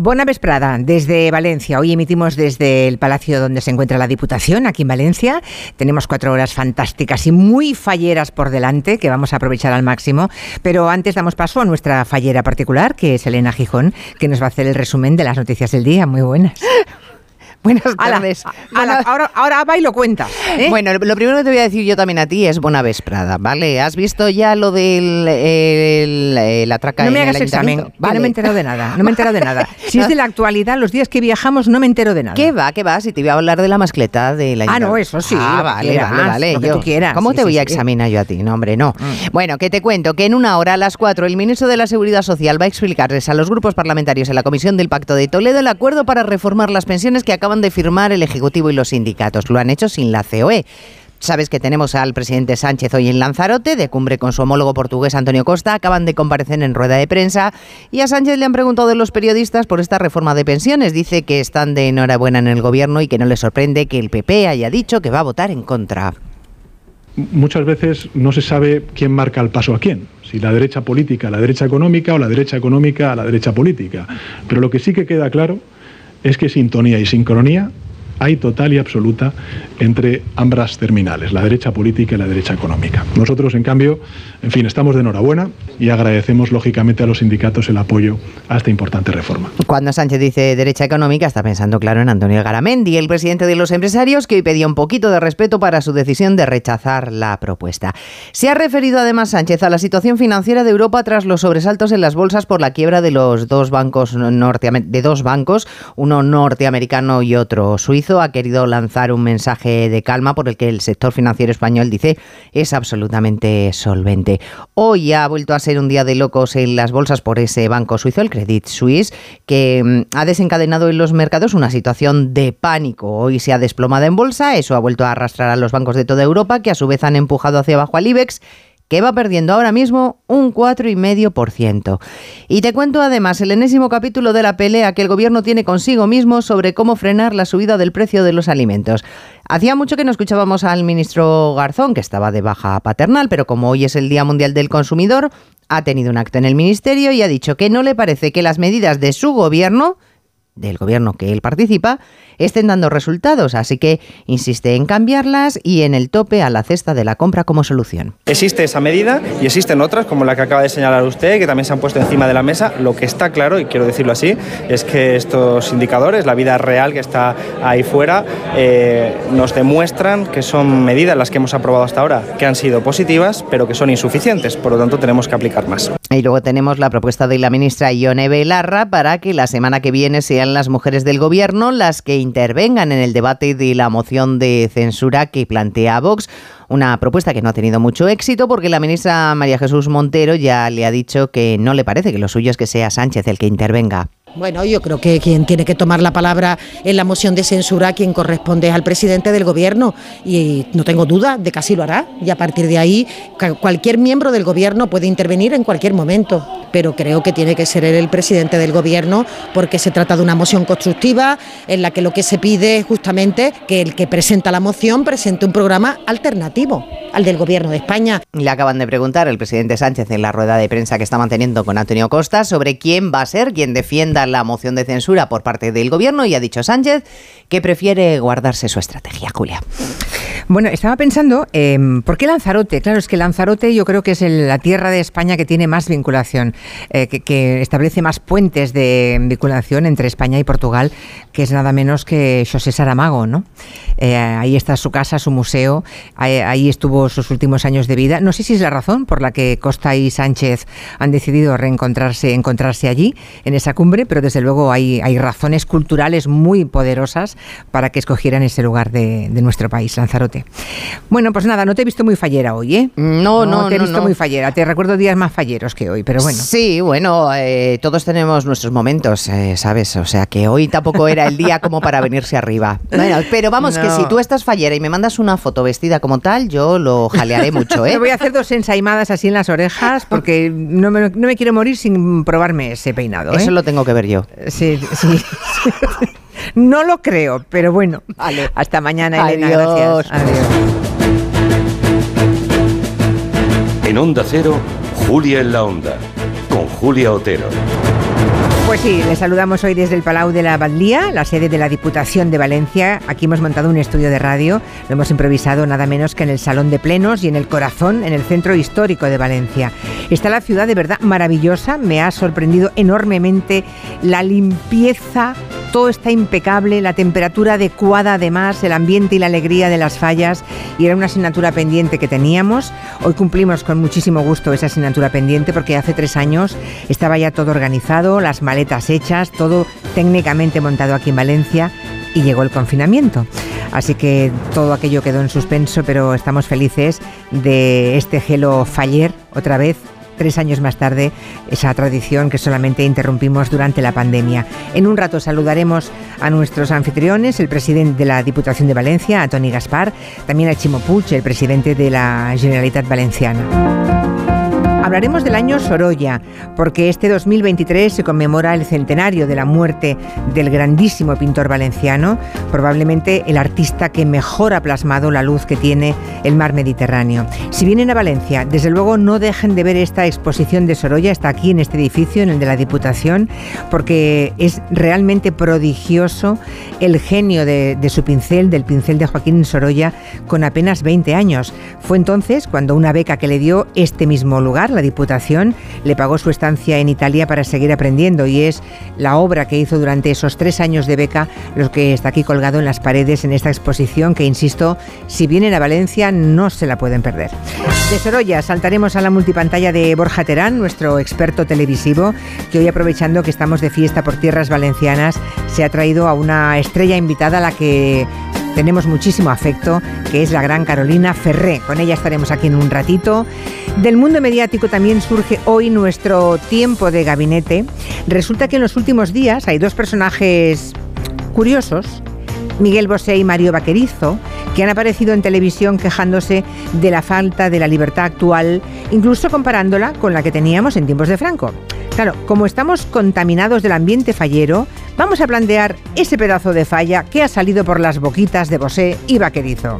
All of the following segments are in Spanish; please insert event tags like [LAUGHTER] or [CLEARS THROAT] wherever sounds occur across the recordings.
Buena vesprada desde Valencia. Hoy emitimos desde el palacio donde se encuentra la Diputación, aquí en Valencia. Tenemos cuatro horas fantásticas y muy falleras por delante que vamos a aprovechar al máximo. Pero antes damos paso a nuestra fallera particular, que es Elena Gijón, que nos va a hacer el resumen de las noticias del día. Muy buenas. Buenas tardes. ahora, ahora va y lo cuenta. ¿eh? Bueno, lo primero que te voy a decir yo también a ti es buena vesprada, ¿vale? ¿Has visto ya lo del el, la traca No me hagas examen, vale. no me he enterado de nada, no me he enterado de nada. [LAUGHS] Si es de la actualidad, los días que viajamos no me entero de nada. ¿Qué va, qué va? Si te voy a hablar de la mascleta de la Ah, no, eso sí. Ah, vale, vale, vale. Lo que tú quieras. ¿Cómo te voy a examinar yo a ti? No, hombre, no. Mm. Bueno, que te cuento que en una hora a las cuatro el ministro de la Seguridad Social va a explicarles a los grupos parlamentarios en la Comisión del Pacto de Toledo el acuerdo para reformar las pensiones que acaban de firmar el Ejecutivo y los sindicatos. Lo han hecho sin la COE. Sabes que tenemos al presidente Sánchez hoy en Lanzarote, de cumbre con su homólogo portugués Antonio Costa. Acaban de comparecer en rueda de prensa y a Sánchez le han preguntado los periodistas por esta reforma de pensiones. Dice que están de enhorabuena en el gobierno y que no le sorprende que el PP haya dicho que va a votar en contra. Muchas veces no se sabe quién marca el paso a quién, si la derecha política la derecha económica o la derecha económica a la derecha política. Pero lo que sí que queda claro es que sintonía y sincronía hay total y absoluta entre ambas terminales, la derecha política y la derecha económica. Nosotros, en cambio, en fin, estamos de enhorabuena y agradecemos lógicamente a los sindicatos el apoyo a esta importante reforma. Cuando Sánchez dice derecha económica, está pensando claro en Antonio Garamendi, el presidente de los empresarios, que hoy pedía un poquito de respeto para su decisión de rechazar la propuesta. Se ha referido además Sánchez a la situación financiera de Europa tras los sobresaltos en las bolsas por la quiebra de los dos bancos de dos bancos, uno norteamericano y otro suizo ha querido lanzar un mensaje de calma por el que el sector financiero español dice es absolutamente solvente. Hoy ha vuelto a ser un día de locos en las bolsas por ese banco suizo, el Credit Suisse, que mm, ha desencadenado en los mercados una situación de pánico. Hoy se ha desplomado en bolsa, eso ha vuelto a arrastrar a los bancos de toda Europa, que a su vez han empujado hacia abajo al IBEX que va perdiendo ahora mismo un 4,5%. Y te cuento además el enésimo capítulo de la pelea que el gobierno tiene consigo mismo sobre cómo frenar la subida del precio de los alimentos. Hacía mucho que no escuchábamos al ministro Garzón, que estaba de baja paternal, pero como hoy es el Día Mundial del Consumidor, ha tenido un acto en el ministerio y ha dicho que no le parece que las medidas de su gobierno del gobierno que él participa estén dando resultados, así que insiste en cambiarlas y en el tope a la cesta de la compra como solución. Existe esa medida y existen otras, como la que acaba de señalar usted, que también se han puesto encima de la mesa. Lo que está claro, y quiero decirlo así, es que estos indicadores, la vida real que está ahí fuera, eh, nos demuestran que son medidas las que hemos aprobado hasta ahora, que han sido positivas, pero que son insuficientes. Por lo tanto, tenemos que aplicar más. Y luego tenemos la propuesta de la ministra Ione Belarra para que la semana que viene las mujeres del gobierno las que intervengan en el debate de la moción de censura que plantea Vox. Una propuesta que no ha tenido mucho éxito porque la ministra María Jesús Montero ya le ha dicho que no le parece que lo suyo es que sea Sánchez el que intervenga. Bueno, yo creo que quien tiene que tomar la palabra en la moción de censura, quien corresponde es al presidente del gobierno y no tengo duda de que así lo hará y a partir de ahí cualquier miembro del gobierno puede intervenir en cualquier momento, pero creo que tiene que ser él el presidente del gobierno porque se trata de una moción constructiva en la que lo que se pide es justamente que el que presenta la moción presente un programa alternativo al del gobierno de España. Le acaban de preguntar el presidente Sánchez en la rueda de prensa que está manteniendo con Antonio Costa sobre quién va a ser quien defienda la moción de censura por parte del gobierno y ha dicho Sánchez que prefiere guardarse su estrategia, Julia. Bueno, estaba pensando, em, ¿por qué Lanzarote? Claro, es que Lanzarote yo creo que es la tierra de España que tiene más vinculación, eh, que, establece más puentes de vinculación entre España y Portugal, que es nada menos que José Saramago, ¿no? Eh, ahí está su casa, su museo, ahí, estuvo sus últimos años de vida. No sé si es la razón por la que Costa y Sánchez han decidido reencontrarse, encontrarse allí, en esa cumbre, pero desde luego hay, hay razones culturales muy poderosas para que escogieran ese lugar de, nuestro país, Lanzarote. Bueno, pues nada, no te he visto muy fallera hoy, ¿eh? No, no, no. te he visto muy fallera. Te recuerdo días más falleros que hoy, pero bueno. Sí, bueno, eh, todos tenemos nuestros momentos, eh, ¿sabes? O sea que hoy tampoco era el día como para venirse arriba. [LAUGHS] Bueno, pero vamos, que si tú estás fallera y me mandas una foto vestida como tal, yo lo jalearé mucho, ¿eh? [LAUGHS] Me voy a hacer dos ensaimadas así en las orejas porque no me, no me quiero morir sin probarme ese peinado. Eso lo tengo que ver yo. Sí, sí. [LAUGHS] no lo creo, pero bueno. Vale. Hasta mañana, Elena. Gracias. Adiós. En Onda Cero, Julia en la Onda, con Julia Otero. Pues sí, les saludamos hoy desde el Palau de la Batlía, la sede de la Diputación de Valencia. Aquí hemos montado un estudio de radio, lo hemos improvisado nada menos que en el Salón de Plenos y en el Corazón, en el Centro Histórico de Valencia. Está la ciudad de verdad maravillosa, me ha sorprendido enormemente la limpieza, todo está impecable, la temperatura adecuada además, el ambiente y la alegría de las fallas y era una asignatura pendiente que teníamos. Hoy cumplimos con muchísimo gusto esa asignatura pendiente porque hace tres años estaba ya todo organizado, las maletas hechas, todo técnicamente montado aquí en Valencia y llegó el confinamiento. Así que todo aquello quedó en suspenso, pero estamos felices de este gelo faller otra vez tres años más tarde, esa tradición que solamente interrumpimos durante la pandemia. En un rato saludaremos a nuestros anfitriones, el presidente de la Diputación de Valencia, a Tony Gaspar, también a Chimo el presidente de la Generalitat Valenciana. Hablaremos del año Sorolla, porque este 2023 se conmemora el centenario de la muerte del grandísimo pintor valenciano, probablemente el artista que mejor ha plasmado la luz que tiene el mar Mediterráneo. Si vienen a Valencia, desde luego no dejen de ver esta exposición de Sorolla, está aquí en este edificio, en el de la Diputación, porque es realmente prodigioso el genio de, de su pincel, del pincel de Joaquín Sorolla, con apenas 20 años. Fue entonces cuando una beca que le dio este mismo lugar, la Diputación le pagó su estancia en Italia para seguir aprendiendo y es la obra que hizo durante esos tres años de beca lo que está aquí colgado en las paredes en esta exposición que, insisto, si vienen a Valencia no se la pueden perder. De Sorolla saltaremos a la multipantalla de Borja Terán, nuestro experto televisivo, que hoy aprovechando que estamos de fiesta por tierras valencianas, se ha traído a una estrella invitada a la que tenemos muchísimo afecto, que es la gran Carolina Ferré. Con ella estaremos aquí en un ratito. Del mundo mediático también surge hoy nuestro tiempo de gabinete. Resulta que en los últimos días hay dos personajes curiosos, Miguel Bosé y Mario Vaquerizo, que han aparecido en televisión quejándose de la falta de la libertad actual, incluso comparándola con la que teníamos en tiempos de Franco. Claro, como estamos contaminados del ambiente fallero, vamos a plantear ese pedazo de falla que ha salido por las boquitas de Bosé y Vaquerizo.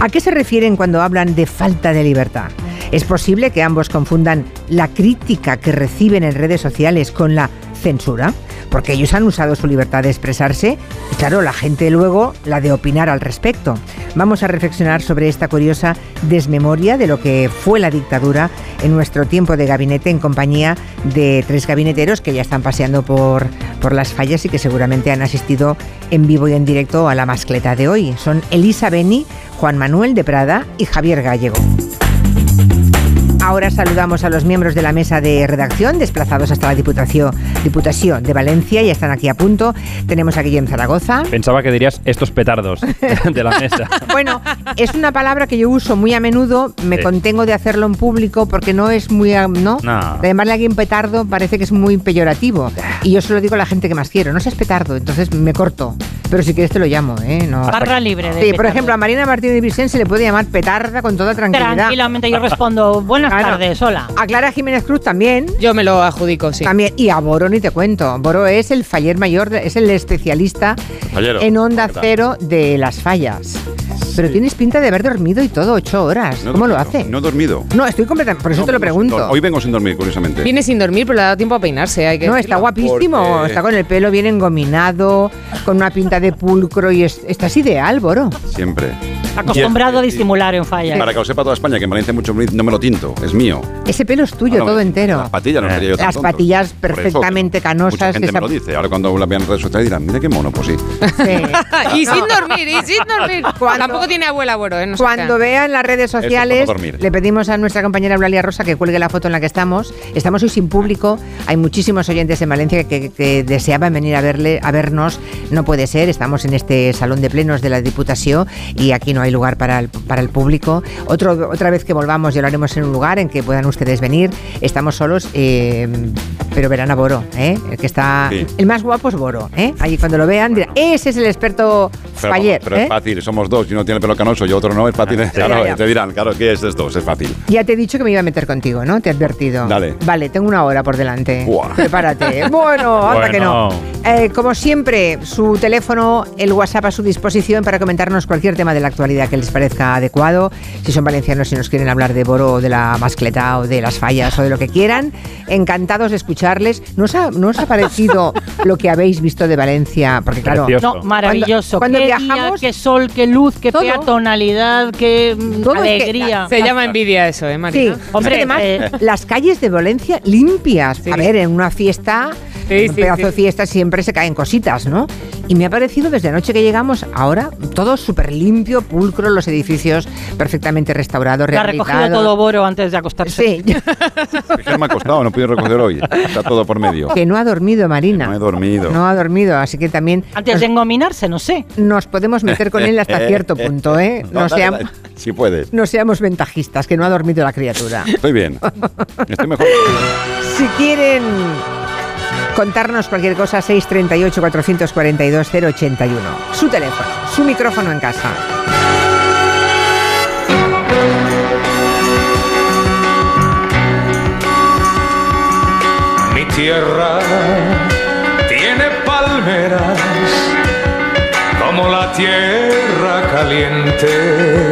¿A qué se refieren cuando hablan de falta de libertad? Es posible que ambos confundan la crítica que reciben en redes sociales con la censura, porque ellos han usado su libertad de expresarse y claro, la gente luego la de opinar al respecto. Vamos a reflexionar sobre esta curiosa desmemoria de lo que fue la dictadura en nuestro tiempo de gabinete en compañía de tres gabineteros que ya están paseando por, por las fallas y que seguramente han asistido en vivo y en directo a la mascleta de hoy. Son Elisa Beni, Juan Manuel de Prada y Javier Gallego. Ahora saludamos a los miembros de la mesa de redacción desplazados hasta la Diputación, Diputación de Valencia. Ya están aquí a punto. Tenemos a Guillem Zaragoza. Pensaba que dirías estos petardos [LAUGHS] de la mesa. bueno, es una palabra que yo uso muy a menudo. Me Sí. contengo de hacerlo en público porque no es muy... ah, ¿no? No. Llamarle a alguien petardo parece que es muy peyorativo. Y yo solo digo a la gente que más quiero. No seas petardo, entonces me corto. Pero si quieres te lo llamo, ¿eh? No. Barra libre de Sí, por petardo. ejemplo, a Marina Martínez de Vicente se le puede llamar petarda con toda tranquilidad. Tranquilamente yo respondo, buenas Claro. tardes, hola. A Clara Jiménez Cruz también. Yo me lo adjudico, sí. También, y a Boro ni te cuento. Boro es el faller mayor, es el especialista Fallero. en onda cero de las fallas. Pero tienes pinta de haber dormido y todo ocho horas. No ¿Cómo lo hace? No he dormido. No, estoy completamente. Por eso No, te lo pregunto. Hoy vengo sin dormir, curiosamente. Viene sin dormir, pero le ha dado tiempo a peinarse. Hay que No, está guapísimo. Porque- Está con el pelo bien engominado, con una pinta de pulcro y es- estás ideal, Boro. Siempre. Acostumbrado a disimular en fallas. Para que lo sepa toda España, que en Valencia mucho no me lo tinto, es mío. Ese pelo es tuyo, Ahora, todo entero. Las patillas no sería yo tan Las tonto. patillas Por eso, perfectamente canosas, Mucha gente esa- me lo dice. Ahora cuando la vean en redes sociales dirán, mira qué mono, pues sí. Sí. [LAUGHS] y sin dormir, y sin dormir. [LAUGHS] Cuando- Tampoco tiene abuela, Boro, ¿eh? No se Cuando crean. vean las redes para sociales, no dormir. le pedimos a nuestra compañera Eulalia Rosa que cuelgue la foto en la que estamos. Estamos hoy sin público. Hay muchísimos oyentes en Valencia que, que deseaban venir a verle, a vernos. No puede ser. Estamos en este salón de plenos de la Diputación y aquí no hay lugar para el, para el público. Otro, otra vez que volvamos, ya lo haremos en un lugar en que puedan ustedes venir. Estamos solos, eh, pero verán a Boro, ¿eh? el que está, Sí. el más guapo es Boro. ¿eh? Ahí cuando lo vean dirán, ese es el experto Pero, Faller, pero ¿eh? es fácil, somos dos y uno tiene el pelo canoso y otro no, es fácil. claro, ya, ya. te dirán, claro, ¿qué es esto? Es fácil. Ya te he dicho que me iba a meter contigo, ¿no? Te he advertido. Dale. Vale, tengo una hora por delante. Buah. Prepárate. [LAUGHS] Bueno, anda Bueno. que no. Eh, como siempre, su teléfono, el WhatsApp a su disposición para comentarnos cualquier tema de la actualidad que les parezca adecuado. Si son valencianos y nos quieren hablar de Boro, o de la mascleta, o de las fallas, o de lo que quieran, encantados de escucharles. ¿No os ha, no os ha parecido [LAUGHS] lo que habéis visto de Valencia? Porque claro, Precioso. No, maravilloso. Cuando- cuando qué viajamos- día, qué sol, qué luz, qué Todo. peatonalidad, qué mm, Todo es que- alegría. Se llama envidia eso, ¿eh, Sí, Marina? Hombre, Es que además eh, las calles de Valencia limpias. Sí. A ver, en una fiesta, Sí, en un sí, pedazo sí. de fiesta siempre se caen cositas, ¿no? Y me ha parecido desde anoche que llegamos, ahora todo súper limpio, pulcro, los edificios perfectamente restaurados, recogido rehabilitados. todo Boro antes de acostarse. Sí, [LAUGHS] Es que no me ha costado, no he podido recoger hoy. Está todo por medio. que no ha dormido Marina. No he dormido. No ha dormido, así que también Antes nos, de engominarse, no sé. nos podemos meter con él hasta [LAUGHS] cierto punto, ¿eh? No, dale, seam- dale. Si puedes. no seamos ventajistas, que no ha dormido la criatura. Estoy bien. Estoy mejor. [LAUGHS] Si quieren contarnos cualquier cosa, 638 442 081. Su teléfono, su micrófono en casa. Mi tierra tiene palmeras como la tierra caliente.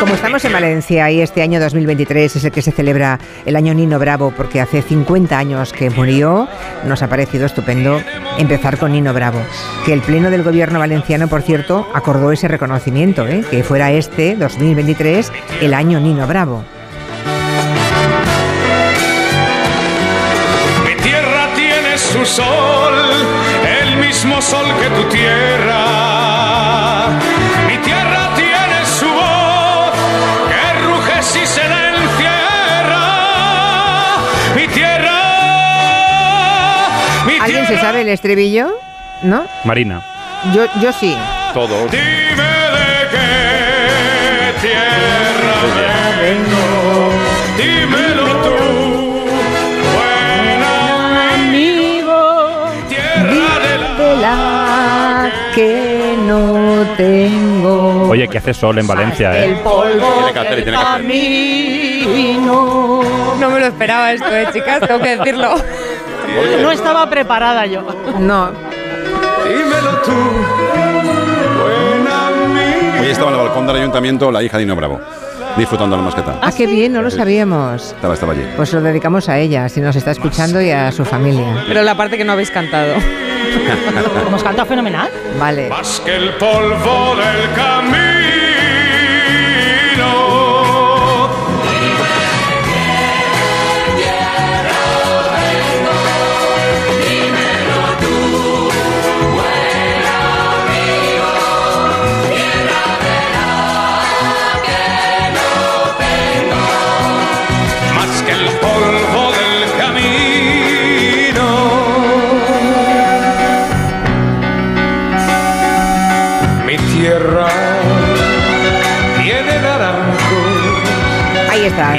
Como estamos en Valencia y este año 2023 es el que se celebra el año Nino Bravo porque hace 50 años que murió, nos ha parecido estupendo empezar con Nino Bravo. Que el Pleno del Gobierno valenciano, por cierto, acordó ese reconocimiento, ¿eh? que fuera este 2023 el año Nino Bravo. Mi tierra tiene su sol, el mismo sol que tu tierra. ¿Alguien se sabe el estribillo? ¿No? Marina. Yo, yo sí. Todos. Dime de qué tierra vengo, dímelo tú, buen amigo, tierra de la la que no tengo. Oye, que hace sol en Valencia, El ¿eh? polvo Tiene que hacer tiene que hacer. No me lo esperaba esto, eh, chicas, tengo que decirlo. No estaba preparada yo. No, dímelo tú. Hoy estaba en el balcón del ayuntamiento la hija de Nino Bravo, disfrutando la masqueta. ah, qué bien, no lo sabíamos. Estaba, estaba allí. Pues lo dedicamos a ella, si nos está escuchando, y a su familia. Pero la parte que no habéis cantado. [LAUGHS] Hemos cantado fenomenal. Vale. Más que el polvo del camino.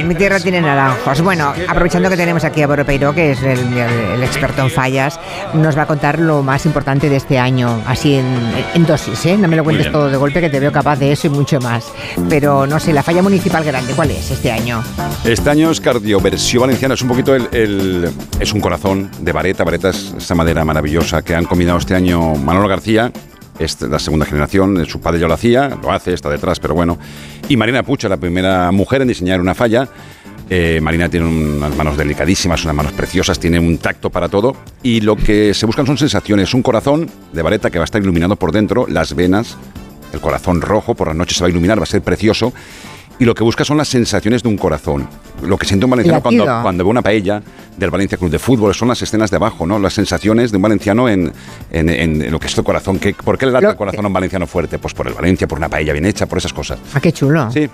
Mi tierra tiene naranjos. Bueno, aprovechando que tenemos aquí a Boro Peiró, que es el, el experto en fallas, nos va a contar lo más importante de este año, así en, en dosis, ¿eh? No me lo cuentes todo de golpe, que te veo capaz de eso y mucho más. Pero no sé, la falla municipal grande, ¿cuál es este año? Este año es cardioversión valenciana, es un poquito el, el- es un corazón de vareta, vareta es esa madera maravillosa que han combinado este año Manolo García, es la segunda generación, su padre ya lo hacía, lo hace, está detrás, pero bueno, y Marina Pucha, la primera mujer en diseñar una falla. Eh, Marina tiene unas manos delicadísimas, unas manos preciosas, tiene un tacto para todo y lo que se buscan son sensaciones, un corazón de vareta que va a estar iluminado por dentro, las venas, el corazón rojo, por la noche se va a iluminar, va a ser precioso. Y lo que busca son las sensaciones de un corazón. Lo que siente un valenciano cuando, cuando ve una paella del Valencia Club de Fútbol son las escenas de abajo, ¿no? Las sensaciones de un valenciano en, en- en lo que es el corazón. ¿Qué- ¿Por qué le late Lo el corazón a un valenciano fuerte? Pues por el Valencia, por una paella bien hecha, por esas cosas. Ah, qué chulo. Sí.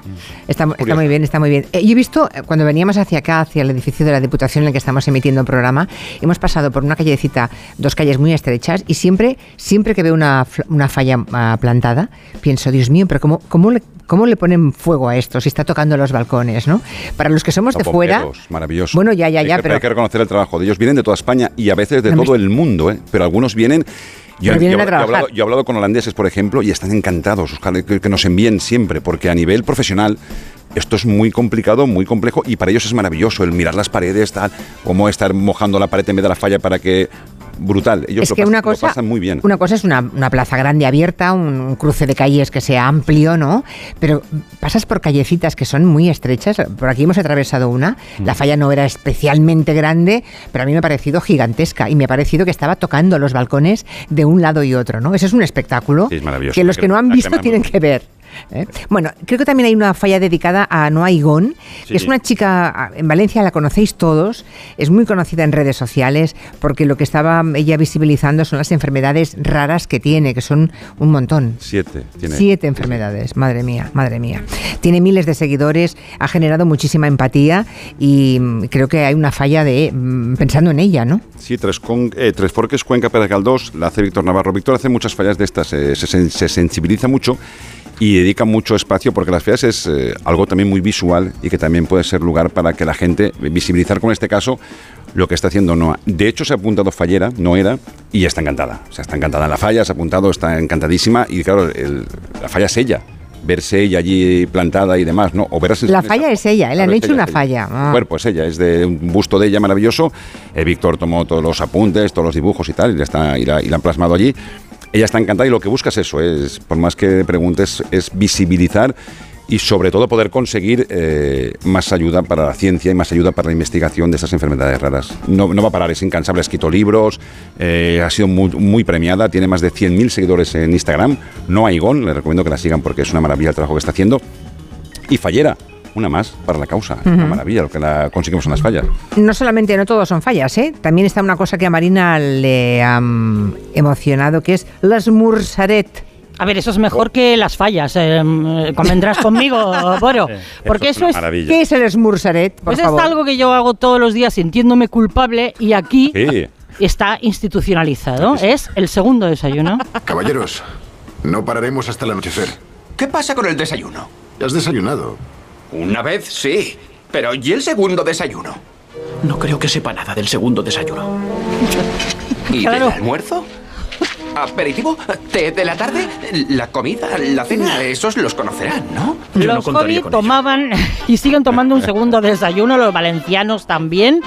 Está, muy bien, está muy bien. Eh, yo he visto, eh, cuando veníamos hacia acá, hacia el edificio de la Diputación en el que estamos emitiendo un programa, hemos pasado por una callecita, dos calles muy estrechas, y siempre, siempre que veo una, una falla ah, plantada, pienso, Dios mío, pero ¿cómo, cómo, le, ¿cómo le ponen fuego a esto si está tocando los balcones, no? Para los que somos de fuera... maravilloso. Bueno, ya, ya, ya, pero... Hay que reconocer el trabajo de ellos. Vienen de toda España y a veces de No me- todo el mundo, ¿eh? Pero algunos vienen yo- yo he hablado, yo he hablado con holandeses, por ejemplo, y están encantados, Oscar, que, que nos envíen siempre, porque a nivel profesional esto es muy complicado, muy complejo, y para ellos es maravilloso el mirar las paredes, tal, cómo estar mojando la pared en vez de la falla para que... Brutal, ellos es lo, que pasan, una lo cosa, pasan muy bien. Una cosa es una, una plaza grande abierta, un cruce de calles que sea amplio, ¿no? Pero pasas por callecitas que son muy estrechas. Por aquí hemos atravesado una. Mm. La falla no era especialmente grande, pero a mí me ha parecido gigantesca y me ha parecido que estaba tocando los balcones de un lado y otro, ¿no? Eso es un espectáculo Sí, es maravilloso. que los que no han visto tienen que ver. ¿Eh? Bueno, creo que también hay una falla dedicada a Noa Igón, Sí. que es una chica, en Valencia la conocéis todos, es muy conocida en redes sociales porque lo que estaba ella visibilizando son las enfermedades raras que tiene, que son un montón. Siete. Tiene. Siete enfermedades, madre mía, madre mía. Tiene miles de seguidores, ha generado muchísima empatía y mm, creo que hay una falla de mm, pensando en ella, ¿no? Sí, tres, con, eh, tres Forques, Cuenca, Pérez Galdós, la hace Víctor Navarro. Víctor hace muchas fallas de estas, eh, se sensibiliza mucho y dedica mucho espacio porque las fallas es eh, algo también muy visual y que también puede ser lugar para que la gente visibilizar con este caso lo que está haciendo Noa. De hecho, se ha apuntado fallera, no era, y está encantada. O sea, está encantada en la falla, se ha apuntado, está encantadísima y claro, el- la falla es ella. Verse ella allí plantada y demás, ¿no? O verse La falla es ella, le han hecho ella, una falla. Ah. El cuerpo es ella, es de un busto de ella maravilloso. Eh, Víctor tomó todos los apuntes, todos los dibujos y tal, y está, y la- y la han plasmado allí. Ella está encantada y lo que busca es eso, es, por más que preguntes, es visibilizar y sobre todo poder conseguir eh, más ayuda para la ciencia y más ayuda para la investigación de esas enfermedades raras. No, no va a parar, es incansable, ha escrito libros, eh, ha sido muy, premiada, tiene más de 100.000 seguidores en Instagram. No Igón, le recomiendo que la sigan porque es una maravilla el trabajo que está haciendo. Y Fallera, una más para la causa. Una maravilla lo que la conseguimos en las fallas. No solamente no todos son fallas, ¿eh? También está una cosa que a Marina le ha mm, emocionado, que es las Mursaret. A ver, eso es mejor que las fallas. eh, convendrás [LAUGHS] conmigo, Boro. Porque eso es, maravilla. ¿Qué es el Smursaret, por pues es algo que yo hago todos los días sintiéndome culpable y aquí Sí. está institucionalizado. Es el segundo desayuno. Caballeros, no pararemos hasta el anochecer. ¿Qué pasa con el desayuno? ¿Has desayunado? Una vez sí, pero ¿y el segundo desayuno? No creo que sepa nada del segundo desayuno. ¿Y Claro. del almuerzo? ¿Aperitivo? ¿Té de la tarde? ¿La comida? ¿La cena? Esos los conocerán, ¿no? Los hobbits tomaban [LAUGHS] y siguen tomando un segundo desayuno, los valencianos también.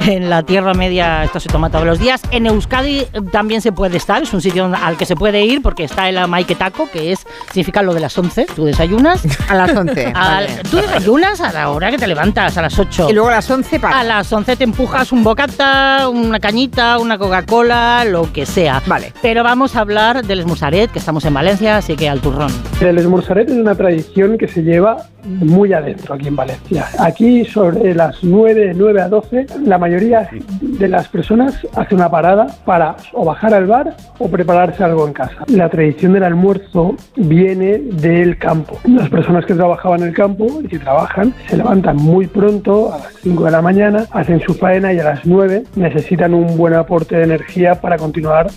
En la Tierra Media esto se toma todos los días. En Euskadi eh, también se puede estar, es un sitio al que se puede ir porque está el Maiketako, que es significa lo de las 11. Tú desayunas. [LAUGHS] A las 11. Al- vale. Tú desayunas a la hora que te levantas, a las 8. Y luego a las 11 para. A las 11 te empujas un bocata, una cañita, una Coca-Cola, lo que sea. Vale. Pero vamos a hablar del Esmusaret, que estamos en Valencia, así que al turrón. El esmorzaret es una tradición que se lleva muy adentro aquí en Valencia. Aquí sobre las 9, 9 a 12, la mayoría de las personas hace una parada para o bajar al bar o prepararse algo en casa. La tradición del almuerzo viene del campo. Las personas que trabajaban en el campo y que trabajan se levantan muy pronto, a las 5 de la mañana, hacen su faena y a las 9 necesitan un buen aporte de energía para continuar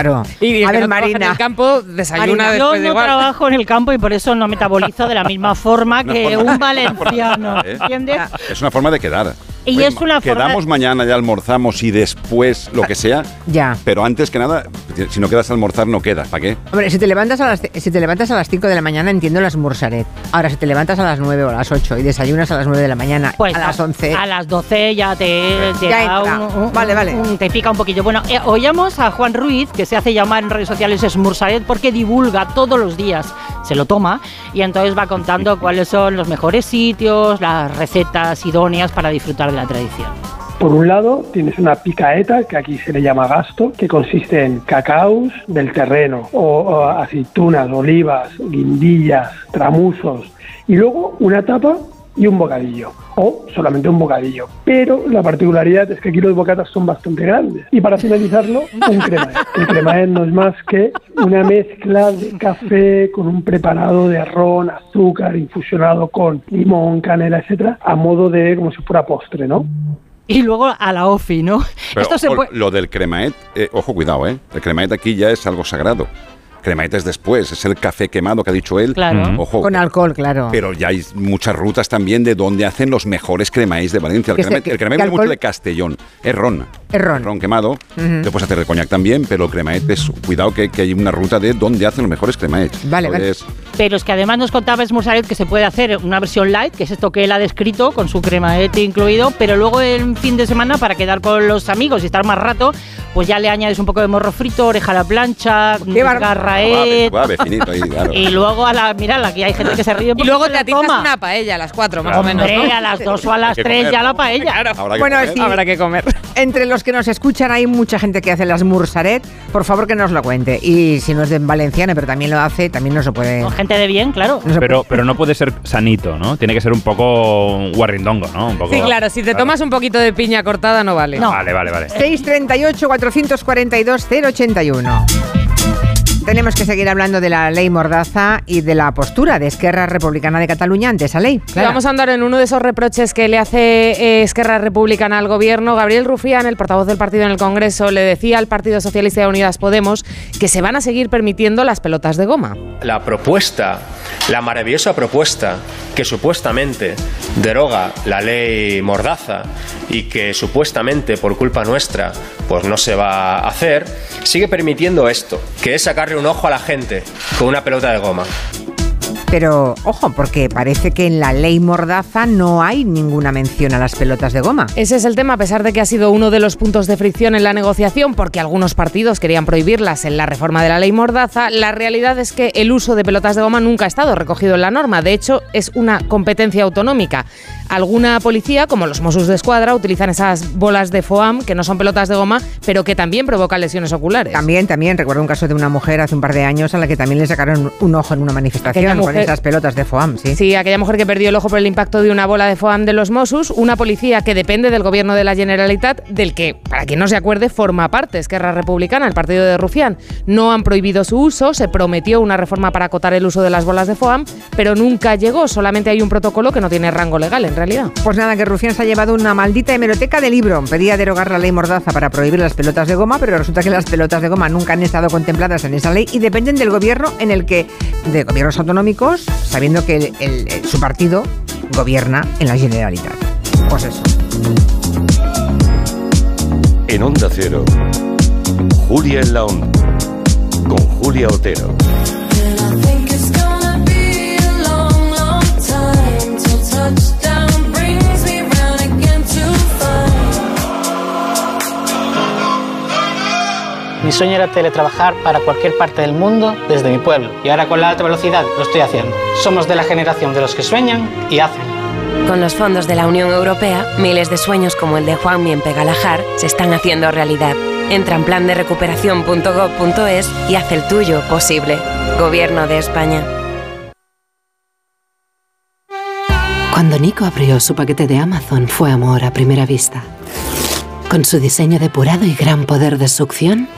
Claro. Y el a que ver, no trabaja en Marina. el campo desayuna Yo después no igual. trabajo en el campo y por eso no metabolizo de la misma [LAUGHS] forma que forma- un valenciano, ¿Eh? ¿entiendes? Es una forma de quedar. Y Oye, es una forma- Quedamos mañana, ya almorzamos y después lo que sea. Ya. Pero antes que nada, si no quedas a almorzar, no quedas. ¿Para qué? Hombre, si te levantas a las si te levantas a las 5 de la mañana entiendo las Mursaret. Ahora si te levantas a las 9 o a las 8 y desayunas a las 9 de la mañana, Pues a las 11. A las 12 ya te, te Ya da entra. un- un- Vale, vale. un- te pica un poquillo. Bueno, eh, oíamos a Juan Ruiz, que se hace llamar en redes sociales Smursaret porque divulga todos los días, se lo toma, y entonces va contando [LAUGHS] cuáles son los mejores sitios, las recetas idóneas para disfrutar de la tradición. Por un lado, tienes una picaeta, que aquí se le llama gasto, que consiste en cacaos del terreno, o, o aceitunas, olivas, guindillas, tramusos, y luego una tapa y un bocadillo, o solamente un bocadillo. Pero la particularidad es que aquí los bocatas son bastante grandes. Y para finalizarlo, un cremaet. El cremaet no es más que una mezcla de café con un preparado de ron, azúcar, infusionado con limón, canela, etcétera, a modo de como si fuera postre, ¿no? Y luego a la OFI, ¿no? Pero Esto se puede... lo del cremaet, eh, ojo, cuidado, ¿eh? El cremaet aquí ya es algo sagrado. Cremaet es después, es el café quemado que ha dicho él. Claro. Ojo. Con alcohol, claro. Pero ya hay muchas rutas también de donde hacen los mejores cremaéis de Valencia. El que- el viene mucho de Castellón, es ron. Ron. quemado. Ujú. Te puedes hacer de coñac también, pero el cremaet es, cuidado que, que hay una ruta de dónde hacen los mejores cremaets. Vale, vale. Pero es que además nos contaba Esmursaret que se puede hacer una versión light, que es esto que él ha descrito, con su cremaete incluido, pero luego en fin de semana, para quedar con los amigos y estar más rato, pues ya le añades un poco de morro frito, oreja a la plancha, garraet. Finito ahí, claro. [LAUGHS] Y luego a la, mira, aquí hay gente que se ríe. Y luego te atizas una paella a las 4 más o menos. ¿no? a las 2 o a las Hay que 3 comer, ya la paella. Claro. Bueno, sí. Habrá que comer. Entre los que nos escuchan hay mucha gente que hace las mursaret. Por favor, que nos lo cuente. Y si no es de valenciana, pero también lo hace, también no se puede. Gente de bien, claro. Pero, pero no puede ser sanito, ¿no? Tiene que ser un poco guarrindongo, ¿no? Un poco, Sí, claro, si te tomas un poquito de piña cortada no vale. Vale, vale, vale. 638 442 081. Tenemos que seguir hablando de la ley Mordaza y de la postura de Esquerra Republicana de Cataluña ante esa ley. Clara. vamos a andar en uno de esos reproches que le hace eh, Esquerra Republicana al gobierno. Gabriel Rufián, el portavoz del partido en el Congreso, le decía al Partido Socialista de Unidas Podemos que se van a seguir permitiendo las pelotas de goma. La propuesta, la maravillosa propuesta que supuestamente deroga la ley Mordaza y que supuestamente por culpa nuestra pues no se va a hacer, sigue permitiendo esto, que es sacarle un ojo a la gente con una pelota de goma. Pero, ojo, porque parece que en la ley Mordaza no hay ninguna mención a las pelotas de goma. Ese es el tema, a pesar de que ha sido uno de los puntos de fricción en la negociación, porque algunos partidos querían prohibirlas en la reforma de la ley Mordaza, la realidad es que el uso de pelotas de goma nunca ha estado recogido en la norma. De hecho, es una competencia autonómica. Alguna policía, como los Mossos de Escuadra, utilizan esas bolas de foam, que no son pelotas de goma, pero que también provocan lesiones oculares. También, también, recuerdo un caso de una mujer hace un par de años a la que también le sacaron un ojo en una manifestación Aquella con mujer- esas pelotas de foam, sí. Sí, aquella mujer que perdió el ojo por el impacto de una bola de foam de los Mossos, una policía que depende del gobierno de la Generalitat, del que, para quien no se acuerde, forma parte Esquerra Republicana, el partido de Rufián. No han prohibido su uso, se prometió una reforma para acotar el uso de las bolas de foam, pero nunca llegó, solamente hay un protocolo que no tiene rango legal en realidad. Pues nada, que Rufián se ha llevado una maldita hemeroteca de libro. Pedía derogar la ley Mordaza para prohibir las pelotas de goma, pero resulta que las pelotas de goma nunca han estado contempladas en esa ley y dependen del gobierno en el que, de gobiernos autonómicos, sabiendo que su partido gobierna en la Generalitat. Pues eso. En Onda Cero, Julia en la Onda, con Julia Otero. Mi sueño era teletrabajar para cualquier parte del mundo desde mi pueblo y ahora con la alta velocidad lo estoy haciendo. Somos de la generación de los que sueñan y hacen. Con los fondos de la Unión Europea, miles de sueños como el de Juan Mien Pegalajar se están haciendo realidad. Entra en plan de recuperación.gov.es y haz el tuyo posible. Gobierno de España. Cuando Nico abrió su paquete de Amazon fue amor a primera vista. Con su diseño depurado y gran poder de succión,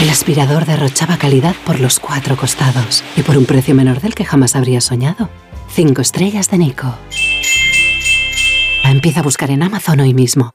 el aspirador derrochaba calidad por los cuatro costados y por un precio menor del que jamás habría soñado. Cinco estrellas de Nico. Empieza a buscar en Amazon hoy mismo.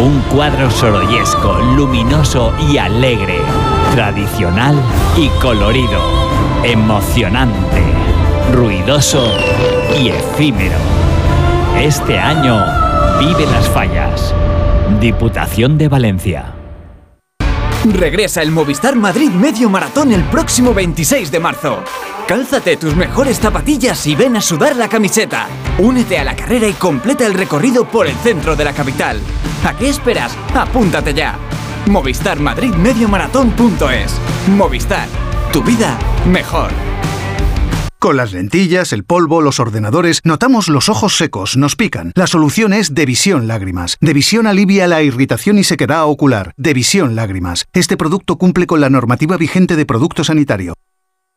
Un cuadro sorollesco, luminoso y alegre. Tradicional y colorido. Emocionante. Ruidoso y efímero. Este año, vive las fallas. Diputación de Valencia. Regresa el Movistar Madrid Medio Maratón el próximo 26 de marzo. Cálzate tus mejores zapatillas y ven a sudar la camiseta. Únete a la carrera y completa el recorrido por el centro de la capital. ¿A qué esperas? Apúntate ya. Movistar Madrid Medio Maratón.es. Movistar. Tu vida mejor. Con las lentillas, el polvo, los ordenadores, notamos los ojos secos, nos pican. La solución es Devisión Lágrimas. Devisión alivia la irritación y sequedad ocular. Devisión Lágrimas. Este producto cumple con la normativa vigente de producto sanitario.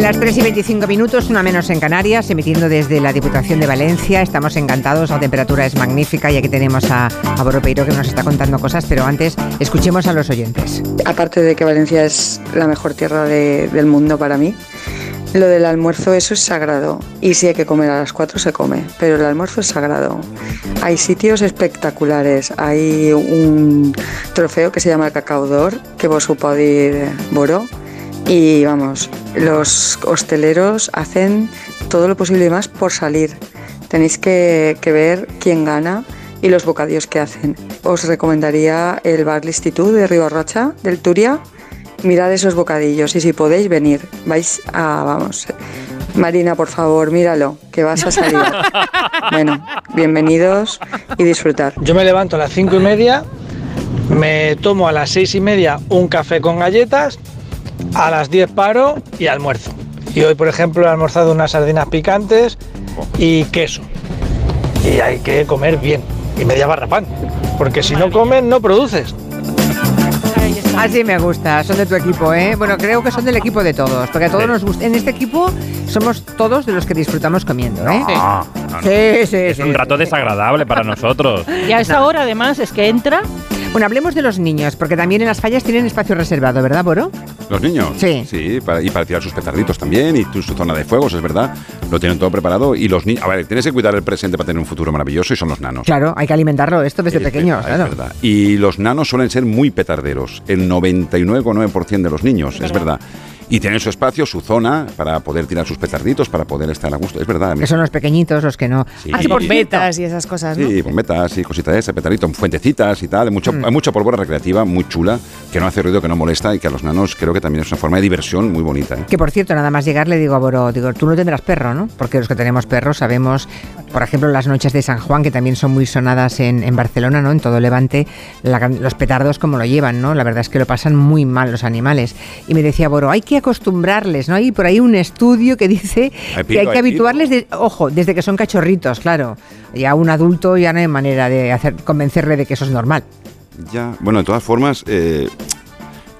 Las 3 y 25 minutos, una menos en Canarias, emitiendo desde la Diputación de Valencia. Estamos encantados, la temperatura es magnífica y aquí tenemos a, a que nos está contando cosas, pero antes escuchemos a los oyentes. Aparte de que Valencia es la mejor tierra de- del mundo para mí, lo del almuerzo eso es sagrado. Y si hay que comer a las 4 se come, pero el almuerzo es sagrado. Hay sitios espectaculares, hay un trofeo que se llama el Cacao d'Or, que vos puedo ir Boro. Y vamos, los hosteleros hacen todo lo posible y más por salir. Tenéis que, que ver quién gana y los bocadillos que hacen. Os recomendaría el Bar L'Institut de Ribarrocha, del Turia. Mirad esos bocadillos y si podéis venir, vais a, vamos, Marina, por favor, míralo, que vas a salir. [LAUGHS] Bueno, bienvenidos y disfrutar. Yo me levanto a las cinco y media, me tomo a las seis y media un café con galletas, a las 10 paro y almuerzo. Y hoy, por ejemplo, he almorzado unas sardinas picantes y queso. Y hay que comer bien. Y media barra pan. Porque si no comes, no produces. Así me gusta, son de tu equipo, ¿eh? Bueno, creo que son del equipo de todos, porque a todos nos gusta. En este equipo somos todos de los que disfrutamos comiendo, ¿eh? No, no, no. Sí, sí, Es sí, un rato desagradable para nosotros. Y a esta hora, además, es que entra. Bueno, hablemos de los niños, porque también en las fallas tienen espacio reservado, ¿verdad, Boro? ¿Los niños? Sí. Sí, para- y para tirar sus petarditos también, y tu- su zona de fuegos, es verdad. Lo tienen todo preparado. Y los niños. A ver, tienes que cuidar el presente para tener un futuro maravilloso, y son los nanos. Claro, hay que alimentarlo esto desde Es pequeños, verdad, claro. es verdad. Y los nanos suelen ser muy petarderos, el 99,9% de los niños, es verdad. Y tienen su espacio, su zona, para poder tirar sus petarditos, para poder estar a gusto, es verdad. Que son los pequeñitos los que no. Sí. Ah, cierto, Bombetas y esas cosas, ¿no? Sí, bombetas y cositas de ese, petarito, fuentecitas y tal. Hay, mucho, Mm. hay mucha pólvora recreativa, muy chula, que no hace ruido, que no molesta y que a los nanos creo que también es una forma de diversión muy bonita. ¿eh? Que por cierto, nada más llegar le digo a Boro, digo, tú no tendrás perro, ¿no? Porque los que tenemos perros sabemos, por ejemplo, las noches de San Juan, que también son muy sonadas en, en Barcelona, ¿no? En todo Levante, la los petardos como lo llevan, ¿no? La verdad es que lo pasan muy mal los animales. Y me decía Boro, hay que acostumbrarles, ¿no? Hay por ahí un estudio que dice que hay que habituarles, de- ojo, desde que son cachorritos, claro. Ya un adulto ya no hay manera de hacer convencerle de que eso es normal. Ya, bueno, de todas formas, eh,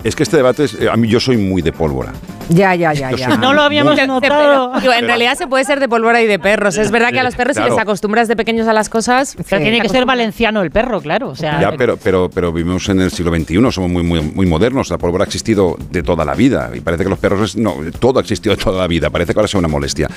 es que este debate, es, eh, a mí yo soy muy de pólvora. Ya, ya, ya, ya. [LAUGHS] No lo habíamos notado. pero, digo, en realidad se puede ser de pólvora y de perros. Es verdad que a los perros, si les acostumbras de pequeños a las cosas. Pero tiene que ser valenciano el perro, claro. O sea, Ya, pero, pero, pero vivimos en el siglo XXI, somos muy, muy, muy modernos. La pólvora ha existido de toda la vida y parece que los perros, es- no, todo ha existido de toda la vida. Parece que ahora sea una molestia.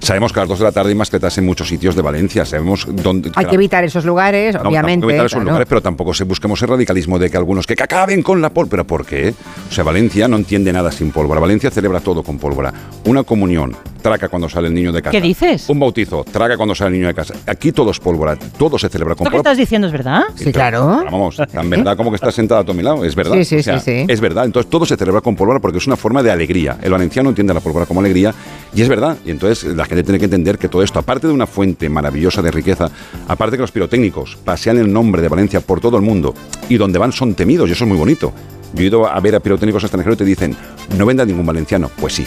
Sabemos que a las 2 de la tarde hay mascletas en muchos sitios de Valencia. Sabemos dónde. Hay que evitar esos lugares, No, obviamente. tampoco evitar esos claro. lugares, pero tampoco se busquemos el radicalismo de que algunos que, que acaben con la pólvora. ¿Pero por qué? O sea, Valencia no entiende nada sin pólvora. Valencia celebra todo con pólvora. Una comunión, traca cuando sale el niño de casa. ¿Qué dices? Un bautizo, traga cuando sale el niño de casa. Aquí todo es pólvora, todo se celebra con ¿Esto que pólvora. estás diciendo es verdad? Sí, claro. Vamos, tan verdad como que estás sentada a tu lado, es verdad. Sí, sí, O sea, sí, sí. Es verdad. Entonces todo se celebra con pólvora porque es una forma de alegría. El valenciano entiende la pólvora como alegría y es verdad. Y entonces la gente tiene que entender que todo esto, aparte de una fuente maravillosa de riqueza, aparte que los pirotécnicos pasean el nombre de Valencia por todo el mundo y donde van son temidos y eso es muy bonito. Yo he ido a ver a pirotécnicos extranjeros y te dicen, no venda ningún valenciano. Pues sí,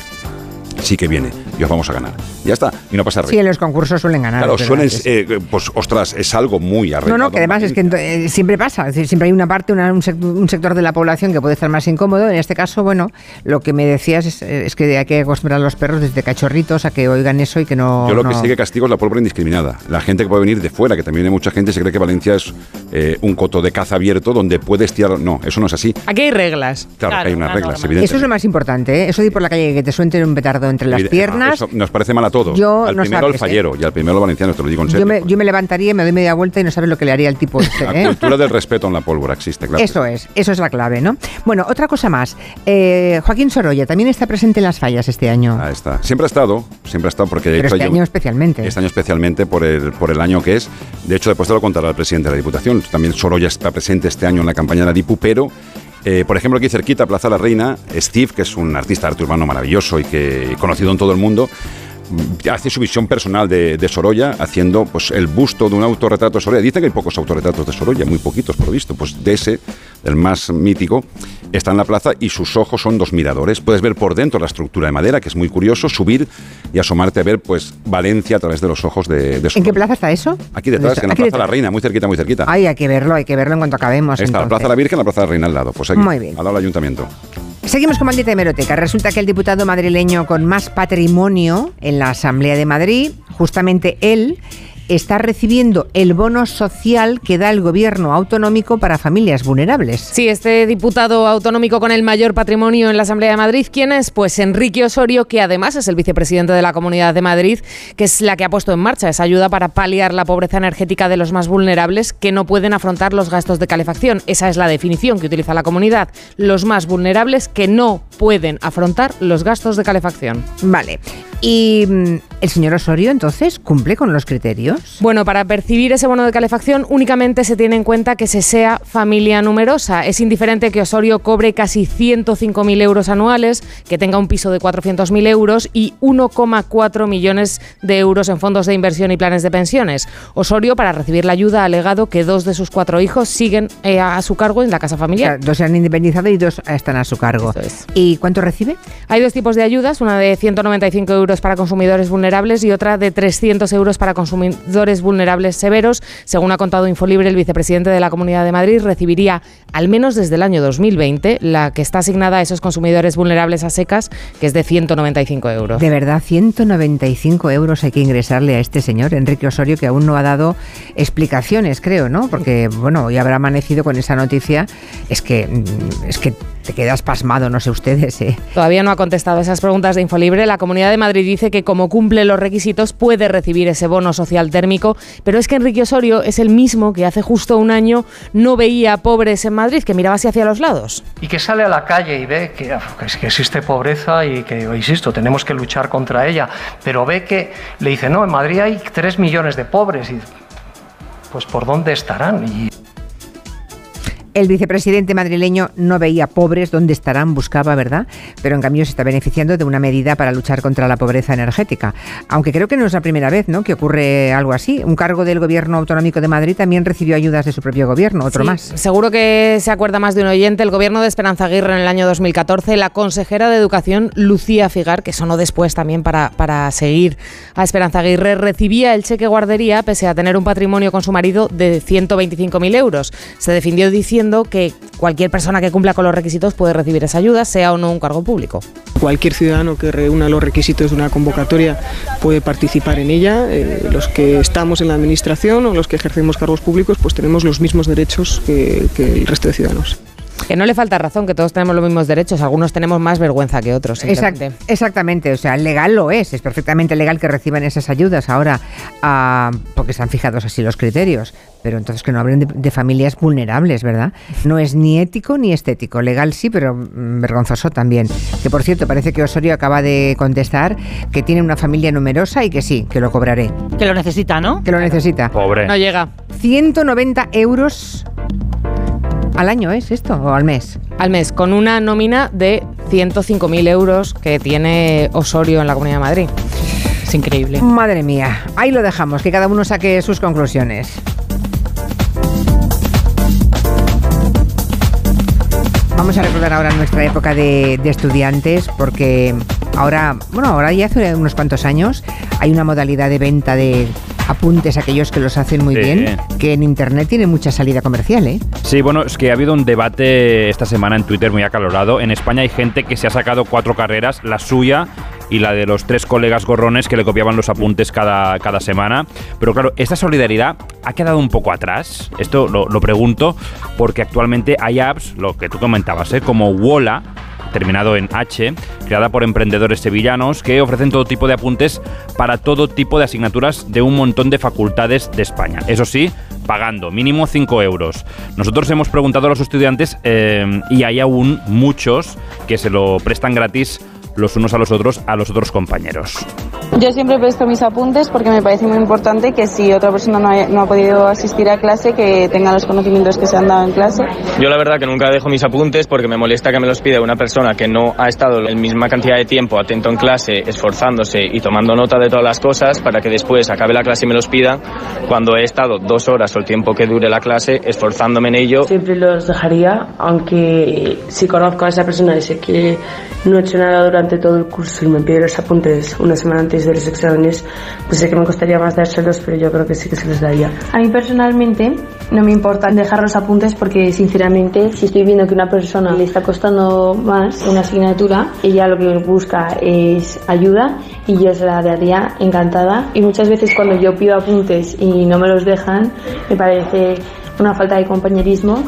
sí que viene. y os vamos a ganar. Ya está, y no pasa nada. Sí, en los concursos suelen ganar. Claro, suelen, eh, pues ostras, es algo muy No, arreglado. no, que además es que eh, siempre pasa, es decir, siempre hay una parte, una- un, sec- un sector de la población que puede estar más incómodo. En este caso, bueno, lo que me decías es, es que hay que acostumbrar a los perros desde cachorritos a que oigan eso y que no... Yo lo que no- sí que castigo es la pólvora indiscriminada. La gente que puede venir de fuera, que también hay mucha gente, se cree que Valencia es eh, un coto de caza abierto donde puedes tirar. No, eso no es así. Aquí hay reglas. Claro, hay unas reglas, Eso es evidentemente. lo más importante, ¿eh? Eso de ir por la calle que te suelte un petardo entre las piernas. Eso nos parece mal a todos. Yo al no primero sabes, al fallero y al primero al valenciano, te lo digo en serio. Yo me, yo me levantaría, me doy media vuelta y no sabes lo que le haría al tipo este, La ¿eh? cultura del respeto en la pólvora existe, claro. Eso es, eso es la clave, ¿no? Bueno, otra cosa más. Eh, Joaquín Sorolla también está presente en las fallas este año. Ahí está. Siempre ha estado, siempre ha estado porque Pero este yo- año especialmente. Este año especialmente por el, por el año que es. De hecho, después te lo contará el presidente de la Diputación. También Sorolla está presente este año en la campaña de la Dipu, pero, eh, por ejemplo, aquí cerquita, Plaza La Reina, Steve, que es un artista de arte urbano maravilloso y que conocido en todo el mundo, hace su visión personal de, de Sorolla, haciendo pues el busto de un autorretrato de Sorolla. Dicen que hay pocos autorretratos de Sorolla, muy poquitos por lo visto. Pues de ese, del más mítico, está en la plaza y sus ojos son dos miradores. Puedes ver por dentro la estructura de madera, que es muy curioso, subir y asomarte a ver pues Valencia a través de los ojos de, de ¿En Sorolla. qué plaza está eso? Aquí detrás, ¿Dónde en la Plaza La detrás. Reina, muy cerquita, muy cerquita. Ay, hay que verlo, hay que verlo en cuanto acabemos. Está la. Plaza de la Virgen, la Plaza de la Reina al lado. Pues aquí, Muy bien. al lado del ayuntamiento. Seguimos con maldita hemeroteca. Resulta que el diputado madrileño con más patrimonio en la Asamblea de Madrid, justamente él, está recibiendo el bono social que da el gobierno autonómico para familias vulnerables. Sí, este diputado autonómico con el mayor patrimonio en la Asamblea de Madrid, ¿quién es? Pues Enrique Osorio, que además es el vicepresidente de la Comunidad de Madrid, que es la que ha puesto en marcha esa ayuda para paliar la pobreza energética de los más vulnerables que no pueden afrontar los gastos de calefacción. Esa es la definición que utiliza la comunidad. Los más vulnerables que no pueden afrontar los gastos de calefacción. Vale. ¿Y mm, el señor Osorio entonces cumple con los criterios? Bueno, para percibir ese bono de calefacción únicamente se tiene en cuenta que se sea familia numerosa. Es indiferente que Osorio cobre casi 105.000 euros anuales, que tenga un piso de 400.000 euros y 1,4 millones de euros en fondos de inversión y planes de pensiones. Osorio, para recibir la ayuda, ha alegado que dos de sus cuatro hijos siguen eh, a su cargo en la casa O sea, familiar. dos se han independizado y dos están a su cargo. ¿Y cuánto recibe? Hay dos tipos de ayudas, una de 195 euros para consumidores vulnerables y otra de 300 euros para consumidores vulnerables severos. Según ha contado Infolibre, el vicepresidente de la Comunidad de Madrid recibiría, al menos desde el año 2020, la que está asignada a esos consumidores vulnerables a secas, que es de 195 euros. De verdad, 195 euros hay que ingresarle a este señor, Enrique Osorio, que aún no ha dado explicaciones, creo, ¿no? Porque, bueno, hoy habrá amanecido con esa noticia. Es que, mm, es que te quedas pasmado, no sé ustedes, ¿eh? Todavía no ha contestado esas preguntas de Infolibre. La Comunidad de Madrid dice que como cumple los requisitos puede recibir ese bono social térmico, pero es que Enrique Osorio es el mismo que hace justo un año no veía pobres en Madrid, que miraba así hacia los lados. y que sale a la calle y ve que, que existe pobreza y que, insisto, tenemos que luchar contra ella, pero ve que le dice, no, en Madrid hay 3 millones de pobres y pues por dónde estarán y El vicepresidente madrileño no veía pobres dónde estarán, buscaba, ¿verdad? Pero en cambio se está beneficiando de una medida para luchar contra la pobreza energética. Aunque creo que no es la primera vez, ¿no? Que ocurre algo así. Un cargo del gobierno autonómico de Madrid también recibió ayudas de su propio gobierno, otro Sí, más. Seguro que se acuerda más de un oyente. El gobierno de Esperanza Aguirre en el año 2014, la consejera de Educación, Lucía Figar, que sonó después también para, para seguir a Esperanza Aguirre, recibía el cheque guardería pese a tener un patrimonio con su marido de 125.000 euros. Se defendió diciendo que cualquier persona que cumpla con los requisitos puede recibir esa ayuda, sea o no un cargo público. Cualquier ciudadano que reúna los requisitos de una convocatoria puede participar en ella. Eh, los que estamos en la administración o los que ejercemos cargos públicos, pues tenemos los mismos derechos que, que el resto de ciudadanos. Que no le falta razón, que todos tenemos los mismos derechos, algunos tenemos más vergüenza que otros. Exact- exactamente, o sea, legal lo es, es perfectamente legal que reciban esas ayudas ahora, ah, porque están fijados así los criterios, pero entonces que no hablen de, de familias vulnerables, ¿verdad? No es ni ético ni estético, legal sí, pero mm, vergonzoso también. Que por cierto, parece que Osorio acaba de contestar que tiene una familia numerosa y que sí, que lo cobraré. Que lo necesita, ¿no? Que lo necesita. Pobre. No llega. 190 euros al año es esto, o al mes. Al mes, con una nómina de 105.000 euros que tiene Osorio en la Comunidad de Madrid. Es increíble. Madre mía, ahí lo dejamos, que cada uno saque sus conclusiones. Vamos a recordar ahora nuestra época de, de estudiantes porque ahora, bueno, ahora ya hace unos cuantos años hay una modalidad de venta de apuntes, aquellos que los hacen muy Sí. bien, que en Internet tiene mucha salida comercial, ¿eh? Sí, bueno, es que ha habido un debate esta semana en Twitter muy acalorado. En España hay gente que se ha sacado cuatro carreras, la suya y la de los tres colegas gorrones que le copiaban los apuntes cada, cada semana. Pero claro, esta solidaridad ha quedado un poco atrás. Esto lo, lo pregunto porque actualmente hay apps, lo que tú comentabas, ¿eh? como Wola, terminado en H, creada por emprendedores sevillanos que ofrecen todo tipo de apuntes para todo tipo de asignaturas de un montón de facultades de España. Eso sí, pagando mínimo 5 euros. Nosotros hemos preguntado a los estudiantes eh, y hay aún muchos que se lo prestan gratis los unos a los otros a los otros compañeros. Yo siempre presto mis apuntes porque me parece muy importante que si otra persona no ha, no ha podido asistir a clase, que tenga los conocimientos que se han dado en clase. Yo la verdad que nunca dejo mis apuntes porque me molesta que me los pida una persona que no ha estado la misma cantidad de tiempo atento en clase, esforzándose y tomando nota de todas las cosas para que después acabe la clase y me los pida cuando he estado dos horas o el tiempo que dure la clase esforzándome en ello. Siempre los dejaría, aunque si conozco a esa persona y sé que no he hecho nada durante todo el curso y me pide los apuntes una semana antes de los exámenes, pues sé que me costaría más dárselos, pero yo creo que sí que se los daría. A mí personalmente no me importa dejar los apuntes porque sinceramente si estoy viendo que una persona le está costando más una asignatura, ella lo que busca es ayuda y yo se la daría encantada. Y muchas veces cuando yo pido apuntes y no me los dejan, me parece una falta de compañerismo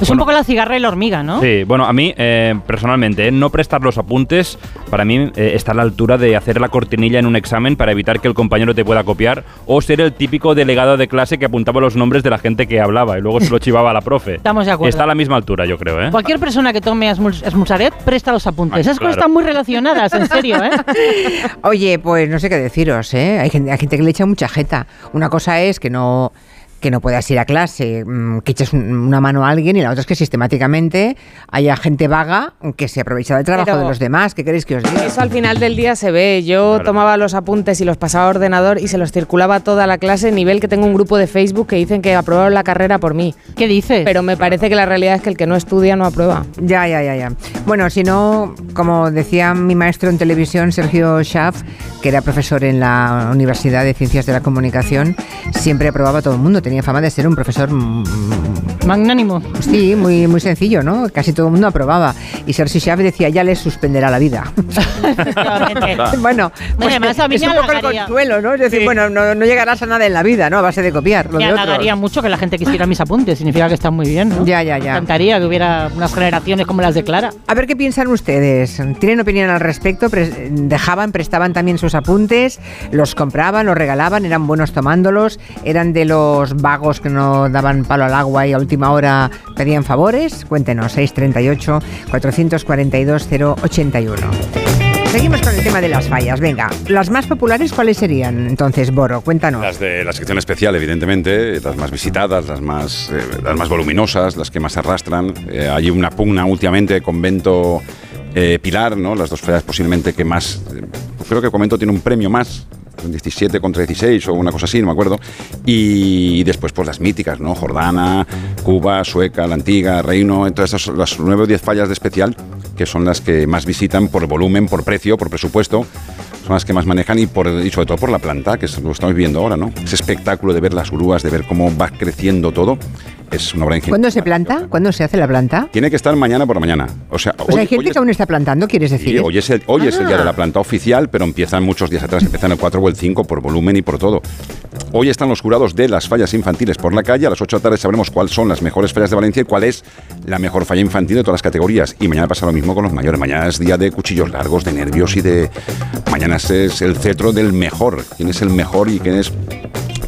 Es un poco la cigarra y la hormiga, ¿no? Sí, bueno, a mí eh, personalmente, eh, no prestar los apuntes para mí eh, está a la altura de hacer la cortinilla en un examen para evitar que el compañero te pueda copiar o ser el típico delegado de clase que apuntaba los nombres de la gente que hablaba y luego se lo [LAUGHS] chivaba a la profe. Estamos de acuerdo. Está a la misma altura, yo creo, ¿eh? Cualquier persona que tome Esmusaret presta los apuntes. Ay, Esas cosas están muy relacionadas, en serio, ¿eh? [LAUGHS] Oye, pues no sé qué deciros, ¿eh? Hay gente, hay gente que le echa mucha jeta. Una cosa es que no que no puedas ir a clase, mm, que eches un- una mano a alguien y la otra es que sistemáticamente haya gente vaga que se aprovecha del trabajo Pero- de los demás. ¿Qué queréis que os diga? Eso al final del día se ve. Yo tomaba los apuntes y los pasaba a ordenador y se los circulaba a toda la clase, nivel que tengo un grupo de Facebook que dicen que aprobaron la carrera por mí. ¿Qué dices? Pero me parece que la realidad es que el que no estudia no aprueba. Ya, ya, ya, ya. Bueno, si no, como decía mi maestro en televisión, Sergio Schaff, que era profesor en la Universidad de Ciencias de la Comunicación, siempre aprobaba a todo el mundo. Tenía fama de ser un profesor mm, magnánimo. Sí, muy, muy sencillo, ¿no? Casi todo el mundo aprobaba. Y Sergio Schaff decía, ya les suspenderá la vida. [LAUGHS] bueno, pues además a mí es me un poco el consuelo, ¿no? Es decir, Sí. bueno, no, no llegarás a nada en la vida, ¿no? A base de copiar. Lo Me halagaría mucho que la gente quisiera mis apuntes. Significa que están muy bien, ¿no? Ya, ya, ya. Me encantaría que hubiera unas generaciones como las de Clara. A ver qué piensan ustedes. ¿Tienen opinión al respecto? Pre- ¿Dejaban, prestaban también sus apuntes? ¿Los compraban, los regalaban? ¿Eran buenos tomándolos? ¿Eran de los vagos que no daban palo al agua y a última hora pedían favores? Cuéntenos, 638 442 081. Seguimos con el tema de las fallas. Venga, las más populares, ¿cuáles serían? Entonces, Boro, cuéntanos. Las de la sección especial, evidentemente, las más visitadas, las más, eh, las más voluminosas, las que más arrastran. Eh, hay una pugna últimamente, Convento eh, Pilar, ¿no? Las dos fallas posiblemente que más... eh, creo que Convento tiene un premio más, 17 contra 16 o una cosa así, no me acuerdo. Y después, pues las míticas, ¿no? Jordana, Cuba, Sueca, La Antigua, Reino, entonces esas, las 9 o 10 fallas de especial, que son las que más visitan por volumen, por precio, por presupuesto. Son las que más manejan y, por, y sobre todo por la planta, que es lo estamos viendo ahora, ¿no? Ese espectáculo de ver las grúas, de ver cómo va creciendo todo, es una obra ingeniera. ¿Cuándo se planta? ¿Cuándo se hace la planta? Tiene que estar mañana por la mañana. O sea, O sea, hay gente que aún está plantando, ¿quieres Sí, decir? hoy es, el, hoy es el día Ah. de la planta oficial, pero empiezan muchos días atrás, empiezan el 4 o el 5 por volumen y por todo. Hoy están los jurados de las fallas infantiles por la calle. A las 8 de la tarde sabremos cuáles son las mejores fallas de Valencia y cuál es la mejor falla infantil de todas las categorías. Y mañana pasa lo mismo con los mayores. Mañana es día de cuchillos largos, de nervios y de... Mañana es- el cetro del mejor. ¿Quién es el mejor y quién es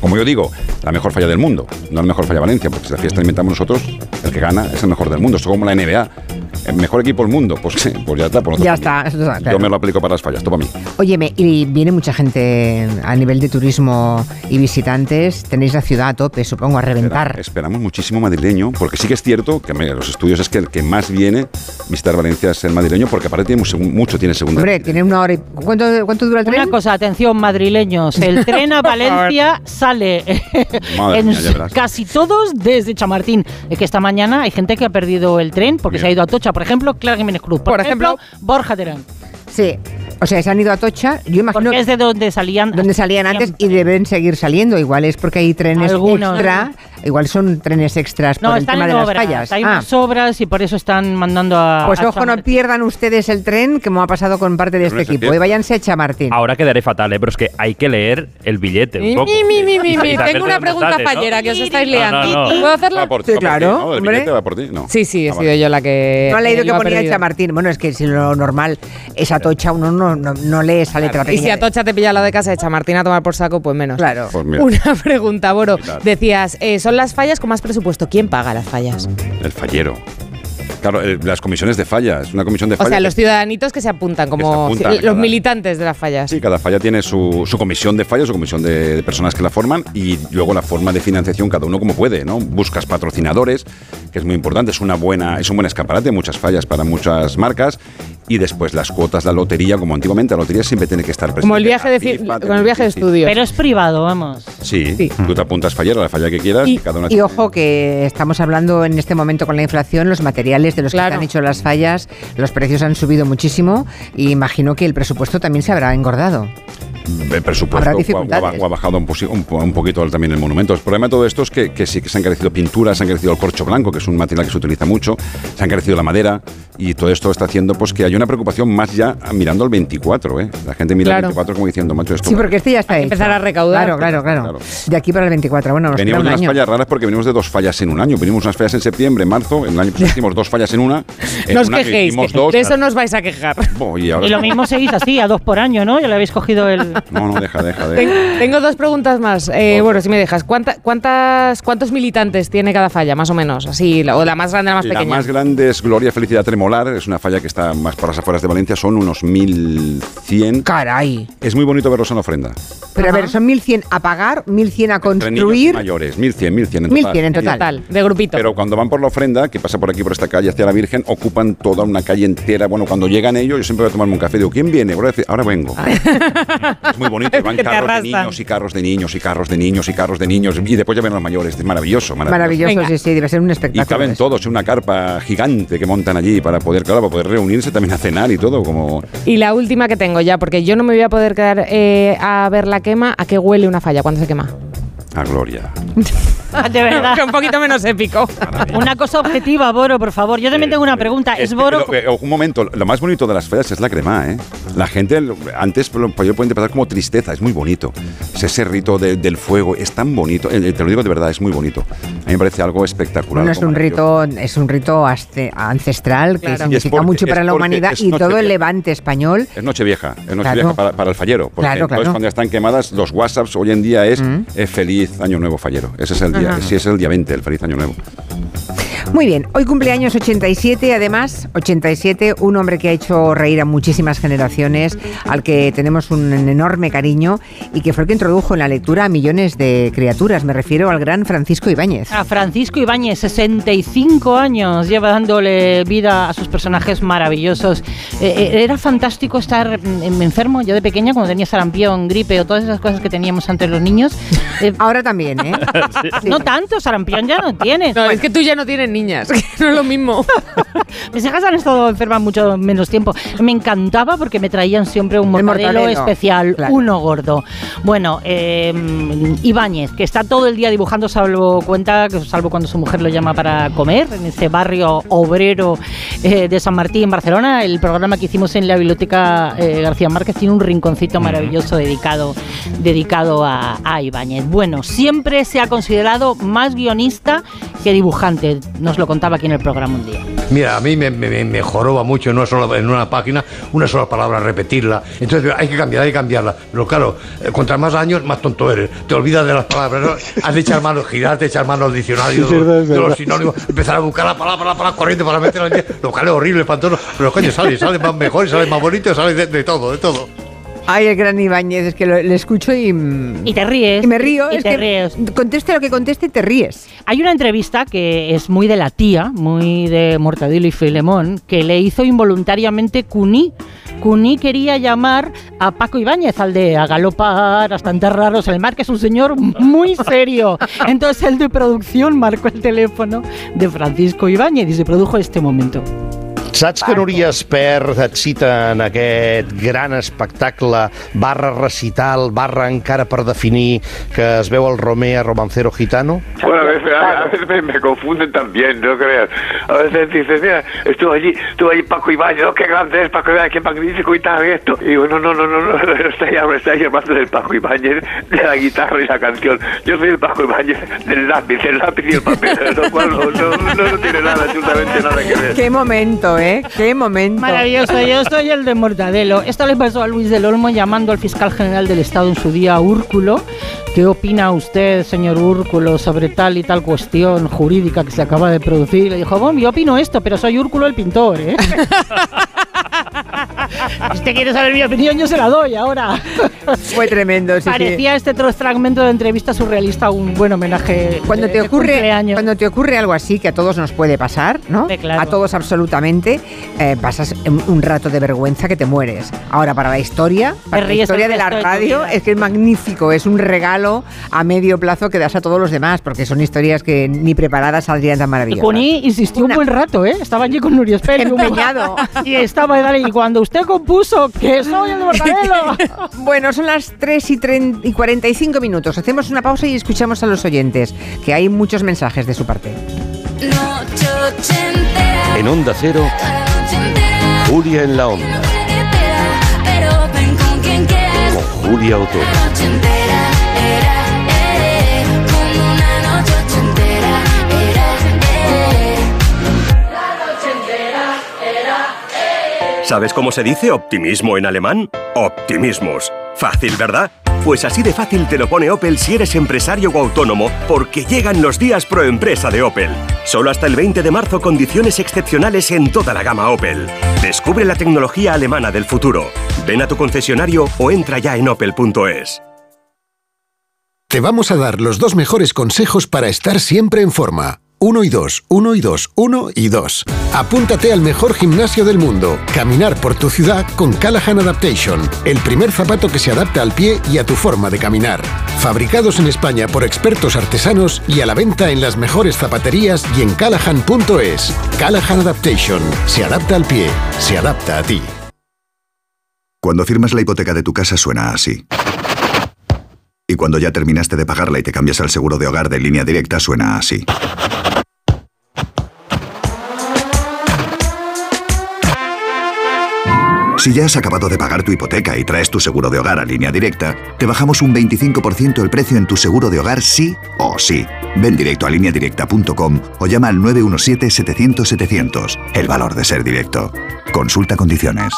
como yo digo, la mejor falla del mundo, no la mejor falla Valencia, porque si la fiesta la inventamos nosotros, el que gana es el mejor del mundo. Esto es como la NBA. El mejor equipo del mundo, pues, [LAUGHS] pues ya está. Por Ya está, eso está claro. Yo me lo aplico para las fallas, todo para mí. Óyeme, y viene mucha gente a nivel de turismo y visitantes. Tenéis la ciudad a tope, supongo, a reventar. Esperamos muchísimo madrileño, porque sí que es cierto que mira, los estudios es que el que más viene visitar Valencia es el madrileño, porque aparte tiene mu- mucho, tiene segunda. Hombre, tiene una hora y... ¿Cuánto, cuánto dura el tren? Una cosa, atención, madrileños. El [LAUGHS] tren a Valencia sale Madre en mía, casi todos desde Chamartín. Es que esta mañana hay gente que ha perdido el tren porque se ha ido a Tocha. Por ejemplo, Clara Jiménez Cruz. Por, ejemplo, Borja Terán. Sí. O sea, se han ido a Atocha. Yo imagino Porque es de donde salían. donde salían antes y deben seguir saliendo. Igual es porque hay trenes Algunos. extra. Igual son trenes extras No, por el tema en de las fallas. Hay Ah, unas obras y por eso están mandando a. pues a ojo, no pierdan ustedes el tren, como ha pasado con parte de Pero este es equipo. Y váyanse a Chamartín. Ahora quedaré fatal, ¿eh? pero es que hay que leer el billete un Mi, poco. mi, mi, mi, mi, Y mi. saber Tengo una pregunta fallera que os estáis liando. no, no. ¿Puedo hacerla? Va por, Sí, va por ti, claro, ¿no? El hombre. billete va por ti, no. Sí, sí, he Ah, sido vale. yo la que. No ha leído que ponía perdido. Chamartín. Bueno, es que si lo normal es Atocha, uno no, no, no lee esa letra Y si Atocha te pilla la de casa de Chamartín a tomar por saco, pues menos. Claro. Pues Una pregunta, Boro. Decías, eh, son las fallas con más presupuesto. ¿Quién paga las fallas? el fallero. Claro, eh, las comisiones de fallas. Una comisión de O fallas. sea, los ciudadanitos que se apuntan, como se apuntan, los cada- militantes de las fallas. Sí, cada falla tiene su, su comisión de fallas, su comisión de, de personas que la forman y luego la forma de financiación cada uno como puede, ¿no? Buscas patrocinadores, que es muy importante, es una buena, es un buen escaparate, muchas fallas para muchas marcas y después las cuotas, la lotería, como antiguamente, la lotería siempre tiene que estar presente. Como el viaje de, FIFA, con el viaje de sí, estudios. Pero es privado, vamos. Sí, tú te apuntas fallero a la falla que quieras y, cada una Y ojo que estamos hablando en este momento con la inflación, los materiales de los que se han hecho las fallas, los precios han subido muchísimo y imagino que el presupuesto también se habrá engordado. El presupuesto Habrá o ha- ha bajado un, poquito también el monumento. El problema de todo esto es que, que sí que se han crecido pinturas, se han crecido el corcho blanco, que es un material que se utiliza mucho, se han crecido la madera y todo esto está haciendo pues que hay una preocupación más ya mirando al 24. ¿eh? La gente mira Claro. al 24 como diciendo, macho, esto Sí, porque este ya está hecho. empezar a recaudar. Claro, claro, claro. De aquí para el 24. Bueno, nos queda Venimos un de unas año. fallas raras porque venimos de dos fallas en un año. Venimos unas fallas en septiembre, en marzo. En el año pasado [LAUGHS] hicimos dos fallas en una. En No os un año quejéis, que dos. de eso no os vais a quejar. Bo, y ahora- Y lo mismo seguís así, a dos por año, ¿no? Ya le habéis cogido el. No, no, deja, deja. Ten- deja. tengo dos preguntas más. Eh, bueno, si me dejas, ¿cuánta- cuántas, ¿cuántos militantes tiene cada falla, más o menos? Así, la- o la más grande, la más La pequeña. más grande es Gloria Felicidad Tremolar, es una falla que está más por las afueras de Valencia, son unos 1100. ¡Caray! Es muy bonito verlos en la ofrenda. Pero a ver, son 1.100 a pagar, 1.100 a y construir. mayores, 1100, 1100 en total. 1.100 en total. de grupito. Pero cuando van por la ofrenda, que pasa por aquí, por esta calle hacia la Virgen, ocupan toda una calle entera. Bueno, cuando llegan ellos, yo siempre voy a tomarme un café. Digo, ¿quién viene? Ahora, ahora vengo. [LAUGHS] es muy bonito. y Van [LAUGHS] carros de niños y carros de niños y carros de niños y carros de niños. Y después ya ven a los mayores. Es maravilloso, maravilloso. Maravilloso, Venga. sí, sí, debe ser un Y espectáculo. caben eso. todos en una carpa gigante que montan allí para poder, claro, para poder reunirse también a cenar y todo, como Y la última que tengo ya, porque yo no me voy a poder quedar eh, a ver la quema. ¿A qué huele una falla cuando se quema? a Gloria. [LAUGHS] [LAUGHS] De verdad. [LAUGHS] un poquito menos épico. [LAUGHS] Una cosa objetiva, Boro, por favor. Yo también tengo una pregunta. ¿Es que Boro? lo- eh, un momento, lo más bonito de las fallas es la crema, ¿eh? La gente, antes lo- pues yo puedo interpretar como tristeza, es muy bonito. Es ese rito de- del fuego, es tan bonito, eh, te lo digo de verdad, es muy bonito. A mí me parece algo espectacular. Bueno, es un rito, es un rito ancestral que Claro. Es significa porque- mucho es para la humanidad es y todo el levante español. Es Nochevieja, es Nochevieja Claro. para, para el fallero. Porque Claro, entonces cuando ya están quemadas, los WhatsApps hoy en día es Mm. eh, feliz año nuevo fallero. Ese es el día, sí, es el día 20, el feliz año nuevo. Muy bien, hoy cumpleaños 87, además, 87, un hombre que ha hecho reír a muchísimas generaciones, al que tenemos un enorme cariño y que fue el que introdujo en la lectura a millones de criaturas. Me refiero al gran Francisco Ibáñez. A Francisco Ibáñez, 65 años, lleva dándole vida a sus personajes maravillosos. Eh, eh, era fantástico estar mm, enfermo. Yo de pequeña, cuando tenía sarampión, gripe o todas esas cosas que teníamos antes los niños. [LAUGHS] eh, Ahora también, ¿eh? [LAUGHS] No tanto, sarampión ya no tienes. No, es que tú ya no tienes niñas, [LAUGHS] que no es lo mismo. [LAUGHS] Mis hijas han estado enfermas mucho menos tiempo. Me encantaba porque me traían siempre un El mortadelo, especial, claro. uno gordo. Bueno, eh, Ibáñez, que está todo el día dibujando, salvo cuenta, salvo cuando su mujer lo llama para comer, en ese barrio obrero eh, de San Martín, en Barcelona. El programa que hicimos en la biblioteca eh, García Márquez tiene un rinconcito maravilloso dedicado, dedicado a, a Ibáñez. Bueno, siempre se ha considerado más guionista que dibujante. Nos lo contaba aquí en el programa un día. Mira, a mí me, me, me joroba mucho en una, sola, en una página una sola palabra, repetirla. Entonces hay que cambiarla, hay que cambiarla. Pero claro, eh, contra más años, más tonto eres. Te olvidas de las palabras. ¿no? [LAUGHS] Has de echar mano, girarte, echar mano al diccionario Sí, es de los sinónimos, empezar a buscar la palabra, la palabra corriente para meterla en Lo cual es horrible, espantoso. Pero coño, sale, sale más mejor, sale más bonito, sale de, de todo, de todo. Ay, el gran Ibáñez, es que lo, le escucho y... Y te ríes. Y me río, Y es te que ríes. conteste lo que conteste, te ríes. Hay una entrevista que es muy de la tía, muy de Mortadelo y Filemón, que le hizo involuntariamente Cuní. Cuní quería llamar a Paco Ibáñez, al de a galopar hasta enterraros en el mar, que es un señor muy serio. Entonces el de producción marcó el teléfono de Francisco Ibáñez y se produjo este momento. Saps que Núria Espert et cita en aquest gran espectacle barra recital, barra encara per definir que es veu el Romea Romancero Gitano? Bueno, a veces, a, a veces me, me confunden también, no creas. A veces dices, mira, estuvo allí, estuvo allí Paco Ibáñez, oh, qué grande es Paco Ibáñez, qué magnífico y tal, y esto. Y digo, no, no, no, no, no, está ahí, está ahí hablando del Paco Ibáñez, de la guitarra y la canción. Yo soy el Paco Ibáñez del lápiz, el lápiz y el papel, lo cual no, no, no, no tiene nada, absolutamente nada que ver. Qué momento, ¿eh? Qué momento. Maravilloso, yo soy el de Mortadelo. Esto le pasó a Luis del Olmo llamando al fiscal general del Estado en su día, Úrculo. ¿Qué opina usted, señor Úrculo, sobre tal y tal cuestión jurídica que se acaba de producir? Le dijo, bueno, yo opino esto, pero soy Úrculo el pintor, ¿eh? [LAUGHS] Si usted quiere saber mi opinión, yo se la doy ahora. Fue tremendo, sí, sí. Parecía este tro- fragmento de entrevista surrealista un buen homenaje. Cuando de- te de ocurre cuando te ocurre algo así que a todos nos puede pasar, ¿no? A todos absolutamente, eh, pasas un, un rato de vergüenza que te mueres. Ahora para la historia, para la historia de la de radio vida. es que es magnífico, es un regalo a medio plazo que das a todos los demás porque son historias que ni preparadas saldrían tan maravillosas. Cuní insistió un buen rato, ¿eh? Estaba allí con Nuria. Empeñado. Y estaba y cuando usted compuso que soy el de Mortadelo. [LAUGHS] Bueno, son las 3 y, 30 y 45 minutos. Hacemos una pausa y escuchamos a los oyentes, que hay muchos mensajes de su parte. En Onda Cero, Julia en la Onda, con Julia Otero. ¿Sabes cómo se dice optimismo en alemán? Optimismus. Fácil, ¿verdad? Pues así de fácil te lo pone Opel si eres empresario o autónomo, porque llegan los días pro empresa de Opel. Solo hasta el 20 de marzo condiciones excepcionales en toda la gama Opel. Descubre la tecnología alemana del futuro. Ven a tu concesionario o entra ya en opel.es. Te vamos a dar los dos mejores consejos para estar siempre en forma. Uno y dos, uno y dos, uno y dos. Apúntate al mejor gimnasio del mundo. Caminar por tu ciudad con Callahan Adaptation, el primer zapato que se adapta al pie y a tu forma de caminar. Fabricados en España por expertos artesanos y a la venta en las mejores zapaterías y en callahan.es. Callahan Adaptation. Se adapta al pie, se adapta a ti. Cuando firmas la hipoteca de tu casa suena así. Y cuando ya terminaste de pagarla y te cambias al seguro de hogar de línea directa suena así. Si ya has acabado de pagar tu hipoteca y traes tu seguro de hogar a línea directa, te bajamos un 25% el precio en tu seguro de hogar sí o sí. Ven directo a lineadirecta.com o llama al 917-700-700. El valor de ser directo. Consulta condiciones.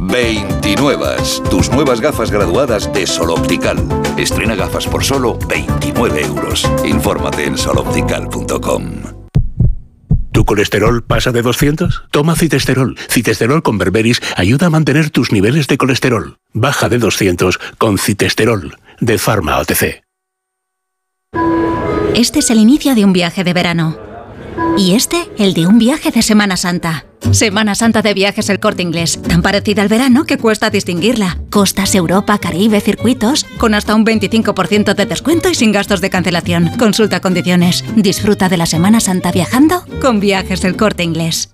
29. Tus nuevas gafas graduadas de Sol Optical. Estrena gafas por solo 29 euros. Infórmate en soloptical.com. ¿Tu colesterol pasa de 200? Toma citesterol. Citesterol con berberis ayuda a mantener tus niveles de colesterol. Baja de 200 con citesterol de Pharma OTC. Este es el inicio de un viaje de verano. Y este, el de un viaje de Semana Santa. Semana Santa de Viajes El Corte Inglés, tan parecida al verano que cuesta distinguirla. Costas, Europa, Caribe, circuitos, con hasta un 25% de descuento y sin gastos de cancelación. Consulta condiciones. Disfruta de la Semana Santa viajando con Viajes El Corte Inglés.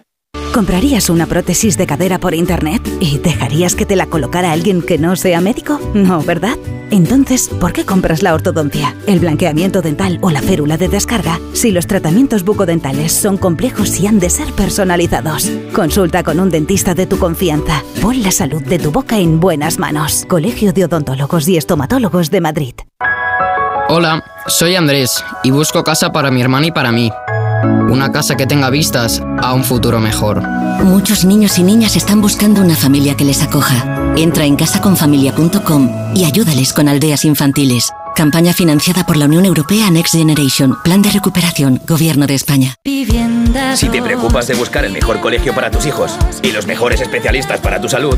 ¿Comprarías una prótesis de cadera por internet y dejarías que te la colocara alguien que no sea médico? No, ¿verdad? Entonces, ¿por qué compras la ortodoncia, el blanqueamiento dental o la férula de descarga si los tratamientos bucodentales son complejos y han de ser personalizados? Consulta con un dentista de tu confianza. Pon la salud de tu boca en buenas manos. Colegio de Odontólogos y Estomatólogos de Madrid. Hola, soy Andrés y busco casa para mi hermana y para mí. Una casa que tenga vistas a un futuro mejor. Muchos niños y niñas están buscando una familia que les acoja. Entra en casaconfamilia.com y ayúdales con aldeas infantiles. Campaña financiada por la Unión Europea Next Generation. Plan de recuperación. Gobierno de España. Si te preocupas de buscar el mejor colegio para tus hijos y los mejores especialistas para tu salud,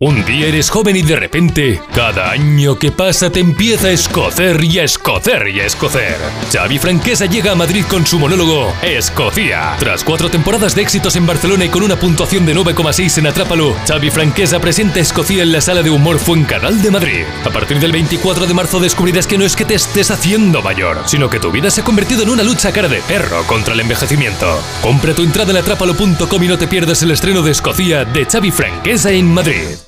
Un día eres joven y de repente, cada año que pasa te empieza a escocer y a escocer y a escocer. Xavi Franquesa llega a Madrid con su monólogo Escocia. Tras cuatro temporadas de éxitos en Barcelona y con una puntuación de 9,6 en Atrápalo, Xavi Franquesa presenta Escocia en la sala de humor Fuencanal de Madrid. A partir del 24 de marzo descubrirás que no es que te estés haciendo mayor, sino que tu vida se ha convertido en una lucha cara de perro contra el envejecimiento. Compra tu entrada en atrápalo.com y no te pierdas el estreno de Escocia de Xavi Franquesa en Madrid.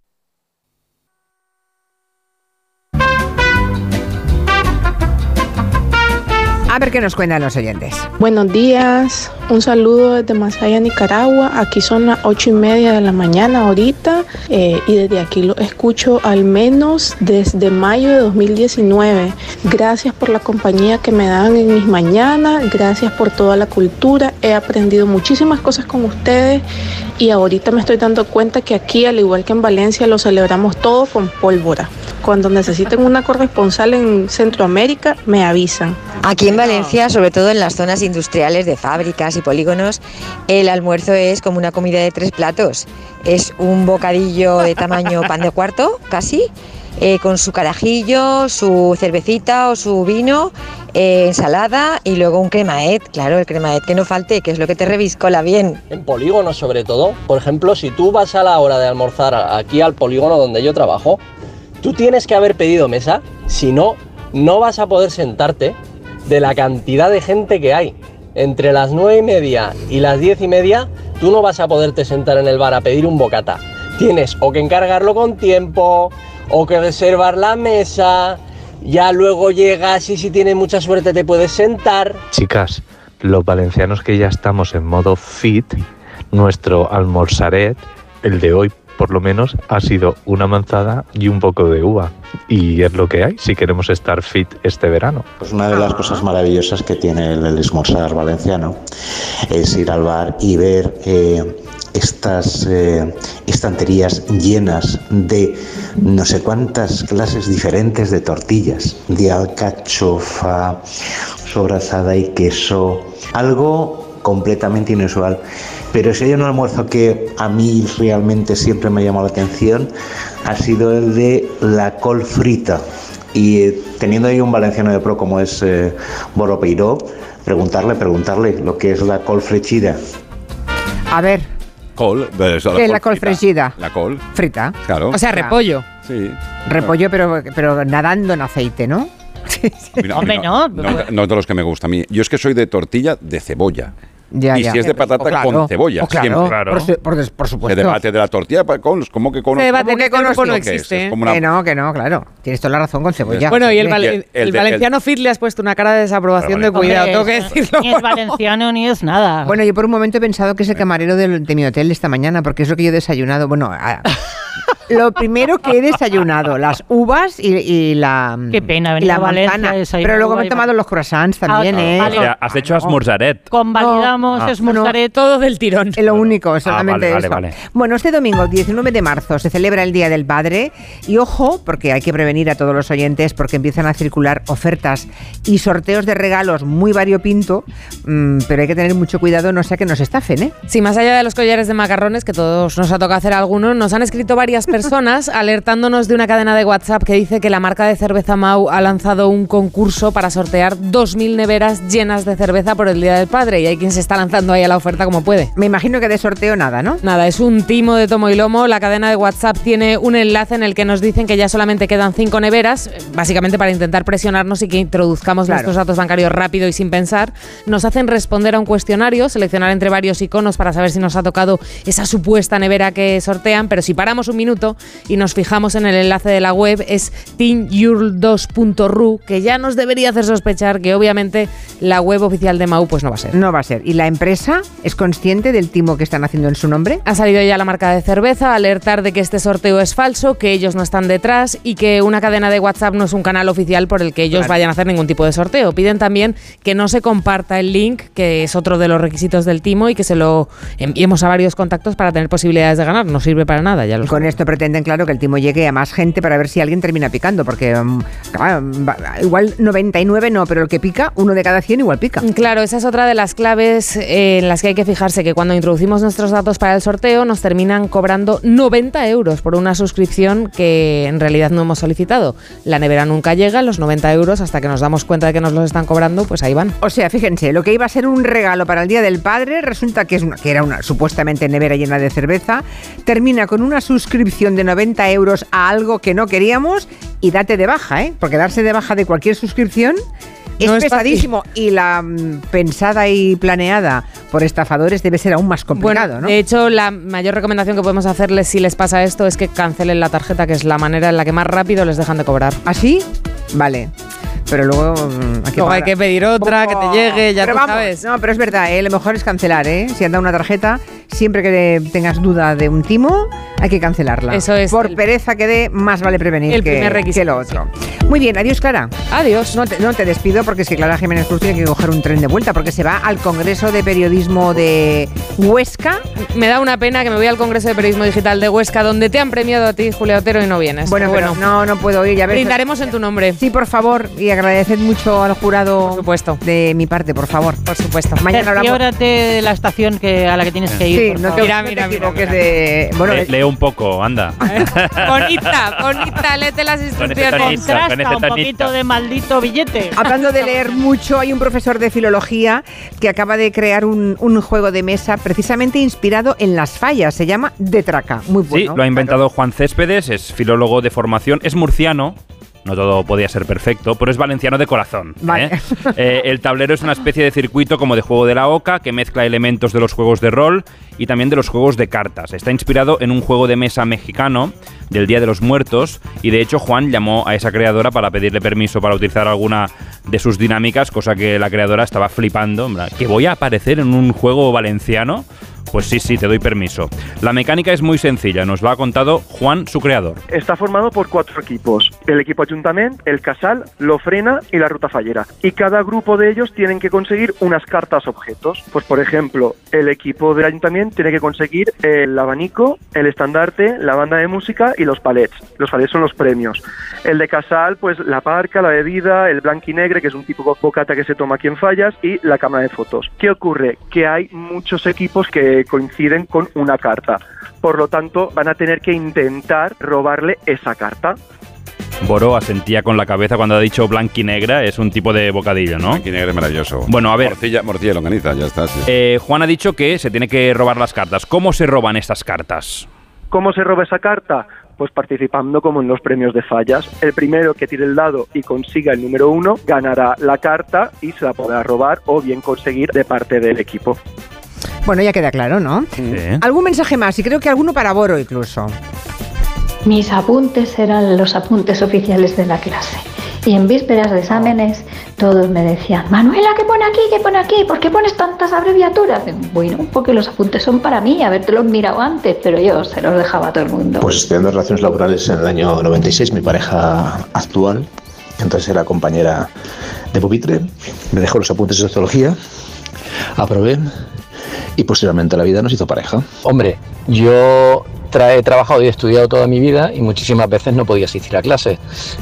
A ver qué nos cuentan los oyentes. Buenos días, un saludo desde Masaya, Nicaragua. Aquí son las ocho y media de la mañana ahorita eh, y desde aquí lo escucho al menos desde mayo de 2019. Gracias por la compañía que me dan en mis mañanas, gracias por toda la cultura. He aprendido muchísimas cosas con ustedes y ahorita me estoy dando cuenta que aquí, al igual que en Valencia, lo celebramos todo con pólvora. Cuando necesiten una corresponsal en Centroamérica, me avisan. Aquí en Valencia, sobre todo en las zonas industriales de fábricas y polígonos, el almuerzo es como una comida de tres platos. Es un bocadillo de tamaño [LAUGHS] pan de cuarto, casi, eh, con su carajillo, su cervecita o su vino, eh, ensalada y luego un cremaet. Claro, el cremaet que no falte, que es lo que te reviscola bien. En polígonos sobre todo. Por ejemplo, si tú vas a la hora de almorzar aquí al polígono donde yo trabajo, tú tienes que haber pedido mesa, si no, no vas a poder sentarte de la cantidad de gente que hay. Entre las nueve y media y las diez y media, tú no vas a poderte sentar en el bar a pedir un bocata. Tienes o que encargarlo con tiempo, o que reservar la mesa, ya luego llegas y si tienes mucha suerte te puedes sentar. Chicas, los valencianos que ya estamos en modo fit, nuestro almorzaret, el de hoy por lo menos, ha sido una manzana y un poco de uva. Y es lo que hay si queremos estar fit este verano. Pues una de las cosas maravillosas que tiene el, el esmorzar valenciano es ir al bar y ver eh, estas eh, estanterías llenas de no sé cuántas clases diferentes de tortillas, de alcachofa, sobrasada y queso, algo completamente inusual. Pero si hay un almuerzo que a mí realmente siempre me ha llamado la atención, ha sido el de la col frita. Y eh, teniendo ahí un valenciano de pro como es eh, Boro Peiró, preguntarle, preguntarle lo que es la col frechida. A ver, Col, de eso, ¿qué es la col frita. fregida? La col. Frita. Claro. O sea, repollo. Sí. Repollo, pero, pero nadando en aceite, ¿no? Mira, a mí No, no de los que me gusta a mí. Yo es que soy de tortilla de cebolla. Ya, y ya. si es de patata claro, con cebolla, o claro, siempre. por su- por supuesto. Se debate de la tortilla con ¿cómo que con Se debate que con no existe. Es como una- Que no, que no, claro. Tienes toda la razón con cebolla. Bueno, y el, el valenciano fit le has puesto una cara de desaprobación de cuidado, tengo que decirlo. Ni es valenciano ni es nada. Bueno, yo por un momento he pensado que es el camarero del- de, mi hotel esta mañana, porque es lo que yo he desayunado. Bueno, a- lo primero que he desayunado, las uvas y, y la, Qué pena y venir la a Valencia manzana. Pero luego me he tomado los croissants también, Ah, ¿eh? vale. O sea, has hecho esmorzaret. Convalidamos, Ah. esmorzaré todo del tirón. Es lo único, solamente vale, vale, eso. vale. Bueno, este domingo, 19 de marzo, se celebra el Día del Padre. Y ojo, porque hay que prevenir a todos los oyentes, porque empiezan a circular ofertas y sorteos de regalos muy variopinto. mm, pero hay que tener mucho cuidado, no sea que nos estafen, ¿eh? Sí, más allá de los collares de macarrones, que todos nos ha tocado hacer algunos, nos han escrito varias personas alertándonos de una cadena de WhatsApp que dice que la marca de cerveza Mau ha lanzado un concurso para sortear 2.000 neveras llenas de cerveza por el Día del Padre. Y hay quien se está lanzando ahí a la oferta como puede. Me imagino que de sorteo nada, ¿no? Nada, es un timo de tomo y lomo. La cadena de WhatsApp tiene un enlace en el que nos dicen que ya solamente quedan cinco neveras, básicamente para intentar presionarnos y que introduzcamos Claro. nuestros datos bancarios rápido y sin pensar. Nos hacen responder a un cuestionario, seleccionar entre varios iconos para saber si nos ha tocado esa supuesta nevera que sortean, pero si paramos un minuto y nos fijamos en el enlace de la web es teamyurl2.ru, que ya nos debería hacer sospechar que obviamente la web oficial de Mau pues no va a ser. No va a ser. ¿Y la empresa es consciente del timo que están haciendo en su nombre? Ha salido ya la marca de cerveza a alertar de que este sorteo es falso, que ellos no están detrás y que una cadena de WhatsApp no es un canal oficial por el que ellos Claro. vayan a hacer ningún tipo de sorteo. Piden también que no se comparta el link, que es otro de los requisitos del timo, y que se lo enviemos a varios contactos para tener posibilidades de ganar. No sirve para nada, ya lo Con esto pretenden, claro, que el timo llegue a más gente para ver si alguien termina picando, porque mm, claro, va- igual 99 no, pero el que pica, uno de cada 100 igual pica. Claro, esa es otra de las claves eh, en las que hay que fijarse, que cuando introducimos nuestros datos para el sorteo nos terminan cobrando 90 euros por una suscripción que en realidad no hemos solicitado. La nevera nunca llega, los 90 euros, hasta que nos damos cuenta de que nos los están cobrando, pues ahí van. O sea, fíjense, lo que iba a ser un regalo para el Día del Padre resulta que, es una, que era una supuestamente nevera llena de cerveza, termina con una suscripción de 90 euros a algo que no queríamos y date de baja, ¿eh? Porque darse de baja de cualquier suscripción es No es pesadísimo y la mm, pensada y planeada por estafadores debe ser aún más complicado, Bueno, ¿no? de hecho, la mayor recomendación que podemos hacerles si les pasa esto es que cancelen la tarjeta, que es la manera en la que más rápido les dejan de cobrar. ¿Así? Vale. Pero luego mm, hay que, Luego hay que pedir otra, que te llegue, ya pero tú vamos, sabes. No, pero es verdad, ¿eh? lo mejor es cancelar, ¿eh? Si han dado una tarjeta, siempre que tengas duda de un timo, hay que cancelarla. Eso es Por pereza que dé, más vale prevenir el que, primer requisito, que lo otro. Muy bien, adiós, Clara. Adiós. No te, no te despido porque es que Clara Jiménez Cruz tiene que coger un tren de vuelta porque se va al Congreso de Periodismo de Huesca. Me da una pena que me voy al Congreso de Periodismo Digital de Huesca, donde te han premiado a ti, Julia Otero, y no vienes. Bueno, Pero pero no, no puedo ir. Ya ves. Brindaremos en tu nombre. Sí, por favor, y agradeced mucho al jurado Por supuesto. de mi parte, por favor. Por supuesto. Mañana hablamos. De la estación que, a la que tienes que ir. Sí, por no favor. te, Mira, mira, mira, mira. de... Bueno, Le- lee un poco, anda. bonita, [LAUGHS] bonita, léete las instrucciones. con Contrasta ese un tonito. poquito de maldito billete. Hablando de [LAUGHS] leer mucho, hay un profesor de filología que acaba de crear un, un juego de mesa precisamente inspirado en las fallas. Se llama Detraca. Muy bueno. sí, lo ha inventado Juan Céspedes, es filólogo de formación, es murciano. No todo podía ser perfecto, pero es valenciano de corazón. Vale. ¿eh? Eh, el tablero es una especie de circuito como de juego de la oca que mezcla elementos de los juegos de rol y también de los juegos de cartas. Está inspirado en un juego de mesa mexicano del Día de los Muertos y de hecho Juan llamó a esa creadora para pedirle permiso para utilizar alguna de sus dinámicas, cosa que la creadora estaba flipando. ¿Que voy a aparecer en un juego valenciano? Pues sí, sí, te doy permiso. La mecánica es muy sencilla, nos lo ha contado Juan, su creador. Está formado por cuatro equipos. El equipo Ayuntamiento, el Casal, l'Ofrena y la Ruta Fallera. Y cada grupo de ellos tienen que conseguir unas cartas objetos. Pues por ejemplo, el equipo del Ayuntamiento tiene que conseguir el abanico, el estandarte, la banda de música y los palets. Los palets son los premios. El de Casal, pues la parca, la bebida, el blanco y negre, que es un tipo de bocata que se toma aquí en Fallas, y la cámara de fotos. ¿Qué ocurre? Que hay muchos equipos que coinciden con una carta. Por lo tanto, van a tener que intentar robarle esa carta. Boro asentía con la cabeza cuando ha dicho blanquinegra, es un tipo de bocadillo, ¿no? Blanquinegra es maravilloso. Bueno, a ver. Morcilla, morcilla y longaniza, ya está. sí. Eh, Juan ha dicho que se tiene que robar las cartas. ¿Cómo se roban estas cartas? ¿Cómo se roba esa carta? Pues participando como en los premios de fallas. El primero que tire el dado y consiga el número uno ganará la carta y se la podrá robar o bien conseguir de parte del equipo. Bueno, ya queda claro, ¿no? Sí. ¿Algún mensaje más? Y creo que alguno para Boro incluso. Mis apuntes eran los apuntes oficiales de la clase. Y en vísperas de exámenes todos me decían, Manuela, ¿qué pone aquí? ¿Qué pone aquí? ¿Por qué pones tantas abreviaturas? Bueno, porque los apuntes son para mí, haberte los mirado antes, pero yo se los dejaba a todo el mundo. Pues estudiando relaciones laborales en el año 96, mi pareja actual, entonces era compañera de pupitre, me dejó los apuntes de sociología, aprobé y posteriormente la vida nos hizo pareja. Hombre, yo tra- he trabajado y he estudiado toda mi vida y muchísimas veces no podía asistir a clases.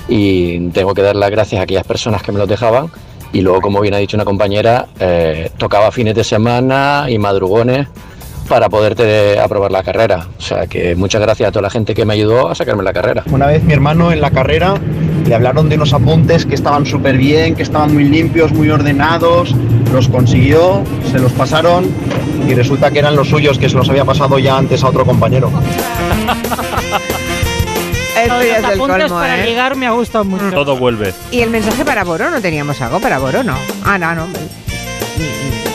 Y tengo que dar las gracias a aquellas personas que me los dejaban. Y luego, como bien ha dicho una compañera, eh, tocaba fines de semana y madrugones para poderte aprobar la carrera. O sea que muchas gracias a toda la gente que me ayudó a sacarme la carrera. Una vez mi hermano en la carrera le hablaron de unos apuntes que estaban súper bien, que estaban muy limpios, muy ordenados, los consiguió, se los pasaron y resulta que eran los suyos que se los había pasado ya antes a otro compañero. [LAUGHS] Esto Los ya es apuntes colmo, para ¿eh? ligar me ha gustado mucho. Todo vuelve. ¿Y el mensaje para Boro? ¿No teníamos algo para Boro? No. Ah, no, no.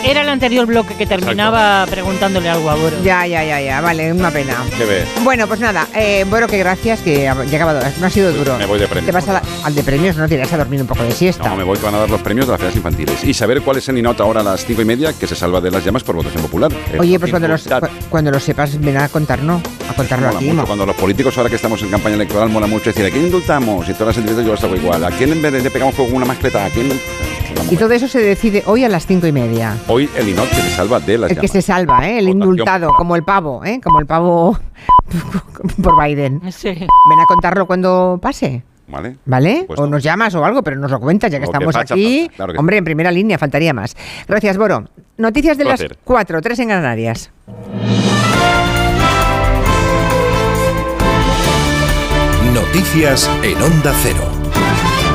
Era el anterior bloque que terminaba preguntándole algo a Boro. Ya, ya, ya, ya. Vale, una pena. ¿Qué ves? Bueno, pues nada, eh, Boro, que gracias, que ha ya ha acabado. No ha sido duro. Me voy de premios. Te vas a la- al de premios, no te irás a dormir un poco de siesta. No, me voy que van a dar los premios de las fiestas infantiles. Y saber cuál es el Ninot ahora a las cinco y media que se salva de las llamas por votación popular. Oye, pues cuando, los, cu- cuando lo sepas, ven a contarnos. A contarlo Mola aquí. mucho. Cuando los políticos, ahora que estamos en campaña electoral, mola mucho decir, ¿a quién indultamos? Y todas las entrevistas yo las hago igual. ¿A quién en vez de le pegamos fuego con una mascleta? ¿A quién? Y todo eso se decide hoy a las cinco y media. Hoy el Ninot que se salva de las El que se salva, ¿eh? El Votación. indultado, como el pavo, ¿eh? Como el pavo [LAUGHS] por Biden. Sí. Ven a contarlo cuando pase. ¿Vale? ¿Vale? Pues o nos llamas o algo, pero nos lo cuentas ya que estamos facha aquí. falta, claro que Hombre, en primera línea, faltaría más. Gracias, Boro. Noticias de las Placer. 4, 3 en Canarias. Noticias en Onda Cero.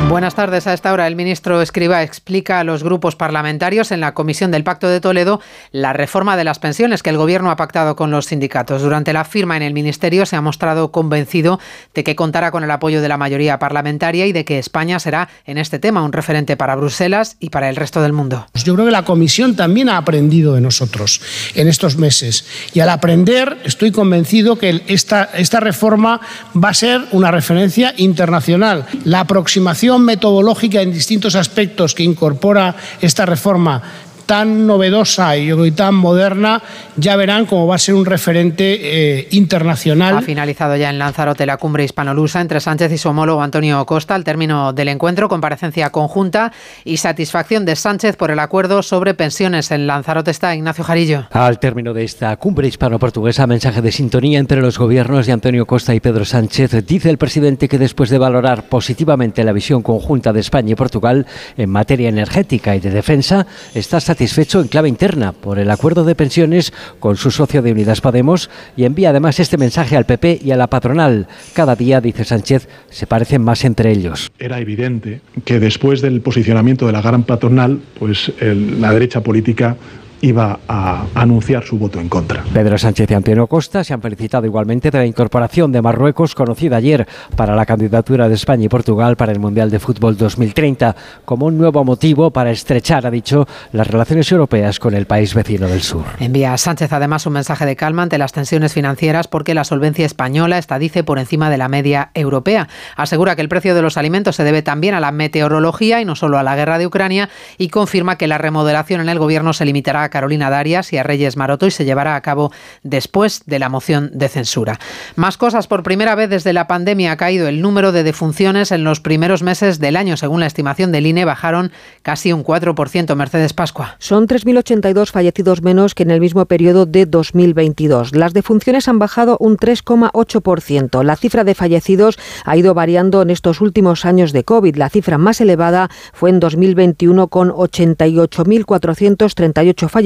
Buenas tardes. A esta hora el ministro Escriba explica a los grupos parlamentarios en la Comisión del Pacto de Toledo la reforma de las pensiones que el Gobierno ha pactado con los sindicatos. Durante la firma en el Ministerio se ha mostrado convencido de que contará con el apoyo de la mayoría parlamentaria y de que España será en este tema un referente para Bruselas y para el resto del mundo. Yo creo que la Comisión también ha aprendido de nosotros en estos meses. Y al aprender, estoy convencido que esta, esta reforma va a ser una referencia internacional. La aproximación metodológica en distintos aspectos que incorpora esta reforma tan novedosa y, tan moderna, ya verán cómo va a ser un referente eh, internacional. Ha finalizado ya en Lanzarote la cumbre hispanolusa entre Sánchez y su homólogo Antonio Costa al término del encuentro, comparecencia conjunta y satisfacción de Sánchez por el acuerdo sobre pensiones. En Lanzarote está Ignacio Jarillo. Al término de esta cumbre hispano-portuguesa, mensaje de sintonía entre los gobiernos de Antonio Costa y Pedro Sánchez, dice el presidente que después de valorar positivamente la visión conjunta de España y Portugal en materia energética y de defensa, está satisfecho en clave interna por el acuerdo de pensiones con su socio de Unidas Podemos y envía además este mensaje al PP y a la patronal. Cada día, dice Sánchez, se parecen más entre ellos. Era evidente que después del posicionamiento de la gran patronal, pues la derecha política iba a anunciar su voto en contra. Pedro Sánchez y Antonio Costa se han felicitado igualmente de la incorporación de Marruecos, conocida ayer para la candidatura de España y Portugal para el Mundial de Fútbol 2030, como un nuevo motivo para estrechar, ha dicho, las relaciones europeas con el país vecino del sur. Envía a Sánchez además un mensaje de calma ante las tensiones financieras porque la solvencia española está, dice, por encima de la media europea. Asegura que el precio de los alimentos se debe también a la meteorología y no solo a la guerra de Ucrania y confirma que la remodelación en el gobierno se limitará a Carolina Darias y a Reyes Maroto y se llevará a cabo después de la moción de censura. Más cosas. Por primera vez desde la pandemia ha caído el número de defunciones en los primeros meses del año. Según la estimación del INE, bajaron casi un 4%. Mercedes Pascua. Son 3.082 fallecidos menos que en el mismo periodo de 2022. Las defunciones han bajado un 3,8%. La cifra de fallecidos ha ido variando en estos últimos años de COVID. La cifra más elevada fue en 2021 con 88.438 fallecidos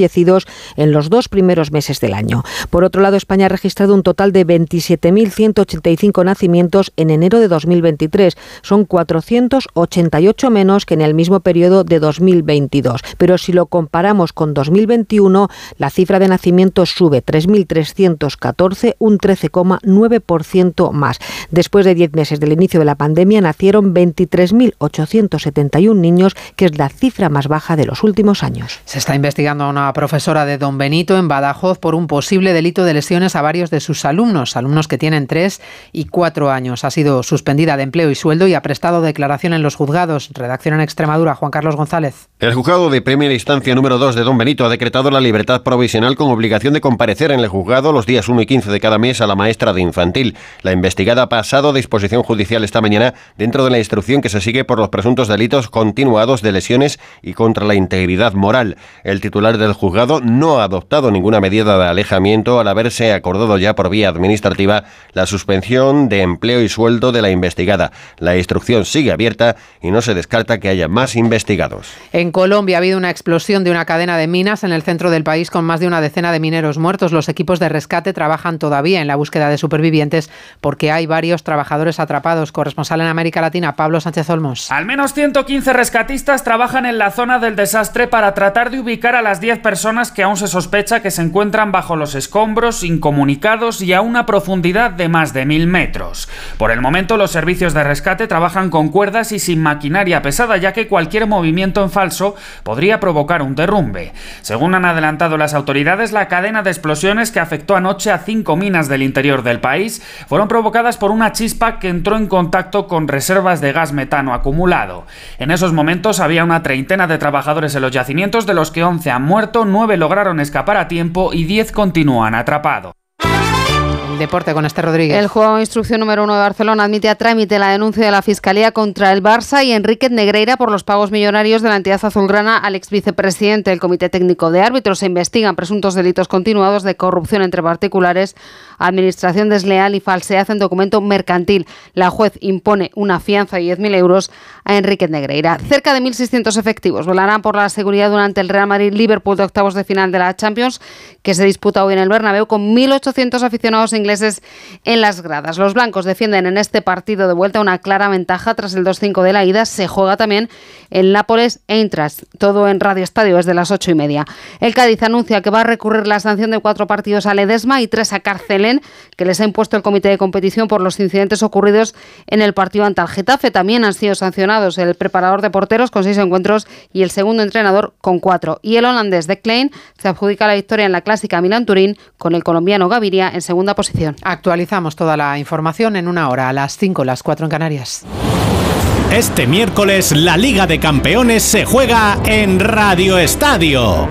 en los dos primeros meses del año. Por otro lado, España ha registrado un total de 27.185 nacimientos en enero de 2023. Son 488 menos que en el mismo periodo de 2022. Pero si lo comparamos con 2021, la cifra de nacimientos sube 3.314, un 13,9% más. Después de 10 meses del inicio de la pandemia, nacieron 23.871 niños, que es la cifra más baja de los últimos años. Se está investigando una profesora de Don Benito en Badajoz por un posible delito de lesiones a varios de sus alumnos, alumnos que tienen tres y cuatro años. Ha sido suspendida de empleo y sueldo y ha prestado declaración en los juzgados. Redacción en Extremadura, Juan Carlos González. El juzgado de primera instancia número 2 de Don Benito ha decretado la libertad provisional con obligación de comparecer en el juzgado los días 1 y 15 de cada mes a la maestra de infantil. La investigada ha pasado a disposición judicial esta mañana dentro de la instrucción que se sigue por los presuntos delitos continuados de lesiones y contra la integridad moral. El titular del juzgado no ha adoptado ninguna medida de alejamiento al haberse acordado ya por vía administrativa la suspensión de empleo y sueldo de la investigada. La instrucción sigue abierta y no se descarta que haya más investigados. En Colombia ha habido una explosión de una cadena de minas en el centro del país con más de una decena de mineros muertos. Los equipos de rescate trabajan todavía en la búsqueda de supervivientes porque hay varios trabajadores atrapados. Corresponsal en América Latina, Pablo Sánchez Olmos. Al menos 115 rescatistas trabajan en la zona del desastre para tratar de ubicar a las 10 personas que aún se sospecha que se encuentran bajo los escombros, incomunicados y a una profundidad de más de mil metros. Por el momento, los servicios de rescate trabajan con cuerdas y sin maquinaria pesada, ya que cualquier movimiento en falso podría provocar un derrumbe. Según han adelantado las autoridades, la cadena de explosiones que afectó anoche a cinco minas del interior del país fueron provocadas por una chispa que entró en contacto con reservas de gas metano acumulado. En esos momentos había una treintena de trabajadores en los yacimientos, de los que 11 han muerto, 9 lograron escapar a tiempo y 10 continúan atrapados. Deporte con este Rodríguez. El juego de instrucción número uno de Barcelona admite a trámite la denuncia de la Fiscalía contra el Barça y Enrique Negreira por los pagos millonarios de la entidad azulgrana al ex vicepresidente del Comité Técnico de Árbitros. Se investigan presuntos delitos continuados de corrupción entre particulares, administración desleal y falsedad en documento mercantil. La juez impone una fianza de 10.000 euros a Enrique Negreira. Cerca de 1.600 efectivos volarán por la seguridad durante el Real Madrid-Liverpool de octavos de final de la Champions, que se disputa hoy en el Bernabéu con 1.800 aficionados ingleses en las gradas. Los blancos defienden en este partido de vuelta una clara ventaja tras el 2-5 de la ida. Se juega también el Nápoles Eintracht, todo en Radio Estadio desde las ocho y media. El Cádiz anuncia que va a recurrir la sanción de cuatro partidos a Ledesma y tres a Carcelén, que les ha impuesto el comité de competición por los incidentes ocurridos en el partido ante el Getafe. También han sido sancionados el preparador de porteros con seis encuentros y el segundo entrenador con cuatro. Y el holandés de Klein se adjudica la victoria en la clásica Milán-Turín con el colombiano Gaviria en segunda posición. Actualizamos toda la información en una hora, a las 5, las 4 en Canarias. Este miércoles la Liga de Campeones se juega en Radio Estadio.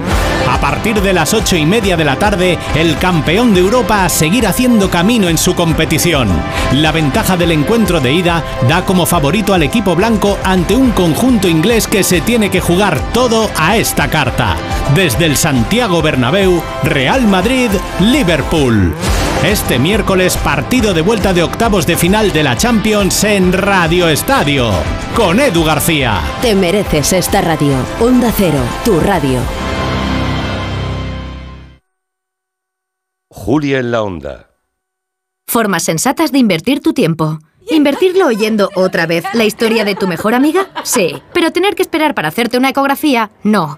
A partir de las ocho y media de la tarde, el campeón de Europa a seguir haciendo camino en su competición. La ventaja del encuentro de ida da como favorito al equipo blanco ante un conjunto inglés que se tiene que jugar todo a esta carta. Desde el Santiago Bernabéu, Real Madrid, Liverpool. Este miércoles partido de vuelta de octavos de final de la Champions en Radio Estadio, con Edu García. Te mereces esta radio. Onda Cero, tu radio. Julia en la Onda. Formas sensatas de invertir tu tiempo. ¿Invertirlo oyendo otra vez la historia de tu mejor amiga? Sí. Pero tener que esperar para hacerte una ecografía? No.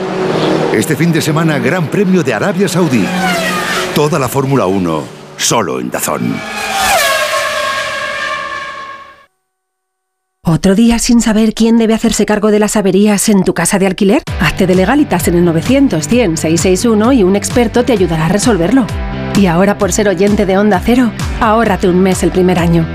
Este fin de semana, Gran Premio de Arabia Saudí. Toda la Fórmula 1, solo en Dazón. ¿Otro día sin saber quién debe hacerse cargo de las averías en tu casa de alquiler? Hazte de legalitas en el 900 100 661 y un experto te ayudará a resolverlo. Y ahora por ser oyente de Onda Cero, ahórrate un mes el primer año.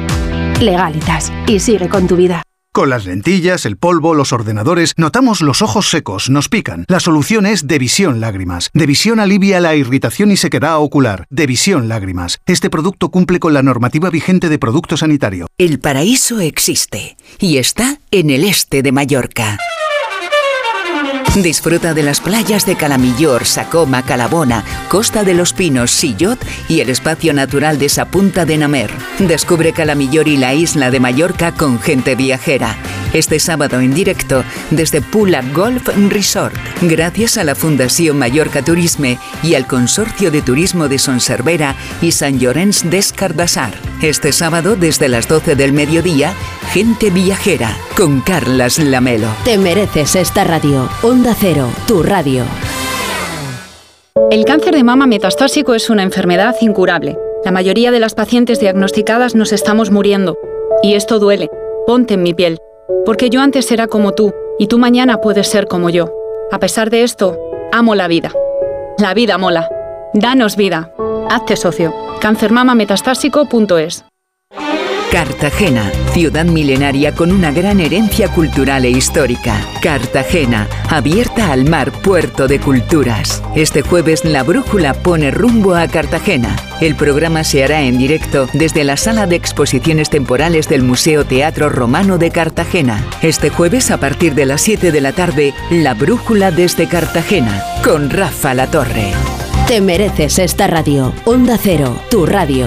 Legalitas y sigue con tu vida. Con las lentillas, el polvo, los ordenadores, notamos los ojos secos, nos pican. La solución es Devisión Lágrimas. Devisión alivia la irritación y sequedad ocular. Devisión Lágrimas. Este producto cumple con la normativa vigente de producto sanitario. El paraíso existe y está en el este de Mallorca. Disfruta de las playas de Calamillor, Sacoma, Calabona, Costa de los Pinos, Sillot y el espacio natural de Sapunta de Namer. Descubre Calamillor y la isla de Mallorca con gente viajera. este sábado en directo desde Pula Golf Resort, gracias a la Fundación Mallorca Turisme y al Consorcio de Turismo de Son Servera y San Llorenç des Cardassar. Este sábado desde las 12 del mediodía, Gente Viajera con Carlas Lamelo. Te mereces esta radio. Cero, tu radio. El cáncer de mama metastásico es una enfermedad incurable. La mayoría de las pacientes diagnosticadas nos estamos muriendo. Y esto duele. Ponte en mi piel. Porque yo antes era como tú, y tú mañana puedes ser como yo. A pesar de esto, amo la vida. La vida mola. Danos vida. Hazte socio. Cancermamametastásico.es Cartagena, ciudad milenaria con una gran herencia cultural e histórica. Cartagena, abierta al mar, puerto de culturas. Este jueves la brújula pone rumbo a Cartagena. El programa se hará en directo desde la sala de exposiciones temporales del Museo Teatro Romano de Cartagena. Este jueves a partir de las 7 de la tarde, La Brújula desde Cartagena, con Rafa La Torre. Te mereces esta radio. Onda Cero, tu radio.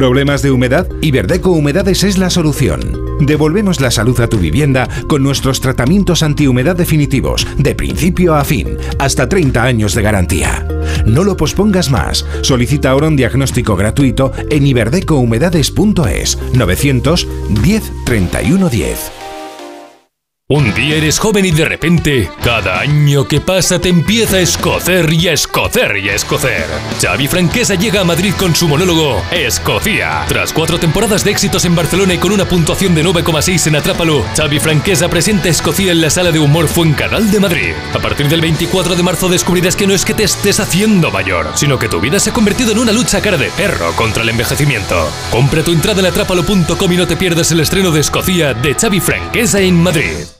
¿Problemas de humedad? Iberdeco Humedades es la solución. Devolvemos la salud a tu vivienda con nuestros tratamientos antihumedad definitivos, de principio a fin, hasta 30 años de garantía. No lo pospongas más. Solicita ahora un diagnóstico gratuito en iberdecohumedades.es 910 31 10. Un día eres joven y de repente, cada año que pasa te empieza a escocer y a escocer y a escocer. Xavi Franquesa llega a Madrid con su monólogo Escocia. Tras cuatro temporadas de éxitos en Barcelona y con una puntuación de 9,6 en Atrápalo, Xavi Franquesa presenta Escocia en la sala de humor Fuencanal de Madrid. A partir del 24 de marzo descubrirás que no es que te estés haciendo mayor, sino que tu vida se ha convertido en una lucha cara de perro contra el envejecimiento. Compra tu entrada en atrápalo.com y no te pierdas el estreno de Escocia de Xavi Franquesa en Madrid.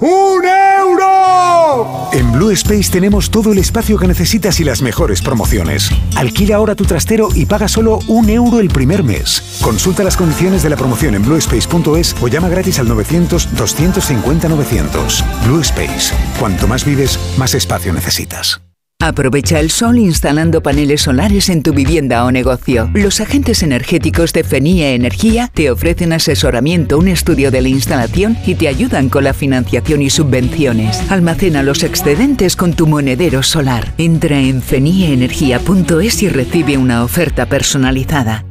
¡Un euro! En Blue Space tenemos todo el espacio que necesitas y las mejores promociones. Alquila ahora tu trastero y paga solo un euro el primer mes. Consulta las condiciones de la promoción en bluespace.es o llama gratis al 900-250-900. Blue Space. Cuanto más vives, más espacio necesitas. Aprovecha el sol instalando paneles solares en tu vivienda o negocio. Los agentes energéticos de FENIE Energía te ofrecen asesoramiento, un estudio de la instalación y te ayudan con la financiación y subvenciones. Almacena los excedentes con tu monedero solar. Entra en fenieenergia.es y recibe una oferta personalizada.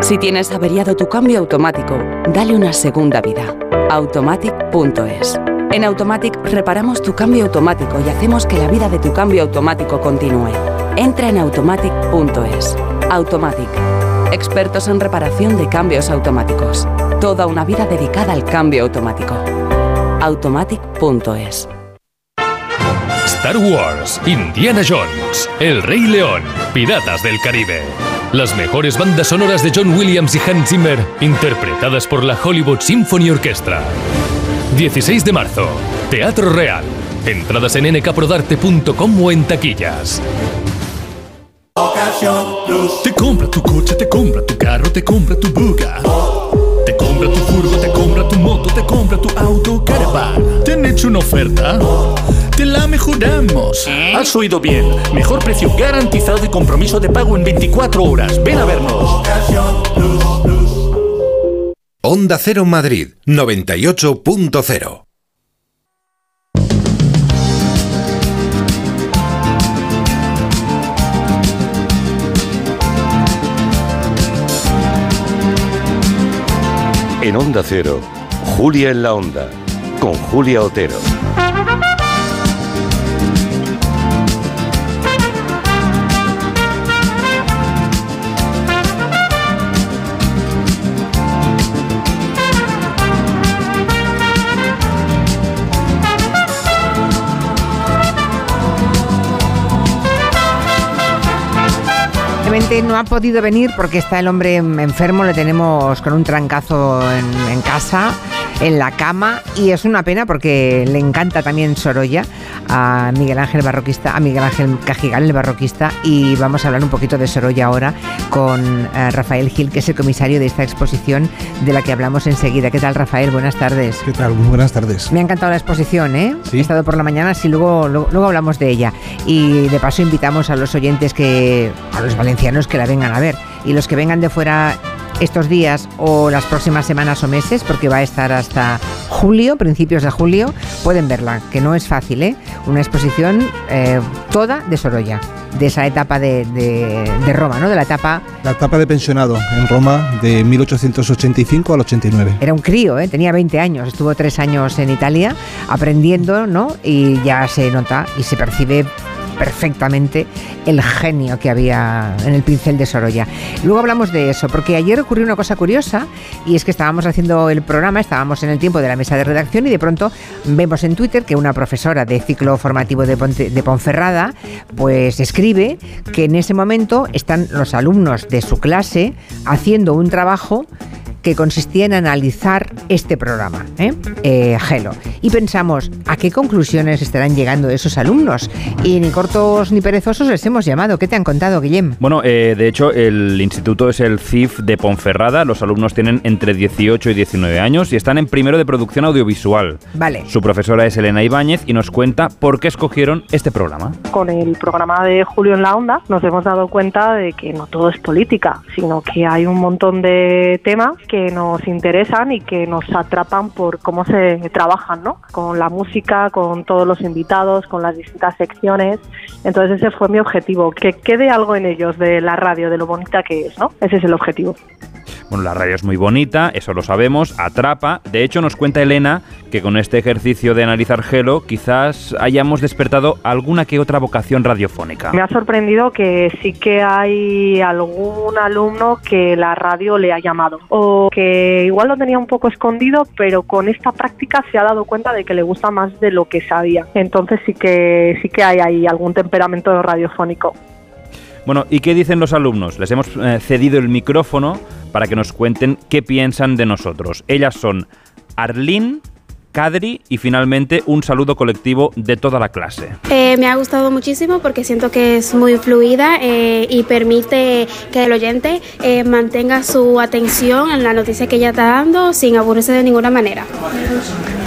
Si tienes averiado tu cambio automático, dale una segunda vida. Automatic.es en Automatic reparamos tu cambio automático y hacemos que la vida de tu cambio automático continúe. Entra en automatic.es. Automatic. Expertos en reparación de cambios automáticos. Toda una vida dedicada al cambio automático. Automatic.es. Star Wars, Indiana Jones, El Rey León, Piratas del Caribe. Las mejores bandas sonoras de John Williams y Hans Zimmer, interpretadas por la Hollywood Symphony Orchestra. 16 de marzo, Teatro Real. Entradas en nkprodarte.com o en taquillas. Te compra tu coche, te compra tu carro, te compra tu buga. Te compra tu furgo, te compra tu moto, te compra tu auto, caravan. ¿Te han hecho una oferta? Te la mejoramos. Has oído bien. Mejor precio garantizado y compromiso de pago en 24 horas. Ven a vernos. Onda Cero Madrid 98.0 En Onda Cero, Julia en la Onda, con Julia Otero. No ha podido venir porque está el hombre enfermo, le tenemos con un trancazo en casa, en la cama, y es una pena porque le encanta también Sorolla a Miguel Ángel Barroquista, a Miguel Ángel Cajigal, el barroquista, y vamos a hablar un poquito de Sorolla ahora con eh, Rafael Gil, que es el comisario de esta exposición de la que hablamos enseguida. ¿Qué tal, Rafael? Buenas tardes. ¿Qué tal? Muy buenas tardes. Me ha encantado la exposición, ¿eh? He estado por la mañana, así luego, luego, luego hablamos de ella. Y de paso invitamos a los oyentes que, a los valencianos que la vengan a ver. Y los que vengan de fuera estos días o las próximas semanas o meses, porque va a estar hasta julio, principios de julio, pueden verla, que no es fácil, ¿eh? Una exposición eh, toda de Sorolla, de esa etapa de, de- de Roma, ¿no? De la etapa... La etapa de pensionado en Roma de 1885 al 89. Era un crío, ¿eh? tenía 20 años, estuvo tres años en Italia aprendiendo, ¿no? Y ya se nota y se percibe perfectamente el genio que había en el pincel de Sorolla. Luego hablamos de eso, porque ayer ocurrió una cosa curiosa y es que estábamos haciendo el programa, estábamos en el tiempo de la mesa de redacción y de pronto vemos en Twitter que una profesora de ciclo formativo de, Ponferrada pues escribe que en ese momento están los alumnos de su clase haciendo un trabajo que consistía en analizar este programa, ¿eh? Eh, Gelo. Y pensamos, ¿a qué conclusiones estarán llegando esos alumnos? Y ni cortos ni perezosos les hemos llamado. ¿Qué te han contado, Guillem? Bueno, eh, de hecho, el instituto es el CIF de Ponferrada. Los alumnos tienen entre 18 y 19 años y están en primero de producción audiovisual. Vale. Su profesora es Elena Ibáñez y nos cuenta por qué escogieron este programa. con el programa de Julio en la Onda nos hemos dado cuenta de que no todo es política, sino que hay un montón de temas que nos interesan y que nos atrapan por cómo se trabajan, ¿no? Con la música, con todos los invitados, con las distintas secciones. Entonces ese fue mi objetivo, que quede algo en ellos de la radio, de lo bonita que es, ¿no? Ese es el objetivo. Bueno, la radio es muy bonita, eso lo sabemos, atrapa. De hecho, nos cuenta Elena que con este ejercicio de analizar Gelo quizás hayamos despertado alguna que otra vocación radiofónica. Me ha sorprendido que sí que hay algún alumno que la radio le ha llamado o que igual lo tenía un poco escondido, pero con esta práctica se ha dado cuenta de que le gusta más de lo que sabía. Entonces sí que sí que hay ahí algún temperamento radiofónico. Bueno, ¿y qué dicen los alumnos? Les hemos eh, cedido el micrófono para que nos cuenten qué piensan de nosotros. Ellas son Arlín, Y finalmente un saludo colectivo de toda la clase. Eh, me ha gustado muchísimo porque siento que es muy fluida eh, y permite que el oyente eh, mantenga su atención en la noticia que ella está dando sin aburrirse de ninguna manera.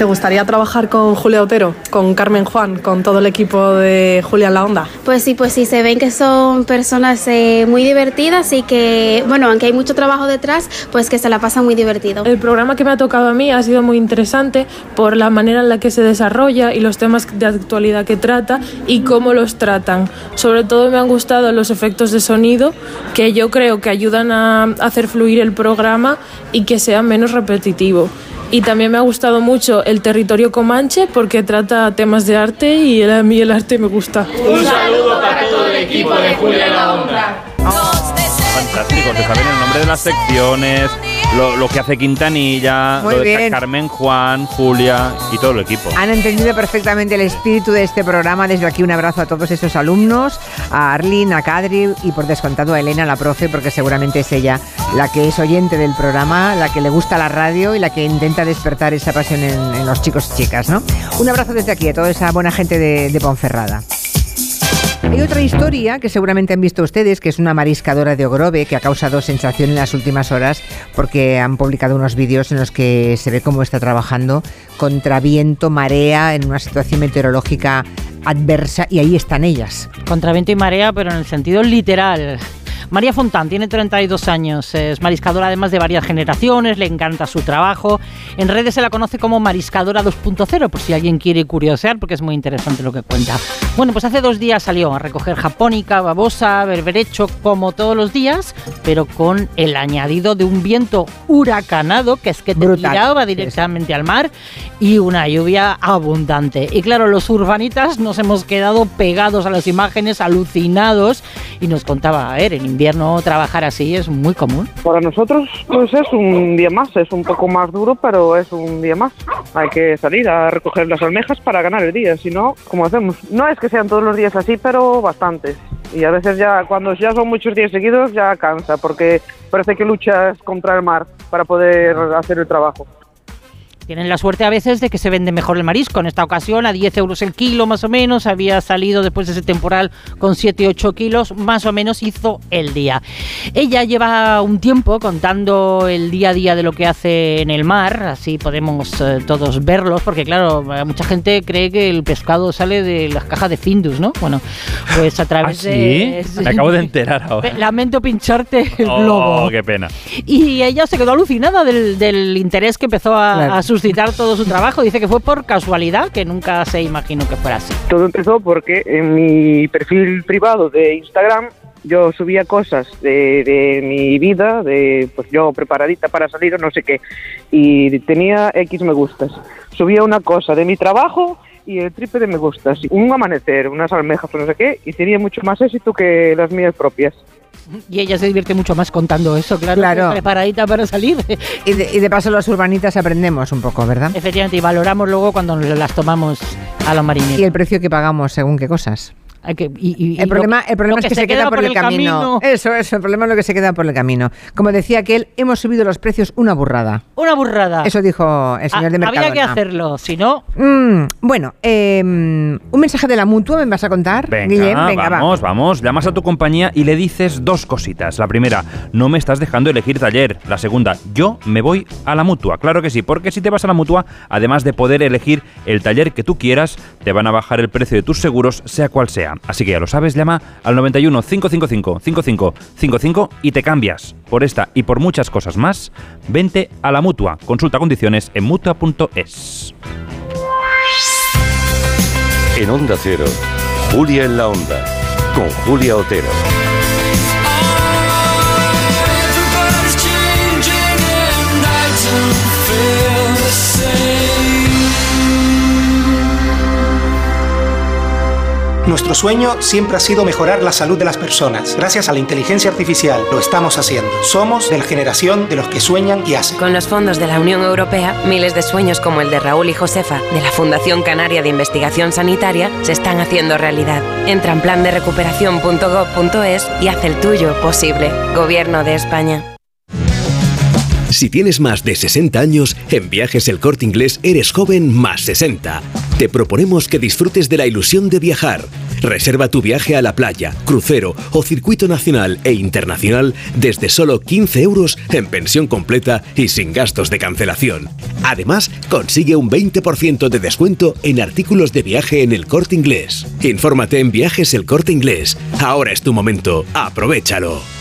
¿Te gustaría trabajar con Julia Otero, con Carmen Juan, con todo el equipo de Julia en la Onda? Pues sí, pues sí, se ven que son personas eh, muy divertidas y que, bueno, aunque hay mucho trabajo detrás, pues que se la pasan muy divertido. El programa que me ha tocado a mí ha sido muy interesante por la manera en la que se desarrolla y los temas de actualidad que trata y cómo los tratan. Sobre todo me han gustado los efectos de sonido que yo creo que ayudan a hacer fluir el programa y que sea menos repetitivo. Y también me ha gustado mucho el territorio Comanche porque trata temas de arte y a mí el arte me gusta. Un saludo para todo el equipo de Julia la Onda. Fantástico, se saben el nombre de las secciones, lo, lo que hace Quintanilla, Muy lo de bien. Carmen Juan, Julia y todo el equipo. Han entendido perfectamente el espíritu de este programa. Desde aquí un abrazo a todos esos alumnos, a Arlene, a Kadri y por descontado a Elena, la profe, porque seguramente es ella la que es oyente del programa, la que le gusta la radio y la que intenta despertar esa pasión en, en los chicos y chicas, ¿no? Un abrazo desde aquí a toda esa buena gente de, de Ponferrada. Hay otra historia que seguramente han visto ustedes, que es una mariscadora de Ogrove que ha causado sensación en las últimas horas porque han publicado unos vídeos en los que se ve cómo está trabajando contra viento, marea, en una situación meteorológica adversa y ahí están ellas. Contra viento y marea, pero en el sentido literal. María Fontán tiene 32 años, es mariscadora además de varias generaciones, le encanta su trabajo. En redes se la conoce como Mariscadora 2.0, por si alguien quiere curiosear, porque es muy interesante lo que cuenta. Bueno, pues hace dos días salió a recoger japónica, babosa, berberecho, como todos los días, pero con el añadido de un viento huracanado, que es que te Brutal. tiraba directamente al mar, y una lluvia abundante. Y claro, los urbanitas nos hemos quedado pegados a las imágenes, alucinados, y nos contaba Eren, invierno trabajar así es muy común. Para nosotros, pues es un día más, es un poco más duro, pero es un día más. Hay que salir a recoger las almejas para ganar el día, si no, ¿cómo hacemos? No es que sean todos los días así, pero bastantes. Y a veces ya, cuando ya son muchos días seguidos, ya cansa, porque parece que luchas contra el mar para poder hacer el trabajo. Tienen la suerte a veces de que se vende mejor el marisco. En esta ocasión a 10 euros el kilo más o menos. Había salido después de ese temporal con 7 8 kilos. Más o menos hizo el día. Ella lleva un tiempo contando el día a día de lo que hace en el mar. Así podemos eh, todos verlos. Porque claro, mucha gente cree que el pescado sale de las cajas de Findus, ¿no? Bueno, pues a través ¿Ah, de... [LAUGHS] sí? Me acabo de enterar ahora. Lamento pincharte el Oh, globo. qué pena. Y ella se quedó alucinada del, del interés que empezó a, Claro. a suscitar todo su trabajo. Dice que fue por casualidad, que nunca se imaginó que fuera así. Todo empezó porque en mi perfil privado de Instagram yo subía cosas de, de mi vida, de pues yo preparadita para salir o no sé qué, y tenía X me gustas. Subía una cosa de mi trabajo y el triple de me gustas. Un amanecer, unas almejas o no sé qué, y tenía mucho más éxito que las mías propias. Y ella se divierte mucho más contando eso, claro. Claro. Preparadita para salir. [LAUGHS] Y de, y de paso los urbanitas aprendemos un poco, ¿verdad? Efectivamente, y valoramos luego cuando las tomamos a los marineros. Y el precio que pagamos según qué cosas. Hay que- y- y- y El lo- problema, el problema es que, se, queda, por el camino. Eso, eso, el problema es lo que se queda por el camino. Como decía aquel, hemos subido los precios una burrada. Una burrada. Eso dijo el señor de Mercadona. Había que hacerlo, si no... Mm, bueno, eh, un mensaje de la mutua me vas a contar, Venga, Guillem, venga, va. vamos, vamos. Llamas a tu compañía y le dices dos cositas. La primera, no me estás dejando elegir taller. La segunda, yo me voy a la mutua. Claro que sí, porque si te vas a la mutua, además de poder elegir el taller que tú quieras, te van a bajar el precio de tus seguros, sea cual sea. Así que ya lo sabes, llama al 91 555 5555 y te cambias. Por esta y por muchas cosas más, vente a la mutua. Consulta condiciones en mutua.es. En Onda Cero, Julia en la Onda, con Julia Otero. Nuestro sueño siempre ha sido mejorar la salud de las personas. Gracias a la inteligencia artificial lo estamos haciendo. Somos de la generación de los que sueñan y hacen. Con los fondos de la Unión Europea, miles de sueños como el de Raúl y Josefa, de la Fundación Canaria de Investigación Sanitaria, se están haciendo realidad. Entra en plan de recuperación.gov.es y haz el tuyo posible. Gobierno de España. Si tienes más de 60 años, en Viajes El Corte Inglés eres joven más 60. Te proponemos que disfrutes de la ilusión de viajar. Reserva tu viaje a la playa, crucero o circuito nacional e internacional desde solo 15 euros en pensión completa y sin gastos de cancelación. Además, consigue un 20% de descuento en artículos de viaje en el corte inglés. Infórmate en Viajes El Corte Inglés. Ahora es tu momento. Aprovechalo.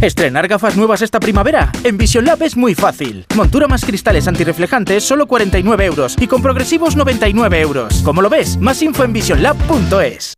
Estrenar gafas nuevas esta primavera. En Vision Lab es muy fácil. Montura más cristales antirreflejantes, solo 49 euros. Y con progresivos, 99 euros. ¿Cómo lo ves? Más info en visionlab.es.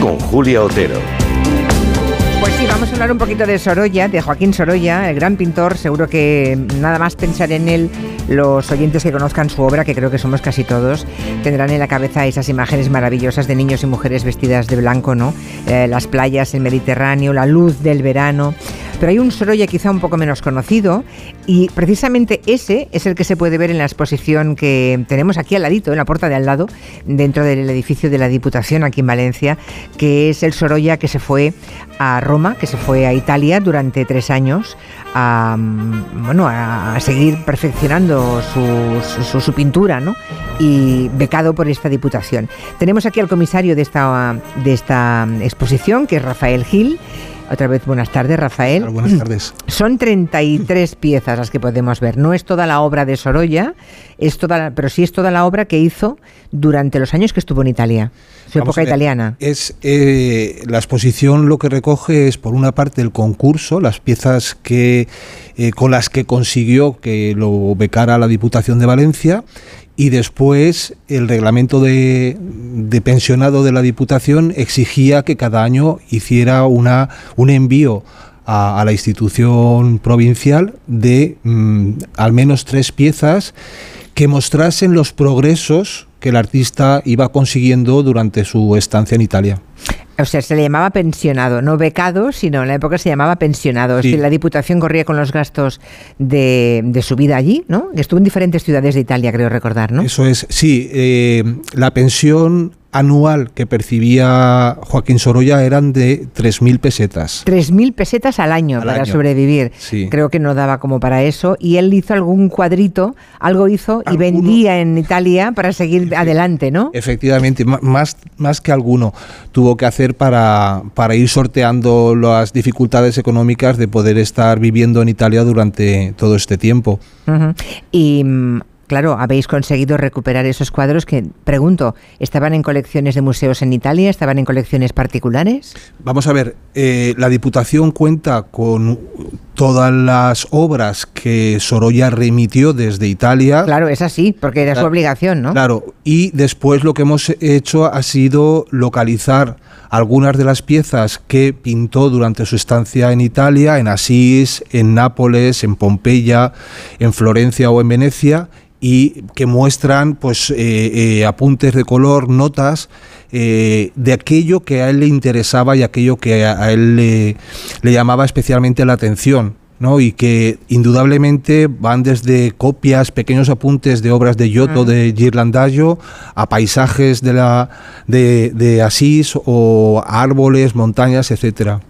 con Julia Otero. Pues sí, vamos a hablar un poquito de Sorolla, de Joaquín Sorolla, el gran pintor. Seguro que nada más pensar en él Los oyentes que conozcan su obra, que creo que somos casi todos, tendrán en la cabeza esas imágenes maravillosas de niños y mujeres vestidas de blanco, ¿no? Eh, las playas, el Mediterráneo, la luz del verano. Pero hay un Sorolla quizá un poco menos conocido y precisamente ese es el que se puede ver en la exposición que tenemos aquí al ladito, en la puerta de al lado, dentro del edificio de la Diputación aquí en Valencia, que es el Sorolla que se fue a Roma, que se fue a Italia durante tres años a, bueno, a seguir perfeccionando su, su, pintura ¿no? y becado por esta Diputación. Tenemos aquí al comisario de esta, de esta exposición, que es Rafael Gil. Otra vez buenas tardes, Rafael. Buenas tardes. Son 33 [LAUGHS] piezas las que podemos ver. No es toda la obra de Sorolla, es toda pero sí es toda la obra que hizo durante los años que estuvo en Italia, su época italiana. Es eh, la exposición lo que recoge es por una parte el concurso, las piezas que eh, con las que consiguió que lo becara la Diputación de Valencia y después el reglamento de, pensionado de la Diputación exigía que cada año hiciera una, un envío a, la institución provincial de mm, al menos tres piezas que mostrasen los progresos que el artista iba consiguiendo durante su estancia en Italia. O sea, se le llamaba pensionado, no becado, sino en la época se llamaba pensionado. Es decir, la Diputación corría con los gastos de, de, su vida allí, ¿no? Estuvo en diferentes ciudades de Italia, creo recordar, ¿no? Eso es, sí. Eh, la pensión anual que percibía Joaquín Sorolla eran de 3.000 pesetas. 3.000 pesetas al año para sobrevivir. Creo que no daba como para eso. Y él hizo algún cuadrito, algo hizo y vendía en Italia para seguir adelante, ¿no? Efectivamente, más, más que alguno tuvo que hacer para, para ir sorteando las dificultades económicas de poder estar viviendo en Italia durante todo este tiempo. Y mm, Claro, habéis conseguido recuperar esos cuadros que, pregunto, ¿estaban en colecciones de museos en Italia? ¿Estaban en colecciones particulares? Vamos a ver, eh, la Diputación cuenta con todas las obras que Sorolla remitió desde Italia. Claro, es así, porque era su obligación, ¿no? Claro, y después lo que hemos hecho ha sido localizar algunas de las piezas que pintó durante su estancia en Italia, en Asís, en Nápoles, en Pompeya, en Florencia o en Venecia, y que muestran pues eh, eh, apuntes de color, notas eh, de aquello que a él le interesaba y aquello que a, él le, llamaba especialmente la atención. ¿no? y que indudablemente van desde copias, pequeños apuntes de obras de Giotto, de Girlandaio, a paisajes de, la, de, de Asís o árboles, montañas, etcétera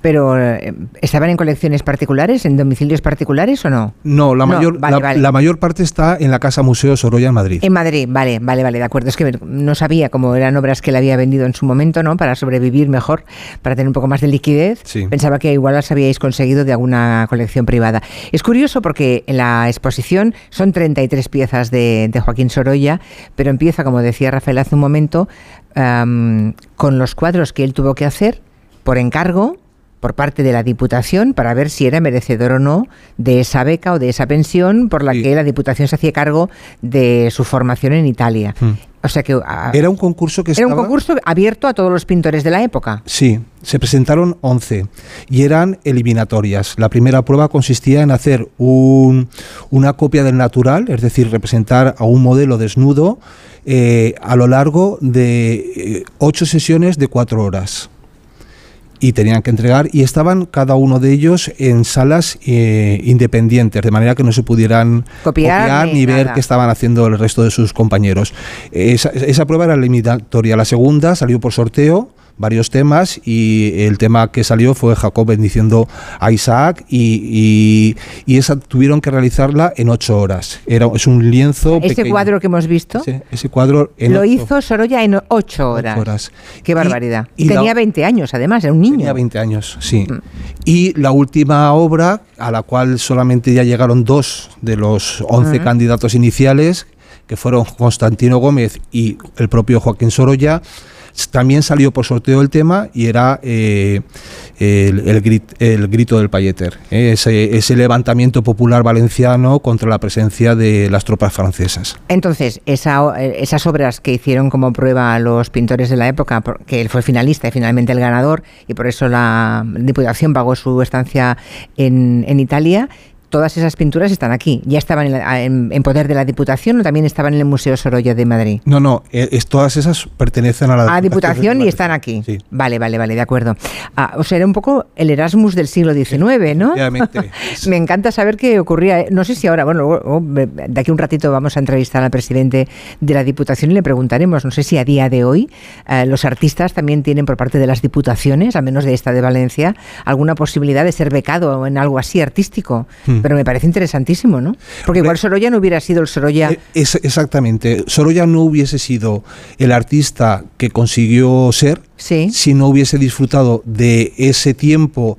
pero eh, ¿estaban en colecciones particulares, en domicilios particulares o no? No, la, mayor, la, mayor parte está en la Casa Museo Sorolla en Madrid. En Madrid, vale, vale, vale, de acuerdo. Es que no sabía cómo eran obras que le había vendido en su momento, ¿no? Para sobrevivir mejor, para tener un poco más de liquidez. Pensaba que igual las habíais conseguido de alguna colección privada. Es curioso porque en la exposición son 33 piezas de, Joaquín Sorolla, pero empieza, como decía Rafael hace un momento, con los cuadros que él tuvo que hacer por encargo por parte de la Diputación para ver si era merecedor o no de esa beca o de esa pensión por la que la Diputación se hacía cargo de su formación en Italia. Hmm. O sea que ah, era un concurso que era un concurso abierto a todos los pintores de la época. Sí, se presentaron 11 y eran eliminatorias. La primera prueba consistía en hacer una copia del natural, es decir, representar a un modelo desnudo eh, a lo largo de eh, ocho sesiones de cuatro horas y tenían que entregar y estaban cada uno de ellos en salas eh, independientes, de manera que no se pudieran copiar, ni, ver qué estaban haciendo el resto de sus compañeros. Esa, esa prueba era limitatoria. La segunda salió por sorteo varios temas y el tema que salió fue Jacob bendiciendo a Isaac y, y, esa tuvieron que realizarla en ocho horas. Era, es un lienzo. Ese cuadro que hemos visto. ese cuadro. lo hizo Sorolla en ocho horas. horas. Qué barbaridad. Y, tenía 20 años, además, era un niño. Tenía 20 años, sí. Mm. Y la última obra, a la cual solamente ya llegaron dos de los 11 candidatos iniciales, que fueron Constantino Gómez y el propio Joaquín Sorolla, también salió por sorteo el tema y era eh, el, grito del Payeter, eh, ese, levantamiento popular valenciano contra la presencia de las tropas francesas. Entonces, esas obras que hicieron como prueba los pintores de la época, que él fue finalista y finalmente el ganador, y por eso la Diputación pagó su estancia en, en Italia, todas esas pinturas están aquí. ¿Ya estaban en, la- en- en poder de la Diputación o también estaban en el Museo Sorolla de Madrid? No, no, eh, es, todas esas pertenecen a la A Diputación y están aquí. Vale, vale, vale, de acuerdo. Ah, o sea, era un poco el Erasmus del siglo XIX, ¿no? [LAUGHS] Me encanta saber qué ocurría. No sé si ahora, bueno, luego, de aquí a un ratito vamos a entrevistar al presidente de la Diputación y le preguntaremos, no sé si a día de hoy eh, los artistas también tienen por parte de las diputaciones, al menos de esta de Valencia, alguna posibilidad de ser becado en algo así artístico. Hmm. Pero me parece interesantísimo, ¿no? Porque igual Sorolla no hubiera sido el Sorolla... Eh, Es, exactamente. Sorolla no hubiese sido el artista que consiguió ser si no hubiese disfrutado de ese tiempo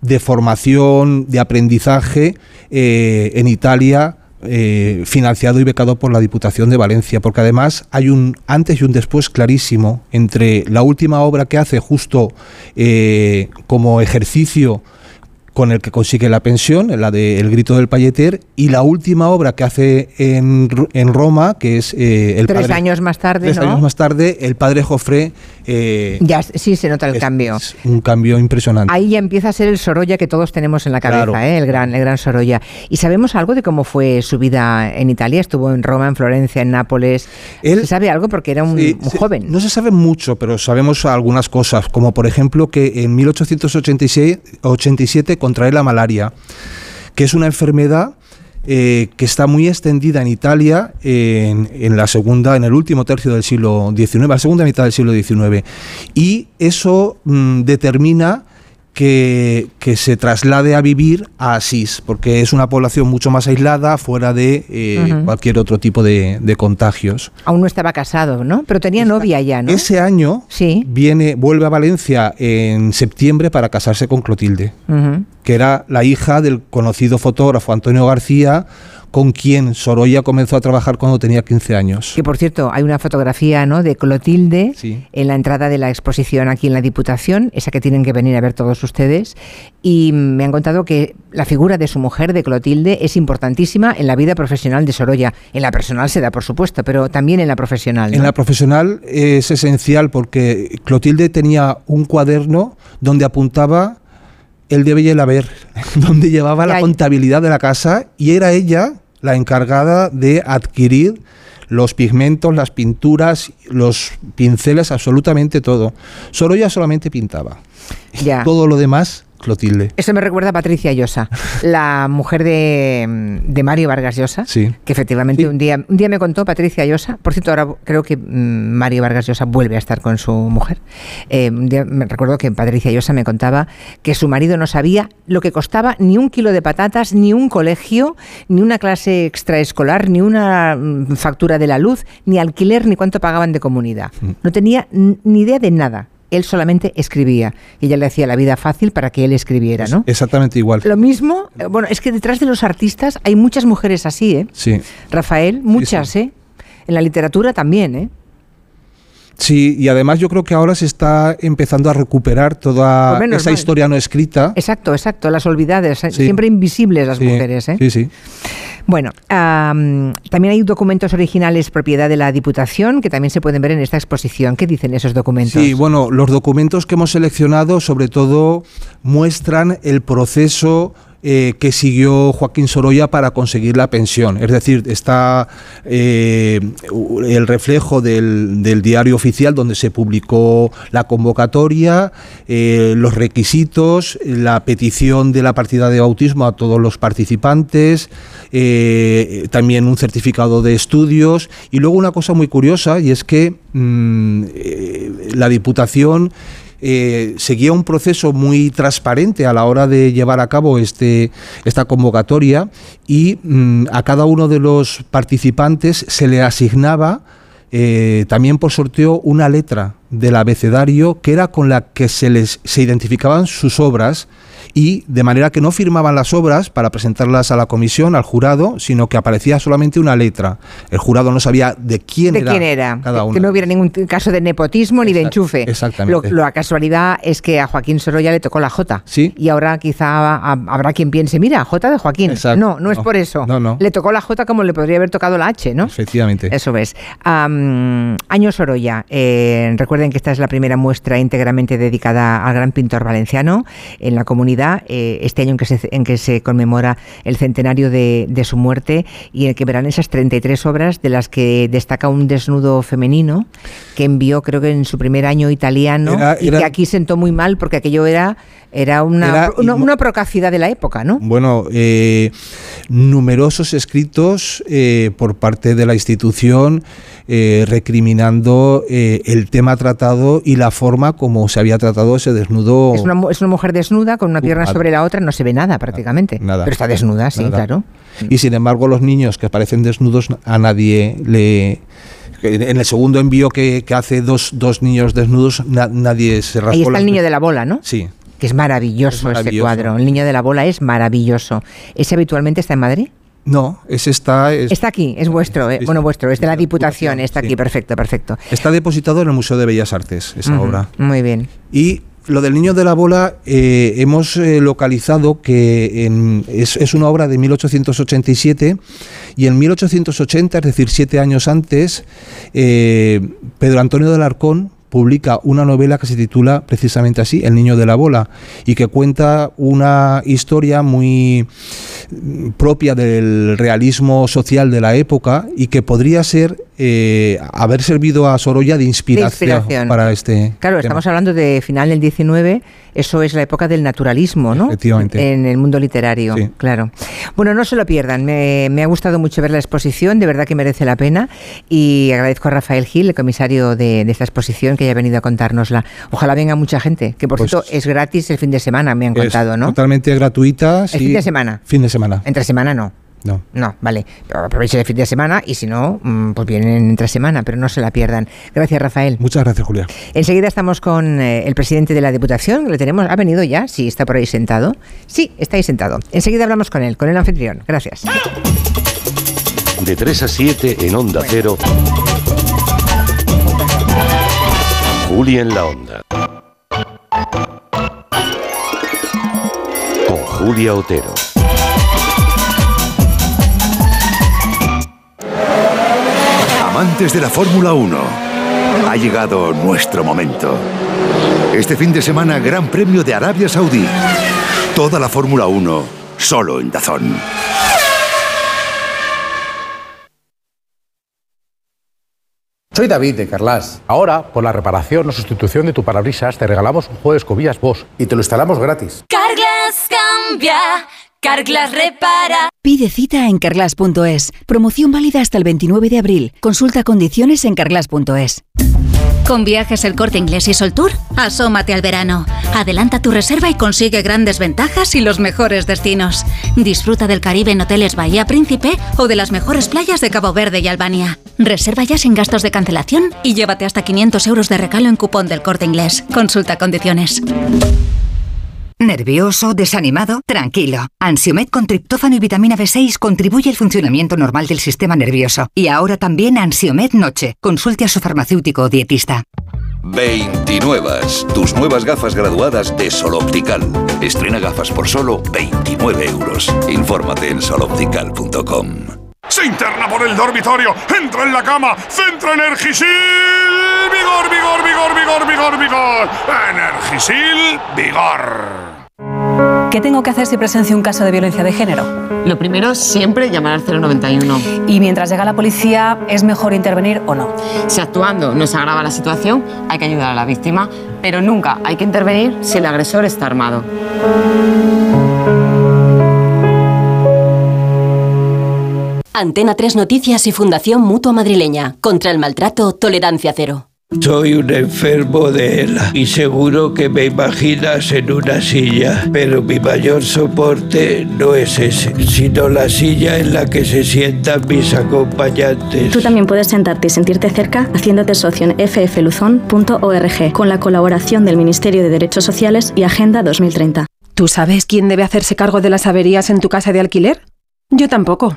de formación, de aprendizaje eh, en Italia. eh, financiado y becado por la Diputación de Valencia, porque además hay un antes y un después clarísimo entre la última obra que hace justo eh, como ejercicio con el que consigue la pensión, la de El grito del payeter, y la última obra que hace en, en Roma, que es eh, el Tres padre- años más tarde, tres ¿no? años más tarde, el padre Jofré, eh, Ya sí se nota el cambio. un cambio impresionante. Ahí ya empieza a ser el Sorolla que todos tenemos en la cabeza, Claro. ¿eh? el gran, el gran Sorolla. ¿Y sabemos algo de cómo fue su vida en Italia? Estuvo en Roma, en Florencia, en Nápoles. ¿Se sabe algo? Porque era un, Sí, un joven. No se sabe mucho, pero sabemos algunas cosas, como por ejemplo que en 1886 87 contrae la malaria, que es una enfermedad eh, que está muy extendida en Italia en, en la segunda, en el último tercio del siglo XIX, la segunda mitad del siglo XIX, y eso mm, determina que, que se traslade a vivir a Asís, porque es una población mucho más aislada, fuera de eh, cualquier otro tipo de, de contagios. Aún no estaba casado, ¿no? Pero tenía novia ya, ¿no? Ese año viene, vuelve a Valencia en septiembre para casarse con Clotilde, que era la hija del conocido fotógrafo Antonio García, con quien Sorolla comenzó a trabajar cuando tenía 15 años. Que por cierto, hay una fotografía ¿no? de Clotilde Sí. en la entrada de la exposición aquí en la Diputación, esa que tienen que venir a ver todos ustedes. Y me han contado que la figura de su mujer, de Clotilde, es importantísima en la vida profesional de Sorolla. En la personal se da, por supuesto, pero también en la profesional. En la profesional es esencial porque Clotilde tenía un cuaderno donde apuntaba el el haber, donde llevaba la contabilidad de la casa y era ella la encargada de adquirir los pigmentos, las pinturas, los pinceles, absolutamente todo. Sorolla solamente pintaba. Ya. Todo lo demás, Clotilde. Eso me recuerda a Patricia Llosa, [LAUGHS] la mujer de, de Mario Vargas Llosa, Sí. que efectivamente un día un día me contó Patricia Llosa, por cierto ahora creo que mm, Mario Vargas Llosa vuelve a estar con su mujer. Eh, un día me recuerdo que Patricia Llosa me contaba que su marido no sabía lo que costaba ni un kilo de patatas, ni un colegio, ni una clase extraescolar, ni una mm, factura de la luz, ni alquiler, ni cuánto pagaban de comunidad. No tenía ni idea de nada. Él solamente escribía y ella le hacía la vida fácil para que él escribiera, ¿no? Exactamente igual. Lo mismo, eh, bueno, es que detrás de los artistas hay muchas mujeres así, ¿eh? Sí. Rafael, muchas, ¿eh? En la literatura también, ¿eh? Sí, y además yo creo que ahora se está empezando a recuperar toda Pues esa mal. historia no escrita. Exacto, exacto, las olvidadas, eh, Sí. siempre invisibles las Sí, mujeres, ¿eh? Sí, sí. Bueno, am, también hay documentos originales propiedad de la Diputación que también se pueden ver en esta exposición. ¿Qué dicen esos documentos? Sí, bueno, los documentos que hemos seleccionado sobre todo muestran el proceso eh, que siguió Joaquín Sorolla para conseguir la pensión. Es decir, está eh, el reflejo del, del diario oficial donde se publicó la convocatoria, eh, los requisitos, la petición de la partida de bautismo a todos los participantes, también un certificado de estudios y luego una cosa muy curiosa y es que mm, la Diputación eh, seguía un proceso muy transparente a la hora de llevar a cabo este, esta convocatoria y mm, a cada uno de los participantes se le asignaba eh, también por sorteo una letra del abecedario que era con la que se les se identificaban sus obras y de manera que no firmaban las obras para presentarlas a la comisión, al jurado, sino que aparecía solamente una letra. El jurado no sabía de quién ¿De era quién era? cada uno. Que no hubiera ningún caso de nepotismo ni de enchufe. exactamente. Lo, la casualidad es que a Joaquín Sorolla le tocó la J. Sí. Y ahora quizá ha- habrá quien piense, mira, J de Joaquín. Exacto. No, no es No. por eso. No, no. Le tocó la J como le podría haber tocado la H, ¿no? Efectivamente. Eso es. Am, Año Sorolla. Eh, recuerden que esta es la primera muestra íntegramente dedicada al gran pintor valenciano en la comunidad eh, este año en que, se, en que se conmemora el centenario de, de, su muerte y en el que verán esas 33 obras de las que destaca un desnudo femenino que envió creo que en su primer año italiano era, era, y que aquí sentó muy mal porque aquello era era una, Era- una, una procacidad de la época, ¿no? Bueno, eh, numerosos escritos eh, por parte de la institución eh, recriminando eh, el tema tratado y la forma como se había tratado ese desnudo. Es una, es una mujer desnuda con una pierna nada. sobre la otra, no se ve nada prácticamente. Nada. Pero está desnuda, sí, Nada. claro. Y sin embargo, los niños que aparecen desnudos a nadie le. En el segundo envío que, que hace dos, dos niños desnudos, na- nadie se rascó Ahí está el niño de la bola, ¿no? Sí. Que es maravilloso, Es maravilloso. este cuadro. El niño de la bola es maravilloso. ¿Ese habitualmente está en Madrid? No, ese está. es- Está aquí, es vuestro, eh, bueno, vuestro, es de la Diputación, está aquí, perfecto, perfecto. Está depositado en el Museo de Bellas Artes, esa obra. Muy bien. Y lo del niño de la bola, eh, hemos eh, localizado que en- es, es una obra de 1887 y en 1880, es decir, siete años antes, Pedro Antonio del Arcón publica una novela que se titula precisamente así, El niño de la bola, y que cuenta una historia muy mm, propia del realismo social de la época y que podría ser eh, haber servido a Sorolla de inspiración, inspiración. para este Claro, tema. estamos hablando de final del 19, eso es la época del naturalismo, ¿no? Efectivamente. En el mundo literario, Sí. claro. Bueno, no se lo pierdan, me, me ha gustado mucho ver la exposición, de verdad que merece la pena y agradezco a Rafael Gil, el comisario de, de esta exposición, que haya venido a contárnosla. Ojalá venga mucha gente, que por Pues- cierto es gratis el fin de semana, me han contado, ¿no? Totalmente gratuita. El fin de semana. Fin de semana. Entre semana no. No. No, vale. Pero Aprovechen el fin de semana y si no, mm, pues vienen entre semana, pero no se la pierdan. Gracias, Rafael. Muchas gracias, Julia. Enseguida estamos con eh, el presidente de la Diputación. ¿Le tenemos? ¿Ha venido ya? Sí, está por ahí sentado. Sí, está ahí sentado. Enseguida hablamos con él, con el anfitrión. Gracias. De 3 a 7 en Onda Cero. Julia en la Onda. Con Julia Otero. Amantes de la Fórmula 1, ha llegado nuestro momento. Este fin de semana, Gran Premio de Arabia Saudí. Toda la Fórmula 1, solo en Dazón. Soy David de Carlas. Ahora, por la reparación o sustitución de tu parabrisas, te regalamos un juego de escobillas Bosch y te lo instalamos gratis. Carglass cambia, Carglass repara. Pide cita en carglass.es. Promoción válida hasta el 29 de abril. Consulta condiciones en carglass.es. Con viajes el corte inglés y Soltour, asómate al verano. Adelanta tu reserva y consigue grandes ventajas y los mejores destinos. Disfruta del Caribe en hoteles Bahía Príncipe o de las mejores playas de Cabo Verde y Albania. Reserva ya sin gastos de cancelación y llévate hasta 500 euros de regalo en cupón del corte inglés. Consulta condiciones. ¿Nervioso? ¿Desanimado? Tranquilo. Ansiomed con triptófano y vitamina B6 contribuye al funcionamiento normal del sistema nervioso. Y ahora también Ansiomed Noche. Consulte a su farmacéutico o dietista. 29. Tus nuevas gafas graduadas de Sol Optical. Estrena gafas por solo 29 euros. Infórmate en soloptical.com. Se interna por el dormitorio, entra en la cama, centra Energisil. Vigor, vigor, vigor, vigor, vigor, vigor. Energisil, vigor. ¿Qué tengo que hacer si presencio un caso de violencia de género? Lo primero, siempre llamar al 091. Y mientras llega la policía, ¿es mejor intervenir o no? Si actuando no se agrava la situación, hay que ayudar a la víctima, pero nunca hay que intervenir si el agresor está armado. Antena 3 Noticias y Fundación Mutua Madrileña. Contra el maltrato, tolerancia cero. Soy un enfermo de ELA y seguro que me imaginas en una silla, pero mi mayor soporte no es ese, sino la silla en la que se sientan mis acompañantes. Tú también puedes sentarte y sentirte cerca haciéndote socio en ffluzon.org con la colaboración del Ministerio de Derechos Sociales y Agenda 2030. ¿Tú sabes quién debe hacerse cargo de las averías en tu casa de alquiler? Yo tampoco.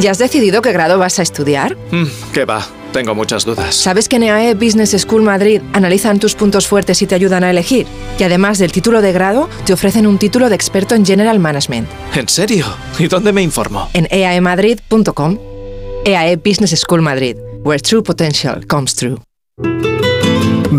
¿Ya has decidido qué grado vas a estudiar? Mm, ¿Qué va? Tengo muchas dudas. ¿Sabes que en EAE Business School Madrid analizan tus puntos fuertes y te ayudan a elegir? Y además del título de grado, te ofrecen un título de experto en General Management. ¿En serio? ¿Y dónde me informo? En eaemadrid.com. EAE Business School Madrid, where true potential comes true.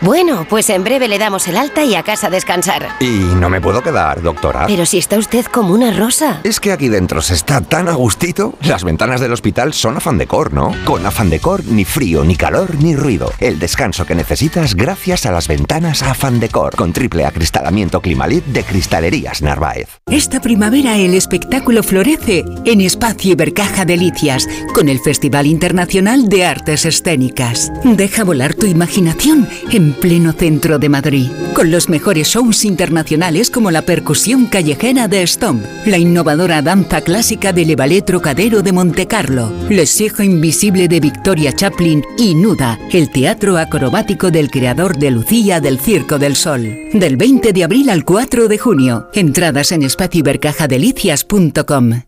Bueno, pues en breve le damos el alta y a casa a descansar. Y no me puedo quedar, doctora. Pero si está usted como una rosa. Es que aquí dentro se está tan a gustito. Las ventanas del hospital son afán decor, ¿no? Con afán decor, ni frío, ni calor, ni ruido. El descanso que necesitas gracias a las ventanas afán decor. Con triple acristalamiento Climalit de Cristalerías Narváez. Esta primavera el espectáculo florece en Espacio Ibercaja Delicias con el Festival Internacional de Artes Escénicas. Deja volar tu imaginación en pleno centro de Madrid, con los mejores shows internacionales como la percusión callejera de Stomp, la innovadora danza clásica del Ballet Trocadero de Montecarlo, Le Sijo Invisible de Victoria Chaplin y Nuda, el teatro acrobático del creador de Lucía del Circo del Sol. Del 20 de abril al 4 de junio. Entradas en espacioibercajadelicias.com.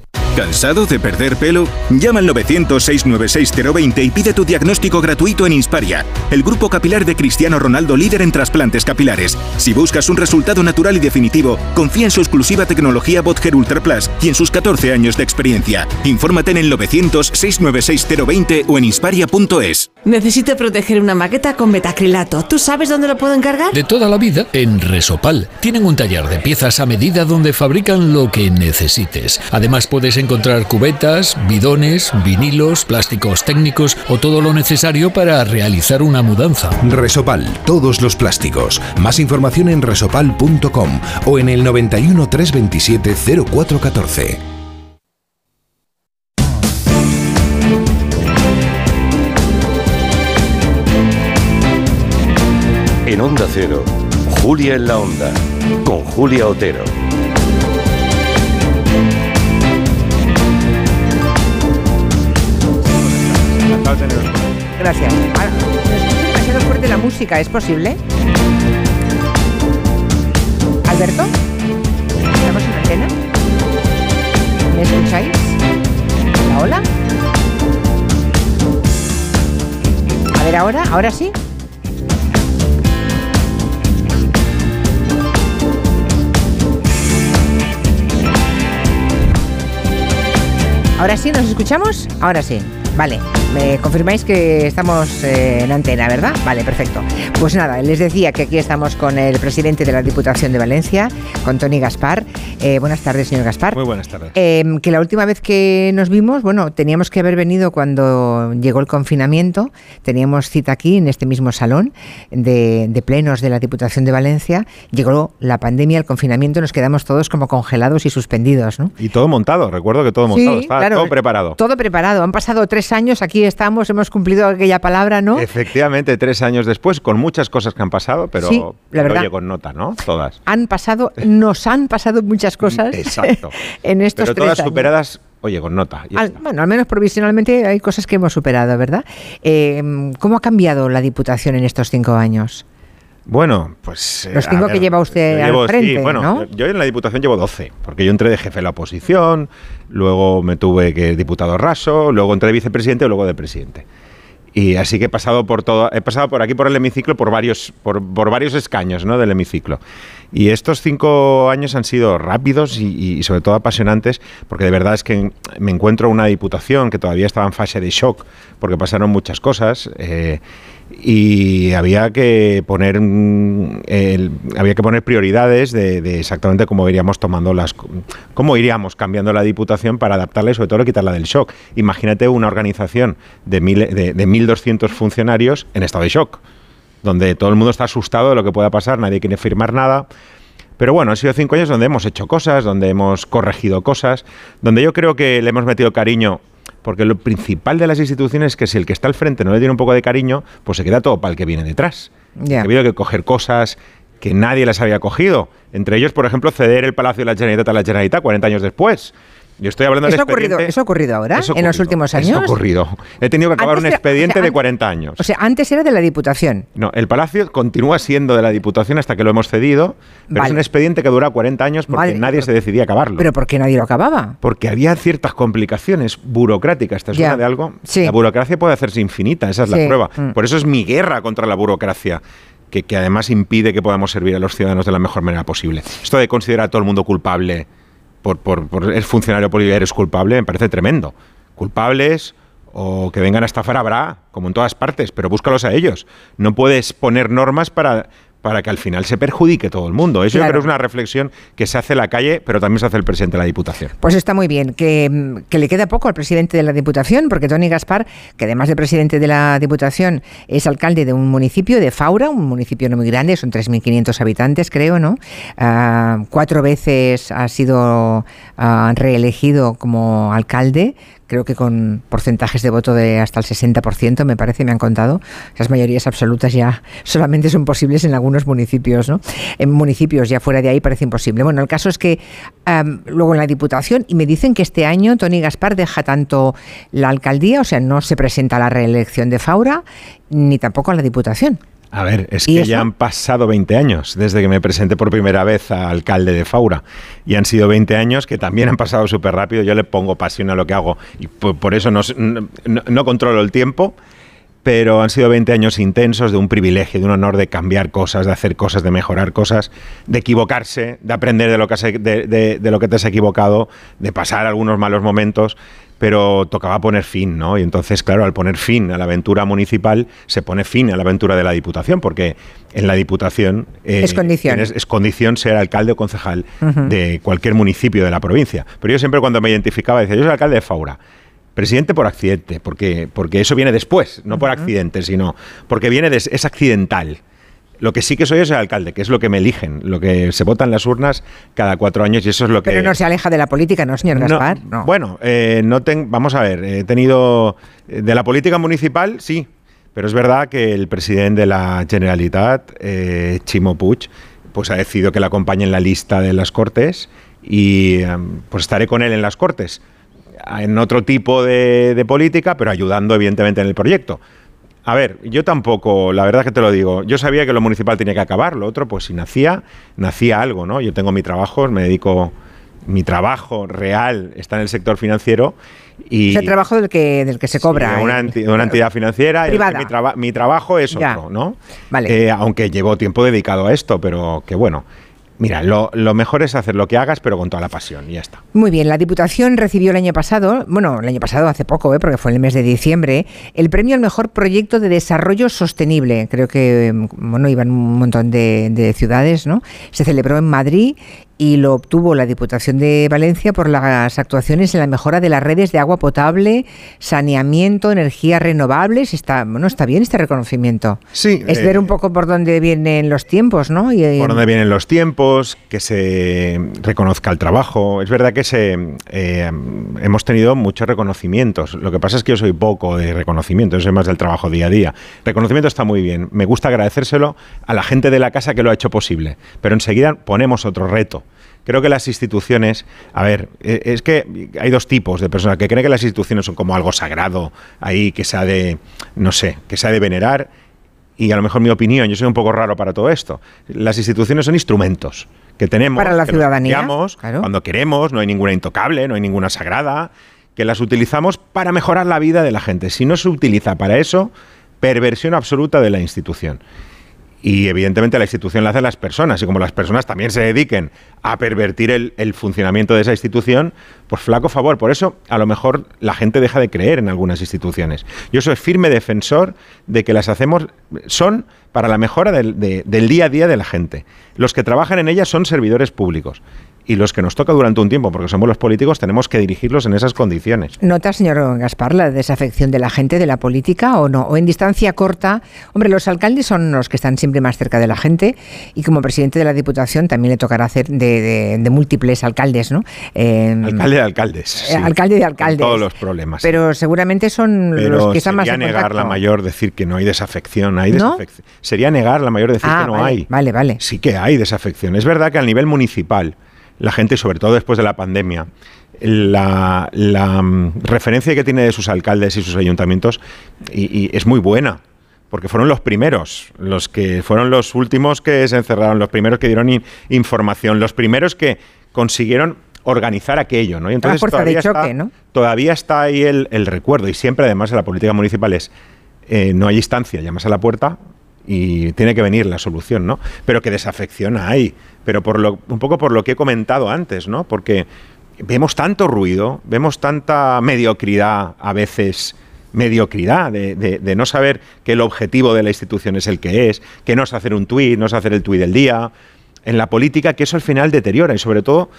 ¿Cansado de perder pelo? Llama al 900-696-020 y pide tu diagnóstico gratuito en Insparia, el grupo capilar de Cristiano Ronaldo líder en trasplantes capilares. Si buscas un resultado natural y definitivo, confía en su exclusiva tecnología Botger Ultra Plus y en sus 14 años de experiencia. Infórmate en el 900-696-020 o en insparia.es. Necesito proteger una maqueta con metacrilato. ¿Tú sabes dónde lo puedo encargar? De toda la vida, en Resopal. Tienen un taller de piezas a medida donde fabrican lo que necesites. Además, puedes encontrar cubetas, bidones, vinilos, plásticos técnicos o todo lo necesario para realizar una mudanza. Resopal, todos los plásticos. Más información en resopal.com o en el 91 327 0414. En Onda Cero, Julia en la Onda, con Julia Otero. Gracias. Ah, me escucho demasiado fuerte la música, ¿es posible? ¿Alberto? ¿Estamos en antena? ¿Me escucháis? ¿Hola, hola? A ver, ahora, ahora sí. ¿Ahora sí nos escuchamos? Ahora sí. Vale, me confirmáis que estamos eh, en antena, ¿verdad? Vale, perfecto. Pues nada, les decía que aquí estamos con el presidente de la Diputación de Valencia, con Tony Gaspar. Eh, buenas tardes, señor Gaspar. Muy buenas tardes. Eh, que la última vez que nos vimos, bueno, teníamos que haber venido cuando llegó el confinamiento. Teníamos cita aquí, en este mismo salón de, de plenos de la Diputación de Valencia. Llegó la pandemia, el confinamiento, nos quedamos todos como congelados y suspendidos, ¿no? Y todo montado, recuerdo que todo montado, Sí, estaba claro. todo preparado. Todo preparado. Han pasado tres años, aquí estamos, hemos cumplido aquella palabra, ¿no? Efectivamente, tres años después, con muchas cosas que han pasado, pero, Sí, la pero oye, con nota, ¿no? Todas. Han pasado, nos han pasado muchas cosas Exacto. [LAUGHS] en estos pero tres todas años. superadas, oye, con nota. Al- bueno, al menos provisionalmente hay cosas que hemos superado, ¿verdad? Eh, ¿Cómo ha cambiado la Diputación en estos cinco años? Bueno, pues... eh, Los cinco ver, que lleva usted al llevo- sí, frente, bueno, ¿no? yo en la Diputación llevo 12, porque yo entré de jefe de la oposición, luego me tuve que diputado raso, luego entré de vicepresidente y luego de presidente. Y así que he pasado por todo, he pasado por aquí por el hemiciclo por varios, por, por varios escaños ¿no? del hemiciclo. Y estos cinco años han sido rápidos y, y, sobre todo apasionantes, porque de verdad es que me encuentro una diputación que todavía estaba en fase de shock, porque pasaron muchas cosas. eh, y había que poner mm, había que poner prioridades de, de exactamente cómo iríamos tomando las cómo iríamos cambiando la diputación para adaptarla y sobre todo quitarla del shock. Imagínate una organización de, mil, de, de 1.200 funcionarios en estado de shock donde todo el mundo está asustado de lo que pueda pasar nadie quiere firmar nada. Pero bueno, han sido cinco años donde hemos hecho cosas, donde hemos corregido cosas, donde yo creo que le hemos metido cariño, porque lo principal de las instituciones es que si el que está al frente no le tiene un poco de cariño, pues se queda todo para el que viene detrás. Ya. Ha habido que coger cosas que nadie las había cogido. Entre ellos, por ejemplo, ceder el Palacio de la Generalitat a la Generalitat 40 años después. Yo estoy hablando ¿Eso ha, ocurrido, ¿Eso ha ocurrido ahora? Eso ¿En los últimos eso años? ha ocurrido. He tenido que acabar Antes un era- expediente o sea, de an- 40 años. O sea, antes era de la Diputación. No, el Palacio continúa siendo de la Diputación hasta que lo hemos cedido, pero es un expediente que dura 40 años porque Vale, nadie se decidía a acabarlo. Pero ¿por qué nadie lo acababa? porque había ciertas complicaciones burocráticas. ¿Te Ya. suena de algo? Sí. La burocracia puede hacerse infinita, esa es Sí. la prueba. Mm. Por eso es mi guerra contra la burocracia. Que, que además impide que podamos servir a los ciudadanos de la mejor manera posible. Esto de considerar a todo el mundo culpable por, por, por el funcionario político eres culpable me parece tremendo. Culpables o que vengan a estafar habrá, como en todas partes, pero búscalos a ellos. No puedes poner normas para, para que al final se perjudique todo el mundo. Eso yo creo que es una reflexión que se hace en la calle, pero también se hace el presidente de la Diputación. Pues está muy bien, que, que le queda poco al presidente de la Diputación, porque Tony Gaspar, que además de presidente de la Diputación, es alcalde de un municipio de Faura, un municipio no muy grande, son 3.500 habitantes, creo, ¿no? Ah, cuatro veces ha sido ah, reelegido como alcalde, creo que con porcentajes de voto de hasta el 60%, me parece, me han contado. Esas mayorías absolutas ya [LAUGHS] solamente son posibles en algunos municipios, ¿no? En municipios ya fuera de ahí parece imposible. Bueno, el caso es que luego en la Diputación, y me dicen que este año Tony Gaspar deja tanto la alcaldía, o sea, no se presenta a la reelección de Faura, ni tampoco a la Diputación. A ver, es ¿Y que ya han pasado 20 años desde que me presenté por primera vez a alcalde de Faura. Y han sido 20 años que también han pasado súper rápido. Yo le pongo pasión a lo que hago y por, por eso no, no- controlo el tiempo. Pero han sido 20 años intensos de un privilegio, de un honor de cambiar cosas, de hacer cosas, de mejorar cosas, de equivocarse, de aprender de lo que, has e- de, de- de lo que te has equivocado, de pasar algunos malos momentos pero tocaba poner fin, ¿no? Y entonces, claro, al poner fin a la aventura municipal, se pone fin a la aventura de la Diputación, porque en la Diputación eh, Es condición. tienes- es condición ser alcalde o concejal de cualquier municipio de la provincia. Pero yo siempre cuando me identificaba decía, yo soy alcalde de Faura. Presidente por accidente, porque, porque eso viene después, no por accidente, sino porque viene des- es accidental. Lo que sí que soy es el alcalde, que es lo que me eligen, lo que se vota en las urnas cada cuatro años y eso es lo que... Pero no se aleja de la política, ¿no, señor No, Gaspar? Bueno, eh, no ten- vamos a ver, he tenido eh, de la política municipal, sí, pero es verdad que el presidente de la Generalitat, eh, Chimo Puig, pues ha decidido que le acompañe en la lista de las Cortes y em, pues estaré con él en las Cortes, en otro tipo de, de política, pero ayudando evidentemente en el proyecto. A ver, yo tampoco, la verdad que te lo digo, yo sabía que lo municipal tenía que acabar, lo otro, pues si nacía, nacía algo, ¿no? Yo tengo mi trabajo, me dedico, mi trabajo real está en el sector financiero y... Es el trabajo del que, del que se cobra. Sí, una, ¿eh? enti- una entidad financiera. y Privada. Mi, traba- mi trabajo es Ya. otro, ¿no? Vale. Eh, aunque llevo tiempo dedicado a esto, pero que bueno. Mira, lo, mejor es hacer lo que hagas, pero con toda la pasión, y ya está. Muy bien, la Diputación recibió el año pasado, bueno, el año pasado hace poco, ¿eh? porque fue en el mes de diciembre, el premio al mejor proyecto de desarrollo sostenible. Creo que, mm, bueno, iban un montón de ciudades, ¿no? Se celebró en Madrid y lo obtuvo la Diputación de Valencia por las actuaciones en la mejora de las redes de agua potable, saneamiento, energías renovables. Está, bueno, está bien este reconocimiento. Sí. Es eh, ver un poco por dónde vienen los tiempos, ¿no? Y, por dónde vienen los tiempos, que se reconozca el trabajo. Es verdad que se, eh, hemos tenido muchos reconocimientos. Lo que pasa es que yo soy poco de reconocimiento, yo soy más del trabajo día a día. Reconocimiento está muy bien. Me gusta agradecérselo a la gente de la casa que lo ha hecho posible. Pero enseguida ponemos otro reto. Creo que las instituciones, a ver, eh, es que hay dos tipos de personas que creen que las instituciones son como algo sagrado, ahí que se ha de, no sé, que se ha de venerar y a lo mejor mi opinión, yo soy un poco raro para todo esto. Las instituciones son instrumentos que tenemos Para la que ciudadanía, claro. cuando queremos, no hay ninguna intocable, no hay ninguna sagrada que las utilizamos para mejorar la vida de la gente. Si no se utiliza para eso, perversión absoluta de la institución. Y evidentemente la institución la hacen las personas, y como las personas también se dediquen a pervertir el, funcionamiento de esa institución, pues flaco favor. Por eso, a lo mejor la gente deja de creer en algunas instituciones. Yo soy firme defensor de que las hacemos, son para la mejora del, de, del día a día de la gente. Los que trabajan en ellas son servidores públicos y los que nos toca durante un tiempo, porque somos los políticos, tenemos que dirigirlos en esas condiciones. ¿Nota, señor Gaspar, la desafección de la gente de la política o no? ¿O en distancia corta? Hombre, los alcaldes son los que están siempre más cerca de la gente y como presidente de la Diputación también le tocará hacer de, de, de múltiples alcaldes, ¿no? Eh, alcalde de alcaldes. Sí, alcalde de alcaldes. todos los problemas. Pero seguramente son Pero los que están más sería negar la mayor decir que no hay desafección. Hay ¿No? desafección. Sería negar la mayor decir Ah, que no vale, hay. Vale, vale. Sí que hay desafección. Es verdad que a nivel municipal, la gente, sobre todo después de la pandemia, la, la, mm, referencia que tiene de sus alcaldes y sus ayuntamientos y, y es muy buena. Porque fueron los primeros, los que fueron los últimos que se encerraron, los primeros que dieron in- información, los primeros que consiguieron organizar aquello, ¿no? Y de todavía choque, está, ¿no? todavía está ahí el, el recuerdo y siempre además en la política municipal es eh, no hay instancia, llamas a la puerta y tiene que venir la solución, ¿no? Pero que desafección hay, pero por lo, un poco por lo que he comentado antes, ¿no? Porque vemos tanto ruido, vemos tanta mediocridad a veces mediocridad de, no saber que el objetivo de la institución es el que es, que no es hacer un tuit, no es hacer el tuit del día, en la política que eso al final deteriora y sobre todo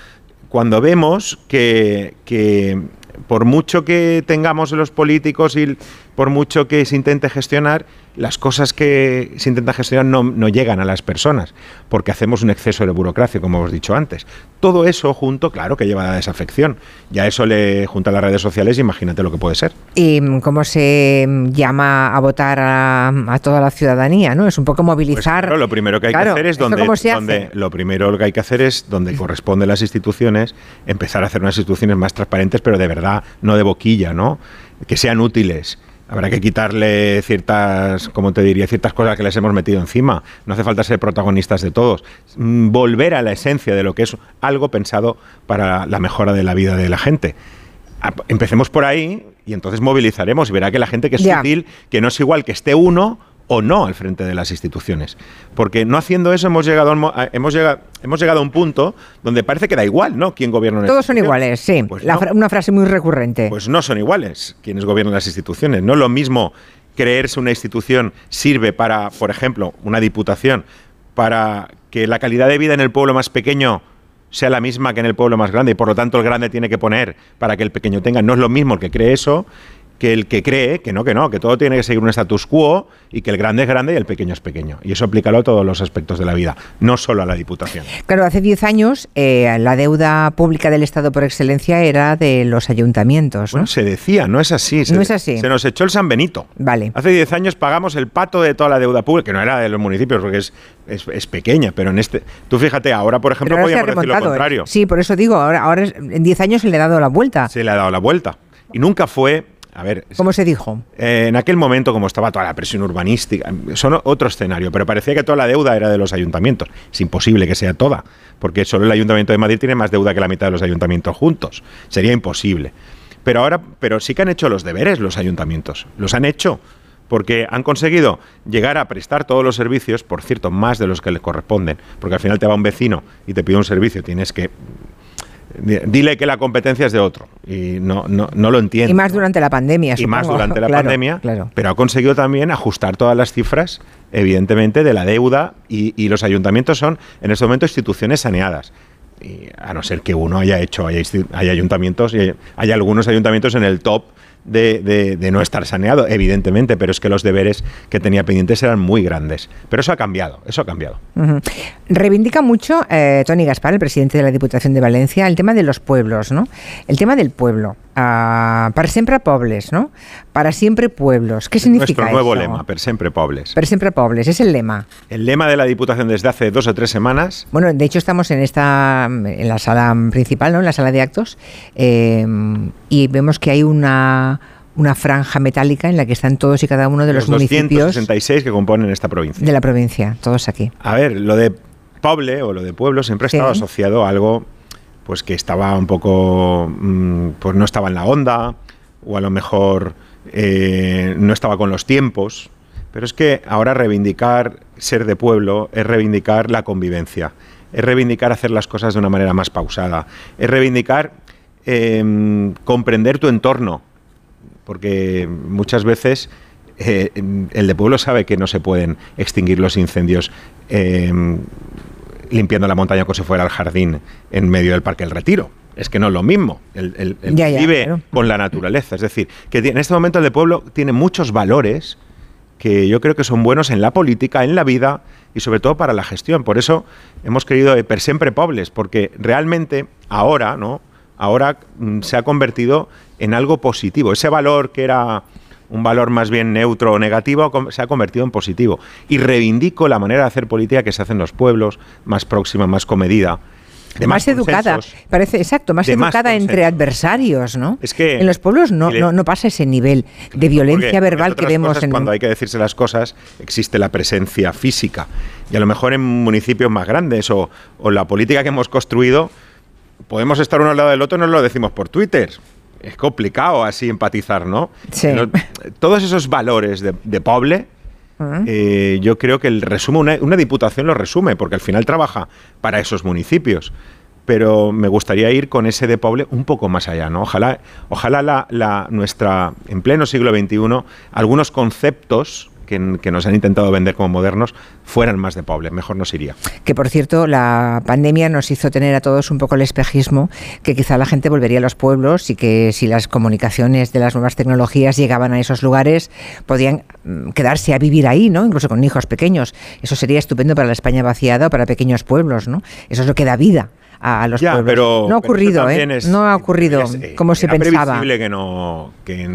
cuando vemos que, que por mucho que tengamos los políticos y por mucho que se intente gestionar, las cosas que se intenta gestionar no, no llegan a las personas, porque hacemos un exceso de burocracia, como hemos dicho antes. Todo eso junto, claro que lleva a la desafección. Ya eso le junta a las redes sociales, imagínate lo que puede ser. ¿Y mm, cómo se mm, llama a votar a, a toda la ciudadanía? ¿no? Es un poco movilizar. Claro, lo primero que hay Claro, que hacer es ¿esto donde, donde lo primero que hay que hacer es donde corresponden las instituciones, empezar a hacer unas instituciones más transparentes, pero de verdad, no de boquilla, ¿no? Que sean útiles. Habrá que quitarle ciertas, como te diría, ciertas cosas que les hemos metido encima. No hace falta ser protagonistas de todos. Mm, Volver a la esencia de lo que es algo pensado para la mejora de la vida de la gente. Empecemos por ahí y entonces movilizaremos y verá que la gente que es Ya. útil, que no es igual que esté uno o no al frente de las instituciones. Porque no haciendo eso hemos llegado, a- hemos llegado, hemos llegado a un punto donde parece que da igual, ¿no? ¿Quién gobierna una Todos son iguales, sí. Pues La no. fra- una frase muy recurrente. Pues no son iguales quienes gobiernan las instituciones. No es lo mismo creerse una institución sirve para, por ejemplo, una diputación, para que la calidad de vida en el pueblo más pequeño sea la misma que en el pueblo más grande y por lo tanto el grande tiene que poner para que el pequeño tenga. No es lo mismo el que cree eso que el que cree que no, que no, que todo tiene que seguir un status quo y que el grande es grande y el pequeño es pequeño. Y eso aplícalo a todos los aspectos de la vida, no solo a la diputación. Claro, hace 10 años eh, la deuda pública del Estado por excelencia era de los ayuntamientos, ¿no? Bueno, se decía, no es así. Se, No es así. Se nos echó el San Benito. Vale. Hace 10 años pagamos el pato de toda la deuda pública, que no era de los municipios, porque es, es, es pequeña, pero en este... Tú fíjate, ahora, por ejemplo, ahora podríamos decir lo. ¿eh? contrario. Sí, por eso digo, ahora, ahora en 10 años se le ha dado la vuelta. Se le ha dado la vuelta. Y nunca fue... A ver, ¿Cómo se dijo? eh, en aquel momento, como estaba toda la presión urbanística, son otro escenario, pero parecía que toda la deuda era de los ayuntamientos. Es imposible que sea toda, porque solo el Ayuntamiento de Madrid tiene más deuda que la mitad de los ayuntamientos juntos. Sería imposible. Pero ahora, pero sí que han hecho los deberes los ayuntamientos. Los han hecho porque han conseguido llegar a prestar todos los servicios, por cierto, más de los que le corresponden, porque al final te va un vecino y te pide un servicio, tienes que dile que la competencia es de otro y no no, no lo entiende Y más durante la pandemia, y más supongo. durante la [LAUGHS] Claro, pandemia, Claro. pero ha conseguido también ajustar todas las cifras, evidentemente, de la deuda y, y los ayuntamientos son en este momento instituciones saneadas. Y a no ser que uno haya hecho, hay, hay ayuntamientos, hay algunos ayuntamientos en el top de, no estar saneado, evidentemente, pero es que los deberes que tenía pendientes eran muy grandes. Pero eso ha cambiado, eso ha cambiado. Reivindica mucho eh, Tony Gaspar, el presidente de la Diputación de Valencia, el tema de los pueblos, ¿no? El tema del pueblo. Ah, para siempre pobres, ¿no? Para siempre pueblos. ¿Qué significa Nuestro nuevo eso? lema, per siempre pobres. Para siempre pobres, es el lema. El lema de la Diputación desde hace dos o tres semanas Bueno, de hecho estamos en esta, en la sala principal, ¿no? En la sala de actos, eh, y vemos que hay una una franja metálica en la que están todos y cada uno de los, municipios 266 que componen esta provincia. de la provincia, todos aquí. A ver, lo de poble o lo de pueblo siempre ha Sí. estado asociado a algo pues que estaba un poco, mm, pues no estaba en la onda, o a lo mejor eh, no estaba con los tiempos. Pero es que ahora reivindicar ser de pueblo es reivindicar la convivencia, es reivindicar hacer las cosas de una manera más pausada, es reivindicar em, comprender tu entorno, porque muchas veces eh, el de pueblo sabe que no se pueden extinguir los incendios em, limpiando la montaña como si fuera el jardín en medio del Parque del Retiro. Es que no es lo mismo. El, vive con la naturaleza. Es decir, que en este momento el de pueblo tiene muchos valores que yo creo que son buenos en la política, en la vida y sobre todo para la gestión. Por eso hemos querido per siempre pobres, porque realmente ahora, ¿no? Ahora mm, se ha convertido en algo positivo. Ese valor que era un valor más bien neutro o negativo se ha convertido en positivo. Y reivindico la manera de hacer política que se hace en los pueblos, más próxima, más comedida más, educada, parece exacto, más educada entre adversarios, ¿no? Es que en los pueblos no, no, pasa ese nivel de violencia verbal que vemos en cuando hay que decirse las cosas existe la presencia física y a lo mejor en municipios más grandes o, o la política que hemos construido podemos estar uno al lado del otro y no lo decimos por Twitter. Es complicado así empatizar, ¿no? Sí. todos esos valores de, de poble eh, yo creo que el resume, una, diputación lo resume, porque al final trabaja para esos municipios pero me gustaría ir con ese de Poble un poco más allá, ¿no? Ojalá, ojalá la, nuestra, en pleno siglo XXI, algunos conceptos que, nos han intentado vender como modernos fueran más de pobre, mejor nos iría. Que por cierto, la pandemia nos hizo tener a todos un poco el espejismo, que quizá la gente volvería a los pueblos y que si las comunicaciones de las nuevas tecnologías llegaban a esos lugares, podían mm, quedarse a vivir ahí, ¿no? Incluso con hijos pequeños. Eso sería estupendo para la España vaciada o para pequeños pueblos, ¿no? Eso es lo que da vida a los pueblos. no ha ocurrido, ¿eh? no ha ocurrido como se pensaba. Era previsible que no, que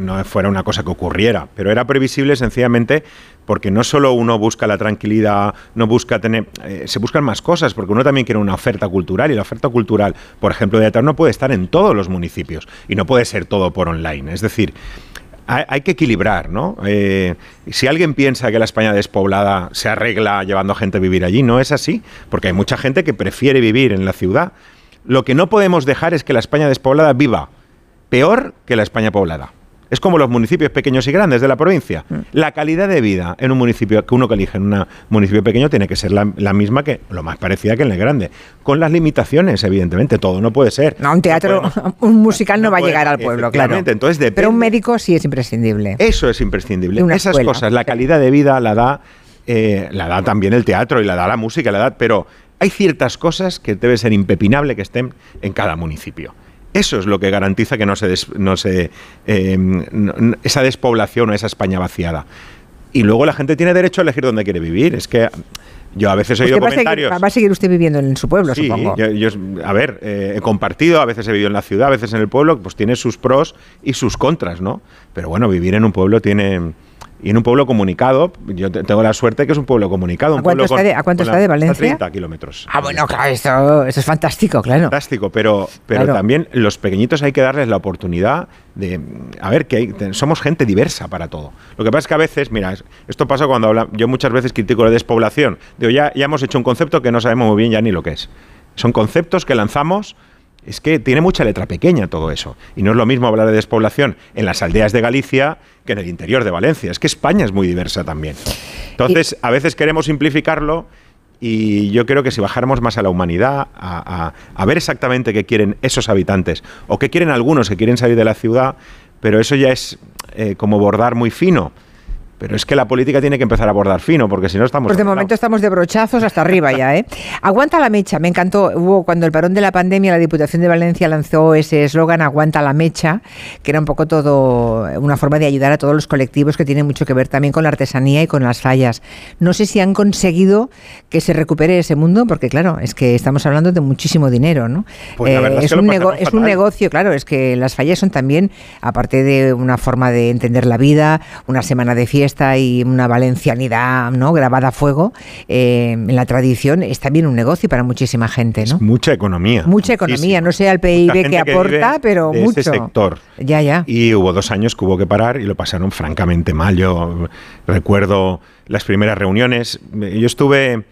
no, fuera una cosa que ocurriera, pero era previsible sencillamente porque no solo uno busca la tranquilidad, no busca tener, eh, se buscan más cosas, porque uno también quiere una oferta cultural y la oferta cultural, por ejemplo, de teatro no puede estar en todos los municipios y no puede ser todo por online. Es decir, hay, que equilibrar, ¿no? Eh, si alguien piensa que la España despoblada se arregla llevando a gente a vivir allí, no es así, porque hay mucha gente que prefiere vivir en la ciudad. Lo que no podemos dejar es que la España despoblada viva peor que la España poblada. Es como los municipios pequeños y grandes de la provincia. Mm. La calidad de vida en un municipio que uno que elige en un municipio pequeño tiene que ser la, misma que, lo más parecida que en el grande. Con las limitaciones, evidentemente, todo no puede ser. No, un teatro, [LAUGHS] un musical no, va a llegar al pueblo, claro. Entonces Pero un médico sí es imprescindible. Eso es imprescindible. Esas cosas, la calidad de vida la da, eh, la da también el teatro y la da la música, la da, pero hay ciertas cosas que debe ser impepinable que estén en cada municipio. Eso es lo que garantiza que no se, no se em, esa despoblación o esa España vaciada. Y luego la gente tiene derecho a elegir dónde quiere vivir. Es que yo a veces he oído comentarios. Va a, seguir, usted viviendo en su pueblo, sí, supongo. Yo, a ver, eh, he compartido, a veces he vivido en la ciudad, a veces en el pueblo, pues tiene sus pros y sus contras, ¿no? Pero bueno, vivir en un pueblo tiene y en un pueblo comunicado, yo tengo la suerte que es un pueblo comunicado. ¿A cuánto, está, de, ¿a cuánto está de Valencia? 30 kilómetros. Ah, bueno, claro, esto, es fantástico, claro. Fantástico, pero, pero también los pequeñitos hay que darles la oportunidad de, a ver, que somos gente diversa para todo. Lo que pasa es que a veces, mira, esto pasa cuando habla, yo muchas veces critico la despoblación. Digo, ya, ya hemos hecho un concepto que no sabemos muy bien ya ni lo que es. Son conceptos que lanzamos es que tiene mucha letra pequeña todo eso. Y no es lo mismo hablar de despoblación en las aldeas de Galicia que en el interior de Valencia. Es que España es muy diversa también. Entonces, a veces queremos simplificarlo y yo creo que si bajáramos más a la humanidad, a, ver exactamente qué quieren esos habitantes o qué quieren algunos que quieren salir de la ciudad, pero eso ya es eh, como bordar muy fino. Pero es que la política tiene que empezar a bordar fino, porque si no estamos... Pues de momento estamos de brochazos hasta arriba ya, ¿eh? [LAUGHS] Aguanta la mecha, me encantó. Hubo cuando el parón de la pandemia, la Diputación de Valencia lanzó ese eslogan, aguanta la mecha, que era un poco todo una forma de ayudar a todos los colectivos que tienen mucho que ver también con la artesanía y con las fallas. No sé si han conseguido que se recupere ese mundo, porque claro, es que estamos hablando de muchísimo dinero, ¿no? Pues eh, es, un, es un negocio, claro, es que las fallas son también, aparte de una forma de entender la vida, una semana de fiesta, y una valencianidad ¿no? grabada a fuego eh, en la tradición, es también un negocio para muchísima gente. ¿no? mucha economía. Mucha economía, no sé al PIB que aporta, pero mucho. Sector. Ya, ya. Y hubo dos años que hubo que parar y lo pasaron francamente mal. Yo recuerdo las primeras reuniones. Yo estuve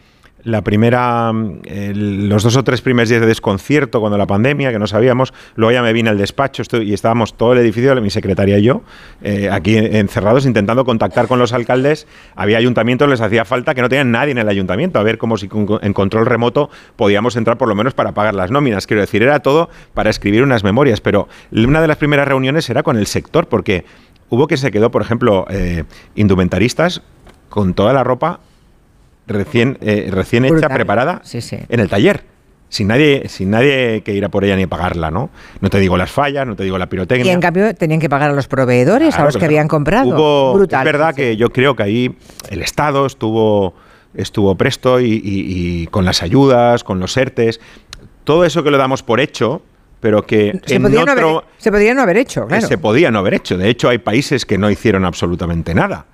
la primera, mm, los dos o tres primeros días de desconcierto cuando la pandemia, que no sabíamos, luego ya me vine al despacho y estábamos todo el edificio, mi secretaria y yo, eh, aquí encerrados intentando contactar con los alcaldes. Había ayuntamientos, les hacía falta que no tenían nadie en el ayuntamiento, a ver cómo si en control remoto podíamos entrar por lo menos para pagar las nóminas. Quiero decir, era todo para escribir unas memorias, pero una de las primeras reuniones era con el sector, porque hubo que se quedó, por ejemplo, eh, indumentaristas con toda la ropa recién, eh, recién hecha, preparada Sí, sí. en el taller. Sin nadie, sin nadie que ir a por ella ni pagarla, ¿no? No te digo las fallas, no te digo la pirotecnia. Y en cambio tenían que pagar a los proveedores, a los que habían comprado. Hubo, Brutal. Es verdad que yo creo que ahí el Estado estuvo, estuvo presto y, y- y con las ayudas, con los ERTES, todo eso que lo damos por hecho, pero que se, en podía no haber, se podía no haber hecho, claro. se podía no haber hecho. De hecho, hay países que no hicieron absolutamente nada.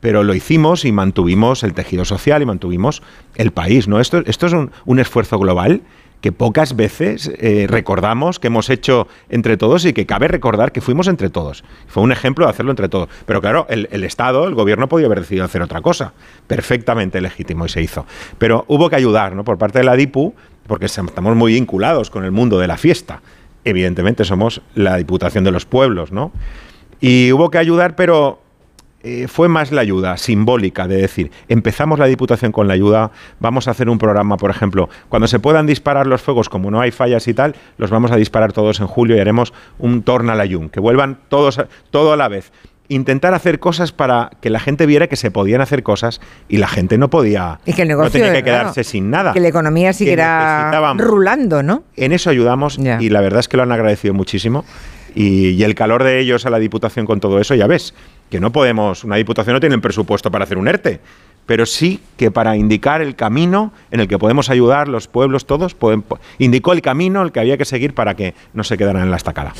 Pero lo hicimos y mantuvimos el tejido social y mantuvimos el país. ¿no? Esto, esto es un, esfuerzo global que pocas veces eh, recordamos que hemos hecho entre todos y que cabe recordar que fuimos entre todos. Fue un ejemplo de hacerlo entre todos. Pero claro, el, el Estado, el gobierno podía haber decidido hacer otra cosa. Perfectamente legítimo y se hizo. Pero hubo que ayudar ¿no? por parte de la DIPU, porque estamos muy vinculados con el mundo de la fiesta. Evidentemente somos la Diputación de los Pueblos, ¿no? Y hubo que ayudar, pero eh, fue más la ayuda simbólica de decir, empezamos la Diputación con la ayuda, vamos a hacer un programa, por ejemplo, cuando se puedan disparar los fuegos, como no hay fallas y tal, los vamos a disparar todos en julio y haremos un Tornalayún, que vuelvan todos a- todo a la vez. Intentar hacer cosas para que la gente viera que se podían hacer cosas y la gente no podía, Y que el no tenía que claro, quedarse sin nada. Que la economía siguiera rulando, ¿no? En eso ayudamos y la verdad es que lo han agradecido muchísimo. Y, y el calor de ellos a la Diputación con todo eso, ya ves, que no podemos, una Diputación no tiene el presupuesto para hacer un ERTE, pero sí que para indicar el camino en el que podemos ayudar los pueblos todos, pueden- indicó el camino el que había que seguir para que no se quedaran en la estacada.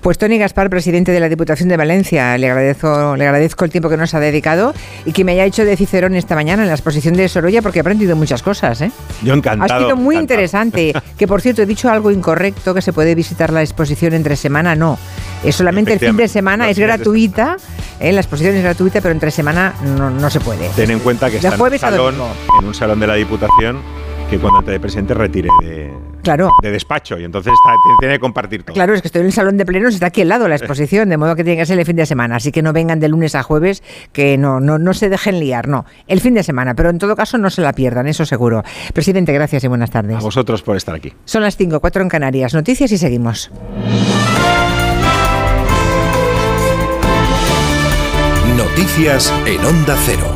Pues Tony Gaspar, presidente de la Diputación de Valencia, le agradezco, le agradezco el tiempo que nos ha dedicado y que me haya hecho de Cicerón esta mañana en la exposición de Sorolla porque he aprendido muchas cosas. ¿eh? Yo encantado. Ha sido muy encantado. interesante. [LAUGHS] Que por cierto, he dicho algo incorrecto, que se puede visitar la exposición entre semana, no. Es solamente el fin de semana, es gratuita. ¿eh? La exposición es gratuita, pero entre semana no, no se puede. Ten en cuenta que está en un, salón, domingo. en un salón de la Diputación que cuando te presente retire de, Claro. de despacho y entonces está- tiene que compartir todo. Claro, es que estoy en el salón de plenos, está aquí al lado la [LAUGHS] exposición, de modo que tiene que ser el fin de semana. Así que no vengan de lunes a jueves, que no, no, no se dejen liar, no. El fin de semana, pero en todo caso no se la pierdan, eso seguro. Presidente, gracias y buenas tardes. A vosotros por estar aquí. Son las 5, 4 en Canarias. Noticias y seguimos. Noticias en Onda Cero.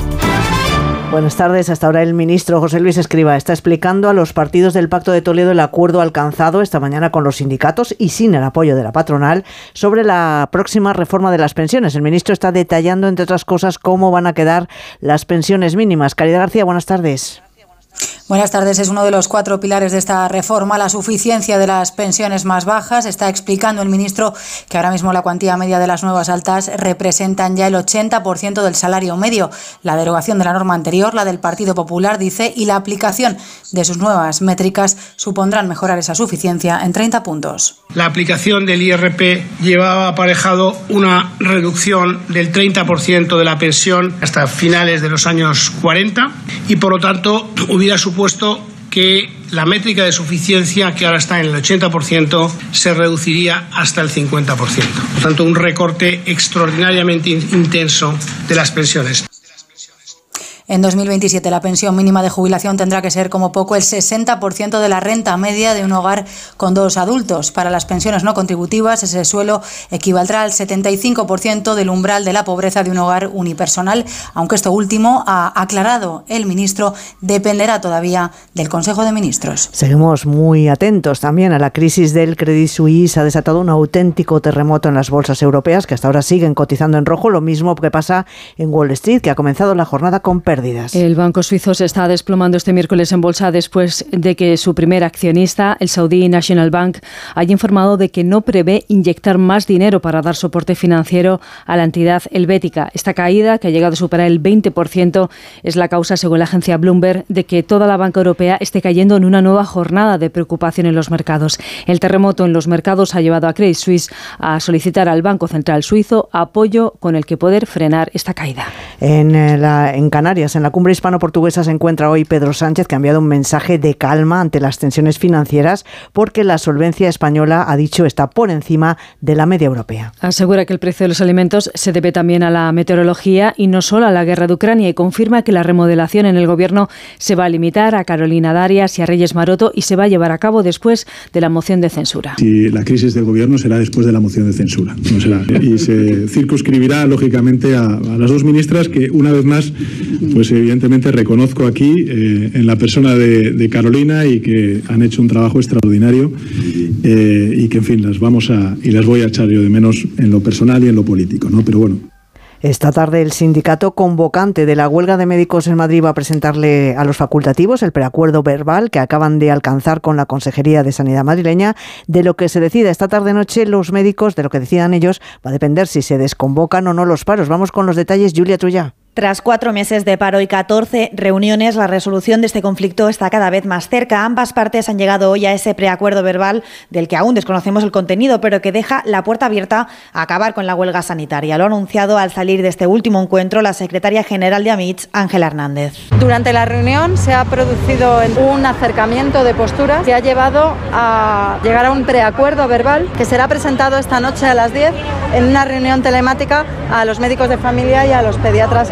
Buenas tardes. Hasta ahora el ministro José Luis Escriba está explicando a los partidos del Pacto de Toledo el acuerdo alcanzado esta mañana con los sindicatos y sin el apoyo de la patronal sobre la próxima reforma de las pensiones. El ministro está detallando, entre otras cosas, cómo van a quedar las pensiones mínimas. Caridad García, buenas tardes. Buenas tardes. Es uno de los cuatro pilares de esta reforma, la suficiencia de las pensiones más bajas. Está explicando el ministro que ahora mismo la cuantía media de las nuevas altas representan ya el 80% del salario medio. La derogación de la norma anterior, la del Partido Popular, dice, y la aplicación de sus nuevas métricas supondrán mejorar esa suficiencia en 30 puntos. La aplicación del IRP llevaba aparejado una reducción del 30% de la pensión hasta finales de los años 40 y por lo tanto hubiera supuesto que la métrica de suficiencia, que ahora está en el 80%, se reduciría hasta el 50%. Por tanto, un recorte extraordinariamente in- intenso de las pensiones. En 2027 la pensión mínima de jubilación tendrá que ser como poco el 60% de la renta media de un hogar con dos adultos. Para las pensiones no contributivas ese suelo equivaldrá al 75% del umbral de la pobreza de un hogar unipersonal, aunque esto último, ha aclarado el ministro, dependerá todavía del Consejo de Ministros. Seguimos muy atentos también a la crisis del Credit Suisse. Ha desatado un auténtico terremoto en las bolsas europeas que hasta ahora siguen cotizando en rojo. Lo mismo que pasa en Wall Street, que ha comenzado la jornada con pérdidas. El banco suizo se está desplomando este miércoles en bolsa después de que su primer accionista, el Saudi National Bank, haya informado de que no prevé inyectar más dinero para dar soporte financiero a la entidad helvética. Esta caída, que ha llegado a superar el 20%, es la causa, según la agencia Bloomberg, de que toda la banca europea esté cayendo en una nueva jornada de preocupación en los mercados. El terremoto en los mercados ha llevado a Credit Suisse a solicitar al Banco Central Suizo apoyo con el que poder frenar esta caída. En, eh, la- en Canarias Canarias. En la cumbre hispano-portuguesa se encuentra hoy Pedro Sánchez, que ha enviado un mensaje de calma ante las tensiones financieras, porque la solvencia española, ha dicho, está por encima de la media europea. Asegura que el precio de los alimentos se debe también a la meteorología y no solo a la guerra de Ucrania y confirma que la remodelación en el gobierno se va a limitar a Carolina Darias y a Reyes Maroto y se va a llevar a cabo después de la moción de censura. Si la crisis del gobierno será después de la moción de censura, no será. Y se circunscribirá lógicamente a, a las dos ministras que una vez más, pues evidentemente reconozco aquí eh, en la persona de, Carolina y que han hecho un trabajo extraordinario eh, y que en fin las vamos a y las voy a echar yo de menos en lo personal y en lo político, ¿no? Pero bueno. Esta tarde el sindicato convocante de la huelga de médicos en Madrid va a presentarle a los facultativos el preacuerdo verbal que acaban de alcanzar con la Consejería de Sanidad madrileña. De lo que se decida esta tarde noche los médicos, de lo que decidan ellos, va a depender si se desconvocan o no los paros. Vamos con los detalles, Julia Trulla. Tras cuatro meses de paro y 14 reuniones, la resolución de este conflicto está cada vez más cerca. Ambas partes han llegado hoy a ese preacuerdo verbal del que aún desconocemos el contenido, pero que deja la puerta abierta a acabar con la huelga sanitaria. Lo ha anunciado al salir de este último encuentro la secretaria general de AMITS, Ángela Hernández. Durante la reunión se ha producido un acercamiento de posturas que ha llevado a llegar a un preacuerdo verbal que será presentado esta noche a las 10 en una reunión telemática a los médicos de familia y a los pediatras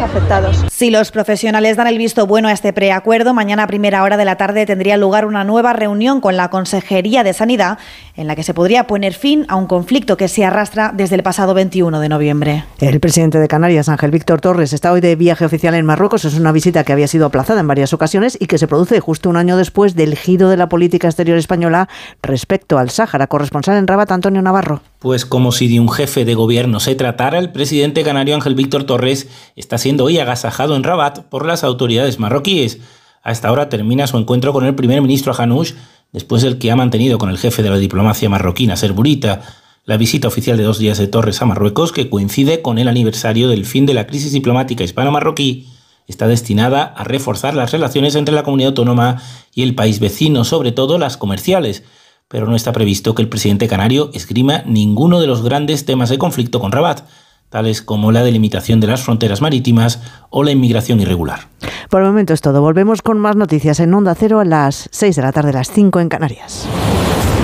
Si los profesionales dan el visto bueno a este preacuerdo, mañana a primera hora de la tarde tendría lugar una nueva reunión con la Consejería de Sanidad en la que se podría poner fin a un conflicto que se arrastra desde el pasado 21 de noviembre. El presidente de Canarias, Ángel Víctor Torres, está hoy de viaje oficial en Marruecos. Es una visita que había sido aplazada en varias ocasiones y que se produce justo un año después del giro de la política exterior española respecto al Sáhara. Corresponsal en Rabat, Antonio Navarro. Pues como si de un jefe de gobierno se tratara, el presidente canario Ángel Víctor Torres está siendo hoy agasajado en Rabat por las autoridades marroquíes. A esta hora termina su encuentro con el primer ministro Hanouch, después del que ha mantenido con el jefe de la diplomacia marroquina, Serburita. La visita oficial de dos días de Torres a Marruecos, que coincide con el aniversario del fin de la crisis diplomática hispano-marroquí, está destinada a reforzar las relaciones entre la comunidad autónoma y el país vecino, sobre todo las comerciales, pero no está previsto que el presidente canario esgrima ninguno de los grandes temas de conflicto con Rabat, tales como la delimitación de las fronteras marítimas o la inmigración irregular. Por el momento es todo. Volvemos con más noticias en Onda Cero a las 6 de la tarde, las 5 en Canarias.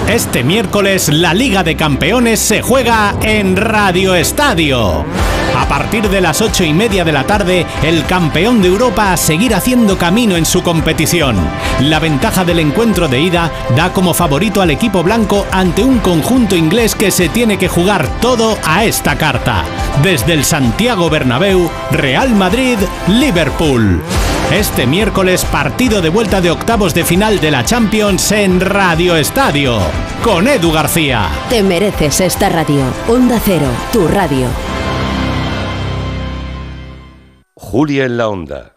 Este miércoles la Liga de Campeones se juega en Radio Estadio. A partir de las ocho y media de la tarde, el campeón de Europa seguirá haciendo camino en su competición. La ventaja del encuentro de ida da como favorito al equipo blanco ante un conjunto inglés que se tiene que jugar todo a esta carta. Desde el Santiago Bernabéu, Real Madrid, Liverpool. Este miércoles partido de vuelta de octavos de final de la Champions en Radio Estadio, con Edu García. Te mereces esta radio. Onda Cero, tu radio. Julia en la Onda.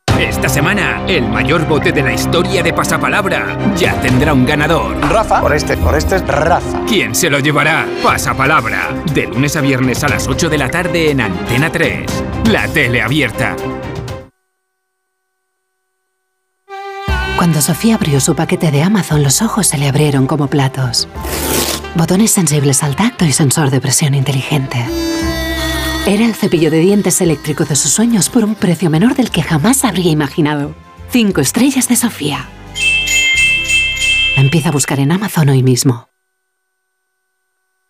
Esta semana, el mayor bote de la historia de Pasapalabra ya tendrá un ganador. Rafa. Por este, por este es Rafa. ¿Quién se lo llevará? Pasapalabra. De lunes a viernes a las 8 de la tarde en Antena 3. La tele abierta. Cuando Sofía abrió su paquete de Amazon, los ojos se le abrieron como platos. Botones sensibles al tacto y sensor de presión inteligente. Era el cepillo de dientes eléctrico de sus sueños por un precio menor del que jamás habría imaginado. Cinco estrellas de Sofía. Empieza a buscar en Amazon hoy mismo.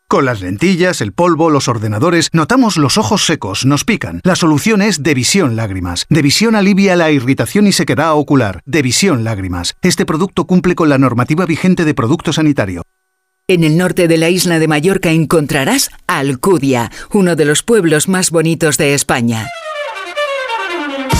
Con las lentillas, el polvo, los ordenadores, notamos los ojos secos, nos pican. La solución es Devisión Lágrimas. Devisión alivia la irritación y sequedad ocular. Devisión Lágrimas. Este producto cumple con la normativa vigente de producto sanitario. En el norte de la isla de Mallorca encontrarás Alcudia, uno de los pueblos más bonitos de España.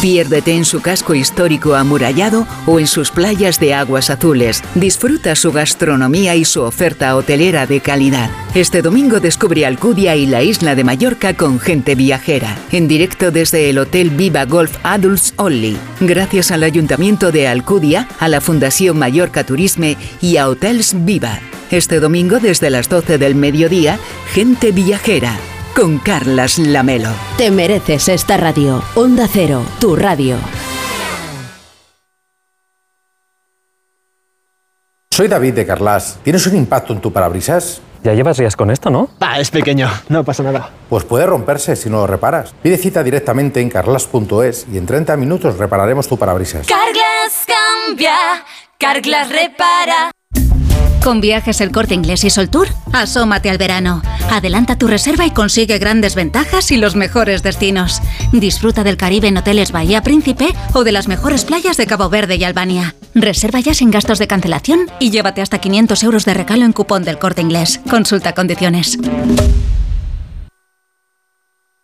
Piérdete en su casco histórico amurallado o en sus playas de aguas azules. Disfruta su gastronomía y su oferta hotelera de calidad. Este domingo descubre Alcudia y la isla de Mallorca con gente viajera. En directo desde el Hotel Viva Golf Adults Only. Gracias al Ayuntamiento de Alcudia, a la Fundación Mallorca Turisme y a Hotels Viva. Este domingo desde las 12 del mediodía, gente viajera. Con Carlas Lamelo. Te mereces esta radio. Onda Cero, tu radio. Soy David de Carlas. ¿Tienes un impacto en tu parabrisas? Ya llevas días con esto, ¿no? Ah, es pequeño, no pasa nada. Pues puede romperse si no lo reparas. Pide cita directamente en carlas.es y en 30 minutos repararemos tu parabrisas. Carglass cambia, Carglass repara. Con viajes El Corte Inglés y Soltour, asómate al verano. Adelanta tu reserva y consigue grandes ventajas y los mejores destinos. Disfruta del Caribe en hoteles Bahía Príncipe o de las mejores playas de Cabo Verde y Albania. Reserva ya sin gastos de cancelación y llévate hasta 500 euros de regalo en cupón del Corte Inglés. Consulta condiciones.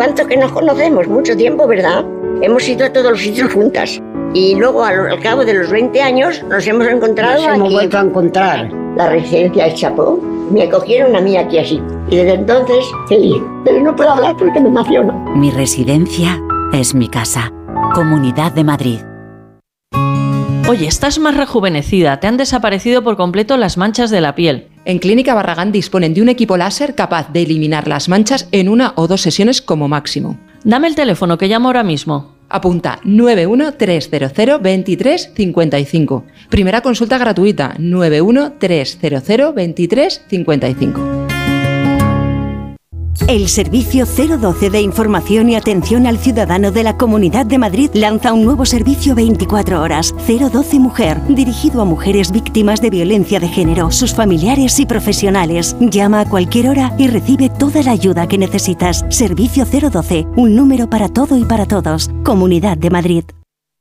¿Cuánto que nos conocemos? Mucho tiempo, ¿verdad? Hemos ido a todos los sitios juntas. Y luego, al, al cabo de los 20 años, nos hemos encontrado Nos hemos aquí. vuelto a encontrar. La residencia del Chapó. Me acogieron a mí aquí así. Y desde entonces, feliz. Pero no puedo hablar porque me emociono. Mi residencia es mi casa. Comunidad de Madrid. Oye, estás más rejuvenecida, te han desaparecido por completo las manchas de la piel. En Clínica Barragán disponen de un equipo láser capaz de eliminar las manchas en una o dos sesiones como máximo. Dame el teléfono que llamo ahora mismo. Apunta 913002355. Primera consulta gratuita 913002355. El Servicio 012 de Información y Atención al Ciudadano de la Comunidad de Madrid lanza un nuevo servicio 24 horas, 012 Mujer, dirigido a mujeres víctimas de violencia de género, sus familiares y profesionales. Llama a cualquier hora y recibe toda la ayuda que necesitas. Servicio 012, un número para todo y para todos. Comunidad de Madrid.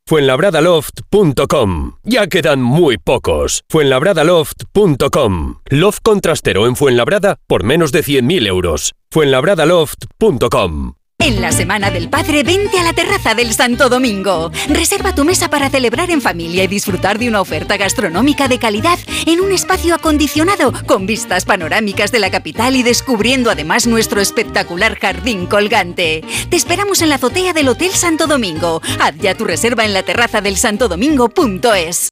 Fuenlabradaloft.com. Ya quedan muy pocos. Fuenlabradaloft.com. Loft contrastero en Fuenlabrada por menos de 100.000 euros. Fuenlabradaloft.com. En la Semana del Padre, vente a la terraza del Santo Domingo. Reserva tu mesa para celebrar en familia y disfrutar de una oferta gastronómica de calidad en un espacio acondicionado con vistas panorámicas de la capital y descubriendo además nuestro espectacular jardín colgante. Te esperamos en la azotea del Hotel Santo Domingo. Haz ya tu reserva en la terraza del santodomingo.es.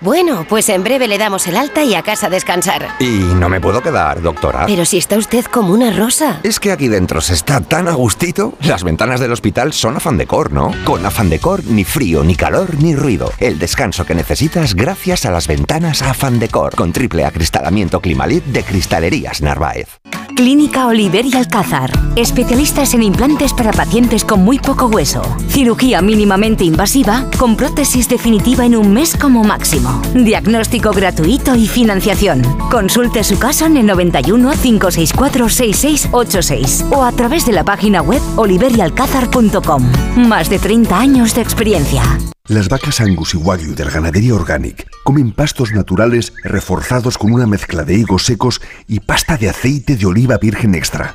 Bueno, pues en breve le damos el alta y a casa a descansar. Y no me puedo quedar, doctora. Pero si está usted como una rosa. Es que aquí dentro se está tan a gustito. Las ventanas del hospital son afán decor, ¿no? Con afán decor, ni frío, ni calor, ni ruido. El descanso que necesitas gracias a las ventanas afán decor. Con triple acristalamiento Climalit de Cristalerías Narváez. Clínica Oliver y Alcázar. Especialistas en implantes para pacientes con muy poco hueso. Cirugía mínimamente invasiva con prótesis definitiva en un mes como máximo. Diagnóstico gratuito y financiación. Consulte su caso en el 91 564 6686 o a través de la página web oliverialcázar.com. Más de 30 años de experiencia. Las vacas Angus y Wagyu del Ganadería Organic comen pastos naturales reforzados con una mezcla de higos secos y pasta de aceite de oliva virgen extra.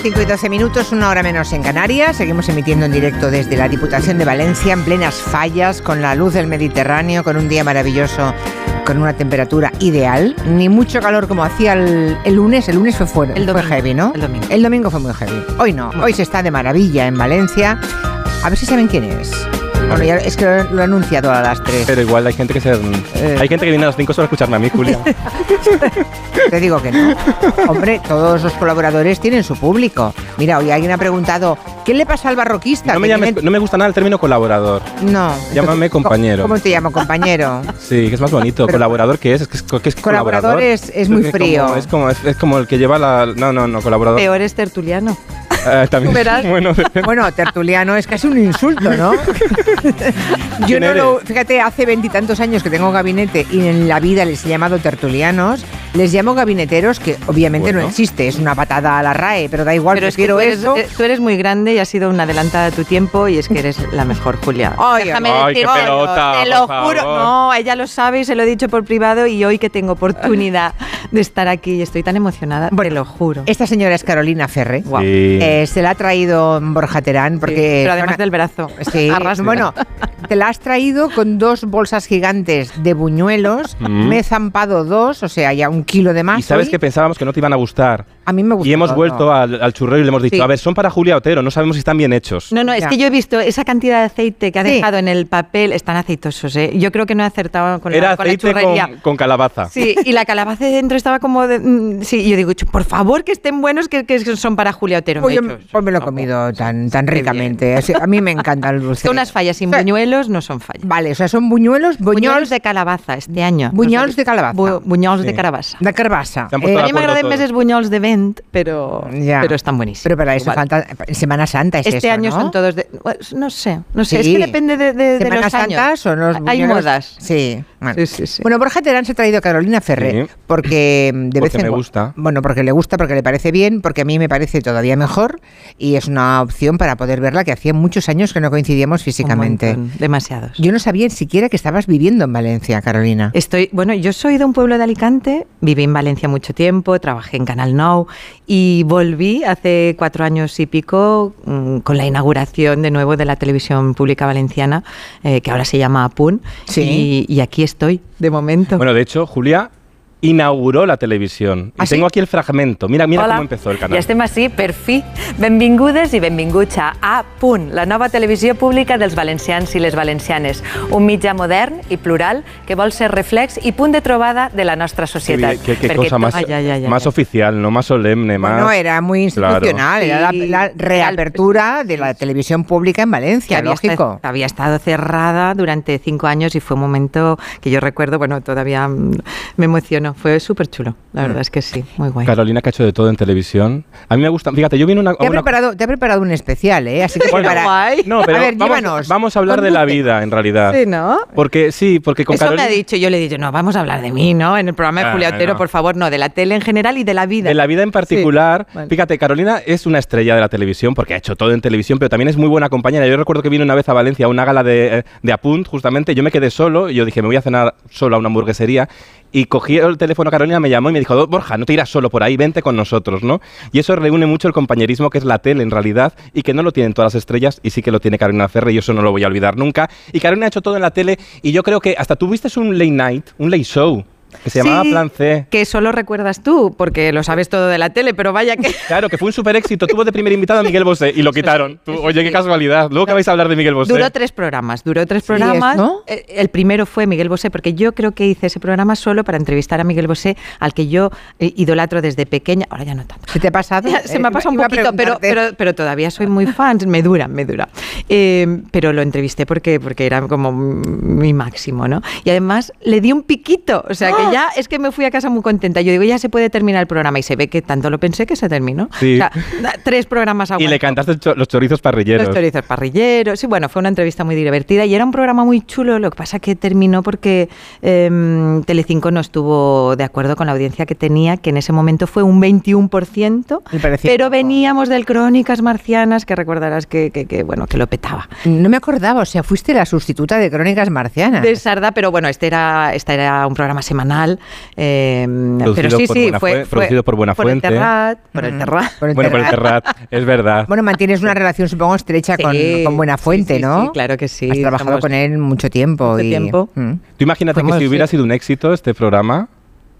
Las 5 y 12 minutos, una hora menos en Canarias. Seguimos emitiendo en directo desde la Diputación de Valencia, en plenas fallas, con la luz del Mediterráneo, con un día maravilloso con una temperatura ideal, ni mucho calor como hacía el, el lunes. El lunes fue fuerte, El fue domingo, heavy, ¿no? el domingo. El domingo fue muy heavy. Hoy no, hoy se está de maravilla en Valencia. A ver si saben quién es. Bueno, ya, es que lo, lo he anunciado a las 3. Pero igual hay gente que se... Eh. Hay gente que viene a las 5 solo a escucharme a mí, Julia. [LAUGHS] Te digo que no. Hombre, todos los colaboradores tienen su público. Mira, hoy alguien ha preguntado, ¿qué le pasa al barroquista? No me, llames- tiene- no me gusta nada el término colaborador. No. Llámame compañero. ¿Cómo te llamo, compañero? [LAUGHS] Sí, que es más bonito. Pero- ¿Colaborador qué es? Es que es, que es Colaborador colaborador. es- es muy como- frío. Es como, es, es como el que lleva la... No, no, no, colaborador. Peor es tertuliano. Eh, también. Verás. [LAUGHS] Bueno. Bueno, tertuliano es casi un insulto, ¿no? [LAUGHS] Yo ¿Quién no eres? lo. Fíjate, hace veintitantos años que tengo gabinete y en la vida les he llamado tertulianos. Les llamo gabineteros, que obviamente no Bueno. existe, es una patada a la RAE, pero da igual, Pero es que tú eres, eso. eh, tú eres muy grande y has sido una adelantada de tu tiempo y es que eres la mejor, Julia. [LAUGHS] Ay, Déjame ay, qué pelota, te lo juro. No, ella lo sabe y se lo he dicho por privado y hoy que tengo oportunidad de estar aquí y estoy tan emocionada, te lo juro. Esta señora es Carolina Ferre. Guau. Sí. Eh, se la ha traído Borja Terán porque. Pero además del brazo. Sí, Arrastra. bueno, te la has traído con dos bolsas gigantes de buñuelos. Mm. Me he zampado dos, o sea, ya un kilo de más. Y sabes hoy. que pensábamos que no te iban a gustar. A mí me gusta. Y hemos todo. vuelto al, al churrero y le hemos dicho, Sí. a ver, son para Julia Otero, no sabemos si están bien hechos. No, no, es Ya. que yo he visto esa cantidad de aceite que ha Sí. dejado en el papel, están aceitosos, ¿eh? Yo creo que no he acertado con, Era la, con la aceite churrería. con, con calabaza. Sí, y la calabaza de dentro estaba como de... mm, Sí, y yo digo, por favor, que estén buenos, que, que son para Julia Otero. Pues, Me he pues lo he comido tan, tan ricamente. Así- A mí me encanta el dulce. Son unas fallas sin buñuelos, no son fallas. Vale, o sea, son buñuelos, Buñuelos buñuelos de calabaza este año. Buñuelos de calabaza. Bu- buñuols de calabaza. de han puesto a mí me agradan más buñols de vent, pero, Ya. pero están buenísimos. Pero para eso Igual. falta Semana Santa es Este eso, año ¿no? son todos de... No sé, no sé, Sí. es que depende de, de, de los Santa años. son los Hay buñuelos- modas. Sí. Bueno. Sí, sí, sí. Bueno, Borja Terán se ha traído a Carolina Ferre Sí. porque mm, de Porque vez en me gusta. Bueno, porque le gusta, porque le parece bien, porque a mí me parece todavía mejor y es una opción para poder verla que hacía muchos años que no coincidíamos físicamente. Un demasiados. Yo no sabía siquiera que estabas viviendo en Valencia, Carolina. Estoy, bueno, yo soy de un pueblo de Alicante, viví en Valencia mucho tiempo, trabajé en Canal Now y volví hace cuatro años y pico mm, con la inauguración de nuevo de la televisión pública valenciana, eh, que ahora se llama APUN, Sí. y, y aquí estoy, de momento. Bueno, de hecho, Julia inauguró la televisión. ¿Ah, y sí? tengo aquí el fragmento. Mira, mira Hola. cómo empezó el canal. Ja estem així, per fi. Benvingudes i benvinguts a A Punt, la nova televisió pública dels valencians i les valencianes. Un mitjà modern i plural que vol ser reflex i punt de trobada de la nostra societat. qué- cosa más, más oficial, no más solemne, más... Bueno, era muy Claro. institucional, era la, la reapertura de la televisión pública en Valencia, había, lógico. esta- había estado cerrada durante cinco años y fue un momento que yo recuerdo, bueno, todavía mm, me emocionó. Fue súper chulo, la verdad es que sí, muy guay. Carolina que ha hecho de todo en televisión. A mí me gusta, fíjate, yo vine una... Te ha, una- preparado, te ha preparado un especial, ¿eh? Así que Bueno, prepara- guay. No, pero a ver, vamos, llévanos. vamos a hablar de la vida, en realidad. Sí, ¿no? Porque sí, porque con Eso Carolina... me ha dicho, yo le he dicho, no, vamos a hablar de mí, ¿no? En el programa de Ah, Julia Otero, no. por favor, no, de la tele en general y de la vida. De la vida en particular, Sí, vale. fíjate, Carolina es una estrella de la televisión porque ha hecho todo en televisión, pero también es muy buena compañera. Yo recuerdo que vino una vez a Valencia a una gala de, eh, de Apunt, justamente. Yo me quedé solo y yo dije, me voy a cenar solo a una hamburguesería. Y cogí el teléfono a Carolina, me llamó y me dijo, Borja, no te irás solo por ahí, vente con nosotros, ¿no? Y eso reúne mucho el compañerismo que es la tele en realidad y que no lo tienen todas las estrellas y sí que lo tiene Carolina Ferre y eso no lo voy a olvidar nunca. Y Carolina ha hecho todo en la tele y yo creo que hasta tuviste un late night, un late show, que se llamaba Sí, Plan C. Que solo recuerdas tú, porque lo sabes todo de la tele, pero vaya que... [LAUGHS] Claro, que fue un super éxito. Tuvo de primer invitado a Miguel Bosé y lo quitaron. Tú, oye, qué casualidad. Luego que vais a hablar de Miguel Bosé. Duró tres programas, duró tres Sí, programas. ¿no? Eh, El primero fue Miguel Bosé, porque yo creo que hice ese programa solo para entrevistar a Miguel Bosé, al que yo eh, idolatro desde pequeña. Ahora ya no tanto. ¿Se te ha pasado? [LAUGHS] Ya, Se Eh, me ha pasado un iba poquito, pero, pero, pero todavía soy muy fan, me dura, me dura. Eh, pero lo entrevisté porque, porque era como mi máximo, ¿no? Y además le di un piquito, o sea que ¡Ah! ya es que me fui a casa muy contenta. Yo digo, ya se puede terminar el programa y se ve que tanto lo pensé que se terminó. Sí. O sea, tres programas Y aguantó. le cantaste los chorizos parrilleros. Los chorizos parrilleros. Sí, bueno, fue una entrevista muy divertida y era un programa muy chulo. Lo que pasa que terminó porque em, Telecinco no estuvo de acuerdo con la audiencia que tenía, que en ese momento fue un 21%. Me parecía Pero veníamos del Crónicas Marcianas, que recordarás que, que- que, bueno, que lo petaba. No me acordaba, o sea, fuiste la sustituta de Crónicas Marcianas. De Sarda, pero bueno, este era, este era un programa semanal eh, pero Producido sí, por sí, Buena fue, producido por Buena por Fuente. el Terrat, por el Mm. Terrat. Por el Bueno, por el Terrat. Es verdad. Bueno, mantienes una relación, supongo, estrecha con, Sí, con Buena Fuente, sí, sí, ¿no? sí, claro que sí. Has trabajado con él mucho tiempo. Mucho y, tiempo. Mm. Tú imagínate que si hubiera sí. sido un éxito este programa,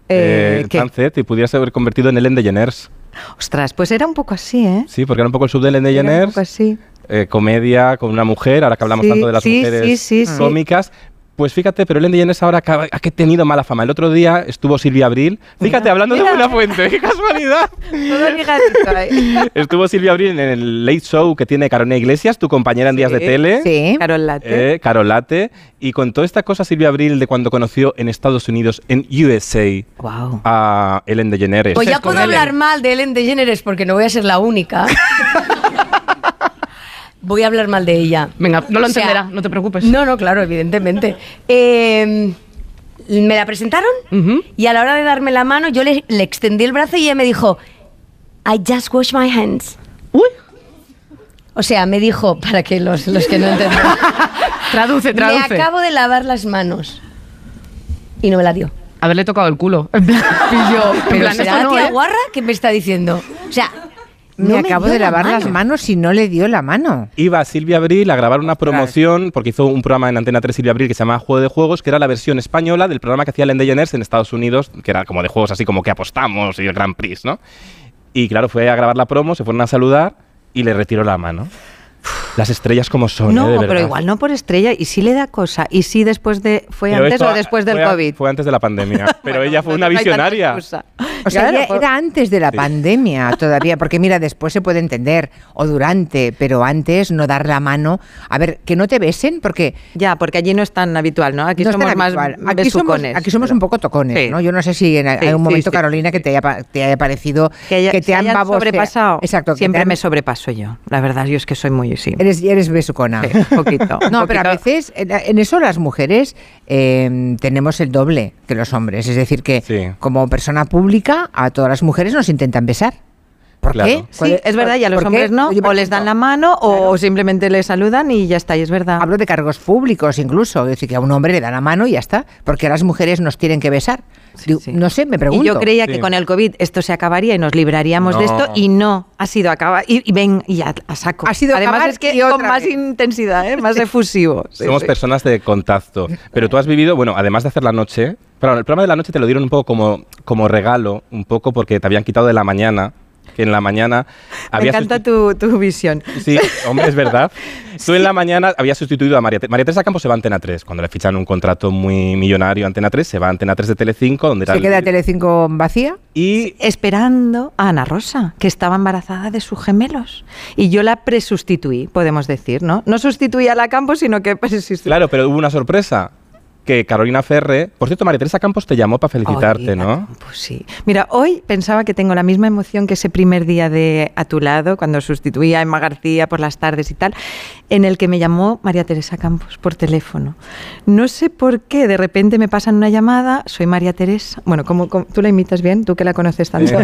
Eh, eh. Sunset, y pudieras haber convertido en Ellen DeGeneres. Ostras, pues era un poco así, ¿eh? Sí, porque era un poco el sub de Ellen Era un DeGeneres. poco así. eh, comedia con una mujer, ahora que hablamos Sí, tanto de las sí, mujeres sí, sí, sí. cómicas. Pues fíjate, pero Ellen DeGeneres ahora ha que tenido mala fama. El otro día estuvo Silvia Abril. Fíjate, Mira, hablando mira. de Buena Fuente, qué casualidad. [LAUGHS] Estuvo Silvia Abril en el Late Show que tiene Carolina Iglesias, tu compañera en Días de Tele. Sí. Carol Latte. Eh, Carolate. Y contó esta cosa Silvia Abril de cuando conoció en Estados Unidos, en USA, Wow. a Ellen DeGeneres. Pues ya puedo hablar mal de Ellen DeGeneres porque no voy a ser la única. [LAUGHS] voy a hablar mal de ella. Venga, no lo O sea, entenderá, no te preocupes. No, no, claro, evidentemente. Eh, me la presentaron y a la hora de darme la mano yo le, le extendí el brazo y ella me dijo, I just wash my hands. Uy. O sea, me dijo, para que los, los que no entienden, [LAUGHS] Traduce, me traduce. acabo de lavar las manos. Y no me la dio. Haberle tocado el culo. En plan, [LAUGHS] y yo, Pero será la tía guarra que me está diciendo. O sea, Me no acabo de la lavar las mano. manos y no le dio la mano. Iba Silvia Abril a grabar una promoción porque hizo un programa en Antena 3 Silvia Abril que se llama Juego de Juegos, que era la versión española del programa que hacía Ellen DeGeneres en Estados Unidos, que era como de juegos así como que apostamos y el Grand Prix, ¿no? Y claro, fue a grabar la promo, se fueron a saludar y le retiró la mano. Las estrellas como son, ¿eh? No, de pero igual no por estrella. ¿Y si le da cosa? ¿Y si después de... ¿Fue Pero antes esto o después del fue a- COVID? Fue antes de la pandemia. [LAUGHS] Pero ella fue no una tanta visionaria. O sea, Claro, ya era antes de la Sí. pandemia todavía, porque mira, después se puede entender, o durante, pero antes no dar la mano. A ver, que no te besen, porque... Ya, porque allí no es tan habitual, ¿no? Aquí no somos más aquí somos, besucones. aquí somos un poco tocones, Sí. ¿no? Yo no sé si en Sí, algún sí, momento, sí. Carolina, que te haya, pa- te haya parecido Que, haya- que te han hayan babosea- sobrepasado. Exacto. Siempre han- me sobrepaso yo. La verdad, yo es que soy muy... Sí. Eres, eres besucona. Sí, un poquito. [LAUGHS] No, un pero a veces en, en eso las mujeres eh, tenemos el doble que los hombres. Es decir, que Sí. como persona pública a todas las mujeres nos intentan besar. ¿Por Claro. qué? Sí, es verdad, y a los hombres no, o les dan la mano o simplemente les saludan y ya está, y es verdad. Hablo de cargos públicos incluso. Es decir, que a un hombre le dan la mano y ya está. Porque a las mujeres nos tienen que besar. Digo, No sé, me pregunto. Y yo creía que con el COVID esto se acabaría y nos libraríamos de esto y no, ha sido acabar y, y ven y ya a saco. Ha sido Además acabar es que y otra con más vez. intensidad, ¿eh? más efusivo. [LAUGHS] Sí, Somos sí. personas de contacto. Pero tú has vivido, bueno, además de hacer la noche, pero el programa de la noche te lo dieron un poco como, como regalo, un poco porque te habían quitado de la mañana, que en la mañana Me había encanta tu, tu visión. Sí, hombre, es verdad. [LAUGHS] Tú en la mañana habías sustituido a María, María Teresa Campos se va a Antena 3. Cuando le fichan un contrato muy millonario a Antena 3, se va a Antena 3 de Telecinco, donde ¿Se el- queda Telecinco vacía? Y Esperando a Ana Rosa, que estaba embarazada de sus gemelos. Y yo la presustituí, podemos decir, ¿no? No sustituí a la Campos, sino que [LAUGHS] presustituí. claro, pero hubo una sorpresa. Que Carolina Ferre, por cierto, María Teresa Campos te llamó para felicitarte, ¿no? Pues sí. Mira, hoy pensaba que tengo la misma emoción que ese primer día de A tu lado, cuando sustituía a Emma García por las tardes y tal, en el que me llamó María Teresa Campos por teléfono. No sé por qué, de repente me pasan una llamada, soy María Teresa. Bueno, ¿cómo, cómo- tú la imitas bien? Tú que la conoces tanto. [LAUGHS]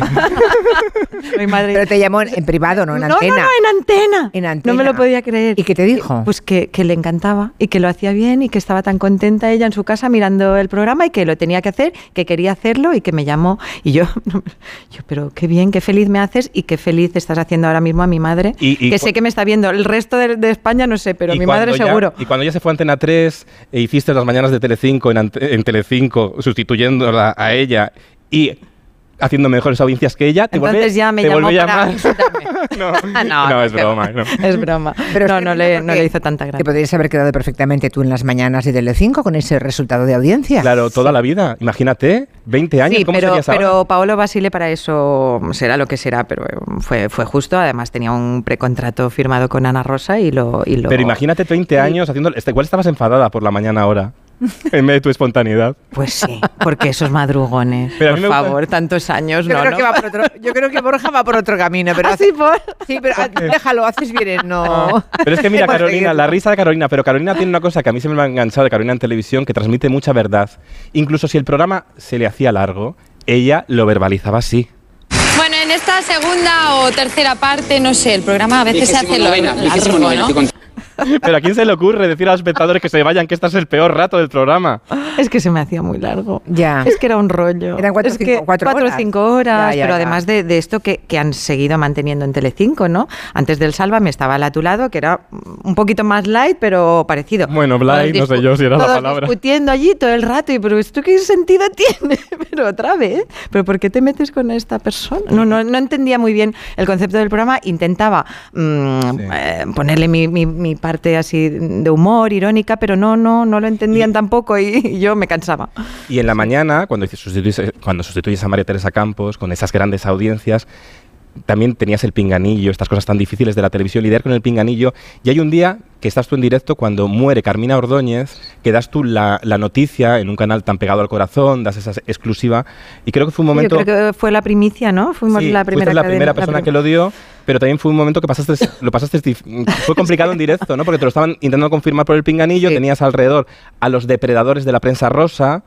Soy madre. Pero te llamó en, en privado, no en no, antena. no, no, en antena. En antena. No me lo podía creer. ¿Y qué te dijo? Pues que, que le encantaba y que lo hacía bien y que estaba tan contenta ella en su casa mirando el programa y que lo tenía que hacer, que quería hacerlo y que me llamó. Y yo, [LAUGHS] yo pero qué bien, qué feliz me haces y qué feliz estás haciendo ahora mismo a mi madre, Y- y que sé que me está viendo. El resto de, de España no sé, pero mi madre ya- seguro. Y cuando ya se fue a Antena 3 e hiciste las mañanas de Telecinco en, en Telecinco, sustituyéndola a ella y haciendo mejores audiencias que ella, te Entonces volvió, ya me te llamó para [LAUGHS] no, [LAUGHS] no, no, es broma. no. Es broma. Pero no, es no que le, porque no le hizo tanta Te gracia. podrías haber quedado perfectamente tú en las mañanas de Telecinco con ese resultado de audiencia. Claro, toda la vida. Imagínate, 20 años, Sí, ¿cómo pero, serías ahora? pero Paolo Basile para eso será lo que será, pero fue, fue justo. Además tenía un precontrato firmado con Ana Rosa y lo... Y lo Pero imagínate 20 años haciendo... este, Igual estabas enfadada por la mañana ahora, en vez de tu espontaneidad. Pues sí, porque esos madrugones, Pero por gusta- favor, tantos años, Yo, no, creo no. que va por otro, yo creo que Borja va por otro camino, pero ¿Ah, sí, por? sí, pero ah, déjalo, haces bien en no. Pero es que mira, [LAUGHS] Carolina, la risa de Carolina, pero Carolina tiene una cosa que a mí se me ha enganchado de Carolina en televisión, que transmite mucha verdad. Incluso si el programa se le hacía largo, ella lo verbalizaba así. Bueno, en esta segunda o tercera parte, no sé, el programa a veces se hace novena, largo. Pero ¿a quién se le ocurre decir a los espectadores que se vayan que este es el peor rato del programa? Es que se me hacía muy largo. Ya. Es que era un rollo. Eran cuatro, Es cinco- que cuatro cuatro o horas. cinco horas, Ya, ya, pero ya. además de, de esto que, que han seguido manteniendo en Telecinco, ¿no? Antes del Sálvame estaba el a tu lado, que era un poquito más light, pero parecido. Bueno, Blay, no sé yo si era la todos palabra. discutiendo allí todo el rato, y pero ¿esto qué sentido [LAUGHS] tiene? pero otra vez, ¿pero por qué te metes con esta persona? No, no, no entendía muy bien el concepto del programa, intentaba mm, eh, ponerle mi, mi- mi parte así de humor, irónica, pero no, no, no lo entendían tampoco y, y yo me cansaba. Y en la mañana, cuando sustituyes, cuando sustituyes a María Teresa Campos con esas grandes audiencias, también tenías el pinganillo, estas cosas tan difíciles de la televisión, lidiar con el pinganillo. Y hay un día que estás tú en directo cuando muere Carmina Ordóñez, que das tú la, la noticia en un canal tan pegado al corazón, das esa exclusiva. Y creo que fue un momento... Yo creo que fue la primicia, ¿no? Fuimos Sí, la primera la cadena- primera la persona prim- que lo dio, pero también fue un momento que pasaste, lo pasaste, fue complicado en directo, ¿no? Porque te lo estaban intentando confirmar por el pinganillo, tenías alrededor a los depredadores de la prensa rosa,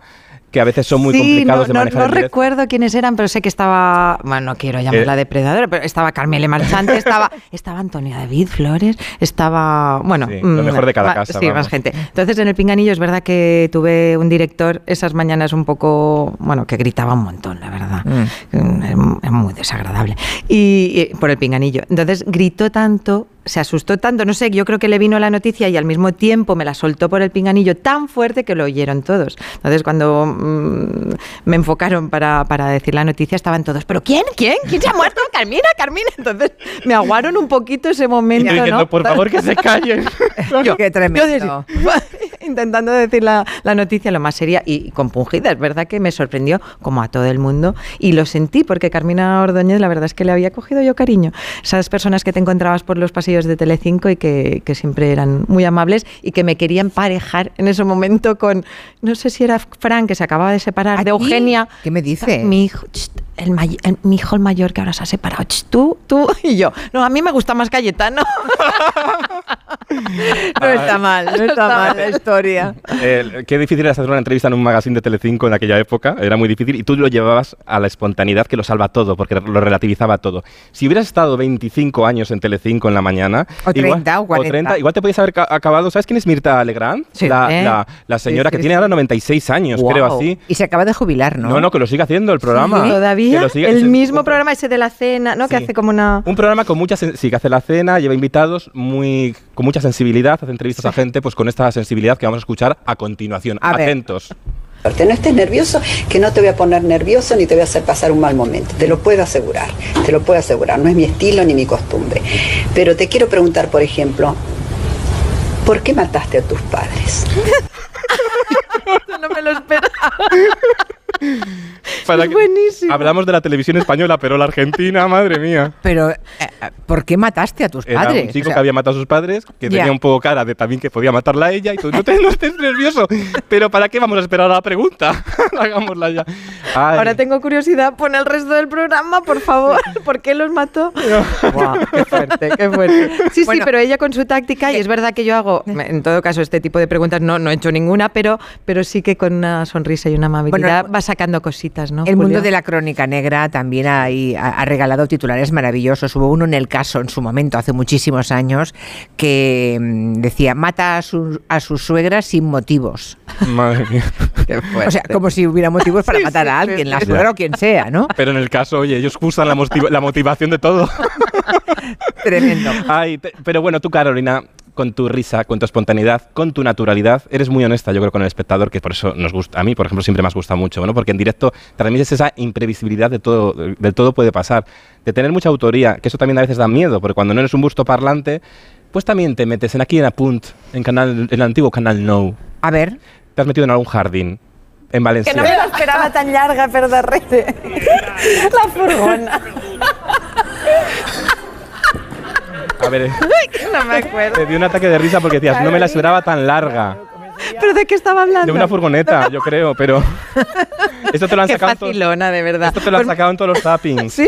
que a veces son muy sí, complicados no, de manejar no recuerdo quiénes eran, pero sé que estaba, bueno, no quiero llamarla Eh. depredadora, pero estaba Carmele Marchante, [LAUGHS] estaba, estaba Antonio David Flores, estaba, bueno, Sí, lo mm, mejor de cada casa, Sí, vamos. más gente. Entonces en el Pinganillo es verdad que tuve un director esas mañanas un poco, bueno, que gritaba un montón, la verdad. Mm, Es mu- es muy desagradable. Y, y por el Pinganillo. Entonces gritó tanto, se asustó tanto, no sé, yo creo que le vino la noticia y al mismo tiempo me la soltó por el Pinganillo tan fuerte que lo oyeron todos. Entonces cuando mm, me enfocaron para, para decir la noticia estaban todos, ¿pero quién? ¿Quién? ¿Quién se ha muerto? [LAUGHS] Carmina, Carmina. Entonces me aguaron un poquito ese momento, Y diciendo, ¿no? por favor, que se callen. [LAUGHS] Yo- Qué yo tremendo. decía- [LAUGHS] intentando decir la, la noticia lo más seria y, y compungida. Es verdad que me sorprendió, como a todo el mundo, y lo sentí porque Carmina Ordóñez, la verdad es que le había cogido yo cariño. Esas personas que te encontrabas por los pasillos de Telecinco y que, que siempre eran muy amables y que me querían parejar en ese momento con, no sé si era Fran, que se acababa de separar, de Eugenia. ¿Qué me dices? Mi hijo, el, may- el- mi hijo el mayor que ahora se ha separado. tú, tú [LAUGHS] y yo. No, a mí me gusta más Cayetano. [LAUGHS] No está mal, no está mal la historia. Eh, qué difícil era hacer una entrevista en un magazine de Telecinco en aquella época, era muy difícil, y tú lo llevabas a la espontaneidad que lo salva todo, porque lo relativizaba todo. Si hubieras estado 25 años en Telecinco en la mañana... O 30 o 40. igual te podías haber ca- acabado... ¿Sabes quién es Mirta Legrand? Sí. la, ¿Eh? la- la señora Sí, sí, que tiene ahora 96 años, creo así. Y se acaba de jubilar, ¿no? No, no, que lo sigue haciendo el programa. Todavía el mismo programa ese de la cena, ¿no? Que hace como una... Un programa con mucha sen- sí que hace la cena, lleva invitados muy con mucha sensibilidad, hace entrevistas a gente pues con esta sensibilidad que vamos a escuchar a continuación. A. Atentos. No estés nervioso, que no te voy a poner nervioso ni te voy a hacer pasar un mal momento. Te lo puedo asegurar, te lo puedo asegurar. No es mi estilo ni mi costumbre. Pero te quiero preguntar, por ejemplo, ¿por qué mataste a tus padres? [LAUGHS] no me lo esperaba. [LAUGHS] Para Es que- buenísimo. Hablamos de la televisión española, pero la argentina, madre mía. Pero, eh, ¿por qué mataste a tus Era padres? un chico O sea, que había matado a sus padres, que Ya. tenía un poco cara de también que podía matarla a ella, y tú no, te, no estés nervioso. Pero ¿para qué vamos a esperar a la pregunta? [LAUGHS] Hagámosla ya. Ay. Ahora tengo curiosidad, pon el resto del programa, por favor. [LAUGHS] ¿Por qué los mató? Guau, qué fuerte, qué fuerte. Sí, Bueno. sí, pero ella con su táctica, y es verdad que yo hago, en todo caso, este tipo de preguntas no, no he hecho ninguna, pero, pero sí que con una sonrisa y una amabilidad va sacando cositas, ¿no? El mundo de la crónica negra también ha, ha regalado titulares maravillosos. Hubo uno en el caso en su momento, hace muchísimos años, que mm, decía, mata a su, a su suegra sin motivos. [LAUGHS] Madre mía. [LAUGHS] O sea, como si hubiera motivos para matar a alguien, la sí. suegra o quien sea, ¿no? [LAUGHS] Pero en el caso, oye, ellos usan la, motiva- la motivación de todo. Tremendo. Ay, te- pero bueno, tú, Carolina, con tu risa, con tu espontaneidad, con tu naturalidad, eres muy honesta, yo creo, con el espectador, que por eso nos gusta. A mí, por ejemplo, siempre me has gustado mucho, ¿no? Porque en directo transmites esa imprevisibilidad de todo, de todo puede pasar. De tener mucha autoría, que eso también a veces da miedo, porque cuando no eres un busto parlante, pues también te metes en aquí en Apunt, en, canal, en el antiguo canal No. A ver. Te has metido en algún jardín. En Valencia. Que no me la esperaba tan larga, perdón. [LAUGHS] La furgona. [LAUGHS] A ver, [LAUGHS] no me acuerdo. te dio un ataque de risa porque decías, no me la esperaba tan larga. ¿Pero de qué estaba hablando? De una furgoneta, [LAUGHS] yo creo, pero. [LAUGHS] Esto te lo han Qué sacado. facilona, de verdad. Esto te lo han Pues- sacado en todos los zappings. Sí,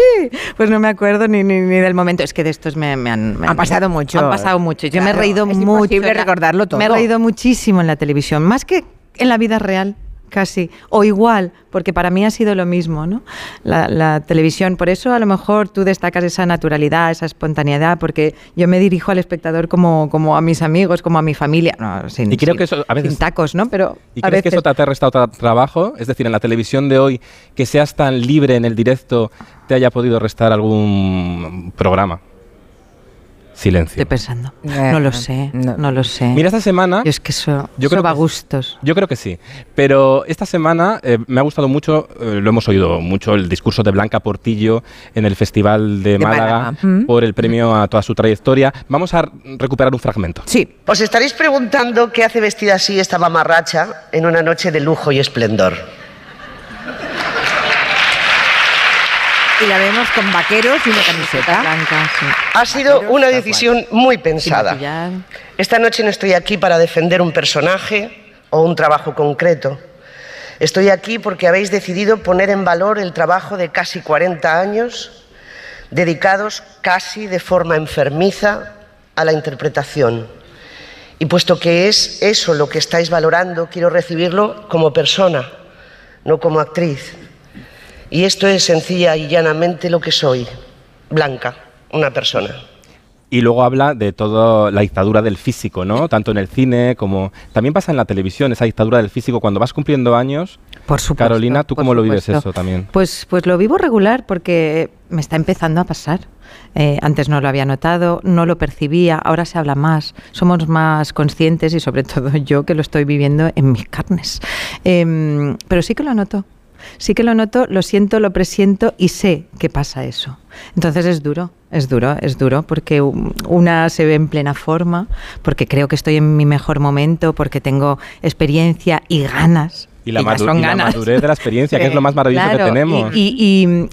pues no me acuerdo ni, ni, ni del momento. Es que de estos me, me han, me Han pasado mucho. Han pasado mucho. Yo me he Claro, reído es mucho. recordarlo todo. Me he reído muchísimo en la televisión, más que en la vida real. Casi. O igual, porque para mí ha sido lo mismo, ¿no? La, la televisión. Por eso a lo mejor tú destacas esa naturalidad, esa espontaneidad, porque yo me dirijo al espectador como, como a mis amigos, como a mi familia. No, sin, Y creo sin- que eso a veces- sin tacos, ¿no? Pero ¿Y a crees que eso te ha restado tra- trabajo? Es decir, en la televisión de hoy, que seas tan libre en el directo, te haya podido restar algún programa. Silencio. Estoy pensando. No lo sé, no, lo sé. Mira, esta semana... Yo es que eso, Yo eso creo va a que- gustos. Yo creo que sí. Pero esta semana eh, me ha gustado mucho, eh, lo hemos oído mucho, el discurso de Blanca Portillo en el Festival de, De Málaga, Málaga. Por el premio a toda su trayectoria. Vamos a recuperar un fragmento. Sí. Os estaréis preguntando qué hace vestida así esta mamarracha en una noche de lujo y esplendor. Y la vemos con vaqueros y una camiseta. Blanca, sí. Ha sido una decisión muy pensada. Esta noche no estoy aquí para defender un personaje o un trabajo concreto. Estoy aquí porque habéis decidido poner en valor el trabajo de casi 40 años dedicados casi de forma enfermiza a la interpretación. Y puesto que es eso lo que estáis valorando, quiero recibirlo como persona, no como actriz. Y esto es sencilla y llanamente lo que soy, Blanca, una persona. Y luego habla de toda la dictadura del físico, ¿no? Tanto en el cine como... También pasa en la televisión, esa dictadura del físico. Cuando vas cumpliendo años... Por supuesto, Carolina, ¿tú cómo lo vives eso también? Pues, pues lo vivo regular porque me está empezando a pasar. Eh, antes no lo había notado, no lo percibía, ahora se habla más, somos más conscientes y sobre [LAUGHS] todo yo que lo estoy viviendo en mis carnes. Em, pero sí que lo noto, sí que lo noto, lo siento, lo presiento y sé que pasa eso. Entonces es duro, es duro, es duro porque una se ve en plena forma, porque creo que estoy en mi mejor momento, porque tengo experiencia y ganas. Y la, ya madu- son y la madurez de la experiencia, que es [LAUGHS] lo más maravilloso Claro, que tenemos. Y,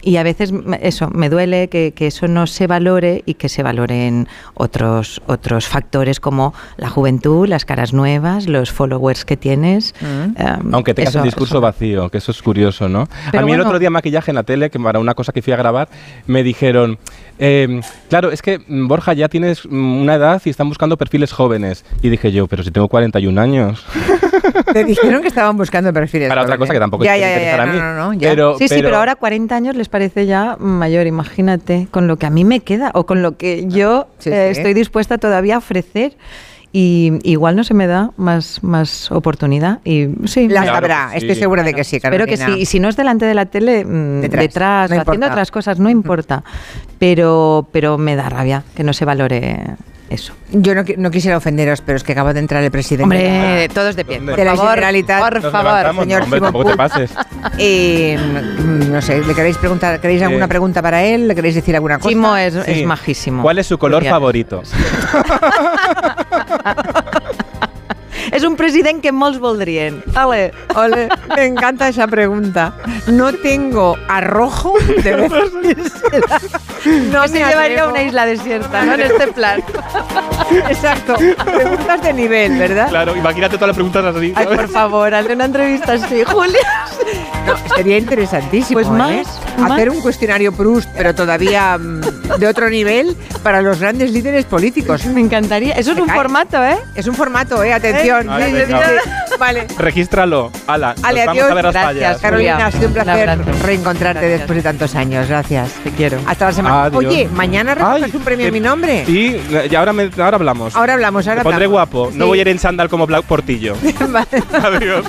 y- y a veces me- eso, me duele que, que eso no se valore y que se valoren otros, otros factores como la juventud, las caras nuevas, los followers que tienes. em, Aunque tengas eso- el discurso eso- vacío, que eso es curioso, ¿no? Pero a mí el otro día maquillaje en la tele, que para una cosa que fui a grabar, me dijeron, eh, claro, es que mm, Borja ya tienes mm, una edad y están buscando perfiles jóvenes. Y dije yo, pero si tengo 41 años. [LAUGHS] Te dijeron que estaban buscando perfiles. Para otra cosa que tampoco ya, te ya, interesará ya, a mí. No, no, no, ya. Pero- sí, sí, pero- pero ahora 40 años les parece ya mayor, imagínate, con lo que a mí me queda o con lo que yo Sí, eh, sí. estoy dispuesta todavía a ofrecer. Y igual no se me da más, más oportunidad. Y sí, Las me- habrá, estoy segura de que sí, Espero que Carolina. sí. Y si no es delante de la tele, mm, Detrás, detrás, no haciendo otras cosas, no importa. Pero, pero me da rabia que no se valore eso. Yo no, no quisiera ofenderos, pero es que acaba de entrar el presidente. Hombre, todos de pie. de Por la favor, Generalitat. por Nos favor. señor hombre, Simón tampoco te pases. [LAUGHS] Y, mm, no sé, ¿le queréis preguntar, queréis alguna Eh. pregunta para él? ¿Le queréis decir alguna cosa? Chimo es, Sí. es majísimo. ¿Cuál es su color favorito? [LAUGHS] És un president que molts voldrien. Ole, ole, me encanta esa pregunta. No tengo arrojo de decírsela. [LAUGHS] No se llevaría a una isla desierta, ¿no? En este plan. Exacto. Preguntas de nivel, ¿verdad? Claro, imagínate todas las preguntas así. Ay, por favor, hazle una entrevista así, Julia. No, sería interesantísimo. Pues ¿eh? más, más. Hacer un cuestionario Proust, pero todavía mm, de otro nivel para los grandes líderes políticos. Me encantaría. Eso es Me un cae. formato, ¿eh? Es un formato, ¿eh? Atención. Sí, sí. Vale. Regístralo. Ala, nos Ale, vamos a ver las Gracias. Carolina, ha sido un placer reencontrarte Gracias. después de tantos años. Gracias. Te quiero. Hasta la semana. Adiós. Oye, mañana recoges un premio en mi nombre. Sí, y ahora, me- ahora hablamos. Ahora hablamos, ahora Me pondré hablamos. guapo. Sí. No voy a ir en chándal como Bla- Portillo. [LAUGHS] Adiós.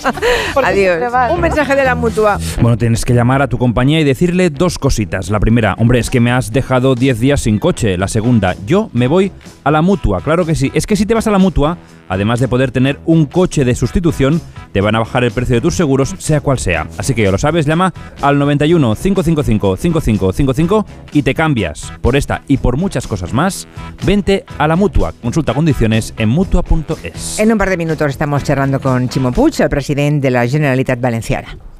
Adiós. Un mensaje de la mutua. Bueno, tienes que llamar a tu compañía y decirle dos cositas. La primera, hombre, es que me has dejado 10 días sin coche. La segunda, yo me voy a la mutua. Claro que sí. Es que si te vas a la mutua, además de poder tener un coche de sustitución, te van a bajar el precio de tus seguros, sea cual sea. Así que ya lo sabes, llama al 91 555 5555 y te cambias. Por esta y por muchas cosas más, vente a la mutua. Consulta condiciones en mutua.es. En un par de minutos estamos charlando con Chimo Puig, el presidente de la Generalitat Valenciana.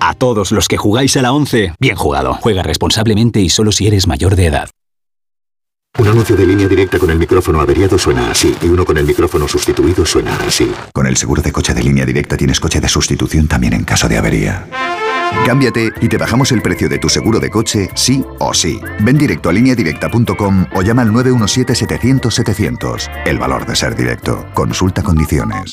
A todos los que jugáis a la ONCE, bien jugado. Juega responsablemente y solo si eres mayor de edad. Un anuncio de línea directa con el micrófono averiado suena así y uno con el micrófono sustituido suena así. Con el seguro de coche de línea directa tienes coche de sustitución también en caso de avería. Cámbiate y te bajamos el precio de tu seguro de coche, sí o sí. Ven directo a lineadirecta.com o llama al 917-700-700. El valor de ser directo. Consulta condiciones.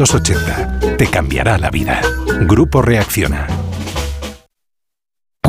te cambiará la vida. Grupo Reacciona.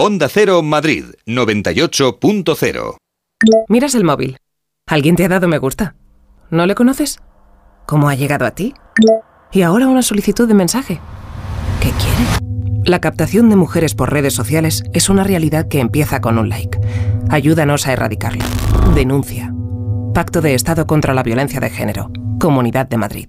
Onda Cero Madrid 98.0. Miras el móvil. ¿Alguien te ha dado me gusta? ¿No le conoces? ¿Cómo ha llegado a ti? Y ahora una solicitud de mensaje. ¿Qué quiere? La captación de mujeres por redes sociales es una realidad que empieza con un like. Ayúdanos a erradicarlo. Denuncia. Pacto de Estado contra la Violencia de Género. Comunidad de Madrid.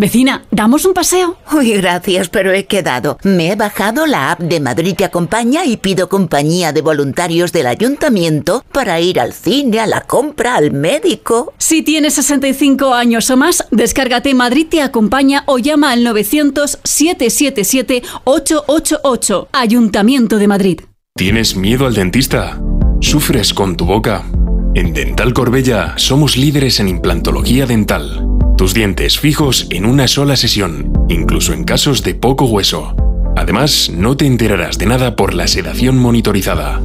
Vecina, ¿damos un paseo? Uy, gracias, pero he quedado. Me he bajado la app de Madrid Te Acompaña y pido compañía de voluntarios del ayuntamiento para ir al cine, a la compra, al médico. Si tienes 65 años o más, descárgate Madrid Te Acompaña o llama al 900-777-888. Ayuntamiento de Madrid. ¿Tienes miedo al dentista? ¿Sufres con tu boca? En Dental Corbella somos líderes en implantología dental. Tus dientes fijos en una sola sesión, incluso en casos de poco hueso. Además, no te enterarás de nada por la sedación monitorizada.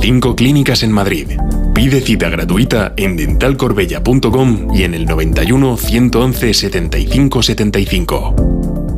Cinco clínicas en Madrid. Pide cita gratuita en dentalcorbella.com y en el 91 111 75 75.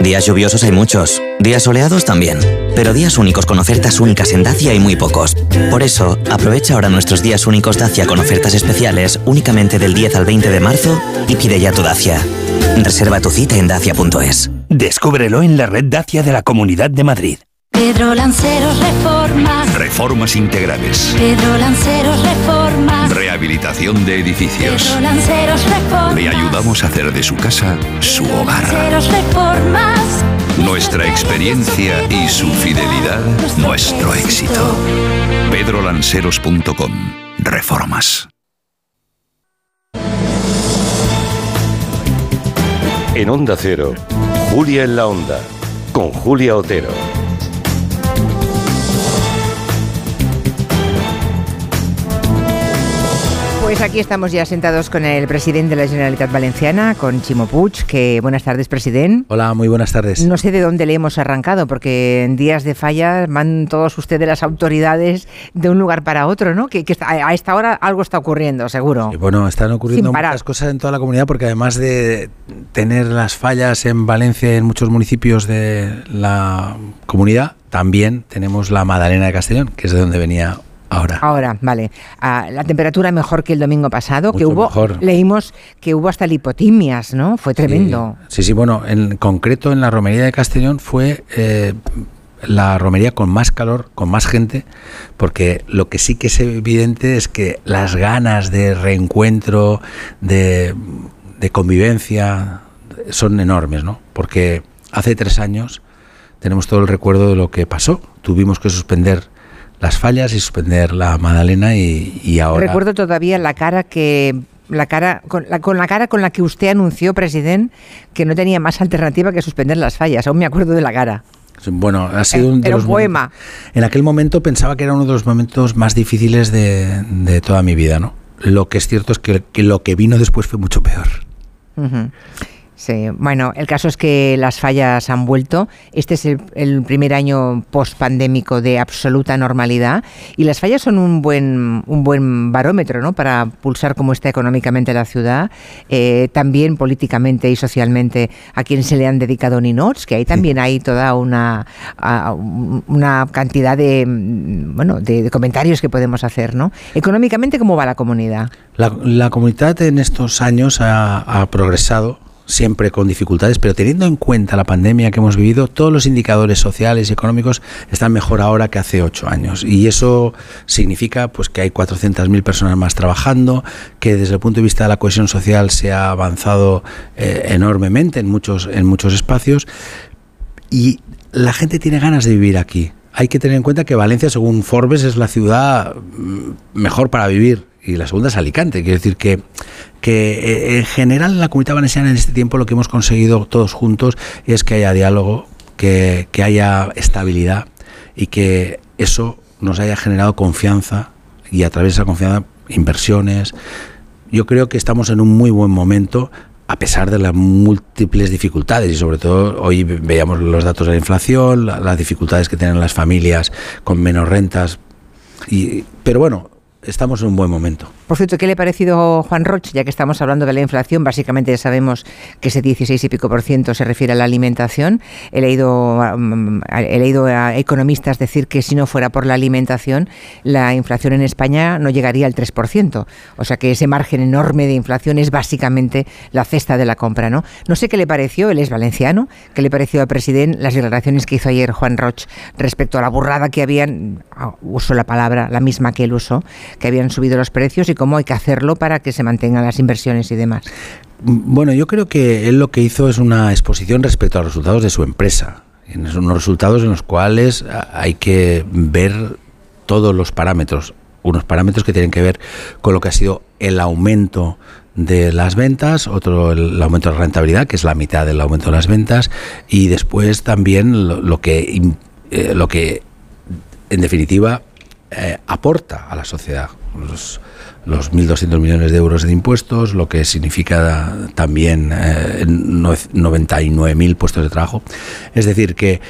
Días lluviosos hay muchos, días soleados también, pero días únicos con ofertas únicas en Dacia hay muy pocos. Por eso, aprovecha ahora nuestros días únicos Dacia con ofertas especiales únicamente del 10 al 20 de marzo y pide ya tu Dacia. Reserva tu cita en dacia.es. Descúbrelo en la red Dacia de la Comunidad de Madrid. Pedro Lanceros Reformas. Reformas integrales. Pedro Lanceros Reformas. Rehabilitación de edificios. Pedro Lanceros Reformas. Le ayudamos a hacer de su casa su hogar. Lanceros Reformas. Nuestra experiencia y su fidelidad, nuestro éxito. pedrolanceros.com. Reformas. En Onda Cero, Julia en la Onda, con Julia Otero. Pues aquí estamos ya sentados con el presidente de la Generalitat Valenciana, con Chimo Puig, que buenas tardes, presidente. Hola, muy buenas tardes. No sé de dónde le hemos arrancado, porque en días de falla van todos ustedes las autoridades de un lugar para otro, ¿no? Que, que a esta hora algo está ocurriendo, seguro. Bueno, están ocurriendo muchas cosas en toda la comunidad porque además de tener las fallas en Valencia y en muchos municipios de la comunidad, también tenemos la Madalena de Castellón, que es de donde venía ahora. Ahora, vale. Ah, la temperatura mejor que el domingo pasado, que hubo, mejor. leímos que hubo hasta lipotimias, ¿no? Fue tremendo. Sí, sí, bueno, en concreto en la romería de Castellón fue eh, la romería con más calor, con más gente, porque lo que sí que es evidente es que las ganas de reencuentro, de, de convivencia, son enormes, ¿no? Porque hace tres años tenemos todo el recuerdo de lo que pasó. Tuvimos que suspender las fallas y suspender la Madalena y, y ahora... Recuerdo todavía la cara que la cara con la, con la cara con la que usted anunció, presidente, que no tenía más alternativa que suspender las fallas. Aún me acuerdo de la cara. Bueno, ha sido un de Era los un poema. momentos- En aquel momento pensaba que era uno de los momentos más difíciles de, de toda mi vida, ¿no? Lo que es cierto es que, que lo que vino después fue mucho peor. Sí, bueno, el caso es que las fallas han vuelto. Este es el, el primer año post-pandémico de absoluta normalidad y las fallas son un buen, un buen barómetro ¿no? para pulsar cómo está económicamente la ciudad, eh, también políticamente y socialmente a quien se le han dedicado ninots, que ahí también hay toda una, a- una cantidad de, bueno, de, de comentarios que podemos hacer. ¿no? Económicamente, ¿cómo va la comunidad? La, la comunidad en estos años ha, ha progresado siempre con dificultades, pero teniendo en cuenta la pandemia que hemos vivido, todos los indicadores sociales y económicos están mejor ahora que hace ocho años. Y eso significa pues que hay 400.000 personas más trabajando, que desde el punto de vista de la cohesión social se ha avanzado eh, enormemente en muchos, en muchos espacios y la gente tiene ganas de vivir aquí. Hay que tener en cuenta que Valencia, según Forbes, es la ciudad mm, mejor para vivir y la segunda es Alicante. Quiero decir que, que eh, en general en la comunidad valenciana en este tiempo lo que hemos conseguido todos juntos es que haya diálogo, que, que haya estabilidad y que eso nos haya generado confianza y a través de esa confianza inversiones. Yo creo que estamos en un muy buen momento a pesar de las múltiples dificultades y sobre todo hoy ve- veíamos los datos de la inflación, la- las dificultades que tienen las familias con menos rentas, y, pero bueno, estamos en un buen momento. Por cierto, ¿qué le ha parecido Juan Roch? Ya que estamos hablando de la inflación, básicamente ya sabemos que ese 16 y pico por ciento se refiere a la alimentación. He leído, mm, he leído a economistas decir que si no fuera por la alimentación, la inflación en España no llegaría al 3%. O sea que ese margen enorme de inflación es básicamente la cesta de la compra, ¿no? No sé qué le pareció, él es valenciano, qué le pareció al presidente las declaraciones que hizo ayer Juan Roch respecto a la burrada que habían, ah, uso la palabra, la misma que él usó, que habían subido los precios y cómo hay que hacerlo para que se mantengan las inversiones y demás. Bueno, yo creo que él lo que hizo es una exposición respecto a los resultados de su empresa. En unos resultados en los cuales hay que ver todos los parámetros. Unos parámetros que tienen que ver con lo que ha sido el aumento de las ventas, otro el aumento de la rentabilidad, que es la mitad del aumento de las ventas, y después también lo, que eh, lo que en definitiva eh, aporta a la sociedad. Los 1.200 millones de euros de impuestos, lo que significa también eh, no- 99.000 puestos de trabajo. Es decir, que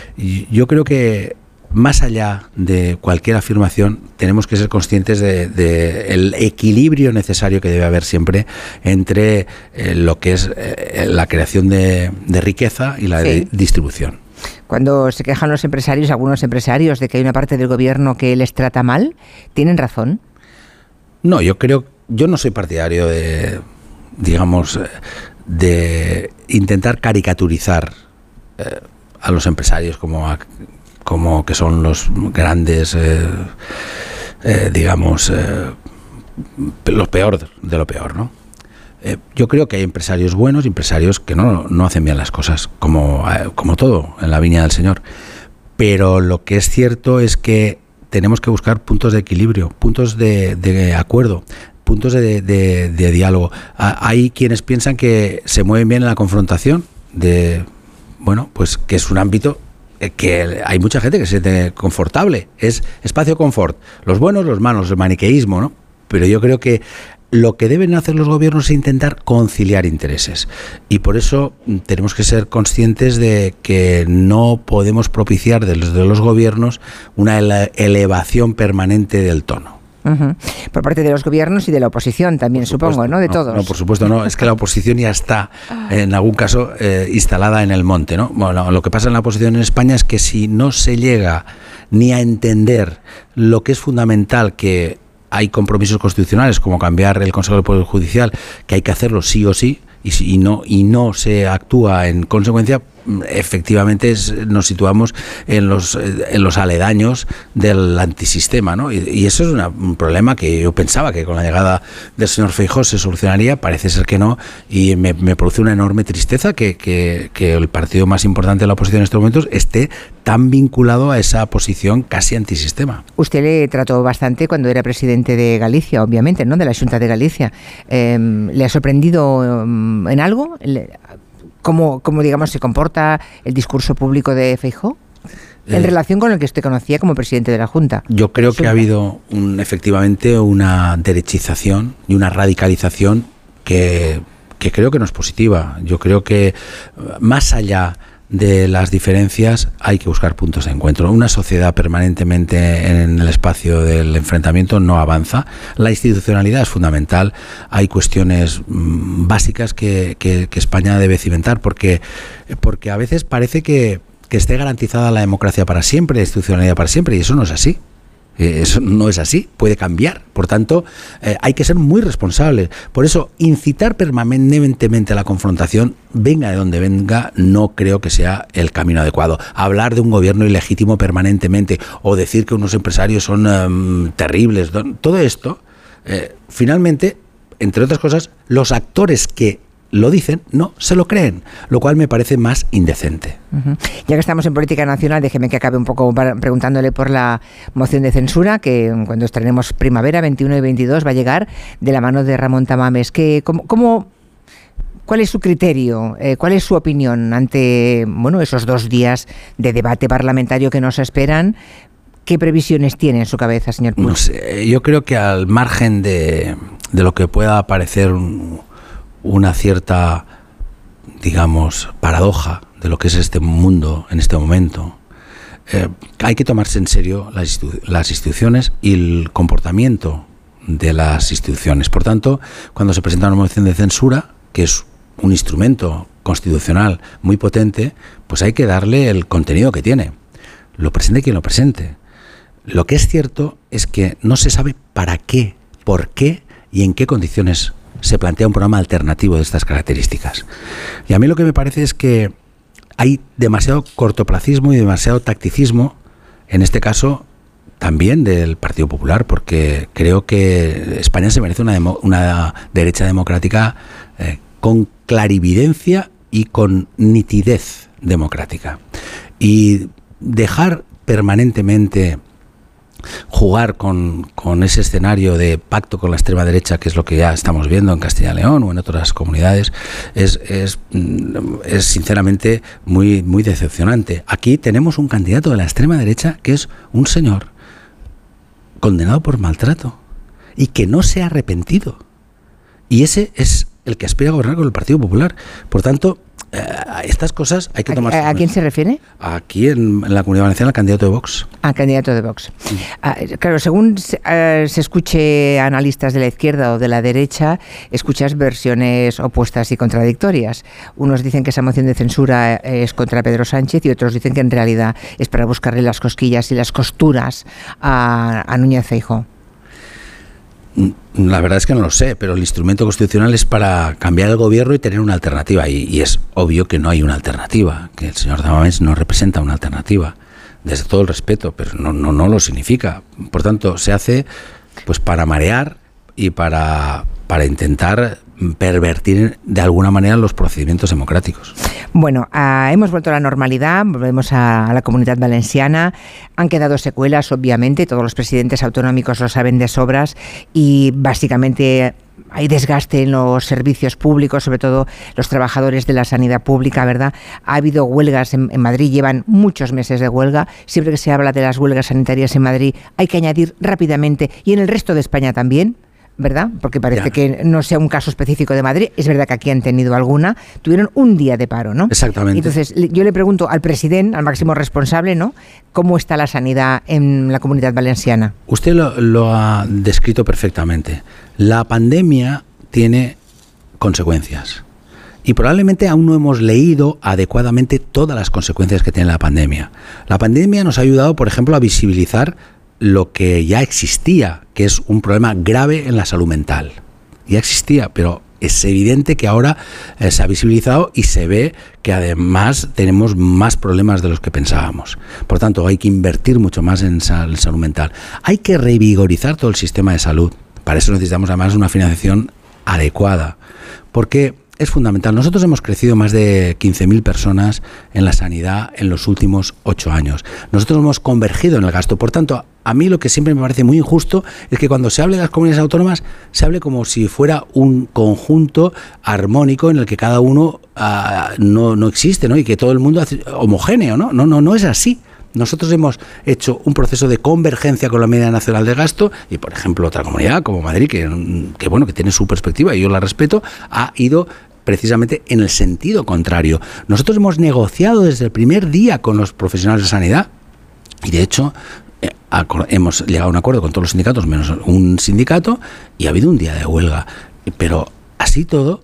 yo creo que más allá de cualquier afirmación, tenemos que ser conscientes del de, el equilibrio necesario que debe haber siempre entre eh, lo que es eh, la creación de, de riqueza y la Sí. de distribución. Cuando se quejan los empresarios, algunos empresarios, de que hay una parte del gobierno que les trata mal, ¿tienen razón? No, yo creo, yo no soy partidario de, digamos, eh, de intentar caricaturizar eh, a los empresarios como a- como que son los grandes, eh, digamos, eh, lo peor de lo peor, ¿no? Yo creo que hay empresarios buenos y empresarios que no, no hacen bien las cosas, como, como todo en la viña del Señor. Pero lo que es cierto es que tenemos que buscar puntos de equilibrio, puntos de, de acuerdo, puntos de, de- diálogo. Ah, Hay quienes piensan que se mueven bien en la confrontación, de bueno, pues que es un ámbito eh, que hay mucha gente que se siente confortable, es espacio confort, los buenos, los malos, el maniqueísmo, ¿no? Pero yo creo que lo que deben hacer los gobiernos es intentar conciliar intereses. Y por eso mm, tenemos que ser conscientes de que no podemos propiciar desde los gobiernos una ele- elevación permanente del tono. Ujú. Por parte de los gobiernos y de la oposición también, supongo, ¿no? De todos. No, por supuesto no. Es que la oposición ya está, en algún caso, eh, instalada en el monte. ¿no? Bueno, lo que pasa en la oposición en España es que si no se llega ni a entender lo que es fundamental que hay compromisos constitucionales como cambiar el Consejo del Poder Judicial, que hay que hacerlo sí o sí, y, si, y no, y no se actúa en consecuencia, efectivamente nos situamos en los, en los aledaños del antisistema. ¿no? Y, eso es un problema que yo pensaba que con la llegada del señor Feijóo se solucionaría, parece ser que no, y me, produce una enorme tristeza que, que- que el partido más importante de la oposición en estos momentos esté tan vinculado a esa posición casi antisistema. Usted le trató bastante cuando era presidente de Galicia, obviamente, ¿no? De la Junta de Galicia. Eh, ¿Le ha sorprendido mm, en algo? ¿Cómo, cómo, digamos, se comporta el discurso público de Feijóo? En Eh, relación con el que usted conocía como presidente de la Junta. Yo creo que ha habido un, efectivamente una derechización y una radicalización que, que creo que no es positiva. Yo creo que eh, más allá de las diferencias hay que buscar puntos de encuentro. Una sociedad permanentemente en el espacio del enfrentamiento no avanza. La institucionalidad es fundamental. Hay cuestiones mm, básicas que, que- España debe cimentar porque, porque a veces parece que, que esté garantizada la democracia para siempre, la institucionalidad para siempre, y eso no es así. Eh, Eso no es así, puede cambiar. Por tanto, eh, hay que ser muy responsables. Por eso, incitar permanentemente a la confrontación, venga de donde venga, no creo que sea el camino adecuado. Hablar de un gobierno ilegítimo permanentemente o decir que unos empresarios son em, terribles, todo esto, eh, finalmente, entre otras cosas, los actores que lo dicen no se lo creen, lo cual me parece más indecente. Ya que estamos en política nacional, déjeme que acabe un poco preguntándole por la moción de censura, que cuando estrenemos primavera 21 y 22 va a llegar de la mano de Ramón Tamames. Que, ¿cómo, cómo- ¿Cuál es su criterio? eh, ¿Cuál es su opinión ante bueno, esos dos días de debate parlamentario que nos esperan? ¿Qué previsiones tiene en su cabeza, señor Puig? No sé, yo creo que al margen de, de lo que pueda parecer un- una cierta, digamos, paradoja de lo que es este mundo en este momento, eh, hay que tomarse en serio las, institu- las instituciones y el comportamiento de las instituciones. Por tanto, cuando se presenta una moción de censura, que es un instrumento constitucional muy potente, pues hay que darle el contenido que tiene. Lo presente quien lo presente. Lo que es cierto es que no se sabe para qué, por qué y en qué condiciones se plantea un programa alternativo de estas características. Y a mí lo que me parece es que hay demasiado cortoplacismo y demasiado tacticismo, en este caso también del Partido Popular, porque creo que España se merece una, una derecha democrática eh, con clarividencia y con nitidez democrática. Y dejar permanentemente jugar con, con ese escenario de pacto con la extrema derecha, que es lo que ya estamos viendo en Castilla y León o en otras comunidades, es, es, mm, es sinceramente muy, muy decepcionante. Aquí tenemos un candidato de la extrema derecha que es un señor condenado por maltrato y que no se ha arrepentido. Y ese es el que aspira a gobernar con el Partido Popular. Por tanto, eh, estas cosas hay que ¿A, tomarse. a- a quién se refiere? Aquí en, en la Comunidad Valenciana, el candidato de Vox. Al candidato de Vox. Ah, claro, según se, eh, se escuche a analistas de la izquierda o de la derecha, escuchas versiones opuestas y contradictorias. Unos dicen que esa moción de censura eh, es contra Pedro Sánchez y otros dicen que en realidad es para buscarle las cosquillas y las costuras a, a Núñez Feijóo. Mm, La verdad es que no lo sé, pero el instrumento constitucional es para cambiar el gobierno y tener una alternativa. Y, es obvio que no hay una alternativa, que el señor Damames no representa una alternativa. desde todo el respeto, pero no, no, no lo significa. Por tanto, se hace pues para marear y para, para intentar pervertir de alguna manera los procedimientos democráticos. Bueno, ah, hemos vuelto a la normalidad, volvemos a, la comunidad valenciana, han quedado secuelas, obviamente, todos los presidentes autonómicos lo saben de sobras y básicamente hay desgaste en los servicios públicos, sobre todo los trabajadores de la sanidad pública, ¿verdad? Ha habido huelgas en, Madrid, llevan muchos meses de huelga. Siempre que se habla de las huelgas sanitarias en Madrid, hay que añadir rápidamente, y en el resto de España también, ¿verdad? Porque parece ya. que no sea un caso específico de Madrid. Es verdad que aquí han tenido alguna. Tuvieron un día de paro, ¿no? Exactamente. Entonces, yo le pregunto al presidente, al máximo responsable, ¿no? ¿Cómo está la sanidad en la comunidad valenciana? Usted lo, lo ha descrito perfectamente. La pandemia tiene consecuencias. Y probablemente aún no hemos leído adecuadamente todas las consecuencias que tiene la pandemia. La pandemia nos ha ayudado, por ejemplo, a visibilizar lo que ya existía, que es un problema grave en la salud mental. Ya existía, pero es evidente que ahora eh, se ha visibilizado y se ve que además tenemos más problemas de los que pensábamos. Por tanto, hay que invertir mucho más en sal salud mental. Hay que revigorizar todo el sistema de salud. Para eso necesitamos además una financiación adecuada. Porque es fundamental. Nosotros hemos crecido más de 15.000 personas en la sanidad en los últimos ocho años. Nosotros hemos convergido en el gasto. Por tanto, a mí lo que siempre me parece muy injusto es que cuando se hable de las comunidades autónomas se hable como si fuera un conjunto armónico en el que cada uno uh, no, no, existe ¿no? y que todo el mundo es homogéneo. ¿no? no, no, no es así. Nosotros hemos hecho un proceso de convergencia con la media nacional de gasto y, por ejemplo, otra comunidad como Madrid, que, que, bueno, que tiene su perspectiva y yo la respeto, ha ido precisamente en el sentido contrario. Nosotros hemos negociado desde el primer día con los profesionales de sanidad y, de hecho, hemos llegado a un acuerdo con todos los sindicatos, menos un sindicato, y ha habido un día de huelga. Pero así todo,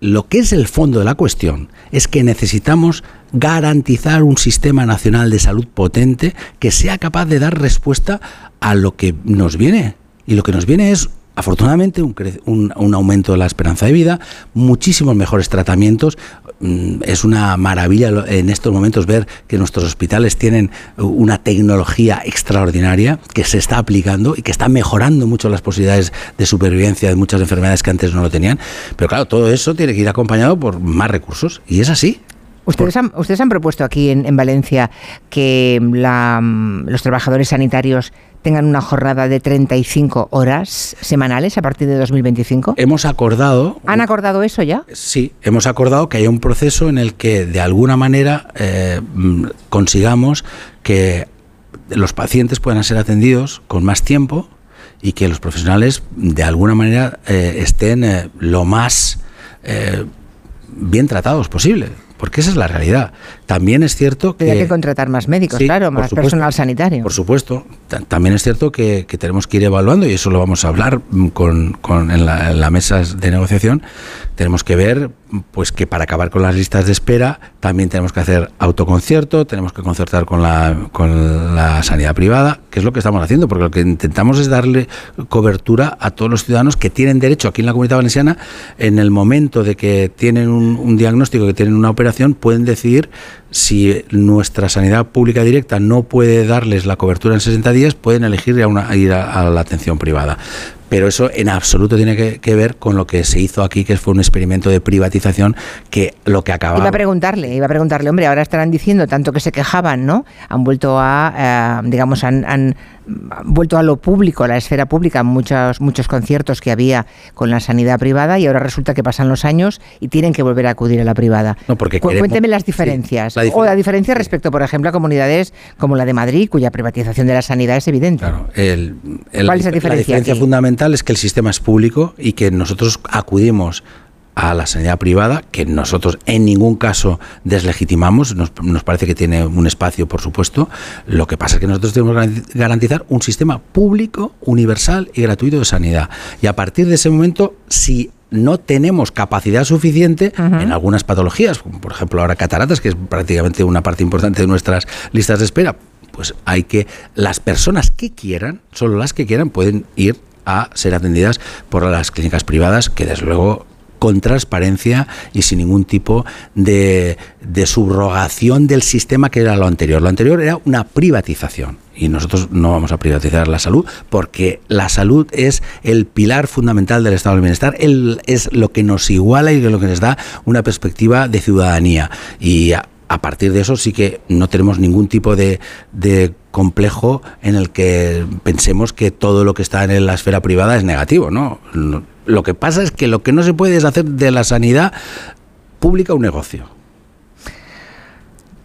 lo que es el fondo de la cuestión es que necesitamos garantizar un sistema nacional de salud potente que sea capaz de dar respuesta a lo que nos viene. Y lo que nos viene es afortunadamente un, un, un, aumento de la esperanza de vida, muchísimos mejores tratamientos. Mm, es una maravilla en estos momentos ver que nuestros hospitales tienen una tecnología extraordinaria que se está aplicando y que está mejorando mucho las posibilidades de supervivencia de muchas enfermedades que antes no lo tenían. Pero claro, todo eso tiene que ir acompañado por más recursos y es así. Ustedes han, ustedes han propuesto aquí en, en Valencia que la, los trabajadores sanitarios tengan una jornada de 35 horas semanales a partir de 2025? Hemos acordado... ¿Han acordado eso ya? Sí, hemos acordado que haya un proceso en el que de alguna manera eh, consigamos que los pacientes puedan ser atendidos con más tiempo y que los profesionales de alguna manera eh, estén eh, lo más bien tratados posible porque esa es la realidad. También es cierto que... Hay que contratar más médicos, sí, claro, más supuesto, personal sanitario. Por supuesto. También es cierto que, que, tenemos que ir evaluando, y eso lo vamos a hablar con, con en, la, en la mesa de negociación, tenemos que ver pues que para acabar con las listas de espera también tenemos que hacer autoconcierto, tenemos que concertar con la, con la sanidad privada, que es lo que estamos haciendo, porque lo que intentamos es darle cobertura a todos los ciudadanos que tienen derecho aquí en la Comunidad Valenciana, en el momento de que tienen un, un diagnóstico, que tienen una operación, pueden decidir si nuestra sanidad pública directa no puede darles la cobertura en 60 días, pueden elegir a, una, ir a, a la atención privada pero eso en absoluto tiene que, que, ver con lo que se hizo aquí, que fue un experimento de privatización que lo que acababa... Iba a preguntarle, iba a preguntarle, hombre, ahora estarán diciendo tanto que se quejaban, ¿no? Han vuelto a, eh, digamos, han, han, vuelto a lo público, a la esfera pública, muchos, muchos conciertos que había con la sanidad privada y ahora resulta que pasan los años y tienen que volver a acudir a la privada. No, porque Cu queremos, Cuénteme las diferencias. Sí, la o la diferencia respecto, por ejemplo, a comunidades como la de Madrid, cuya privatización de la sanidad es evidente. Claro, el, el, ¿Cuál es la diferencia? La diferencia fundamental es que el sistema es público y que nosotros acudimos a la sanidad privada, que nosotros en ningún caso deslegitimamos, nos, nos, parece que tiene un espacio, por supuesto. Lo que pasa es que nosotros tenemos que garantizar un sistema público, universal y gratuito de sanidad. Y a partir de ese momento, si no tenemos capacidad suficiente uh -huh. en algunas patologías, como por ejemplo ahora cataratas, que es prácticamente una parte importante de nuestras listas de espera, pues hay que las personas que quieran, solo las que quieran, pueden ir a ser atendidas por las clínicas privadas, que desde luego con transparencia y sin ningún tipo de, de subrogación del sistema que era lo anterior. Lo anterior era una privatización y nosotros no vamos a privatizar la salud porque la salud es el pilar fundamental del estado del bienestar, es lo que nos iguala y lo que nos da una perspectiva de ciudadanía. Y a, partir de eso sí que no tenemos ningún tipo de, complejo en el que pensemos que todo lo que está en la esfera privada es negativo, ¿no? Lo que pasa es que lo que no se puede es hacer de la sanidad pública un negocio.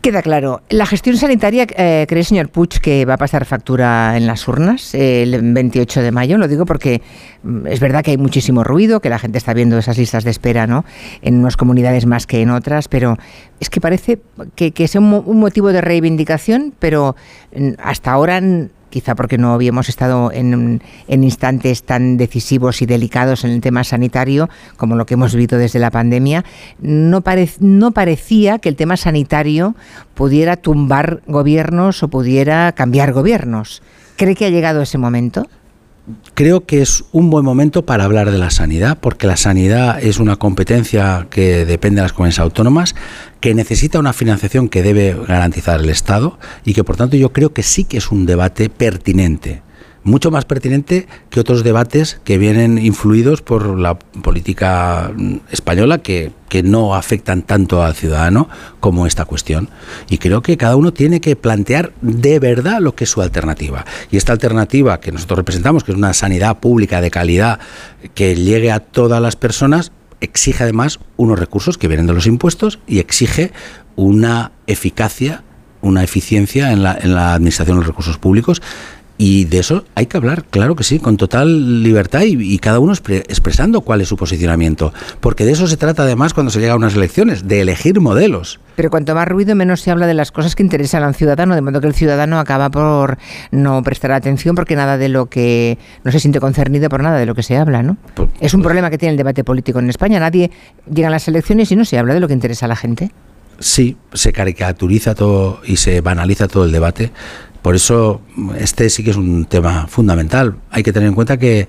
Queda claro. La gestión sanitaria, eh, ¿cree, señor Puig, que va a pasar factura en las urnas el 28 de mayo? Lo digo porque mm, es verdad que hay muchísimo ruido, que la gente está viendo esas listas de espera ¿no? en unas comunidades más que en otras, pero es que parece que, que un, un motivo de reivindicación, pero mm, hasta ahora quizá porque no habíamos estado en, instantes tan decisivos y delicados en el tema sanitario como lo que hemos vivido desde la pandemia, no, no parecía que el tema sanitario pudiera tumbar gobiernos o pudiera cambiar gobiernos. ¿Cree que ha llegado ese momento? Creo que es un buen momento para hablar de la sanidad, porque la sanidad es una competencia que depende de las comunidades autónomas, que necesita una financiación que debe garantizar el Estado y que por tanto yo creo que sí que es un debate pertinente mucho más pertinente que otros debates que vienen influidos por la política mm, española que, no afectan tanto al ciudadano como esta cuestión. Y creo que cada uno tiene que plantear de verdad lo que es su alternativa. Y esta alternativa que nosotros representamos, que es una sanidad pública de calidad que llegue a todas las personas, exige además unos recursos que vienen de los impuestos y exige una eficacia, una eficiencia en la, en la administración de los recursos públicos y de eso hay que hablar, claro que sí, con total libertad y, cada uno expresando cuál es su posicionamiento. Porque de eso se trata además cuando se llega a unas elecciones, de elegir modelos. Pero cuanto más ruido, menos se habla de las cosas que interesan al ciudadano, de modo que el ciudadano acaba por no prestar atención porque nada de lo que. no se siente concernido por nada de lo que se habla, ¿no? Pues, es un pues problema que tiene el debate político en España. Nadie llega a las elecciones y no se habla de lo que interesa a la gente. Sí, se caricaturiza todo y se banaliza todo el debate por eso este sí que es un tema fundamental. Hay que tener en cuenta que,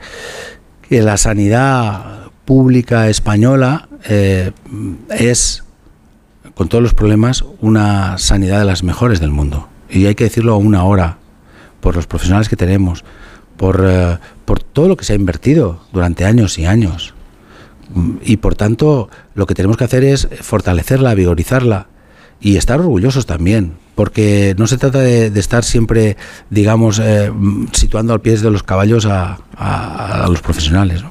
la sanidad pública española eh, es, con todos los problemas, una sanidad de las mejores del mundo. Y hay que decirlo a una hora, por los profesionales que tenemos, por, eh, por todo lo que se ha invertido durante años y años. Y por tanto, lo que tenemos que hacer es fortalecerla, vigorizarla y estar orgullosos también porque no se trata de, estar siempre, digamos, eh, situando al pie de los caballos a, los profesionales.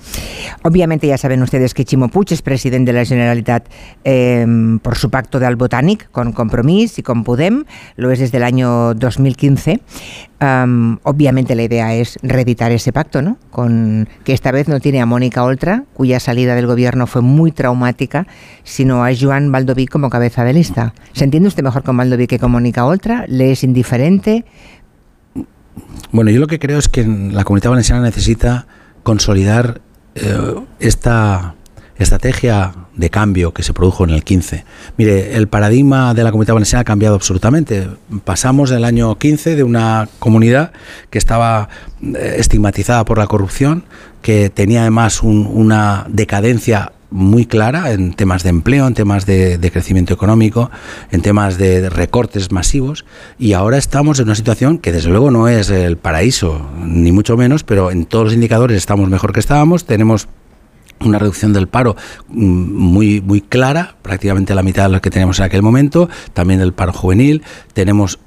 Obviamente ya saben ustedes que Chimo Puig es presidente de la Generalitat em, por su pacto de Albotànic con Compromís y con Podem, lo es desde el año 2015. obviamente la idea es reeditar ese pacto, ¿no? Con, que esta vez no tiene a Mónica Oltra, cuya salida del gobierno fue muy traumática, sino a Joan Baldoví como cabeza de lista. ¿Se entiende usted mejor con Baldoví que con Mónica otra? ¿Le es indiferente? Bueno, yo lo que creo es que la comunidad valenciana necesita consolidar eh, esta estrategia de cambio que se produjo en el 15. Mire, el paradigma de la comunidad valenciana ha cambiado absolutamente. Pasamos del año 15 de una comunidad que estaba eh, estigmatizada por la corrupción, que tenía además una decadencia muy clara en temas de empleo, en temas de, crecimiento económico, en temas de recortes masivos y ahora estamos en una situación que desde luego no es el paraíso, ni mucho menos, pero en todos los indicadores estamos mejor que estábamos, tenemos una reducción del paro mm, muy muy clara, prácticamente la mitad de lo que teníamos en aquel momento, también el paro juvenil, tenemos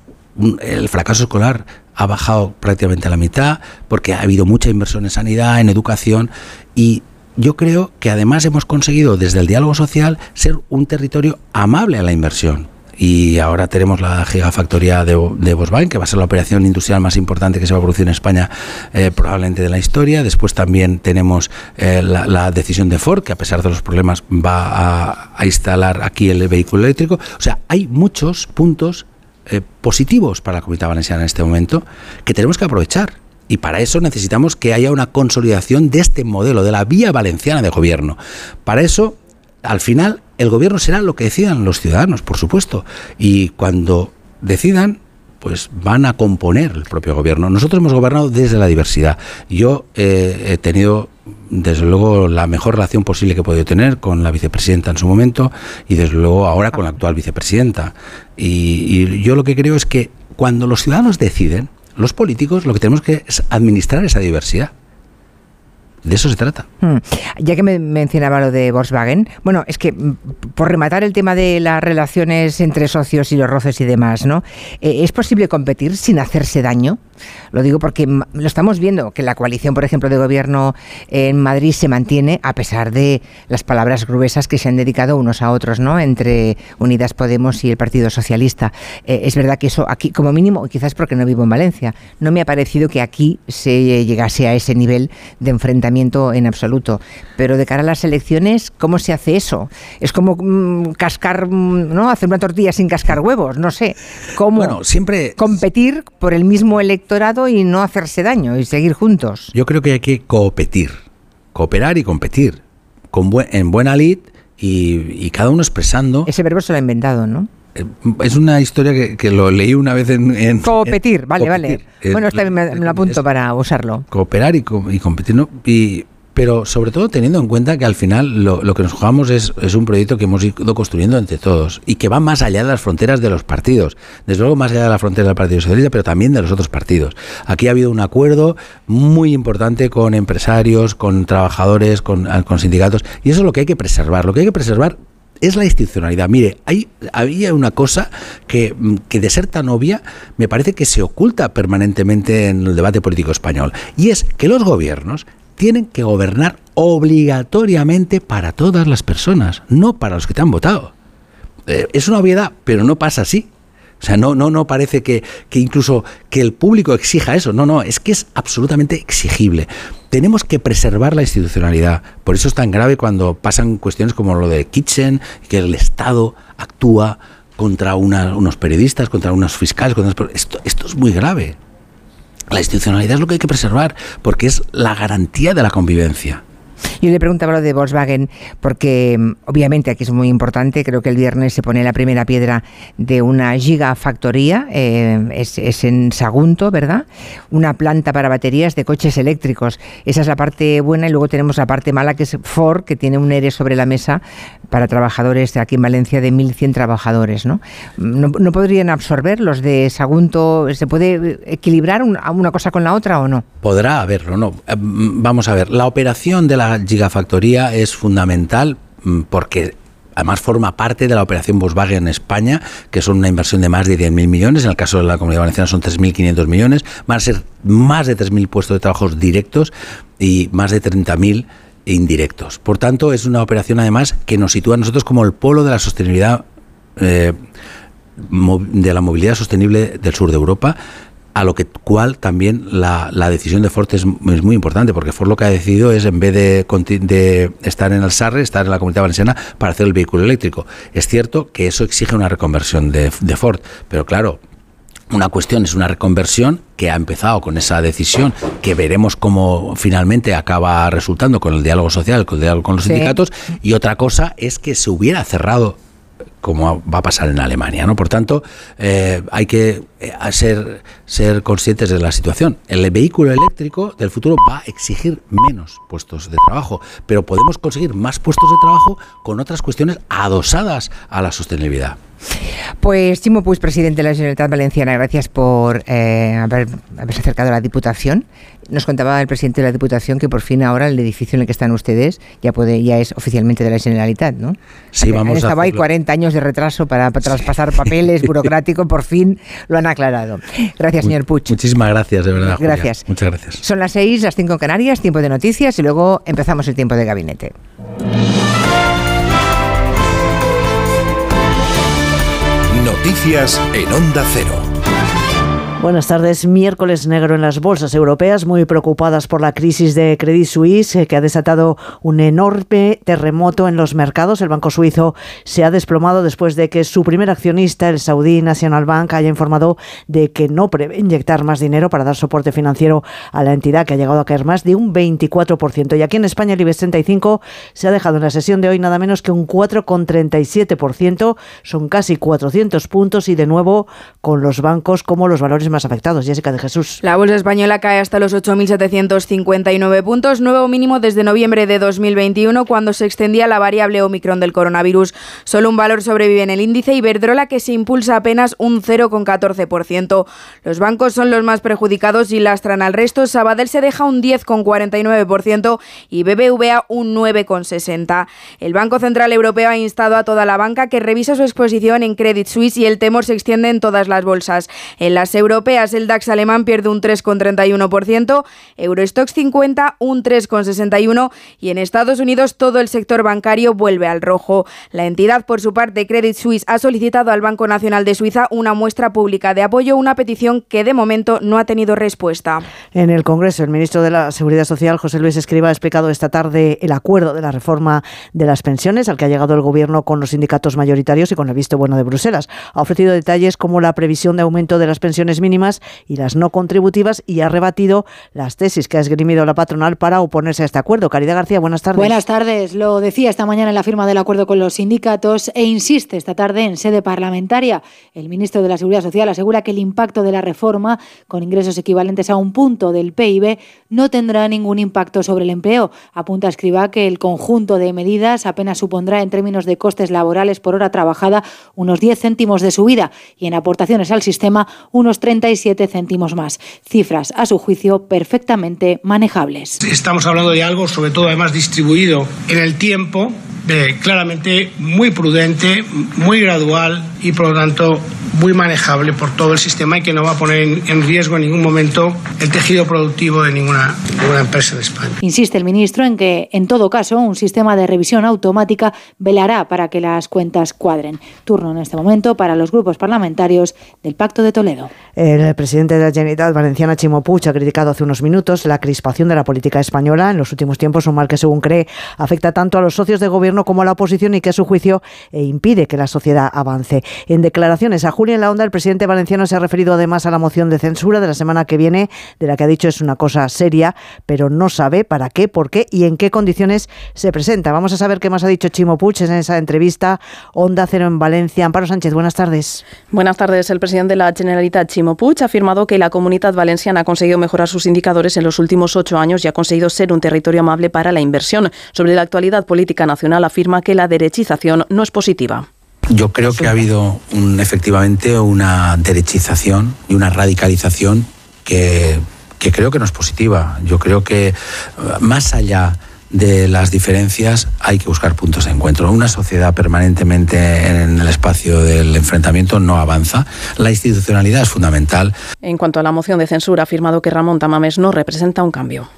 el fracaso escolar ha bajado prácticamente a la mitad porque ha habido mucha inversión en sanidad, en educación y yo creo que además hemos conseguido desde el diálogo social ser un territorio amable a la inversión. Y ahora tenemos la gigafactoría de, de Volkswagen, que va a ser la operación industrial más importante que se va a producir en España eh, probablemente de la historia. Después también tenemos eh, la, decisión de Ford, que a pesar de los problemas va a, instalar aquí el vehículo eléctrico. O sea, hay muchos puntos eh, positivos para la comunidad valenciana en este momento que tenemos que aprovechar. Y para eso necesitamos que haya una consolidación de este modelo, de la vía valenciana de gobierno. Para eso, al final, el gobierno será lo que decidan los ciudadanos, por supuesto. Y cuando decidan, pues van a componer el propio gobierno. Nosotros hemos gobernado desde la diversidad. Yo eh, he tenido desde luego la mejor relación posible que he podido tener con la vicepresidenta en su momento y desde luego ahora con la actual vicepresidenta. Y, y yo lo que creo es que cuando los ciudadanos deciden, los políticos lo que tenemos que es administrar esa diversidad. De eso se trata. Hmm. Ya que me mencionaba lo de Volkswagen, bueno, es que mm, por rematar el tema de las relaciones entre socios y los roces y demás, ¿no? Eh, ¿Es posible competir sin hacerse daño? Lo digo porque mm, lo estamos viendo, que la coalición, por ejemplo, de gobierno en Madrid se mantiene a pesar de las palabras gruesas que se han dedicado unos a otros, ¿no? Entre Unidas Podemos y el Partido Socialista. Eh, es verdad que eso aquí, como mínimo, quizás porque no vivo en Valencia, no me ha parecido que aquí se llegase a ese nivel de enfrentamiento en absoluto. Pero de cara a las elecciones, ¿cómo se hace eso? Es como mm, cascar, mm, ¿no? Hacer una tortilla sin cascar huevos, no sé. ¿Cómo siempre competir por el mismo electorado y no hacerse daño y seguir juntos? Yo creo que hay que competir, cooperar y competir con en buena lid y, cada uno expresando. Ese verbo se lo ha inventado, ¿no? Eh, es una historia que, lo leí una vez en... Competir, vale, vale. Eh, bueno, está, me, lo apunto para usarlo. Cooperar y, y competir, ¿no? Y, pero sobre todo teniendo en cuenta que al final lo, lo que nos jugamos es, es, un proyecto que hemos ido construyendo entre todos y que va más allá de las fronteras de los partidos, desde luego más allá de la frontera del Partido Socialista, pero también de los otros partidos. Aquí ha habido un acuerdo muy importante con empresarios, con trabajadores, con, con sindicatos, y eso es lo que hay que preservar. Lo que hay que preservar es la institucionalidad. Mire, hay, había una cosa que, que, de ser tan obvia me parece que se oculta permanentemente en el debate político español. Y es que los gobiernos tienen que gobernar obligatoriamente para todas las personas, no para los que te han votado. Eh, es una obviedad, pero no pasa así. O sea, no, no, no parece que, que, incluso que el público exija eso. No, no, es que es absolutamente exigible. Tenemos que preservar la institucionalidad. Por eso es tan grave cuando pasan cuestiones como lo de Kitchen, que el Estado actúa contra unos periodistas, contra unos fiscales. esto, esto es muy grave. La institucionalidad es lo que hay que preservar, porque es la garantía de la convivencia. Yo le preguntaba lo de Volkswagen porque mm, obviamente aquí es muy importante, creo que el viernes se pone la primera piedra de una gigafactoría, eh, es, en Sagunto, ¿verdad? Una planta para baterías de coches eléctricos. Esa es la parte buena y luego tenemos la parte mala que es Ford, que tiene un ERE sobre la mesa para trabajadores aquí en Valencia de 1.100 trabajadores, ¿no? ¿no? podrían absorber los de Sagunto? ¿Se puede equilibrar una cosa con la otra o no? Podrá haberlo, ¿no? Eh, vamos a ver, la operación de la gigafactoría es fundamental mm, porque además forma parte de la operación Volkswagen en España, que son una inversión de más de 10.000 millones, en el caso de la Comunidad Valenciana son 3.500 millones, van a ser más de 3.000 puestos de trabajo directos y más de 30.000 indirectos. Por tanto, es una operación además que nos sitúa a nosotros como el polo de la sostenibilidad, eh, de la movilidad sostenible del sur de Europa, a lo que cual también la, decisión de Ford es, muy importante, porque Ford lo que ha decidido es, en vez de, de, estar en el SARRE, estar en la comunidad valenciana para hacer el vehículo eléctrico. Es cierto que eso exige una reconversión de, de Ford, pero claro, una cuestión es una reconversión que ha empezado con esa decisión, que veremos cómo finalmente acaba resultando con el diálogo social, con el diálogo con los sindicatos, y otra cosa es que se hubiera cerrado como va a pasar en Alemania. ¿no? Por tanto, eh, hay que eh, ser, ser conscientes de la situación. El vehículo eléctrico del futuro va a exigir menos puestos de trabajo, pero podemos conseguir más puestos de trabajo con otras cuestiones adosadas a la sostenibilidad. Pues Chimo Puig, presidente de la Generalitat Valenciana, gracias por eh, haber, haberse acercado a la Diputación. Nos contaba el presidente de la Diputación que por fin ahora el edificio en el que están ustedes ya puede ya es oficialmente de la Generalitat, ¿no? Sí, vamos Estaba ahí 40 años de retraso para, traspasar papeles [LAUGHS] burocrático, por fin lo han aclarado. Gracias, señor Puig. Muchísimas gracias, de verdad. Gracias. Muchas gracias. Son las 6, las 5 en Canarias, tiempo de noticias y luego empezamos el tiempo de gabinete. Noticias en Onda Cero. Buenas tardes. Miércoles negro en las bolsas europeas, muy preocupadas por la crisis de Credit Suisse, eh, que ha desatado un enorme terremoto en los mercados. El banco suizo se ha desplomado después de que su primer accionista, el Saudi National Bank, haya informado de que no prevé inyectar más dinero para dar soporte financiero a la entidad, que ha llegado a caer más de un 24%. Y aquí en España, el IBEX 35 se ha dejado en la sesión de hoy nada menos que un 4,37%. Son casi 400 puntos y de nuevo con los bancos como los valores más afectados. Jessica de Jesús. La bolsa española cae hasta los 8.759 puntos, nuevo mínimo desde noviembre de 2021, cuando se extendía la variable Omicron del coronavirus. Solo un valor sobrevive en el índice Iberdrola, que se impulsa apenas un 0,14%. Los bancos son los más perjudicados y lastran al resto. Sabadell se deja un 10,49% y BBVA un 9,60%. El Banco Central Europeo ha instado a toda la banca que revise su exposición en Credit Suisse y el temor se extiende en todas las bolsas. En las europeas, el DAX alemán pierde un 3,31%, Eurostox 50 un 3,61% y en Estados Unidos todo el sector bancario vuelve al rojo. La entidad, por su parte, Credit Suisse, ha solicitado al Banco Nacional de Suiza una muestra pública de apoyo, una petición que de momento no ha tenido respuesta. En el Congreso, el ministro de la Seguridad Social, José Luis Escriba, ha explicado esta tarde el acuerdo de la reforma de las pensiones al que ha llegado el Gobierno con los sindicatos mayoritarios y con el visto bueno de Bruselas. Ha ofrecido detalles como la previsión de aumento de las pensiones mínimas y las no contributivas y ha rebatido las tesis que ha esgrimido la patronal para oponerse a este acuerdo. Caridad García, buenas tardes. Buenas tardes. Lo decía esta mañana en la firma del acuerdo con los sindicatos e insiste esta tarde en sede parlamentaria. El ministro de la Seguridad Social asegura que el impacto de la reforma, con ingresos equivalentes a un punto del PIB, no tendrá ningún impacto sobre el empleo. Apunta Escriba que el conjunto de medidas apenas supondrá en términos de costes laborales por hora trabajada unos 10 céntimos de subida y en aportaciones al sistema unos 37 céntimos más. Cifras, a su juicio, perfectamente manejables. Estamos hablando de algo, sobre todo además distribuido en el tiempo, de, claramente muy prudente, muy gradual y por lo tanto muy manejable por todo el sistema y que no va a poner en, riesgo en ningún momento el tejido productivo de ninguna, ninguna empresa de España. Insiste el ministro en que, en todo caso, un sistema de revisión automática velará para que las cuentas cuadren. Turno en este momento para los grupos parlamentarios del Pacto de Toledo. El presidente de la Generalitat Valenciana, Chimo Puig, ha criticado hace unos minutos la crispación de la política española en los últimos tiempos, un mal que, según cree, afecta tanto a los socios de gobierno como a la oposición y que, a su juicio, eh, impide que la sociedad avance. En declaraciones a Julia en la Onda, el presidente valenciano se ha referido además a la moción de censura de la semana que viene, de la que ha dicho es una cosa seria, pero no sabe para qué, por qué y en qué condiciones se presenta. Vamos a saber qué más ha dicho Chimo Puig en esa entrevista. Onda Cero en Valencia. Amparo Sánchez, buenas tardes. Buenas tardes. El presidente de la Generalitat, Chimo Puig, ha afirmado que la comunidad valenciana ha conseguido mejorar sus indicadores en los últimos ocho años y ha conseguido ser un territorio amable para la inversión. Sobre la actualidad política nacional, afirma que la derechización no es positiva. Yo creo que ha habido efectivamente una derechización y una radicalización que, que creo que no es positiva. Yo creo que eh, más allá de las diferencias hay que buscar puntos de encuentro. Una sociedad permanentemente en el espacio del enfrentamiento no avanza. La institucionalidad es fundamental. En cuanto a la moción de censura, ha afirmado que Ramón Tamames no representa un cambio.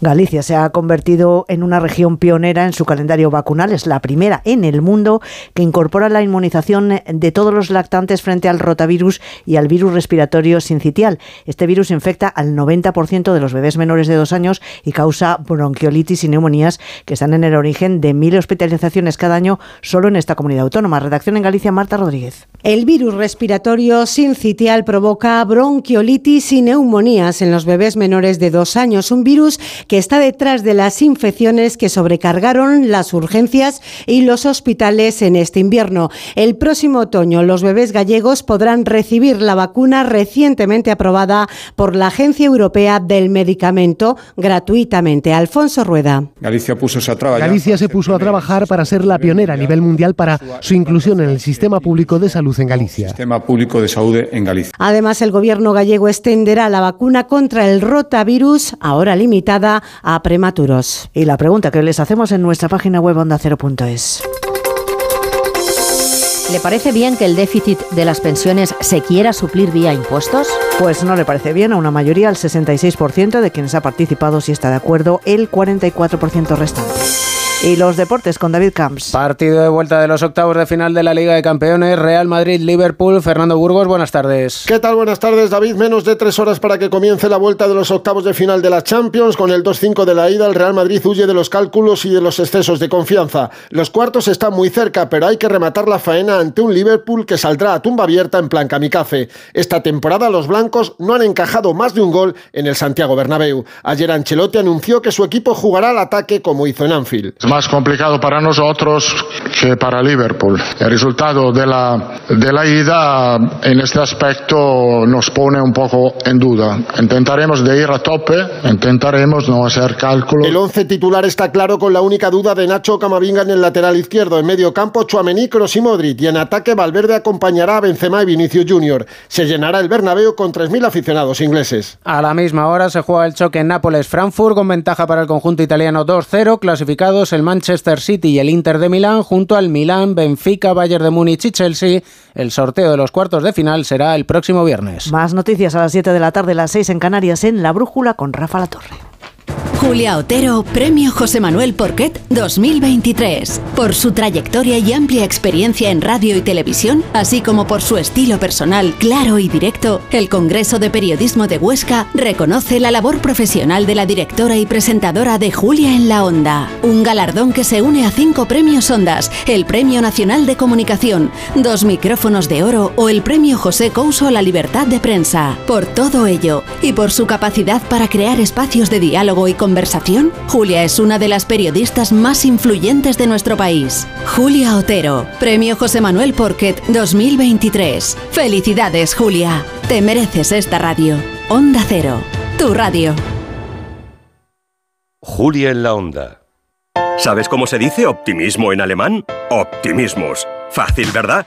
Galicia se ha convertido en una región pionera en su calendario vacunal. Es la primera en el mundo que incorpora la inmunización de todos los lactantes frente al rotavirus y al virus respiratorio sincitial. Este virus infecta al 90% de los bebés menores de dos años y causa bronquiolitis y neumonías que están en el origen de mil hospitalizaciones cada año solo en esta comunidad autónoma. Redacción en Galicia, Marta Rodríguez. El virus respiratorio sincitial provoca bronquiolitis y neumonías en los bebés menores de dos años, un virus que está detrás de las infecciones que sobrecargaron las urgencias y los hospitales en este invierno. El próximo otoño los bebés gallegos podrán recibir la vacuna recientemente aprobada por la Agencia Europea del Medicamento gratuitamente. Alfonso Rueda. Galicia, Galicia se puso a trabajar para ser la pionera a nivel mundial para su inclusión en el sistema público de salud en Galicia. Sistema Público de Salud en Galicia. Además, el gobierno gallego extenderá la vacuna contra el rotavirus, ahora limitada a prematuros. Y la pregunta que les hacemos en nuestra página web ondacero.es. ¿Le parece bien que el déficit de las pensiones se quiera suplir vía impuestos? Pues no le parece bien a una mayoría, el 66% de quienes ha participado sí está de acuerdo, el 44% restante. Y los deportes con David Camps. Partido de vuelta de los octavos de final de la Liga de Campeones, Real Madrid-Liverpool. Fernando Burgos, buenas tardes. ¿Qué tal? Buenas tardes, David. Menos de tres horas para que comience la vuelta de los octavos de final de la Champions. Con el 2-5 de la ida, el Real Madrid huye de los cálculos y de los excesos de confianza. Los cuartos están muy cerca, pero hay que rematar la faena ante un Liverpool que saldrá a tumba abierta en plan kamikaze. Esta temporada los blancos no han encajado más de un gol en el Santiago Bernabéu. Ayer Ancelotti anunció que su equipo jugará al ataque como hizo en Anfield. Más complicado para nosotros que para Liverpool. El resultado de la, de la ida en este aspecto nos pone un poco en duda. Intentaremos de ir a tope, intentaremos no hacer cálculos. El once titular está claro con la única duda de Nacho Camavinga en el lateral izquierdo. En medio campo, Chuamení, Kroos y Modric. Y en ataque, Valverde acompañará a Benzema y Vinicius Junior. Se llenará el Bernabéu con 3.000 aficionados ingleses. A la misma hora se juega el choque en Nápoles-Frankfurt con ventaja para el conjunto italiano 2-0, clasificados el Manchester City y el Inter de Milán junto al Milán, Benfica, Bayern de Múnich y Chelsea. El sorteo de los cuartos de final será el próximo viernes. Más noticias a las 7 de la tarde, las 6 en Canarias en La Brújula con Rafa La Torre. Julia Otero, Premio José Manuel Porquet 2023. Por su trayectoria y amplia experiencia en radio y televisión, así como por su estilo personal claro y directo, el Congreso de Periodismo de Huesca reconoce la labor profesional de la directora y presentadora de Julia en la Onda. Un galardón que se une a cinco premios Ondas, el Premio Nacional de Comunicación, dos micrófonos de oro o el Premio José Couso a la Libertad de Prensa. Por todo ello y por su capacidad para crear espacios de diálogo y conversación, Julia es una de las periodistas más influyentes de nuestro país. Julia Otero, Premio José Manuel Porquet 2023. Felicidades, Julia. Te mereces esta radio. Onda Cero, tu radio. Julia en la Onda. ¿Sabes cómo se dice optimismo en alemán? Optimismus. Fácil, ¿verdad?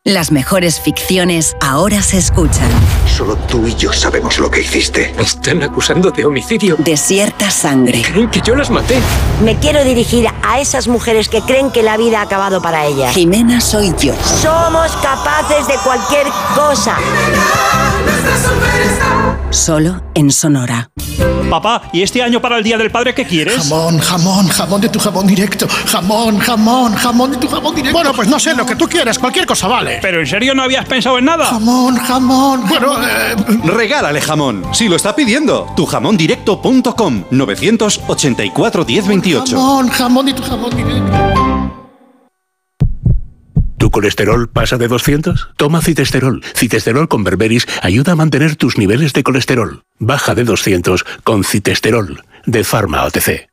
Las mejores ficciones ahora se escuchan. Solo tú y yo sabemos lo que hiciste. Me están acusando de homicidio. Desierta sangre. Creen que yo las maté. Me quiero dirigir a esas mujeres que creen que la vida ha acabado para ellas. Jimena soy yo. Somos capaces de cualquier cosa. Solo en Sonora. Papá, ¿y este año para el Día del Padre qué quieres? Jamón, jamón, jamón de tu jamón directo. Jamón, jamón, jamón de tu jamón directo. Bueno, pues no sé, lo que tú quieras, cualquier cosa vale. ¿Pero en serio no habías pensado en nada? Jamón, jamón. Bueno, eh... Regálale jamón, si lo está pidiendo. Tujamondirecto.com 984 1028. Jamón, jamón de tu jamón directo. ¿Tu colesterol pasa de 200? Toma citesterol. Citesterol con berberis ayuda a mantener tus niveles de colesterol. Baja de 200 con citesterol de Pharma OTC.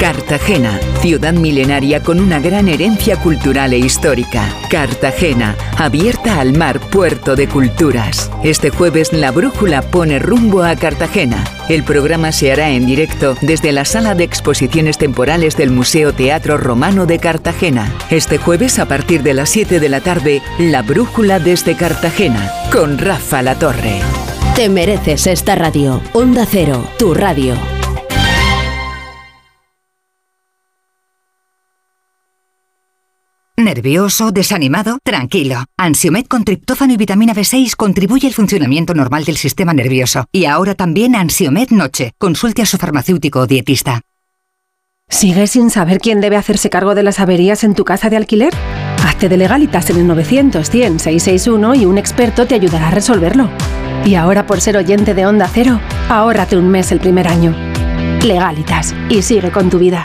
Cartagena, ciudad milenaria con una gran herencia cultural e histórica. Cartagena, abierta al mar, puerto de culturas. Este jueves la brújula pone rumbo a Cartagena. El programa se hará en directo desde la sala de exposiciones temporales del Museo Teatro Romano de Cartagena. Este jueves a partir de las 7 de la tarde, la brújula desde Cartagena, con Rafa La Torre. Te mereces esta radio. Onda Cero, tu radio. ¿Nervioso? ¿Desanimado? Tranquilo. Ansiomed con triptófano y vitamina B6 contribuye al funcionamiento normal del sistema nervioso. Y ahora también Ansiomed Noche. Consulte a su farmacéutico o dietista. ¿Sigues sin saber quién debe hacerse cargo de las averías en tu casa de alquiler? Hazte de legalitas en el 900 100 661 y un experto te ayudará a resolverlo. Y ahora por ser oyente de Onda Cero, ahórrate un mes el primer año. Legalitas y sigue con tu vida.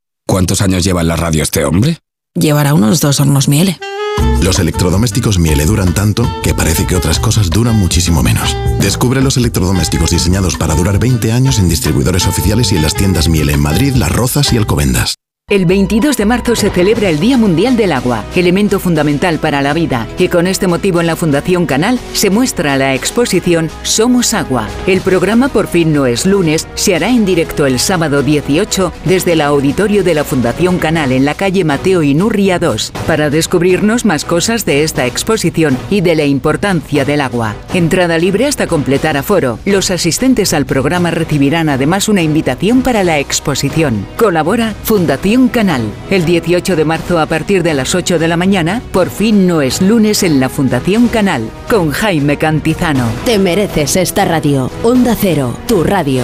¿Cuántos años lleva en la radio este hombre? Llevará unos dos hornos Miele. Los electrodomésticos Miele duran tanto que parece que otras cosas duran muchísimo menos. Descubre los electrodomésticos diseñados para durar 20 años en distribuidores oficiales y en las tiendas Miele en Madrid, Las Rozas y Alcobendas. El 22 de marzo se celebra el Día Mundial del Agua, elemento fundamental para la vida, y con este motivo en la Fundación Canal se muestra la exposición Somos Agua. El programa Por fin no es lunes se hará en directo el sábado 18 desde el auditorio de la Fundación Canal en la calle Mateo Inurria 2 para descubrirnos más cosas de esta exposición y de la importancia del agua. Entrada libre hasta completar aforo. Los asistentes al programa recibirán además una invitación para la exposición. Colabora Fundación Canal. El 18 de marzo a partir de las 8 de la mañana, por fin no es lunes en la Fundación Canal, con Jaime Cantizano. Te mereces esta radio. Onda Cero, tu radio.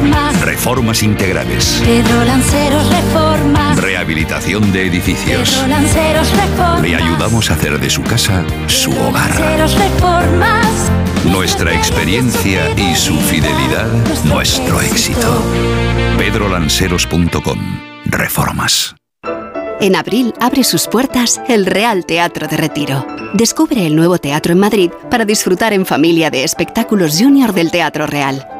Reformas. Reformas integrales. Pedro Lanceros Reformas. Rehabilitación de edificios. Pedro Lanceros Reformas. Le ayudamos a hacer de su casa su hogar. Lanceros Reformas. Nuestra experiencia y su fidelidad, nuestro éxito. pedrolanceros.com. Reformas. En abril abre sus puertas el Real Teatro de Retiro. Descubre el nuevo teatro en Madrid para disfrutar en familia de espectáculos junior del Teatro Real.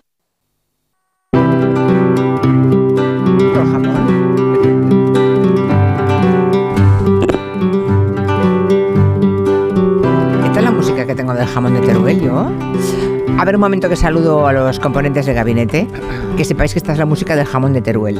del jamón de Teruel, yo. A ver, un momento que saludo a los componentes del gabinete. Que sepáis que esta es la música del jamón de Teruel.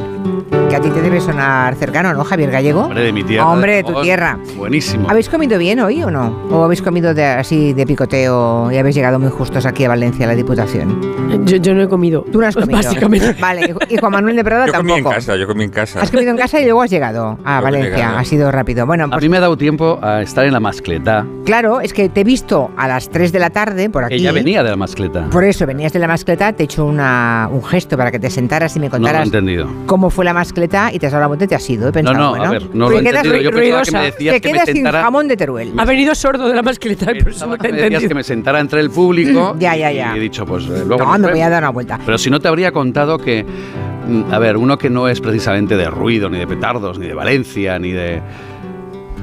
Que a ti te debe sonar cercano, ¿no, Javier Gallego? Hombre, de mi tierra. Hombre, de tu Oh, tierra. Buenísimo. ¿Habéis comido bien hoy o no? ¿O habéis comido de- así de picoteo y habéis llegado muy justos aquí a Valencia, a la Diputación? Yo, yo no he comido. Tú no has comido. Básicamente. [LAUGHS] Vale, y Juan Manuel de Prada [LAUGHS] Yo comí en tampoco. casa, yo comí en casa. Has comido en casa y luego has llegado a he Valencia. Ha sido rápido. Bueno, A pues mí me ha dado tiempo a estar en la mascleta, claro, es que te he visto a las 3 de la tarde por aquí. ya venía de la mascleta. Por eso, venías de la mascleta, te he hecho una, un gesto para que te sentaras y me No lo he contaras entendido. cómo fue la mascleta y te has dado la vuelta y te has ido. He pensado, no, a bueno, ver, no lo te he quedas entendido. Yo pensaba que me decías Te que me quedas sin sentara- jamón de Teruel. Ha venido sordo de la mascleta no te he Me decías que me sentara entre el público [LAUGHS] Ya, ya, ya. y he dicho, pues eh, luego... No, me voy a dar una vuelta. Pero si no te habría contado que, mm, a ver, uno que no es precisamente de ruido, ni de petardos, ni de Valencia, ni de...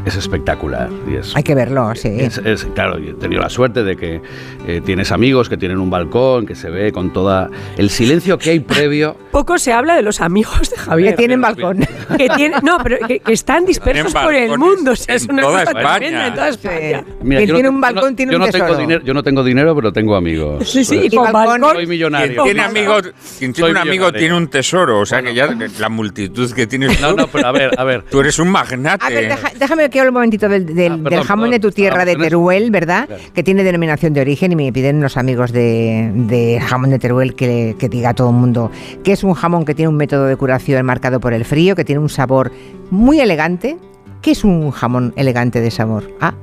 Es espectacular. Y es, Hay que verlo, sí. es- es- claro, yo he tenido la suerte de que eh, tienes amigos que tienen un balcón, que se ve con toda... El silencio que hay previo... [LAUGHS] Poco se habla de los amigos de Javier. Que tienen balcón. Que tienen, no, pero que, que están dispersos por el mundo. O sea, es una toda cosa España. tremenda en toda España. Mira, Quien yo tiene no- un balcón no- tiene un no tengo tesoro. dinero, Yo no tengo dinero, pero tengo amigos. Sí, sí, y con balcón. Soy Quien millonario. tiene amigos, quien tiene Soy un amigo millonario. tiene un tesoro, o sea que ya la multitud que tienes No, no, pero a ver, a ver. tú eres un magnate. A ver, deja- déjame que hable un momentito del, del- Ah, perdón, del jamón de tu tierra de. Teruel, ¿verdad? Que tiene denominación de origen y me piden unos amigos de, de jamón de Teruel que, que diga a todo el mundo que es un jamón que tiene un método de curación marcado por el frío, que tiene un sabor muy elegante. ¿Qué es un jamón elegante de sabor? Ah,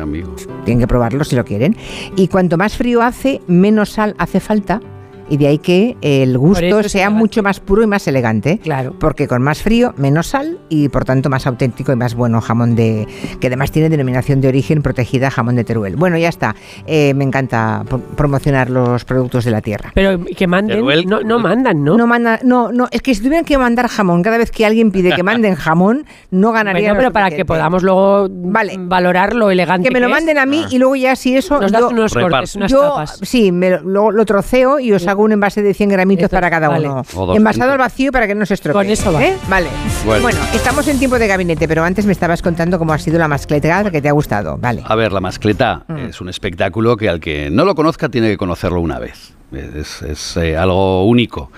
Amigo. tienen que probarlo si lo quieren. Y cuanto más frío hace, menos sal hace falta y de ahí que el gusto sea mucho más puro y más elegante. Claro. Porque con más frío, menos sal y por tanto más auténtico y más bueno jamón de. que además tiene denominación de origen protegida jamón de Teruel. Bueno, ya está. Eh, me encanta pro- promocionar los productos de la tierra. Pero que manden, Teruel- no, no mandan, ¿no? No, manda, no, no, es que si tuvieran que mandar jamón, cada vez que alguien pide que manden jamón, no ganaría. Bueno, pero para que podamos luego valorar lo elegante Que me lo manden a mí y luego ya si eso. Nos das unos cortes, unas yo, tapas. Sí, me lo, luego lo troceo y os hago un envase de 100 gramitos para cada vale. uno. O 200. Envasado al vacío para que no se estropee. Con eso va. ¿eh? Vale. Bueno. Bueno. estamos en tiempo de gabinete, pero antes me estabas contando cómo ha sido la mascleta que te ha gustado. Vale. A ver, la mascleta Mm. es un espectáculo que al que no lo conozca tiene que conocerlo una vez. Es, es, eh, algo único.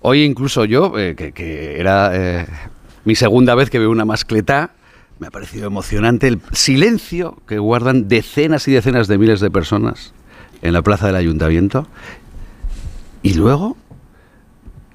Hoy incluso yo, eh, que, que era eh, mi segunda vez que veo una mascleta, me ha parecido emocionante el silencio que guardan decenas y decenas de miles de personas en la plaza del ayuntamiento. Y luego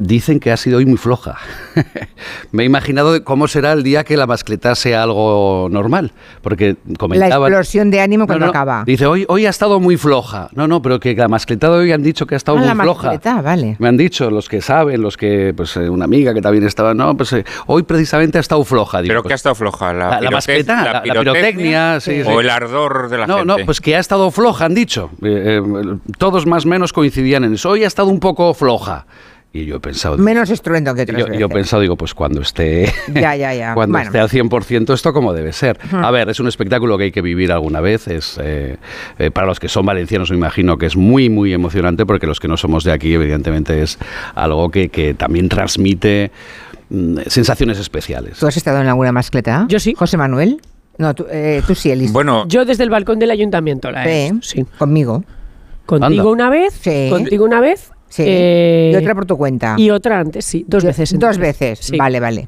dicen que ha sido hoy muy floja. [LAUGHS] Me he imaginado cómo será el día que la mascleta sea algo normal, porque La comentaban... explosión de ánimo cuando No, no, acaba. Dice, hoy, hoy ha estado muy floja. No, no, pero que la mascleta de hoy han dicho que ha estado Ah, muy la floja. mascleta, vale. Me han dicho los que saben, los que, pues eh, una amiga que también estaba, no, pues eh, hoy precisamente ha estado floja. Digo, ¿Pero qué ha estado floja? ¿La, la, la mascleta, la, la pirotecnia, sí, sí. ¿O el ardor de la no, gente? no, pues que ha estado floja, han dicho. Eh, eh, todos más o menos coincidían en eso. Hoy ha estado un poco floja. Y yo he pensado, Menos estruendo que otras yo, veces. yo he pensado, digo, pues cuando esté, [LAUGHS] Ya, ya, ya. [LAUGHS] cuando Bueno. esté al 100% esto como debe ser. A ver, es un espectáculo que hay que vivir alguna vez. Es eh, eh, Para los que son valencianos me imagino que es muy, muy emocionante porque los que no somos de aquí evidentemente es algo que, que también transmite mm, sensaciones especiales. ¿Tú has estado en alguna mascleta? Yo sí. ¿José Manuel? No, tú, eh, tú sí, Elis. Bueno, Yo desde el balcón del ayuntamiento la he Sí, conmigo. Contigo Anda. una vez, Sí. contigo una vez. Sí. eh, y otra por tu cuenta. Y otra antes, sí. Dos Yo- veces. Dos veces. Sí. Vale, vale.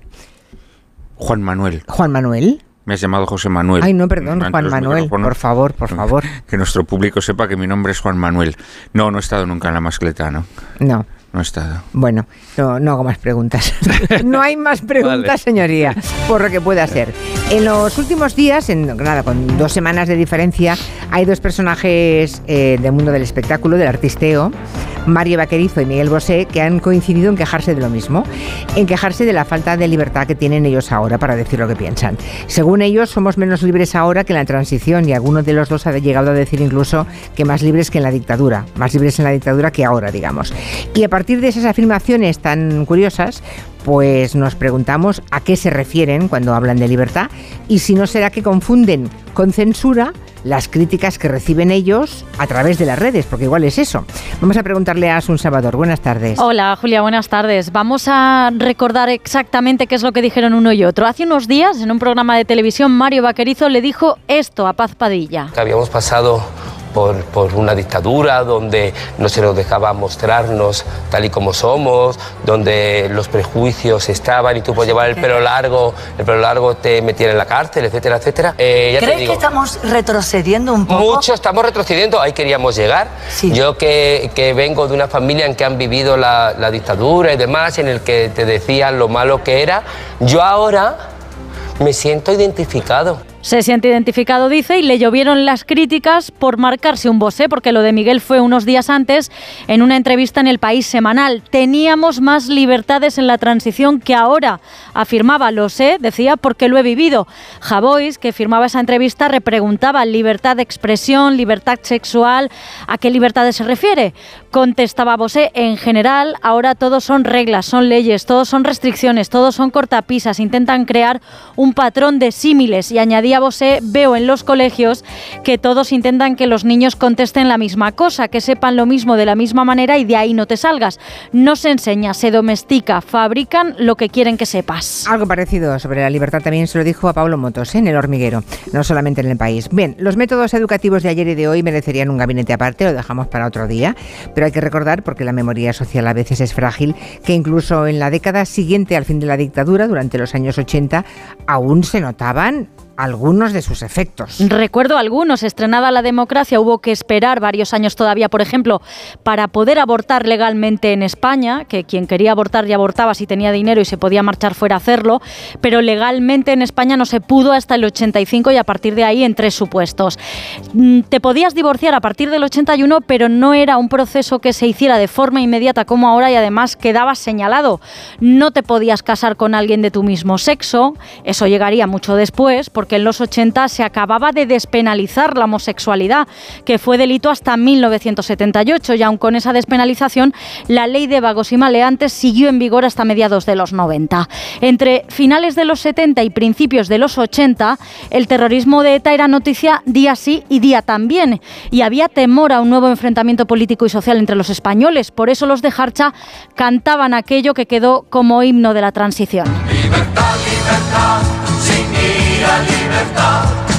Juan Manuel. Juan Manuel. Me has llamado José Manuel. Ay, no, perdón, Juan Manuel. micrófonos. Por favor, por favor. [LAUGHS] Que nuestro público sepa que mi nombre es Juan Manuel. No, no he estado nunca en la mascleta, ¿no? No. No he estado. Bueno, no, no hago más preguntas. [LAUGHS] no hay más preguntas, Vale. señoría, por lo que pueda ser. En los últimos días, en, nada, con dos semanas de diferencia, hay dos personajes eh, del mundo del espectáculo, del artisteo, Mario Vaquerizo y Miguel Bosé, que han coincidido en quejarse de lo mismo, en quejarse de la falta de libertad que tienen ellos ahora para decir lo que piensan. Según ellos, somos menos libres ahora que en la transición y alguno de los dos ha llegado a decir incluso que más libres que en la dictadura, más libres en la dictadura que ahora, digamos. Y a partir de esas afirmaciones tan curiosas, pues nos preguntamos a qué se refieren cuando hablan de libertad y si no será que confunden con censura las críticas que reciben ellos a través de las redes, porque igual es eso. Vamos a preguntarle a Asun Salvador. Buenas tardes. Hola Julia, buenas tardes. Vamos a recordar exactamente qué es lo que dijeron uno y otro. Hace unos días, en un programa de televisión, Mario Vaquerizo le dijo esto a Paz Padilla. que habíamos pasado por, por una dictadura donde no se nos dejaba mostrarnos tal y como somos, donde los prejuicios estaban y tú por llevar el pelo largo, el pelo largo te metían en la cárcel, etcétera, etcétera. Eh, ya te ¿Crees digo, que estamos retrocediendo un poco? Mucho, estamos retrocediendo, ahí queríamos llegar. Yo que, que vengo de una familia en que han vivido la, la dictadura y demás, en el que te decían lo malo que era, yo ahora me siento identificado. Se siente identificado, dice, y le llovieron las críticas por marcarse un bosé, porque lo de Miguel fue unos días antes en una entrevista en el País Semanal. Teníamos más libertades en la transición que ahora, afirmaba, lo sé, decía, porque lo he vivido. Javois, que firmaba esa entrevista, repreguntaba libertad de expresión, libertad sexual, ¿a qué libertades se refiere? Contestaba Bosé, en general, ahora todos son reglas, son leyes, todos son restricciones, todos son cortapisas, intentan crear un patrón de símiles y añadía Bosé, veo en los colegios que todos intentan que los niños contesten la misma cosa, que sepan lo mismo de la misma manera y de ahí no te salgas. No se enseña, se domestica, fabrican lo que quieren que sepas. Algo parecido sobre la libertad también se lo dijo a Pablo Motos ¿eh? en el hormiguero, no solamente en el país. Bien, los métodos educativos de ayer y de hoy merecerían un gabinete aparte, lo dejamos para otro día, pero hay que recordar, porque la memoria social a veces es frágil, que incluso en la década siguiente al fin de la dictadura, durante los años 80, aún se notaban algunos de sus efectos. Recuerdo algunos. Estrenada la democracia, hubo que esperar varios años todavía, por ejemplo, para poder abortar legalmente en España, que quien quería abortar ya abortaba si tenía dinero y se podía marchar fuera a hacerlo, pero legalmente en España no se pudo hasta el 85 y a partir de ahí en tres supuestos. Mm, Te podías divorciar a partir del 81, pero no era un proceso que se hiciera de forma inmediata como ahora y además quedaba señalado. No te podías casar con alguien de tu mismo sexo, eso llegaría mucho después, en los 80 se acababa de despenalizar la homosexualidad, que fue delito hasta 1978 y aun con esa despenalización, la ley de vagos y maleantes siguió en vigor hasta mediados de los 90. Entre finales de los 70 y principios de los 80, el terrorismo de ETA era noticia día sí y día también, y había temor a un nuevo enfrentamiento político y social entre los españoles. Por eso los de Jarcha cantaban aquello que quedó como himno de la transición la libertad.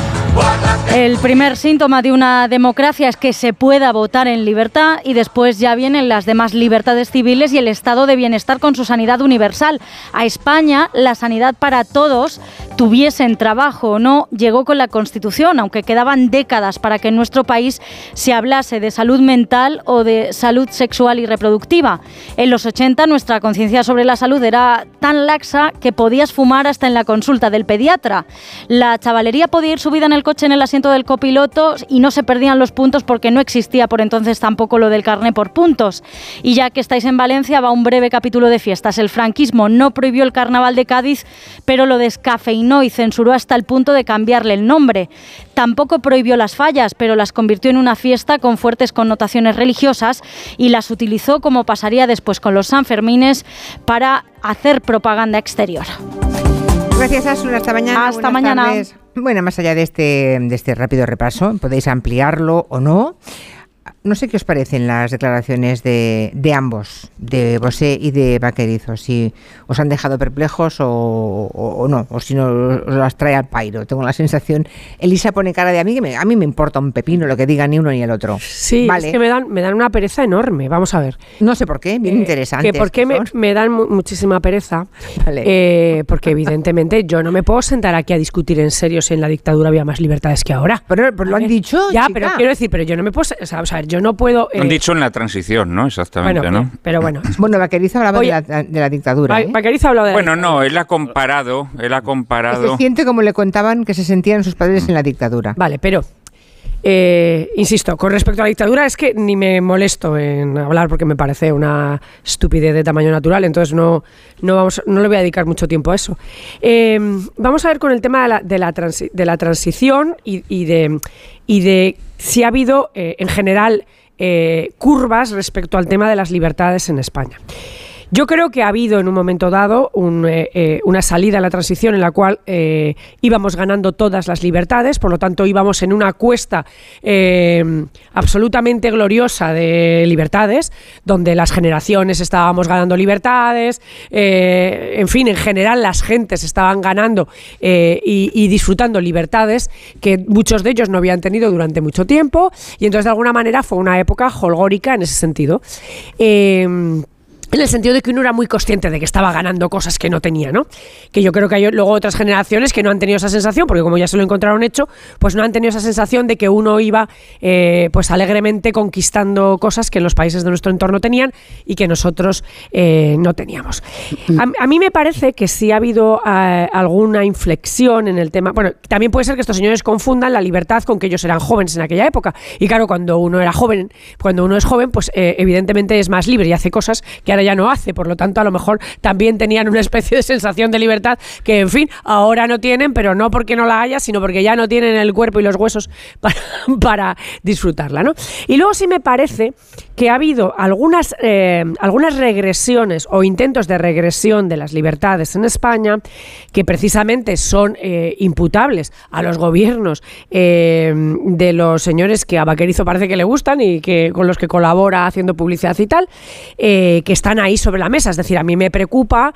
El primer síntoma de una democracia es que se pueda votar en libertad y después ya vienen las demás libertades civiles y el estado de bienestar con su sanidad universal. A España la sanidad para todos, tuviesen trabajo o no, llegó con la Constitución, aunque quedaban décadas para que en nuestro país se hablase de salud mental o de salud sexual y reproductiva. En los 80 nuestra conciencia sobre la salud era tan laxa que podías fumar hasta en la consulta del pediatra. La chavalería podía ir subida en el coche en el asiento del copiloto y no se perdían los puntos porque no existía por entonces tampoco lo del carné por puntos. Y ya que estáis en Valencia, va un breve capítulo de fiestas. El franquismo no prohibió el carnaval de Cádiz, pero lo descafeinó y censuró hasta el punto de cambiarle el nombre. Tampoco prohibió las fallas, pero las convirtió en una fiesta con fuertes connotaciones religiosas y las utilizó como pasaría después con los Sanfermines para hacer propaganda exterior. Gracias, Asun. Hasta mañana. Hasta Buenas mañana. tardes. Bueno, más allá de este, de este rápido repaso, podéis ampliarlo o no. No sé qué os parecen las declaraciones de, de ambos, de Bosé y de Vaquerizo, si os han dejado perplejos o, o- o no, o si no os las trae al pairo. Tengo la sensación, Elisa pone cara de a mí, que me- a mí me importa un pepino lo que diga ni uno ni el otro. Sí, vale. es que me dan, me dan una pereza enorme. Vamos a ver. No sé por qué, bien Eh, interesante. Que por qué me, me dan mu- muchísima pereza. Eh, porque evidentemente yo no me puedo sentar aquí a discutir en serio si en la dictadura había más libertades que ahora. Pero, lo han dicho. Ya, chica. pero quiero decir, pero yo no me puedo. O sea, a ver, yo no puedo. eh, Han dicho en la transición, ¿no? Exactamente, bueno, ¿no? pero bueno. [LAUGHS] Bueno, Vaquerizo hablaba Oye, de, la, de la dictadura. ¿eh? Vaquerizo ha hablado de la Bueno, no, él ha comparado, él ha Se comparado. siente como le contaban que se sentían sus padres en la dictadura. Vale, pero eh, insisto, con respecto a la dictadura es que ni me molesto en hablar porque me parece una estupidez de tamaño natural, entonces no, no, vamos, no le voy a dedicar mucho tiempo a eso. Eh, vamos a ver con el tema de la, de la, transición y, y de, y de si ha habido eh, en general eh, curvas respecto al tema de las libertades en España. Yo creo que ha habido en un momento dado eh, eh, una salida a la transición en la cual eh, íbamos ganando todas las libertades, por lo tanto íbamos en una cuesta absolutamente gloriosa de libertades, donde las generaciones estábamos ganando libertades, en fin, en general las gentes estaban ganando y, disfrutando libertades que muchos de ellos no habían tenido durante mucho tiempo, y entonces de alguna manera fue una época holgórica en ese sentido. En el sentido de que uno era muy consciente de que estaba ganando cosas que no tenía, ¿no? Que yo creo que hay luego otras generaciones que no han tenido esa sensación, porque como ya se lo encontraron hecho, pues no han tenido esa sensación de que uno iba eh, pues alegremente conquistando cosas que en los países de nuestro entorno tenían y que nosotros eh, no teníamos. A, a mí me parece que sí ha habido eh, alguna inflexión en el tema. Bueno, también puede ser que estos señores confundan la libertad con que ellos eran jóvenes en aquella época. Y claro, cuando uno era joven, cuando uno es joven, pues evidentemente es más libre y hace cosas que ahora ya no hace. Por lo tanto, a lo mejor también tenían una especie de sensación de libertad que, en fin, ahora no tienen, pero no porque no la haya, sino porque ya no tienen el cuerpo y los huesos [LAUGHS] para, para disfrutarla, ¿no? Y luego sí me parece que ha habido algunas, eh, algunas regresiones o intentos de regresión de las libertades en España que precisamente son eh, imputables a los gobiernos eh, de los señores que a Vaquerizo parece que le gustan y que con los que colabora haciendo publicidad y tal, eh, que están ahí sobre la mesa. Es decir, a mí me preocupa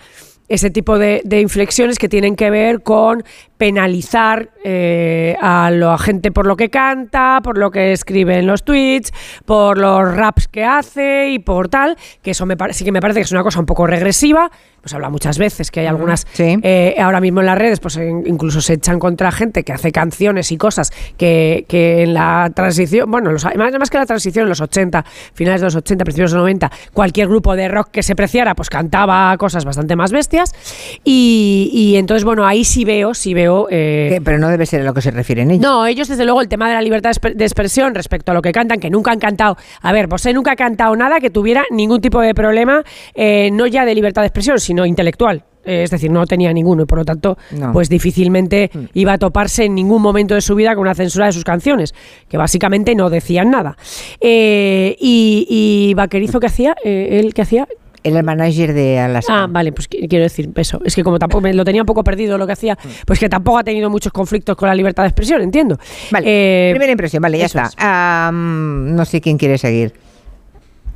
ese tipo de, de inflexiones que tienen que ver con penalizar eh, a la gente por lo que canta, por lo que escribe en los tweets, por los raps que hace y por tal, que eso me sí que me parece que es una cosa un poco regresiva. Pues habla muchas veces que hay algunas eh, ahora mismo en las redes, pues incluso se echan contra gente que hace canciones y cosas que, que en la transición, bueno, los, más, más que la transición en los 80, finales de los 80, principios de los 90, cualquier grupo de rock que se preciara, pues cantaba cosas bastante más bestias. Y, y entonces, bueno, ahí sí veo, sí veo. Eh, Pero no debe ser a lo que se refieren ellos. no, ellos desde luego el tema de la libertad de exp- de expresión respecto a lo que cantan, que nunca han cantado. A ver, Bosé nunca ha cantado nada que tuviera ningún tipo de problema, eh, no ya de libertad de expresión, sino intelectual. Eh, es decir, no tenía ninguno y por lo tanto, No. pues difícilmente iba a toparse en ningún momento de su vida con una censura de sus canciones, que básicamente no decían nada. Eh, y, y Vaquerizo, ¿qué hacía? Eh, ¿Él qué hacía? El manager de Alaska. Ah, vale, pues qui- quiero decir eso. Es que como tampoco me lo tenía un poco perdido lo que hacía, pues que tampoco ha tenido muchos conflictos con la libertad de expresión, entiendo. Vale, primera impresión, vale, ya eso está. Mm, no sé quién quiere seguir.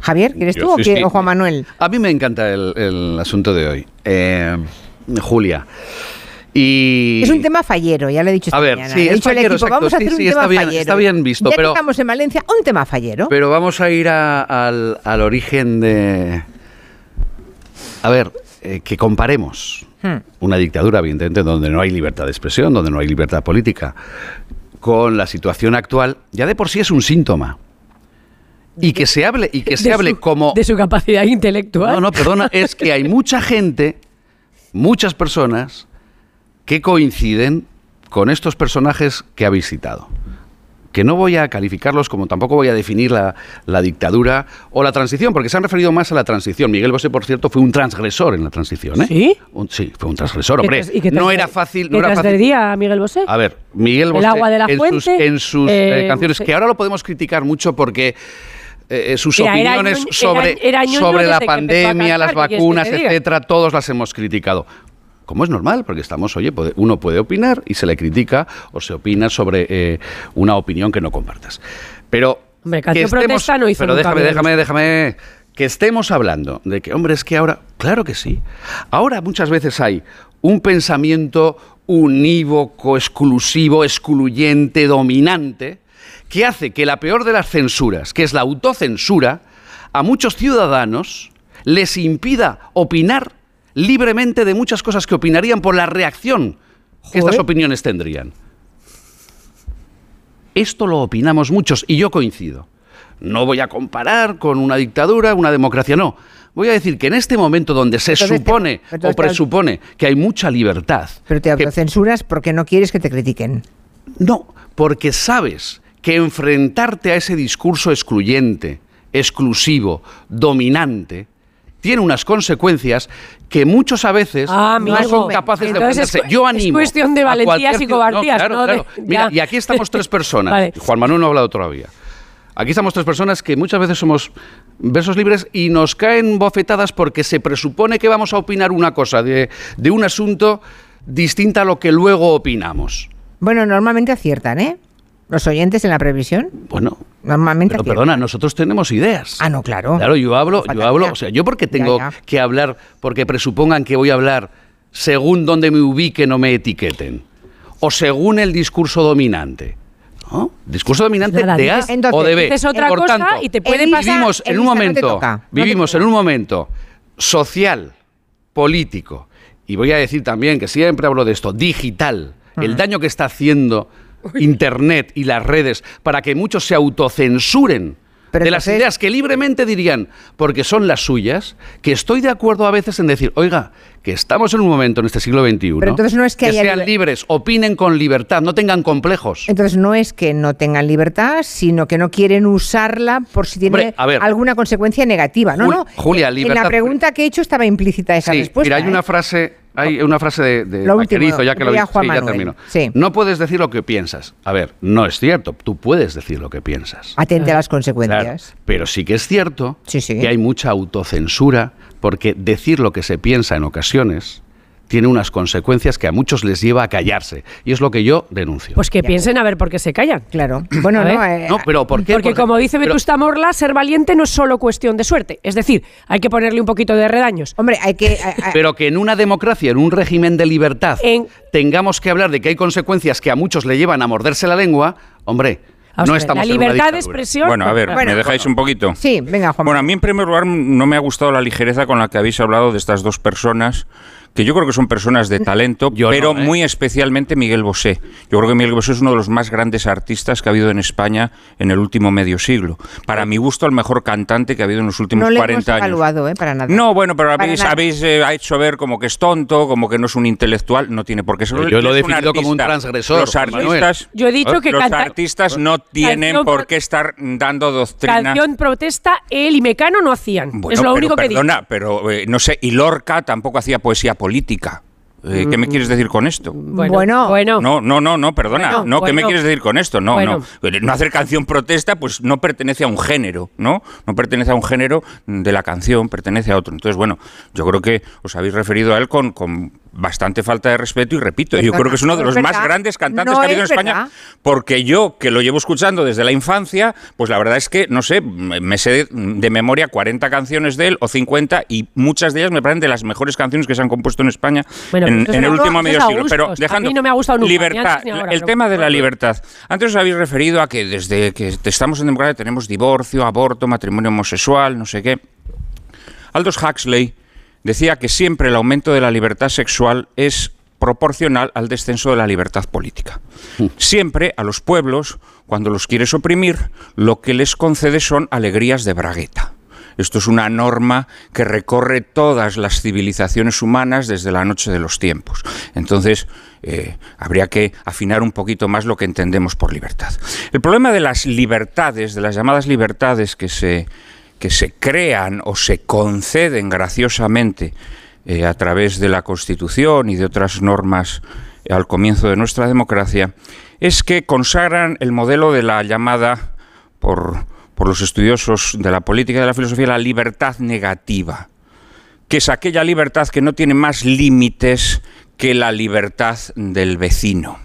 Javier, ¿quieres Yo tú o, sí, qué- sí. o Juan Manuel? A mí me encanta el, el asunto de hoy. Eh, Julia. Y... Es un tema fallero, ya lo he dicho esta A ver, mañana. sí, He es dicho al fallero, equipo, exacto. vamos a hacer sí, un está tema bien- fallero. está bien visto, Ya pero- estamos en Valencia, un tema fallero. Pero vamos a ir a- al, al origen de... A ver, eh, que comparemos Hmm. una dictadura, evidentemente, donde no hay libertad de expresión, donde no hay libertad política, con la situación actual, ya de por sí es un síntoma. Y que se hable, y que se De hable su- como... De su capacidad intelectual. No, no, perdona, es que hay mucha gente, muchas personas, que coinciden con estos personajes que ha visitado. Que no voy a calificarlos como tampoco voy a definir la, la dictadura o la transición, porque se han referido más a la transición. Miguel Bosé, por cierto, fue un transgresor en la transición. ¿eh? ¿Sí? Un- sí, fue un transgresor, ¿Qué hombre. y qué No era fácil. qué No era fácil. a Miguel Bosé? A ver, Miguel El Bosé agua de la en sus, fuente, en sus eh, eh, canciones, sí. que ahora lo podemos criticar mucho porque eh, sus Era- opiniones sobre, era- sobre la a pandemia, las ¿qué vacunas, etcétera, todos las hemos criticado. Como es normal, porque estamos, oye, uno puede opinar y se le critica o se opina sobre eh, una opinión que no compartas. Pero Hombre, que Canción Protesta no hizo pero déjame, déjame, déjame que estemos hablando de que, hombre, es que ahora, claro que sí. Ahora muchas veces hay un pensamiento unívoco, exclusivo, excluyente, dominante, que hace que la peor de las censuras, que es la autocensura, a muchos ciudadanos les impida opinar libremente de muchas cosas que opinarían por la reacción que estas opiniones tendrían. Esto lo opinamos muchos y yo coincido. No voy a comparar con una dictadura, una democracia, no. Voy a decir que en este momento donde se Entonces te- supone entonces o presupone que hay mucha libertad, Pero te autocensuras porque no quieres que te critiquen. no, porque sabes que enfrentarte a ese discurso excluyente, exclusivo, dominante, tiene unas consecuencias que muchos a veces Ah, no amigo. son capaces de Entonces es cu- Yo es animo. cuestión de valentías y cobardías, claro, ¿no? De- claro. Mira, y aquí estamos tres [LAUGHS] personas. Vale. Juan Manuel no ha hablado todavía. Aquí estamos tres personas que muchas veces somos versos libres y nos caen bofetadas porque se presupone que vamos a opinar una cosa de, de un asunto distinta a lo que luego opinamos. Bueno, normalmente aciertan, ¿eh? Los oyentes en la previsión. Bueno, Normalmente pero perdona, nosotros tenemos ideas. Ah, no, claro. Claro, yo hablo, yo hablo, o sea, yo porque tengo Ya, ya. que hablar, porque presupongan que voy a hablar según donde me ubiquen o me etiqueten, o según el discurso dominante. ¿no? Discurso dominante Nada, de A dices- o de B. dices otra Por cosa tanto, y te puede pasar- vivimos en un momento, no vivimos en un momento social, político, y voy a decir también que siempre hablo de esto, digital, el daño que está haciendo Internet y las redes para que muchos se autocensuren Pero de las entonces- ideas que libremente dirían, porque son las suyas, que estoy de acuerdo a veces en decir, oiga, que estamos en un momento en este siglo XXI, Pero entonces no es que haya sean liber- libres, opinen con libertad, no tengan complejos. Entonces no es que no tengan libertad, sino que no quieren usarla por si tiene Hombre, alguna consecuencia negativa. No, Jul- no. Julia, en libertad- la pregunta que he hecho estaba implícita esa Sí, respuesta. mira, hay ¿eh? una frase, hay una frase de, de Lo último, ya que lo voy a sí, ya termino. Sí. No puedes decir lo que piensas. A ver, no es cierto. Tú puedes decir lo que piensas. Atente a las Claro, consecuencias. pero sí que es cierto sí. que hay mucha autocensura porque decir lo que se piensa en ocasiones tiene unas consecuencias que a muchos les lleva a callarse. Y es lo que yo denuncio. Pues que piensen a ver por qué se callan. Claro. [CLEARS THROAT] Bueno, no, eh, No, pero ¿por qué? Porque como dice Vetusta Morla, ser valiente no es solo cuestión de suerte. Es decir, hay que ponerle un poquito de redaños. Hombre, hay que... Pero que en una democracia, en un régimen de libertad, En- tengamos que hablar de que hay consecuencias que a muchos le llevan a morderse la lengua, hombre, no ver, estamos la en libertad de expresión- Bueno, a ver, Bueno, ¿me dejáis un poquito? Sí, venga, Juan. Bueno, a mí en primer lugar no me ha gustado la ligereza con la que habéis hablado de estas dos personas, que yo creo que son personas de talento, [LAUGHS] Yo pero no, ¿eh? muy especialmente Miguel Bosé. Yo creo que Miguel Bosé es uno de los más grandes artistas que ha habido en España en el último medio siglo. Para mi gusto, el mejor cantante que ha habido en los últimos no le hemos 40 años. evaluado, ¿eh? Para nada. No, bueno, pero Para habéis, nada. habéis eh, hecho ver como que es tonto, como que no es un intelectual, no tiene por qué ser. Pero yo lo he definido como un transgresor, Los artistas, Yo he dicho que los canta- artistas no tienen Canción por qué estar dando doctrina. Canción protesta, él y Mecano no hacían. Bueno, es lo pero único que digo. perdona, pero eh, no sé, y Lorca tampoco hacía poesía política. Eh, ¿Qué me quieres decir con esto? Bueno, Bueno. No, no, no, no, perdona. Bueno, no, ¿qué me quieres decir con esto? No, Bueno. no. No hacer canción protesta, pues no pertenece a un género, ¿no? No pertenece a un género de la canción, pertenece a otro. Entonces, bueno, yo creo que os habéis referido a él con, con bastante falta de respeto y repito, yo creo que es uno de los más grandes cantantes No que ha habido en es España, verdad. porque yo, que lo llevo escuchando desde la infancia, pues la verdad es que, no sé, me sé de, memoria 40 canciones de él o 50 y muchas de ellas me parecen de las mejores canciones que se han compuesto en España Bueno, en, eso en es el último medio siglo. Pero dejando no me ha gustado nunca, ni libertad, antes ni ahora, el pero- tema de la libertad. Antes os habéis referido a que desde que estamos en democracia tenemos divorcio, aborto, matrimonio homosexual, no sé qué. Aldous Huxley decía que siempre el aumento de la libertad sexual es proporcional al descenso de la libertad política. Siempre a los pueblos, cuando los quieres oprimir, lo que les concede son alegrías de bragueta. Esto es una norma que recorre todas las civilizaciones humanas desde la noche de los tiempos. Entonces, eh, habría que afinar un poquito más lo que entendemos por libertad. El problema de las libertades, de las llamadas libertades que se, que se crean o se conceden graciosamente eh, a través de la Constitución y de otras normas eh, al comienzo de nuestra democracia, es que consagran el modelo de la llamada, por, por los estudiosos de la política y de la filosofía, la libertad negativa, que es aquella libertad que no tiene más límites que la libertad del vecino.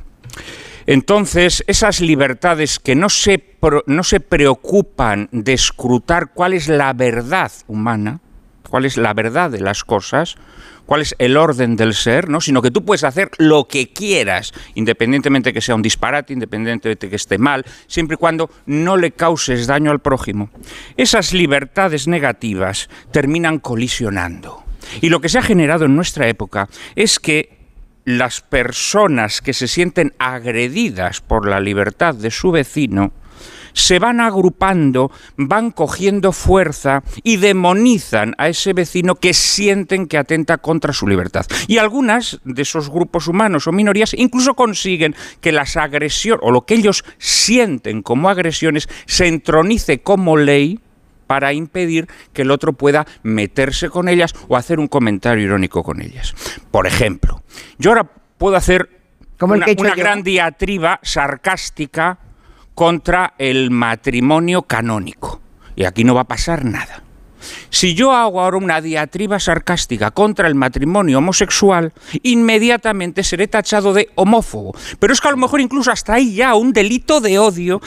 Entonces, esas libertades que no se, no se preocupan de escrutar cuál es la verdad humana, cuál es la verdad de las cosas, cuál es el orden del ser, ¿no? sino que tú puedes hacer lo que quieras, independientemente que sea un disparate, independientemente de que esté mal, siempre y cuando no le causes daño al prójimo. Esas libertades negativas terminan colisionando. Y lo que se ha generado en nuestra época es que las personas que se sienten agredidas por la libertad de su vecino se van agrupando, van cogiendo fuerza y demonizan a ese vecino que sienten que atenta contra su libertad. Y algunas de esos grupos humanos o minorías incluso consiguen que las agresiones o lo que ellos sienten como agresiones se entronice como ley para impedir que el otro pueda meterse con ellas o hacer un comentario irónico con ellas. Por ejemplo, yo ahora puedo hacer Como una, una gran diatriba sarcástica contra el matrimonio canónico. Y aquí no va a pasar nada. Si yo hago ahora una diatriba sarcástica contra el matrimonio homosexual, inmediatamente seré tachado de homófobo. Pero es que a lo mejor incluso hasta ahí ya un delito de odio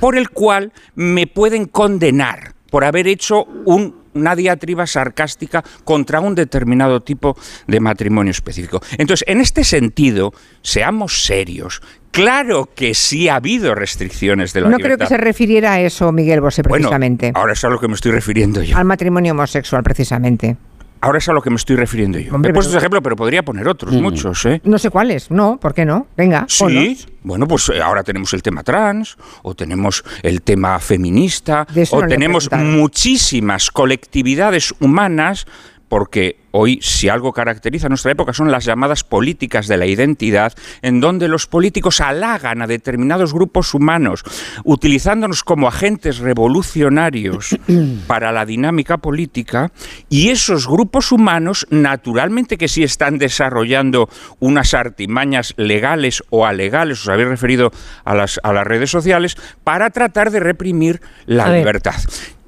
por el cual me pueden condenar por haber hecho un- una diatriba sarcástica contra un determinado tipo de matrimonio específico. Entonces, en este sentido, seamos serios. Claro que sí ha habido restricciones de la No creo que se refiriera a eso Miguel Bosé Bueno, precisamente. ahora es a lo que me estoy refiriendo yo. Al matrimonio homosexual precisamente. Ahora es a lo que me estoy refiriendo yo. Hombre, He puesto pero- ese ejemplo, pero podría poner otros, muchos, ¿eh? No sé cuáles, no, ¿por qué no? Venga, Sí, ponlos. bueno, pues eh, ahora tenemos el tema trans, o tenemos el tema feminista, o no tenemos muchísimas colectividades humanas, porque hoy si algo caracteriza a nuestra época son las llamadas políticas de la identidad, en donde los políticos halagan a determinados grupos humanos, utilizándonos como agentes revolucionarios [CLEARS THROAT] para la dinámica política, y esos grupos humanos, naturalmente que sí están desarrollando unas artimañas legales o alegales, os habéis referido a las, a las redes sociales, para tratar de reprimir la A ver.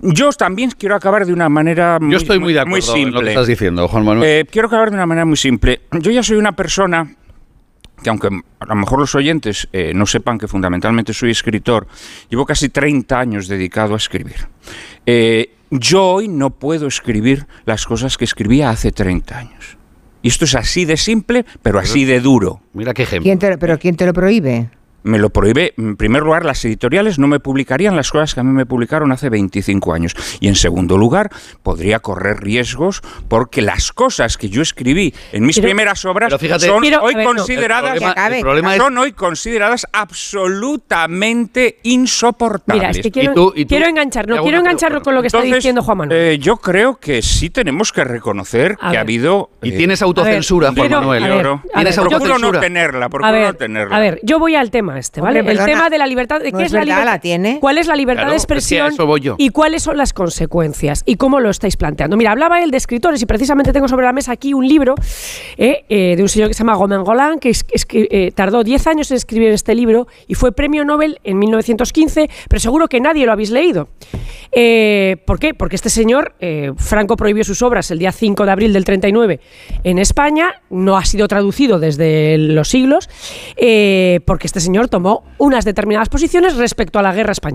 Yo también quiero acabar de una manera muy, Yo estoy muy de muy acuerdo en lo que simple. estás diciendo, Juan Juan Manuel. Eh, quiero acabar de una manera muy simple. Yo ya soy una persona que aunque a lo mejor los oyentes eh, no sepan que fundamentalmente soy escritor, llevo casi 30 años dedicado a escribir. Eh, yo hoy no puedo escribir las cosas que escribía hace 30 años. Y esto es así de simple, pero así de duro. Mira qué ejemplo. ¿Quién te- ¿Pero quién te lo prohíbe? Me lo prohíbe, en primer lugar, las editoriales no me publicarían las cosas que a mí me publicaron hace 25 años. Y en segundo lugar, podría correr riesgos porque las cosas que yo escribí en mis Pero- primeras obras fíjate- son Pero, hoy ver, consideradas el problema- el problema es- son hoy consideradas absolutamente insoportables. Mira, es que quiero, quiero enganchar, no, quiero engancharlo con lo que está diciendo Juan Manuel. eh, yo creo que sí tenemos que reconocer A que ha habido. Y tienes autocensura, ver, Juan Manuel. quiero- a Tienes ver, yo procuro no procuro- tenerla, procuro A ver, no tenerla. a ver, yo voy al tema este, ¿vale? Hombre, el perdona, tema de la libertad, ¿de no qué es es la verdad, libertad? la tiene. ¿Cuál es la libertad Claro, de es que a expresión eso voy yo. y cuáles son las consecuencias y cómo lo estáis planteando? Mira, hablaba él de escritores y precisamente tengo sobre la mesa aquí un libro eh, eh, de un señor que se llama Gomen Golan que, es- es que, eh, tardó 10 años en escribir este libro y fue premio Nobel en 1915, pero seguro que nadie lo habéis leído. Eh, ¿Por qué? Porque este señor, eh, Franco prohibió sus obras el día 5 de abril del 39 en España, no ha sido traducido desde los siglos, eh, porque este señor tomó unas determinadas posiciones respecto a la guerra española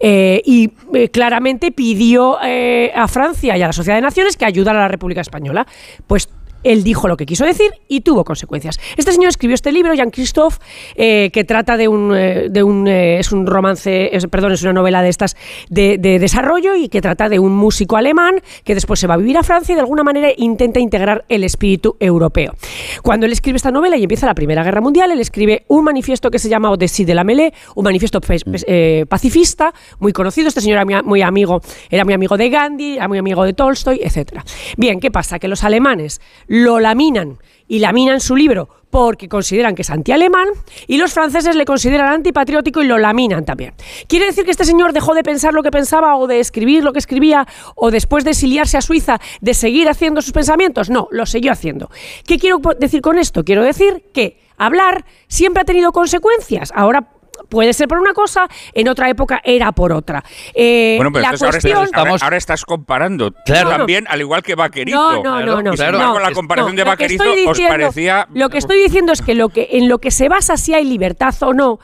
Eh, y eh, claramente pidió eh, a Francia y a la Sociedad de Naciones que ayudara a la República Española. Pues él dijo lo que quiso decir y tuvo consecuencias. Este señor escribió este libro, Jean Christophe, eh, que trata de un, eh, de un eh, es un romance, es- perdón, es una novela de estas de, de desarrollo y que trata de un músico alemán que después se va a vivir a Francia y de alguna manera intenta integrar el espíritu europeo. Cuando él escribe esta novela y empieza la Primera Guerra Mundial, él escribe un manifiesto que se llama Odessi de la Mêlée, un manifiesto eh, pacifista, muy conocido. Este señor era muy, amigo, era muy amigo de Gandhi, era muy amigo de Tolstoy, etcétera. Bien, ¿qué pasa? Que los alemanes lo laminan y laminan su libro porque consideran que es antialemán y los franceses le consideran antipatriótico y lo laminan también. ¿Quiere decir que este señor dejó de pensar lo que pensaba o de escribir lo que escribía o después de exiliarse a Suiza de seguir haciendo sus pensamientos? No, lo siguió haciendo. ¿Qué quiero decir con esto? Quiero decir que hablar siempre ha tenido consecuencias. Ahora puede ser por una cosa, en otra época era por otra. Eh, Bueno, pero la entonces ahora, cuestión... estás, ahora- ahora estás comparando Claro. también, al igual que Vaquerizo. No, no, no, no. Y sin no, embargo, la comparación no, de lo que Vaquerizo estoy os diciendo- parecía... Lo que estoy diciendo es que, lo que en lo que se basa si hay libertad o no,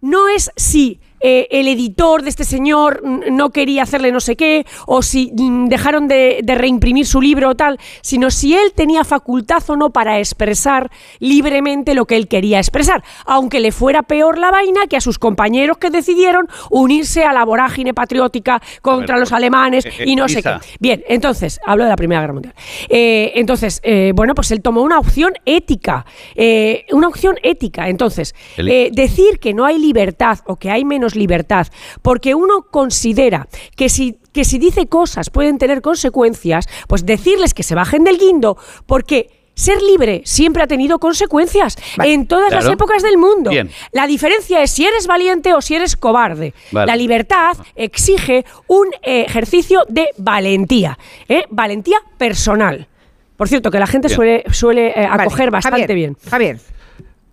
no es si eh, el editor de este señor no quería hacerle no sé qué, o si mm, dejaron de, de reimprimir su libro o tal, sino si él tenía facultad o no para expresar libremente lo que él quería expresar, aunque le fuera peor la vaina que a sus compañeros que decidieron unirse a la vorágine patriótica contra los pues, alemanes eh, eh, y no sé qué. Bien, entonces, hablo de la Primera Guerra Mundial. Entonces, bueno, pues él tomó una opción ética, una opción ética. Entonces, decir que no hay libertad o que hay menos libertad, porque uno considera que si que si dice cosas pueden tener consecuencias, pues decirles que se bajen del guindo, porque ser libre siempre ha tenido consecuencias en todas las épocas del mundo. Bien. La diferencia es si eres valiente o si eres cobarde. Vale. La libertad exige un ejercicio de valentía, ¿eh? valentía personal. Por cierto, que la gente Bien. suele, suele eh, acoger Vale, bastante Javier, bien. Javier,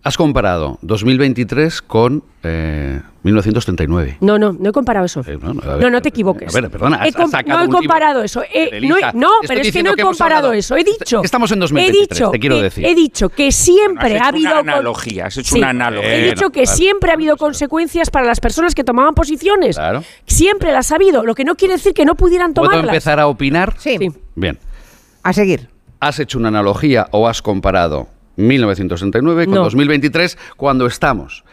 Has comparado 2023 con eh, 1939. No, no, no he comparado eso. Eh, no, no, a ver, No, no te equivoques. A ver, perdona, has, He has sacado no he un comparado eso. Eh, no, he- Elisa. no, Te pero es que no he comparado hablado- eso. He dicho. estamos en he 2023, dicho te quiero decir. He dicho que siempre Has hecho ha habido. una analogía, has hecho Sí, una analogía. He dicho que siempre ha habido consecuencias para las personas que tomaban posiciones. Claro. Siempre las ha habido. Lo que no quiere decir que no pudieran ¿Puedo tomarlas. empezar a opinar? sí, Bien. a seguir. ¿Has hecho una analogía o has comparado 1969 con No. 2023 cuando estamos?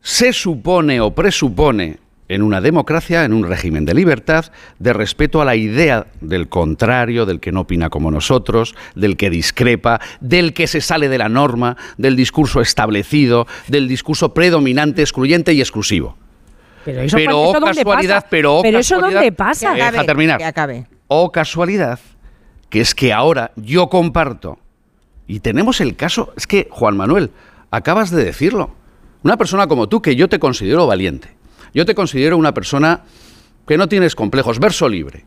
Se supone o presupone en una democracia, en un régimen de libertad, de respeto a la idea del contrario, del que no opina como nosotros, del que discrepa, del que se sale de la norma, del discurso establecido, del discurso predominante, excluyente y exclusivo. Pero eso, Pero, ¿eso oh, dónde casualidad, pasa? pero, oh, Pero eso casualidad. dónde pasa. Que Deja terminar. Que acabe. O casualidad, que es que ahora yo comparto, y tenemos el caso, es que Juan Manuel, acabas de decirlo, una persona como tú, que yo te considero valiente, yo te considero una persona que no tienes complejos, verso libre.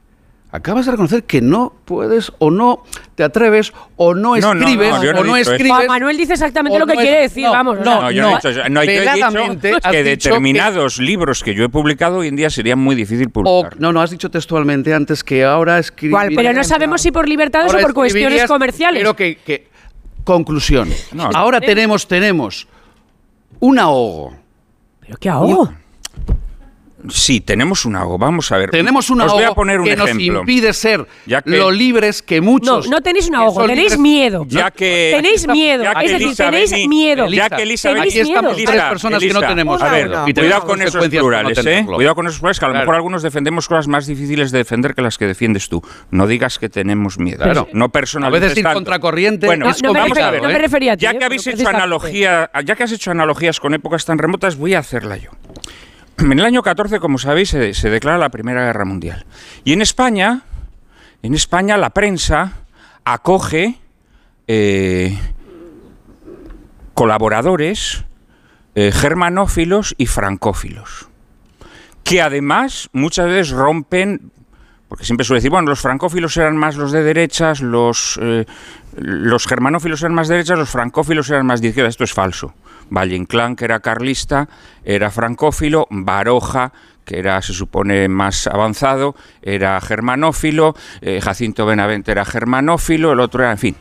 acabas de reconocer que no puedes o no te atreves o no escribes no, yo no o no escribes. Juan Manuel dice exactamente lo que no quiere es- decir, no, vamos. no, sea, No, yo no, he dicho eso. No, yo he dicho que determinados libros que yo he publicado hoy en día serían muy difícil O- publicar. no, no, has dicho textualmente antes que ahora escribir. Pero no sabemos si por libertades o por cuestiones comerciales. Pero que, que- conclusión. No, ahora tenemos, tenemos un ahogo. ¿Pero qué ahogo? Sí, tenemos un ahogo. Vamos a ver. Tenemos un Os ahogo voy a poner un que nos ejemplo. impide ser Ya que- lo libres que No, muchos. no tenéis un ahogo, tenéis libres- miedo. Ya que- tenéis miedo. ya que es decir, Elisa tenéis Beni- miedo. Ya que Elisa tenéis Aquí estamos miedo. tres personas que no Elisa, tenemos A ver, miedo. Y cuidado con esos por no plurales, ¿eh? Cuidado con esos plurales, que a lo Claro. mejor algunos defendemos cosas más difíciles de defender que las que defiendes tú. No digas que tenemos miedo. Claro. No personalices A veces ir tanto. contracorriente Bueno, es No, no me vamos a refería- ver. no me refería a ti, Ya eh, que habéis hecho analogía, ya que has hecho analogías con épocas tan remotas, voy a hacerla yo. [CLEARS THROAT] En el año 14, como sabéis, se, declara la Primera Guerra Mundial. Y en España, en España la prensa acoge eh, colaboradores eh, germanófilos y francófilos, que además muchas veces rompen, porque siempre suele decir, bueno, los francófilos eran más los de derechas, los, eh, los germanófilos eran más derechas, los francófilos eran más de izquierda. Esto es falso. Valle Inclán, que era carlista, era francófilo, Baroja, que era, se supone, más avanzado, era germanófilo, eh, Jacinto Benavente era germanófilo, el otro era, en fin.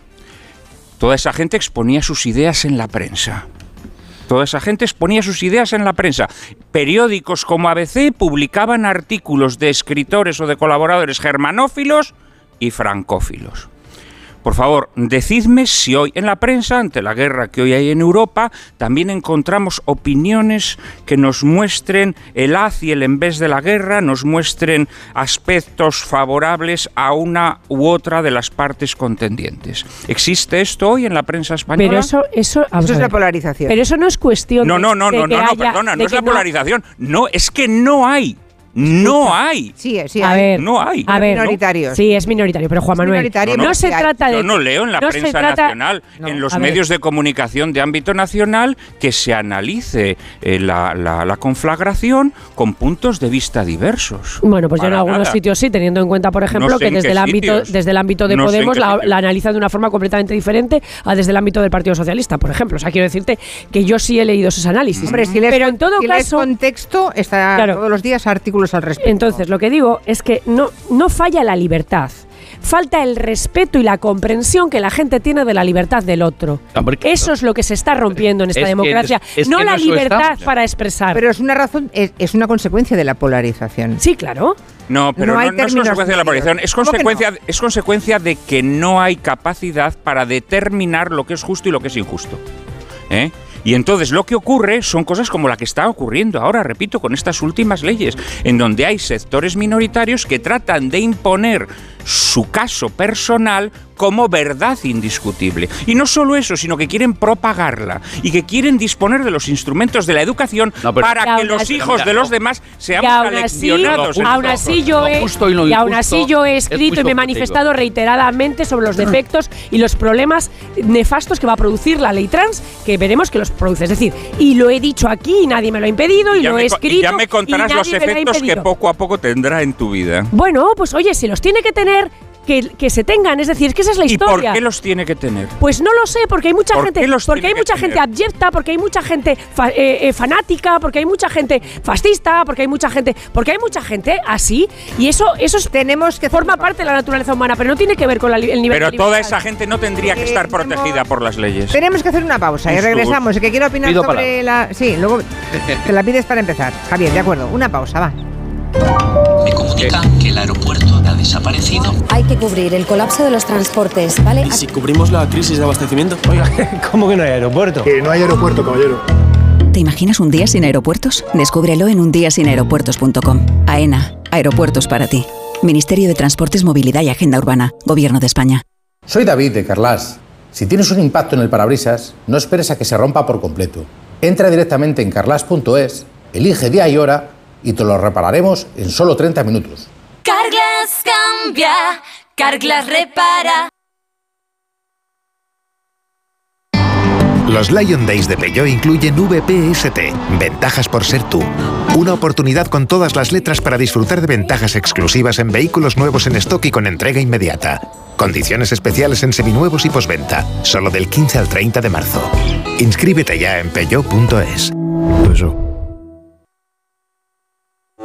Toda esa gente exponía sus ideas en la prensa. Toda esa gente exponía sus ideas en la prensa. Periódicos como ABC publicaban artículos de escritores o de colaboradores germanófilos y francófilos. Por favor, decidme si hoy en la prensa, ante la guerra que hoy hay en Europa, también encontramos opiniones que nos muestren el haz y el en vez de la guerra, nos muestren aspectos favorables a una u otra de las partes contendientes. ¿Existe esto hoy en la prensa española? Pero eso, eso, Eso es la polarización. Pero eso no es cuestión No, de- no, no, de no, que no, no, haya- perdona, no es la polarización. No, es que no hay. No hay. Sí, sí, A hay. ver, No hay. A ver, Minoritarios. Sí, es minoritario, pero Juan Manuel, minoritario, no, se trata de Yo no leo en la no prensa trata- nacional, No, en los medios de comunicación de ámbito nacional, que se analice eh, la, la- la conflagración con puntos de vista diversos. Bueno, pues yo en algunos nada. sitios sí, teniendo en cuenta, por ejemplo, sé que desde el ámbito desde el ámbito de Podemos la, la analizan de una forma completamente diferente a desde el ámbito del Partido Socialista, por ejemplo. O sea, quiero decirte que yo sí he leído esos análisis. Hombre, si lees, pero en todo si caso, contexto, está Claro. todos los días artículos al respecto. Entonces, lo que digo es que no, no falla la libertad. Falta el respeto y la comprensión que la gente tiene de la libertad del otro. Hombre, claro. Eso es lo que se está rompiendo en esta Es que democracia. es- es no la libertad estamos. para expresar. Pero es una razón, es, es una consecuencia de la polarización. sí, claro. No, pero No no, hay no es consecuencia de la polarización, es ¿Cómo que consecuencia, es consecuencia de que no hay capacidad para determinar lo que es justo y lo que es injusto. ¿eh? Y entonces lo que ocurre son cosas como la que está ocurriendo ahora, repito, con estas últimas leyes, en donde hay sectores minoritarios que tratan de imponer su caso personal como verdad indiscutible. Y no solo eso, sino que quieren propagarla y que quieren disponer de los instrumentos de la educación No, para Y que los así- hijos de los demás Y seamos aún así, aleccionados. aún así yo he, y aún así yo he es escrito y me he manifestado reiteradamente sobre los defectos y los problemas nefastos que va a producir la ley trans, que veremos que los produce. Es decir, y lo he dicho aquí y nadie me lo ha impedido y, ya lo he escrito. y ya me contarás y los nadie me lo ha efectos que poco a poco tendrá en tu vida. Bueno, pues oye, si los tiene que tener, que, que se tengan. Es decir, es que esa es la ¿Y por historia. qué los tiene que tener? Pues no lo sé, porque hay mucha ¿Por gente, qué los porque tiene hay que mucha tener? gente abyecta, porque hay mucha gente fa- eh, eh, fanática, porque hay mucha gente fascista, porque hay mucha gente, porque hay mucha gente así y eso eso es- Tenemos que forma parte de la naturaleza humana, pero no tiene que ver con la el nivel Pero de toda esa gente no tendría que Eh, estar tenemos- protegida por las leyes. Tenemos que hacer una pausa y Justo. regresamos. Que quiera opinar Pido sobre la. Sí, luego te la pides para empezar. Javier, de acuerdo. Una pausa, va. Me comunican que el aeropuerto ha desaparecido. Hay que cubrir el colapso de los transportes, ¿vale? ¿Y si cubrimos la crisis de abastecimiento? Oiga, [LAUGHS] ¿cómo que no hay aeropuerto? Que no hay aeropuerto, caballero. ¿Te imaginas un día sin aeropuertos? Descúbrelo en undiasinaeropuertos.com. AENA, aeropuertos para ti. Ministerio de Transportes, Movilidad y Agenda Urbana, Gobierno de España. Soy David de Carlas. Si tienes un impacto en el parabrisas, no esperes a que se rompa por completo. Entra directamente en carlas.es, elige día y hora y te lo repararemos en solo 30 minutos. Carglass cambia, Carglass repara. Los Lion Days de Peugeot incluyen VPST, ventajas por ser tú. Una oportunidad con todas las letras para disfrutar de ventajas exclusivas en vehículos nuevos en stock y con entrega inmediata. Condiciones especiales en seminuevos y posventa, solo del 15 al 30 de marzo. Inscríbete ya en peugeot.es.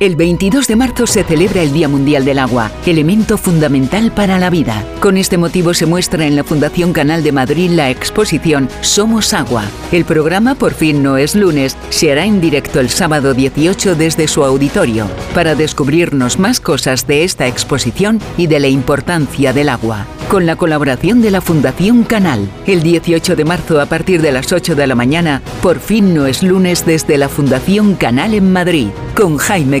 El 22 de marzo se celebra el Día Mundial del Agua, elemento fundamental para la vida. Con este motivo se muestra en la Fundación Canal de Madrid la exposición Somos Agua. El programa Por fin no es lunes se hará en directo el sábado 18 desde su auditorio para descubrirnos más cosas de esta exposición y de la importancia del agua. Con la colaboración de la Fundación Canal, el 18 de marzo a partir de las 8 de la mañana, Por fin no es lunes desde la Fundación Canal en Madrid, con Jaime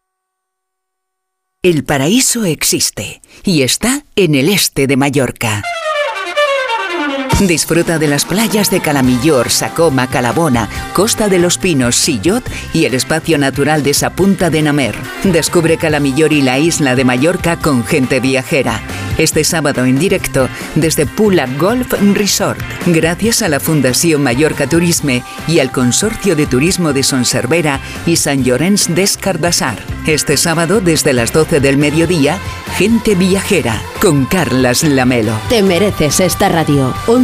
El paraíso existe y está en el este de Mallorca. Disfruta de las playas de Calamillor, Sacoma, Calabona, Costa de los Pinos, Sillot y el espacio natural de Sapunta de Namer. Descubre Calamillor y la isla de Mallorca con gente viajera. Este sábado en directo desde Pula Golf Resort, gracias a la Fundación Mallorca Turisme y al Consorcio de Turismo de Sonservera y San Llorenç des Cardassar. Este sábado desde las 12 del mediodía, gente viajera con Carlas Lamelo. Te mereces esta radio.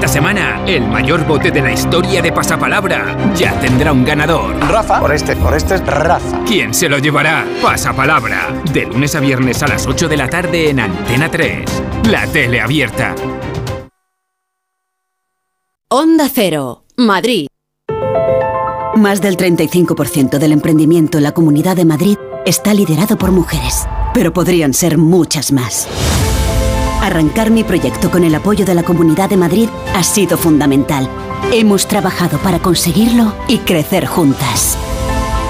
Esta semana, el mayor bote de la historia de Pasapalabra ya tendrá un ganador. Rafa. Por este, por este es Rafa. ¿Quién se lo llevará? Pasapalabra. De lunes a viernes a las 8 de la tarde en Antena 3. La tele abierta. Onda Cero, Madrid. Más del 35% del emprendimiento en la Comunidad de Madrid está liderado por mujeres, pero podrían ser muchas más. Arrancar mi proyecto con el apoyo de la Comunidad de Madrid ha sido fundamental. Hemos trabajado para conseguirlo y crecer juntas.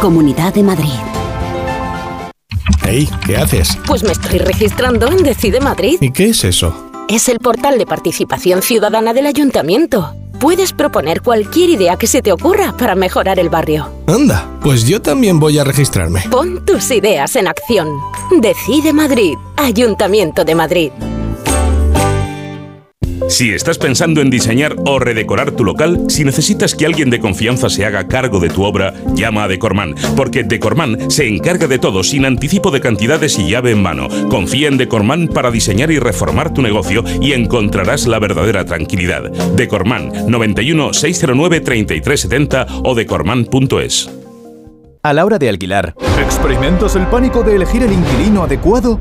Comunidad de Madrid. Hey, ¿qué haces? Pues me estoy registrando en Decide Madrid. ¿Y qué es eso? Es el portal de participación ciudadana del ayuntamiento. Puedes proponer cualquier idea que se te ocurra para mejorar el barrio. Anda, pues yo también voy a registrarme. Pon tus ideas en acción. Decide Madrid, Ayuntamiento de Madrid. Si estás pensando en diseñar o redecorar tu local, si necesitas que alguien de confianza se haga cargo de tu obra, llama a Decorman, porque Decorman se encarga de todo sin anticipo de cantidades y llave en mano. Confía en Decorman para diseñar y reformar tu negocio y encontrarás la verdadera tranquilidad. Decorman 91 609 3370 o decorman.es. A la hora de alquilar, ¿experimentas el pánico de elegir el inquilino adecuado?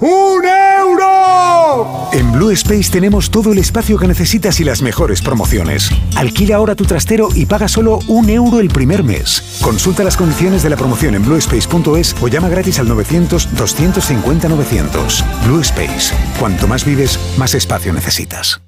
¡Un euro! En Blue Space tenemos todo el espacio que necesitas y las mejores promociones. Alquila ahora tu trastero y paga solo un euro el primer mes. Consulta las condiciones de la promoción en bluespace.es o llama gratis al 900-250-900. Blue Space. Cuanto más vives, más espacio necesitas.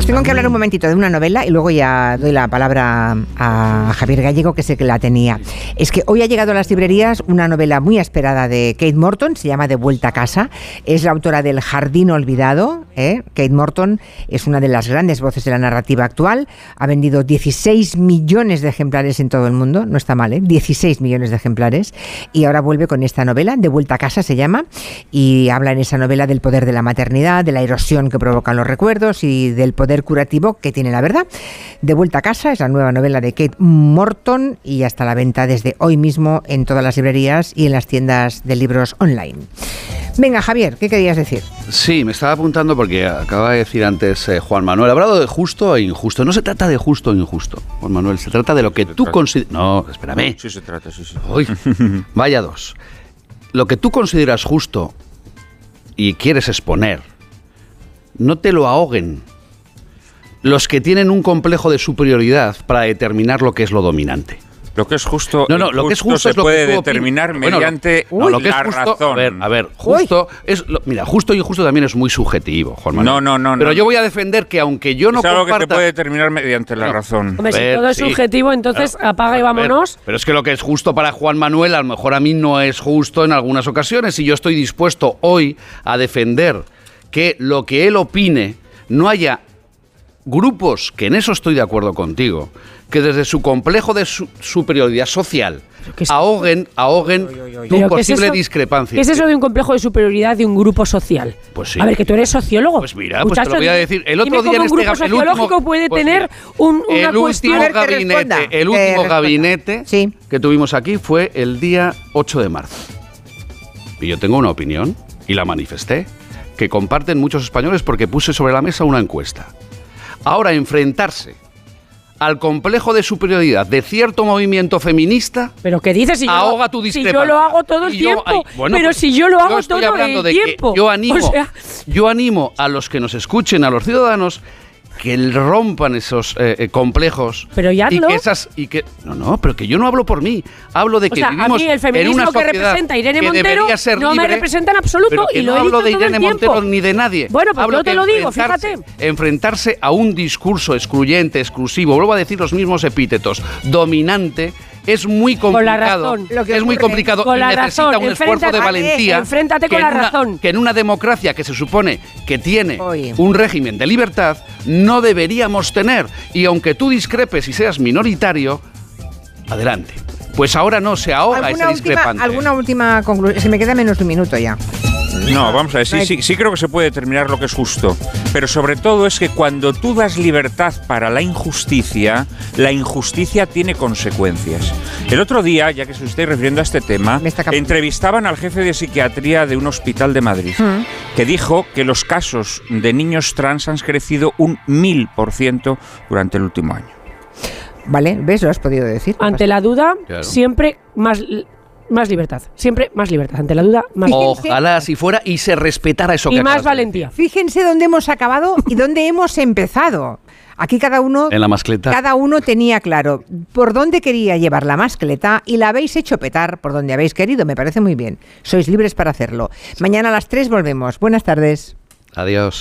Os tengo que hablar un momentito de una novela y luego ya doy la palabra a Javier Gallego, que sé que la tenía. Es que hoy ha llegado a las librerías una novela muy esperada de Kate Morton, se llama De vuelta a casa. Es la autora del Jardín Olvidado. ¿eh? Kate Morton es una de las grandes voces de la narrativa actual. Ha vendido 16 millones de ejemplares en todo el mundo. No está mal, ¿eh? 16 millones de ejemplares. Y ahora vuelve con esta novela, De vuelta a casa se llama, y habla en esa novela del poder de la maternidad, de la erosión que provocan los recuerdos y del poder curativo que tiene la verdad. De vuelta a casa es la nueva novela de Kate Morton y hasta la venta desde hoy mismo en todas las librerías y en las tiendas de libros online. Venga, Javier, ¿qué querías decir? Sí, me estaba apuntando porque acaba de decir antes eh, Juan Manuel, ha hablado de justo e injusto. No se trata de justo o injusto, Juan Manuel, se trata de lo que tú consideras... No, espérame. Sí se trata, sí, sí. Uy, [LAUGHS] vaya dos. Lo que tú consideras justo y quieres exponer, no te lo ahoguen los que tienen un complejo de superioridad para determinar lo que es lo dominante. Lo que es justo, no, no, lo que es justo se es lo puede que determinar. Bueno, mediante no, lo que la es justo, razón. A ver, a ver, justo es lo- mira, justo y injusto también es muy subjetivo, Juan Manuel. No, no, no, Pero no. yo voy a defender que aunque yo no es algo que se puede determinar mediante la razón. Hombre, si todo es sí. subjetivo, entonces Claro. apaga y ver, vámonos. pero es que lo que es justo para Juan Manuel, a lo mejor a mí no es justo en algunas ocasiones. Y yo estoy dispuesto hoy a defender que lo que él opine no haya grupos, que en eso estoy de acuerdo contigo, que desde su complejo de su- superioridad social ahoguen, ahoguen tu Pero ¿qué es posible eso- discrepancia. ¿Qué es eso de un complejo de superioridad de un grupo social? Pues sí. A ver, que tú eres sociólogo. Pues mira, pues te lo voy a decir. El otro día en un este grupo el último- sociológico puede pues tener un, una el cuestión... último gabinete, el último gabinete que tuvimos aquí fue el día 8 de marzo. Y yo tengo una opinión y la manifesté, que comparten muchos españoles porque puse sobre la mesa una encuesta. Ahora enfrentarse al complejo de superioridad de cierto movimiento feminista ¿Pero qué dices? Si yo, ahoga tu si discrepancia. yo lo hago todo el yo- tiempo. ay, bueno, pero pues si yo lo yo hago estoy todo hablando el de que yo animo, O sea, yo animo a los que nos escuchen, a los ciudadanos, que rompan esos eh, eh, complejos. Pero ya y que esas y que no, no, pero que yo no hablo por mí. Hablo de o que sea, a vivimos mí el en feminismo una que representa Irene Montero no me representa en absoluto y no lo he hablo dicho de todo Irene Montero ni de nadie. Bueno, pues hablo yo te lo digo, fíjate. Enfrentarse a un discurso excluyente, exclusivo, vuelvo a decir los mismos epítetos, dominante. Es muy Con la complicado. razón. Lo que es muy complicado con y la necesita razón. un esfuerzo de Enfréntate- valentía. enfréntate que con en la una- razón. Que en una democracia que se supone que tiene un régimen de libertad, no deberíamos tener. Y aunque tú discrepes y seas minoritario, adelante. Pues ahora no se ahoga ese ¿Alguna última, discrepante. alguna última conclusión? Se me queda menos de un minuto ya. No, vamos a ver, sí, sí, sí creo que se puede determinar lo que es justo. Pero sobre todo es que cuando tú das libertad para la injusticia, la injusticia tiene consecuencias. El otro día, ya que se estáis refiriendo a este tema, entrevistaban al jefe de psiquiatría de un hospital de Madrid, Mm. que dijo que los casos de niños trans han crecido un mil por ciento durante el último año. ¿Vale? ¿Ves? Lo has podido decir. Ante la duda, Claro. siempre más, más libertad. Siempre más libertad. Ante la duda, más Ojalá así fuera y se respetara eso que Y más acabas de valentía. Fíjense dónde hemos acabado y dónde hemos empezado. Aquí cada uno, En la mascleta. cada uno tenía claro por dónde quería llevar la mascleta y la habéis hecho petar por donde habéis querido. Me parece muy bien. Sois libres para hacerlo. Mañana a las 3 volvemos. Buenas tardes. Adiós.